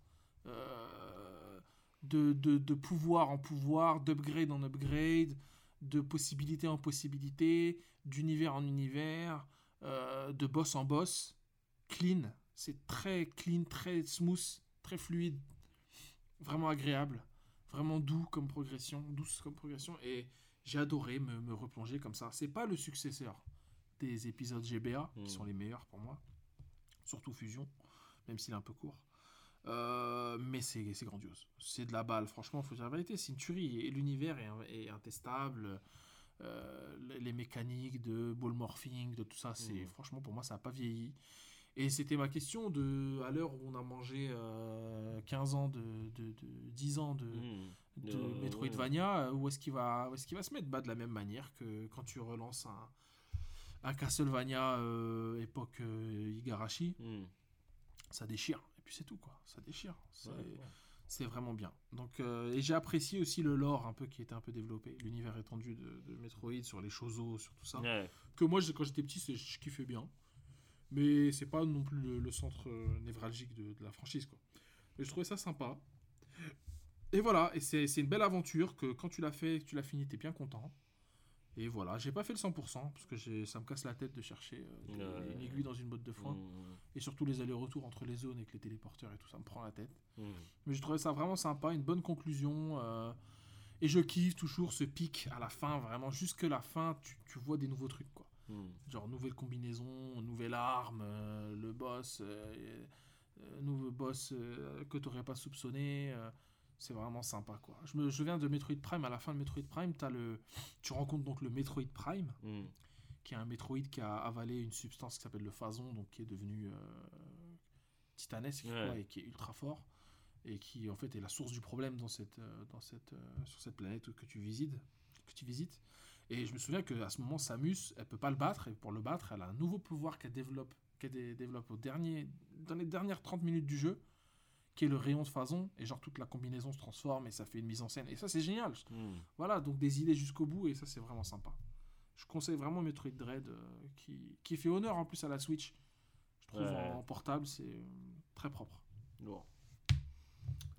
B: euh, de, de, de pouvoir en pouvoir, d'upgrade en upgrade, de possibilité en possibilité, d'univers en univers, euh, de boss en boss. Clean. C'est très clean, très smooth, très fluide. Vraiment agréable. Vraiment doux comme progression, douce comme progression. Et j'ai adoré me, me replonger comme ça. C'est pas le successeur des épisodes GBA, qui sont les meilleurs pour moi. Surtout Fusion, même s'il est un peu court. Euh, mais c'est c'est grandiose. C'est de la balle, franchement, faut dire la vérité. C'est une tuerie. Et l'univers est, est intestable. euh, les- mécaniques de ball morphing, de tout ça. C'est
A: Mhm.
B: franchement pour moi ça n'a pas vieilli. Et c'était ma question de à l'heure où on a mangé euh, 15 ans de, de, de- 10 ans de, de
A: Euh,
B: Metroidvania, euh, où est-ce qu'il va, où est-ce qu'il va se mettre? Bah, de la même manière que quand tu relances un, un Castlevania euh, époque euh, Igarashi,
A: Hmm.
B: ça déchire. Et puis c'est tout quoi, ça déchire. C'est
A: Ouais, ouais.
B: c'est vraiment bien. Donc euh, et j'ai apprécié aussi le lore un peu qui était un peu développé, l'univers étendu de, de Metroid sur les choses, sur tout ça.
A: Ouais.
B: Que moi quand j'étais petit, je kiffais bien, mais c'est pas non plus le, le centre névralgique de, de la franchise quoi. Mais je trouvais ça sympa. Et voilà, et c'est c'est une belle aventure que quand tu l'as fait, que tu l'as fini, t'es bien content. Et voilà, j'ai pas fait le 100% parce que ça me casse la tête de chercher euh,
A: Ouais.
B: une aiguille dans une botte de foin.
A: Hmm.
B: Et surtout les allers-retours entre les zones avec les téléporteurs et tout, ça me prend la tête.
A: Hmm.
B: Mais j'ai trouvé ça vraiment sympa, une bonne conclusion. euh, et je kiffe toujours ce pic à la fin, vraiment jusque la fin, tu, tu vois des nouveaux trucs quoi.
A: Hmm.
B: Genre nouvelle combinaison, nouvelle arme, euh, le boss, nouveau boss que tu n'aurais pas soupçonné. C'est vraiment sympa quoi. Je, me, je viens de Metroid Prime, à la fin de Metroid Prime, as le, tu rencontres donc le Metroid Prime,
A: Hmm.
B: qui est un Metroid qui a avalé une substance qui s'appelle le phazon, donc qui est devenu euh, titanesque
A: Ouais.
B: quoi, et qui est ultra fort et qui en fait est la source du problème dans cette, euh, dans cette, euh, sur cette planète que tu visites, que tu visites. Et je me souviens qu'à ce moment, Samus, elle peut pas le battre et pour le battre, elle a un nouveau pouvoir qu'elle développe, qu'elle dé- développe au dernier, dans les dernières 30 minutes du jeu, qui est le rayon de phazon et genre toute la combinaison se transforme et ça fait une mise en scène et ça c'est génial.
A: Hmm.
B: Voilà, donc des idées jusqu'au bout et ça c'est vraiment sympa. Je conseille vraiment Metroid Dread euh, qui, qui fait honneur en plus à la Switch. Je trouve
A: Ouais.
B: en portable c'est euh, très propre.
A: Lourd.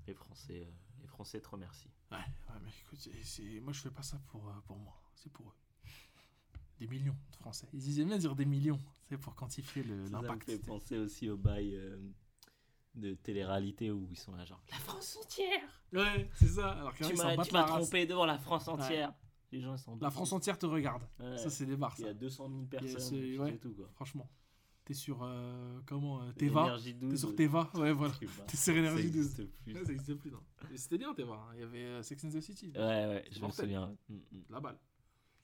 A: Les Français, euh, les Français te remercient.
B: Ouais, ouais, mais écoute, moi je fais pas ça pour, euh, pour moi, c'est pour eux. Des millions de Français. Ils aiment bien dire des millions, c'est pour quantifier le-
A: Ça me
B: l'impact.
A: fait penser aussi au bail euh, de télé-réalité où ils sont là genre La France entière
B: Ouais, c'est ça. Alors
A: Tu m'as trompé devant la France entière. Les gens ils sont
B: La France entière te regarde.
A: Ouais.
B: Ça c'est des barres
A: Il y
B: ça.
A: a 200 000
B: Il y a
A: personnes.
B: ce- ouais.
A: c'est tout quoi.
B: Franchement. T'es sur euh, comment euh, Teva.
A: Énergie 12.
B: T'es sur Teva. Ouais voilà. T'es sur Énergie
A: Ça
B: 12.
A: existe plus.
B: Ouais, ça existe plus non. Mais c'était bien Teva. hein. Il y avait euh, Sex and the City.
A: Ouais, ouais, je me souviens. Mm, mm.
B: La balle.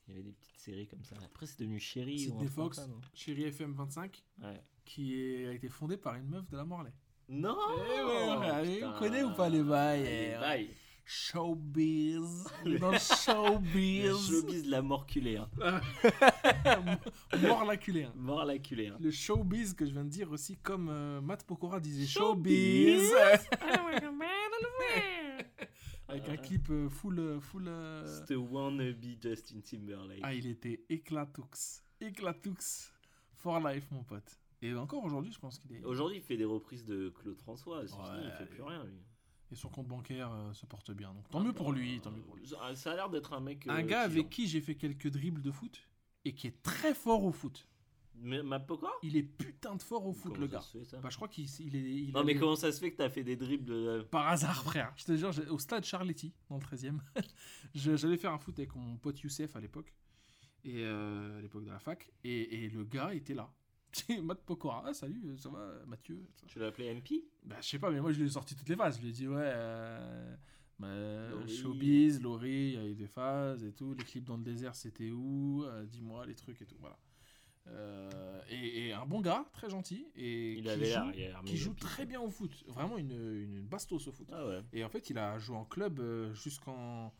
A: Il y avait des petites séries comme ça. Après, c'est devenu Chéri truc comme
B: Fox,
A: ça, non?
B: Chérie FM 25,
A: Ouais.
B: qui est- a été fondée par une meuf de la Morlaix.
A: Non
B: Eh ouais,
A: putain.
B: vous connaissez ou pas les bails,
A: Les bails.
B: Showbiz. Dans le
A: Le
B: showbiz.
A: showbiz de la mort culée. Hein.
B: Hein.
A: Mort la culée. Hein.
B: Le showbiz que je viens de dire aussi, comme euh, Matt Pokora disait
A: Showbiz.
B: showbiz. Avec un clip euh, full. euh, full euh,
A: C'était wannabe Justin Timberlake.
B: Ah, il était éclatoux. Éclatoux. For life, mon pote. Et encore aujourd'hui, je pense qu'il est.
A: Aujourd'hui, il fait des reprises de Claude François. c'est fini,
B: Ouais.
A: il fait plus rien, lui.
B: Et son compte bancaire euh, se porte bien. Donc tant mieux pour lui. Tant mieux pour lui.
A: Ça ça a l'air d'être un mec.
B: Un
A: euh,
B: gars avec qui j'ai fait quelques dribbles de foot et qui est très fort au foot.
A: Mais ma pourquoi
B: Il est putain de fort au foot,
A: Comment
B: le gars.
A: fait,
B: Bah, je crois qu'il il est. il
A: Non,
B: a
A: mais
B: des-
A: comment ça se fait que t'as fait des dribbles de...
B: Par hasard, frère. Je te jure, au stade Charletti, dans le 13e, je- j'allais faire un foot avec mon pote Youssef à l'époque. Et euh, à l'époque de la fac. Et, et le gars était là. Matt Pokora. Ah, salut, ça va, Mathieu
A: Tu l'as appelé MP
B: Bah, je sais pas, mais moi, je lui ai sorti toutes les phases. Je lui ai dit, ouais, euh, bah,
A: Laurie.
B: showbiz, Laurie, il y a eu des phases et tout. Les clips dans le désert, c'était où? Euh, Dis-moi les trucs et tout. Voilà. Euh, et, et un bon gars, très gentil. Et
A: Il
B: qui
A: avait
B: joue,
A: il
B: qui joue très bien au foot. Vraiment une, une bastos au foot.
A: Ah ouais.
B: Et en fait, il a joué en club euh, jusqu'en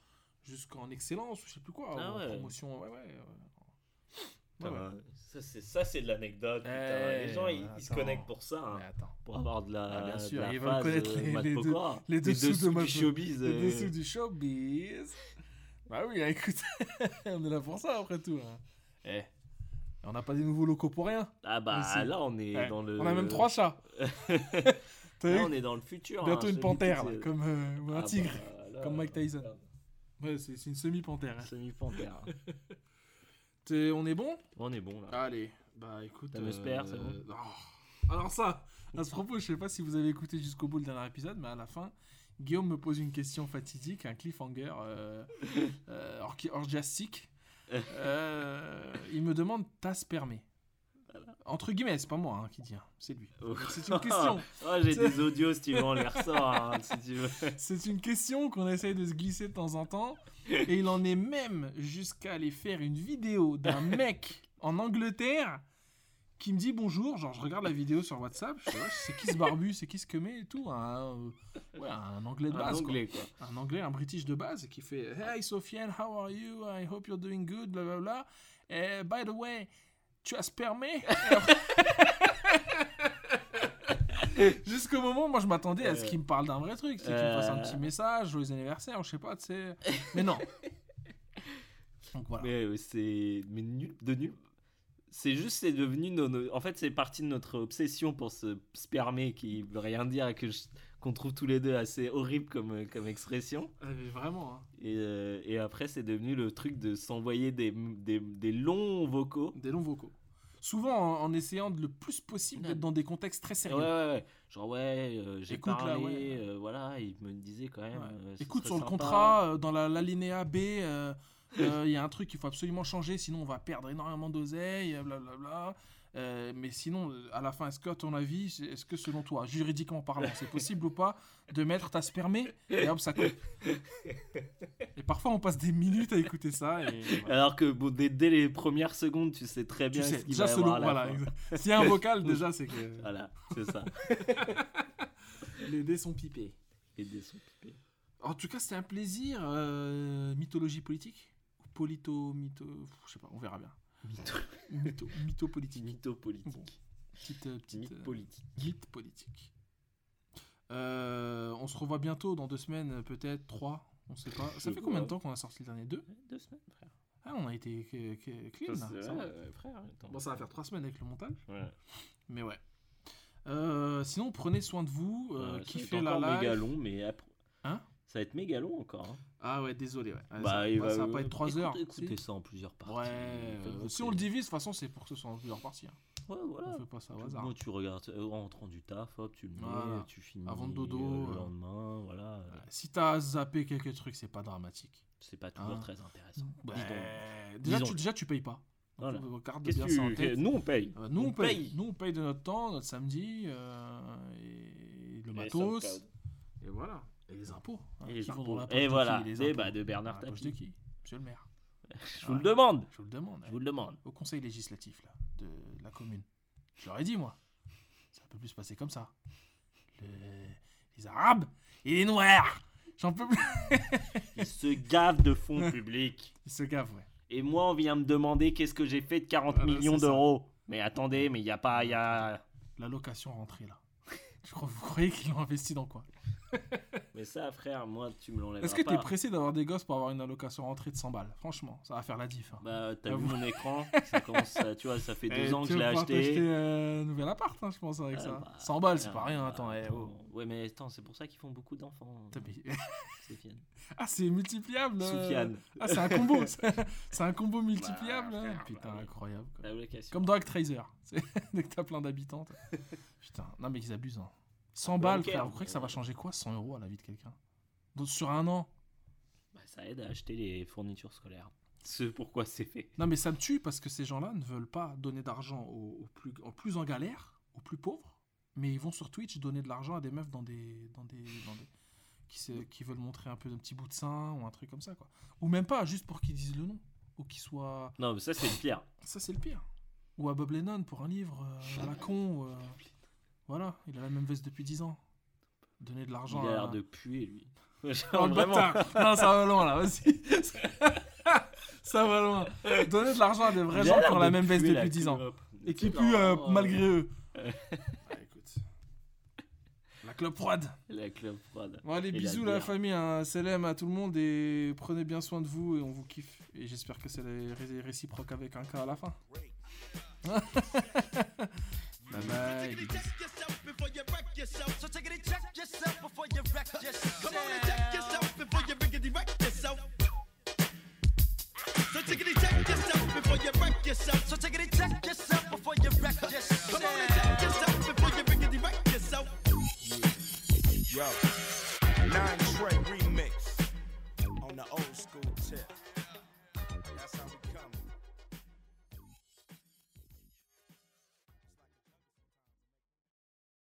B: jusqu'en excellence ou je sais plus quoi,
A: Ah
B: en
A: ouais.
B: promotion. Ouais, ouais.
A: Ça, c'est, de l'anecdote.
B: Eh,
A: les gens, ils, ils se connectent pour ça. hein, pour avoir de la.
B: Ah, bien
A: de
B: sûr,
A: la
B: ils veulent
A: phase,
B: connaître
A: euh,
B: les- les deux- les dessous de
A: du
B: Matt-
A: showbiz.
B: Le
A: euh,
B: dessous du showbiz. Bah oui, écoute, on est là pour ça après tout. hein. Eh, on n'a pas des nouveaux locaux pour rien.
A: Ah bah
B: Aussi.
A: là, on est
B: Ouais.
A: dans le.
B: On a même trois chats.
A: Là, on est dans le futur.
B: Bientôt
A: hein,
B: une
A: te dis,
B: panthère, là, comme euh, ou un
A: Ah
B: tigre.
A: bah, là,
B: comme Mike Tyson. Ouais, c'est une semi-panthère. hein.
A: Semi-panthère.
B: T'es- On est bon?
A: On est bon là.
B: Allez, bah écoute.
A: T'as Musper, c'est bon
B: oh. Alors ça, à ce propos, je sais pas si vous avez écouté jusqu'au bout le dernier épisode, mais à la fin, Guillaume me pose une question fatidique, un cliffhanger euh, euh, orgi- orgiastique. Euh, il me demande ta spermée. Entre guillemets, c'est pas moi hein, qui dis, hein, c'est lui.
A: Oh.
B: C'est une question.
A: Oh, j'ai des audios si tu veux, on les ressort hein, si tu veux.
B: C'est une question qu'on essaye de se glisser de temps en temps. Et il en est même jusqu'à aller faire une vidéo d'un mec en Angleterre qui me dit bonjour. Genre, je regarde la vidéo sur WhatsApp. Je sais c'est qui ce barbu, c'est qui ce que met et tout. Un, euh, ouais, un anglais de
A: Un
B: base. quoi.
A: anglais quoi.
B: un anglais, un british de base qui fait Hey Sofiane, how are you? I hope you're doing good, bla bla bla. Eh, by the way, tu as spermé? Jusqu'au moment, moi je m'attendais à ce qu'il me parle d'un vrai truc, qu'il me fasse un petit message, joyeux anniversaire, je sais pas, tu sais. Mais non. Donc voilà.
A: Mais euh, c'est mais nul de nul. C'est juste c'est devenu nos, en fait c'est parti de notre obsession pour se spermer qui veut rien dire et que je- qu'on trouve tous les deux assez horrible comme euh, comme expression.
B: Ah, mais vraiment. hein.
A: Et, euh, et après c'est devenu le truc de s'envoyer des, des, des longs vocaux.
B: Des longs vocaux. Souvent en, en essayant de le plus possible
A: Ouais.
B: d'être dans des contextes très
A: Ouais,
B: sérieux.
A: ouais, ouais. Genre, ouais, euh, j'ai
B: Écoute, là,
A: parlé,
B: ouais.
A: euh, voilà, il me disait quand même.
B: Ouais. Écoute, sur le
A: sympa.
B: contrat, dans la- l'alinéa B, il y a un truc qu'il faut absolument changer, sinon on va perdre énormément d'oseille, blablabla. Euh, mais sinon, euh, à la fin, est-ce que, à ton avis, est-ce que selon toi, juridiquement parlant, c'est possible ou pas de mettre ta spermée et hop, ça coupe? Et parfois, on passe des minutes à écouter ça. Et voilà.
A: Alors que bon, dès, dès les premières secondes, tu sais très
B: Tu
A: bien
B: sais,
A: ce qu'il
B: déjà
A: va y
B: selon,
A: avoir
B: voilà. S'il y a un vocal, déjà, c'est que
A: Voilà, c'est ça.
B: les dés sont pipés.
A: Et des sons pipés.
B: En tout cas, c'était un plaisir. euh, mythologie politique? Polito, mytho. Je sais pas, on verra bien.
A: Mytho,
B: Mytho, mytho politique.
A: mytho politique.
B: Bon. Petite, euh, petite,
A: Mythe
B: euh,
A: politique.
B: mythe politique. Euh, on se revoit bientôt dans deux semaines, euh, peut-être trois. On sait pas. Ça fait combien de temps qu'on a sorti le dernier deux
A: Deux semaines, frère.
B: Ah, on a été que- que- clean là.
A: C'est
B: ça
A: vrai,
B: va.
A: euh, frère. attends.
B: Bon, ça va faire trois semaines avec le montage,
A: Ouais.
B: mais ouais. Euh, sinon, prenez soin de vous. Euh,
A: Ouais, ça va
B: kiffez
A: être
B: la
A: encore
B: live.
A: méga long, mais après.
B: Hein?
A: Ça va être méga long encore. hein.
B: Ah ouais, désolé. Ouais. Ah,
A: bah,
B: ça,
A: il
B: bah,
A: va,
B: ça va pas être trois
A: écoute-
B: heures.
A: Écoutez
B: si.
A: ça en plusieurs parties.
B: Ouais, euh, si on le divise, de toute façon, c'est pour que ce soit en plusieurs parties. hein.
A: Ouais, voilà.
B: On fait pas ça au hasard.
A: Moi, tu regardes euh, en rentrant du taf, hop, tu le mets,
B: Voilà.
A: tu finis.
B: Avant le dodo,
A: euh,
B: euh.
A: le lendemain, voilà. euh,
B: Ouais, Si t'as zappé quelques trucs, c'est pas dramatique.
A: C'est pas toujours
B: Hein.
A: très intéressant. Donc.
B: Déjà, tu, déjà, tu payes pas. Donc,
A: Voilà.
B: euh, garde
A: Qu'est-ce
B: bien ça en tête.
A: Nous, on paye.
B: Euh, nous, on,
A: on
B: paye.
A: paye.
B: Nous, on paye de notre temps, notre samedi, euh, et le
A: Et
B: matos. Et voilà. Et les impôts. hein,
A: Et les impôts.
B: dans la
A: Et voilà,
B: qui, les impôts
A: bah, de Bernard Tapie.
B: de qui? Monsieur le maire.
A: Je vous le
B: Ouais.
A: demande.
B: Je vous le demande.
A: Je vous le demande.
B: Au conseil législatif là, de la commune. Je leur ai dit, moi. Ça peut plus se passer comme ça. Le- Les Arabes et les Noirs. J'en peux plus.
A: Ils se gavent de fonds publics.
B: Ils se gavent, ouais.
A: Et moi, on vient me demander qu'est-ce que j'ai fait de 40
B: Voilà,
A: millions
B: c'est ça.
A: d'euros. Mais attendez, mais il n'y a pas. Y a...
B: La location rentrée là. Je crois, vous croyez qu'ils l'ont investi dans quoi?
A: Mais ça, frère, moi, tu me l'enlèves
B: Est-ce que t'es pressé d'avoir des gosses pour avoir une allocation rentrée de 100 balles? Franchement, ça va faire la diff. hein.
A: Bah, t'as vu mon écran? Ça commence, à- tu vois, ça fait deux
B: Eh,
A: ans que
B: tu
A: je l'ai acheté.
B: t'acheter euh, un nouvel appart, hein, je pense, avec
A: Ah,
B: ça.
A: bah,
B: 100 balles, c'est pas rien.
A: bah,
B: Attends, eh, oh.
A: Ouais, mais attends, c'est pour ça qu'ils font beaucoup d'enfants. Sofiane.
B: Ah, c'est multipliable euh.
A: Soufiane.
B: Ah, c'est un combo C'est un combo multipliable
A: Bah,
B: hein.
A: frère,
B: Putain,
A: bah
B: incroyable. quoi. Comme dans Actraiser. Dès que t'as plein d'habitants. Putain, non, mais ils abusent. hein. 100 balles, frère. Vous croyez que ça va changer quoi 100 euros à la vie de quelqu'un? Sur un an
A: Bah, ça aide à acheter les fournitures scolaires. C'est pourquoi c'est fait.
B: Non, mais ça me tue parce que ces gens-là ne veulent pas donner d'argent aux, aux plus, aux plus en galère, aux plus pauvres, mais ils vont sur Twitch donner de l'argent à des meufs dans des, dans des, dans des qui, se- qui veulent montrer un peu un petit bout de sein ou un truc comme ça, quoi. Ou même pas, juste pour qu'ils disent le nom, ou qu'ils soient.
A: Non, mais ça, c'est le pire.
B: Ça, c'est le pire. Ou à Bob Lennon pour un livre, euh, à la con. euh, Voilà, il a la même veste depuis 10 ans. Donner de
A: Il
B: l'argent
A: a
B: à.
A: l'air de puer, lui.
B: Oh,
A: Genre,
B: bâtard. Non, ça va loin là, vas-y. ça va loin. Donner de l'argent à des vrais
A: Il a
B: gens qui ont la même veste depuis
A: la
B: 10 ans. Et qui
A: Non.
B: puent euh, malgré eux. Ah, écoute. La clope froide.
A: La clope froide.
B: Bon, allez,
A: Et
B: bisous la, famille. Hein. Salam à tout le monde et prenez bien soin de vous et on vous kiffe. Et j'espère que c'est ré- réciproque avec un cas à la fin. Bye bye. bisous.
F: Check yourself before you wreck yourself. So take it and check yourself before you wreck yourself. Come on and check yourself before you riggedy wreck yourself. So take it and check yourself before you wreck yourself. So take it and check yourself before you wreck yourself. Come on and check yourself before you riggedy wreck yourself.
G: Yo, nine Trey,